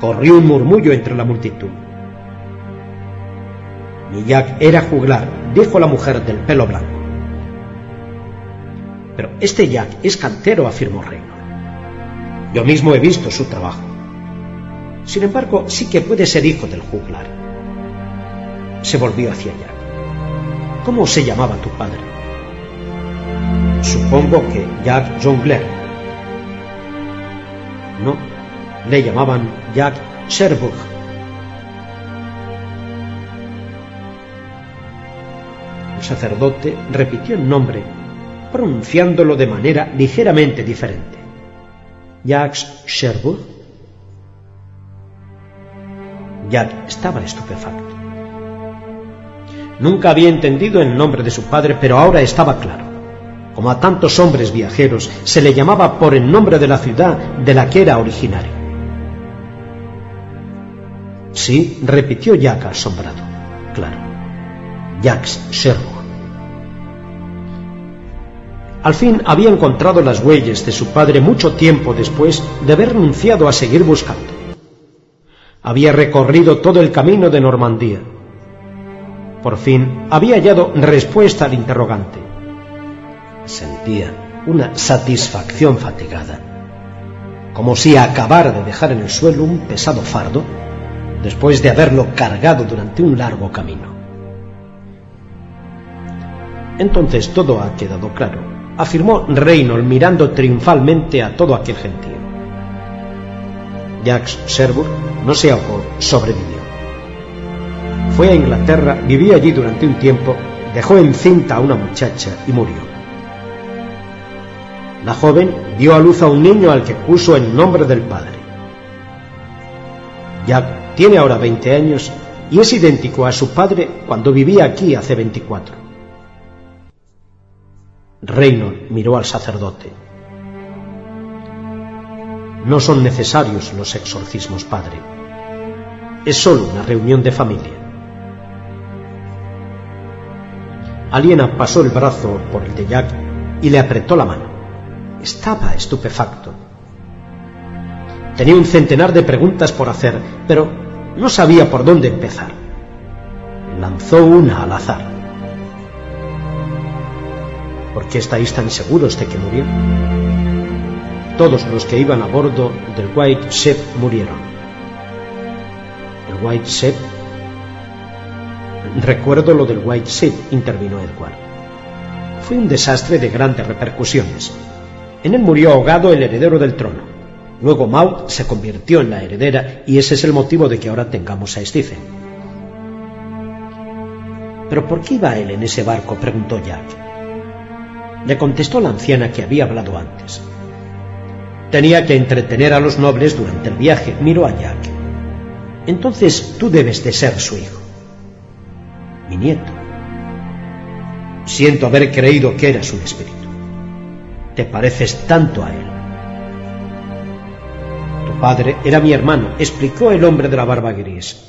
Corrió un murmullo entre la multitud. Jack era juglar, dijo la mujer del pelo blanco. Pero este Jack es cantero, afirmó Reynolds. Yo mismo he visto su trabajo. Sin embargo, sí que puede ser hijo del juglar. Se volvió hacia Jack. ¿Cómo se llamaba tu padre? Supongo que Jack Jongler. No, le llamaban Jack Sherbrooke. Sacerdote repitió el nombre pronunciándolo de manera ligeramente diferente. Jacques Sherwood. Jack estaba estupefacto. Nunca había entendido el nombre de su padre, pero ahora estaba claro. Como a tantos hombres viajeros, se le llamaba por el nombre de la ciudad de la que era originario. Sí, repitió Jack asombrado. Claro. Jacques Sherwood. Al fin había encontrado las huellas de su padre mucho tiempo después de haber renunciado a seguir buscando. Había recorrido todo el camino de Normandía. Por fin había hallado respuesta al interrogante. Sentía una satisfacción fatigada, como si acabara de dejar en el suelo un pesado fardo después de haberlo cargado durante un largo camino. Entonces todo ha quedado claro afirmó Reynolds mirando triunfalmente a todo aquel gentío. Jacques Sherwood no se ahogó, sobrevivió. Fue a Inglaterra, vivió allí durante un tiempo, dejó encinta a una muchacha y murió. La joven dio a luz a un niño al que puso el nombre del padre. Jack tiene ahora 20 años y es idéntico a su padre cuando vivía aquí hace 24. Reynolds miró al sacerdote. No son necesarios los exorcismos, padre. Es solo una reunión de familia. Aliena pasó el brazo por el de Jack y le apretó la mano. Estaba estupefacto. Tenía un centenar de preguntas por hacer, pero no sabía por dónde empezar. Lanzó una al azar. ¿Por qué estáis tan seguros de que murió? Todos los que iban a bordo del White Ship murieron. ¿El White Ship? Recuerdo lo del White Ship, intervino Edward. Fue un desastre de grandes repercusiones. En él murió ahogado el heredero del trono. Luego Maud se convirtió en la heredera y ese es el motivo de que ahora tengamos a Stephen. ¿Pero por qué iba él en ese barco? preguntó Jack le contestó la anciana que había hablado antes. Tenía que entretener a los nobles durante el viaje, miró a Jack. Entonces tú debes de ser su hijo. Mi nieto. Siento haber creído que eras un espíritu. Te pareces tanto a él. Tu padre era mi hermano, explicó el hombre de la barba gris.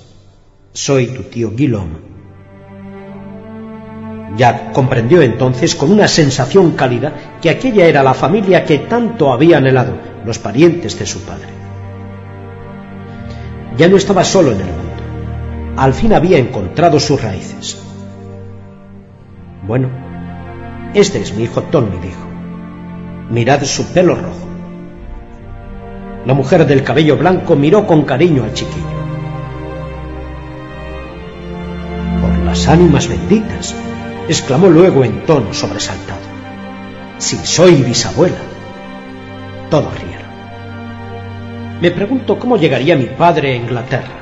Soy tu tío Guillaume Jack comprendió entonces con una sensación cálida que aquella era la familia que tanto había anhelado, los parientes de su padre. Ya no estaba solo en el mundo. Al fin había encontrado sus raíces. Bueno, este es mi hijo Tommy, dijo. Mirad su pelo rojo. La mujer del cabello blanco miró con cariño al chiquillo. Por las ánimas benditas, exclamó luego en tono sobresaltado. Si soy bisabuela. Todos rieron. Me pregunto cómo llegaría mi padre a Inglaterra.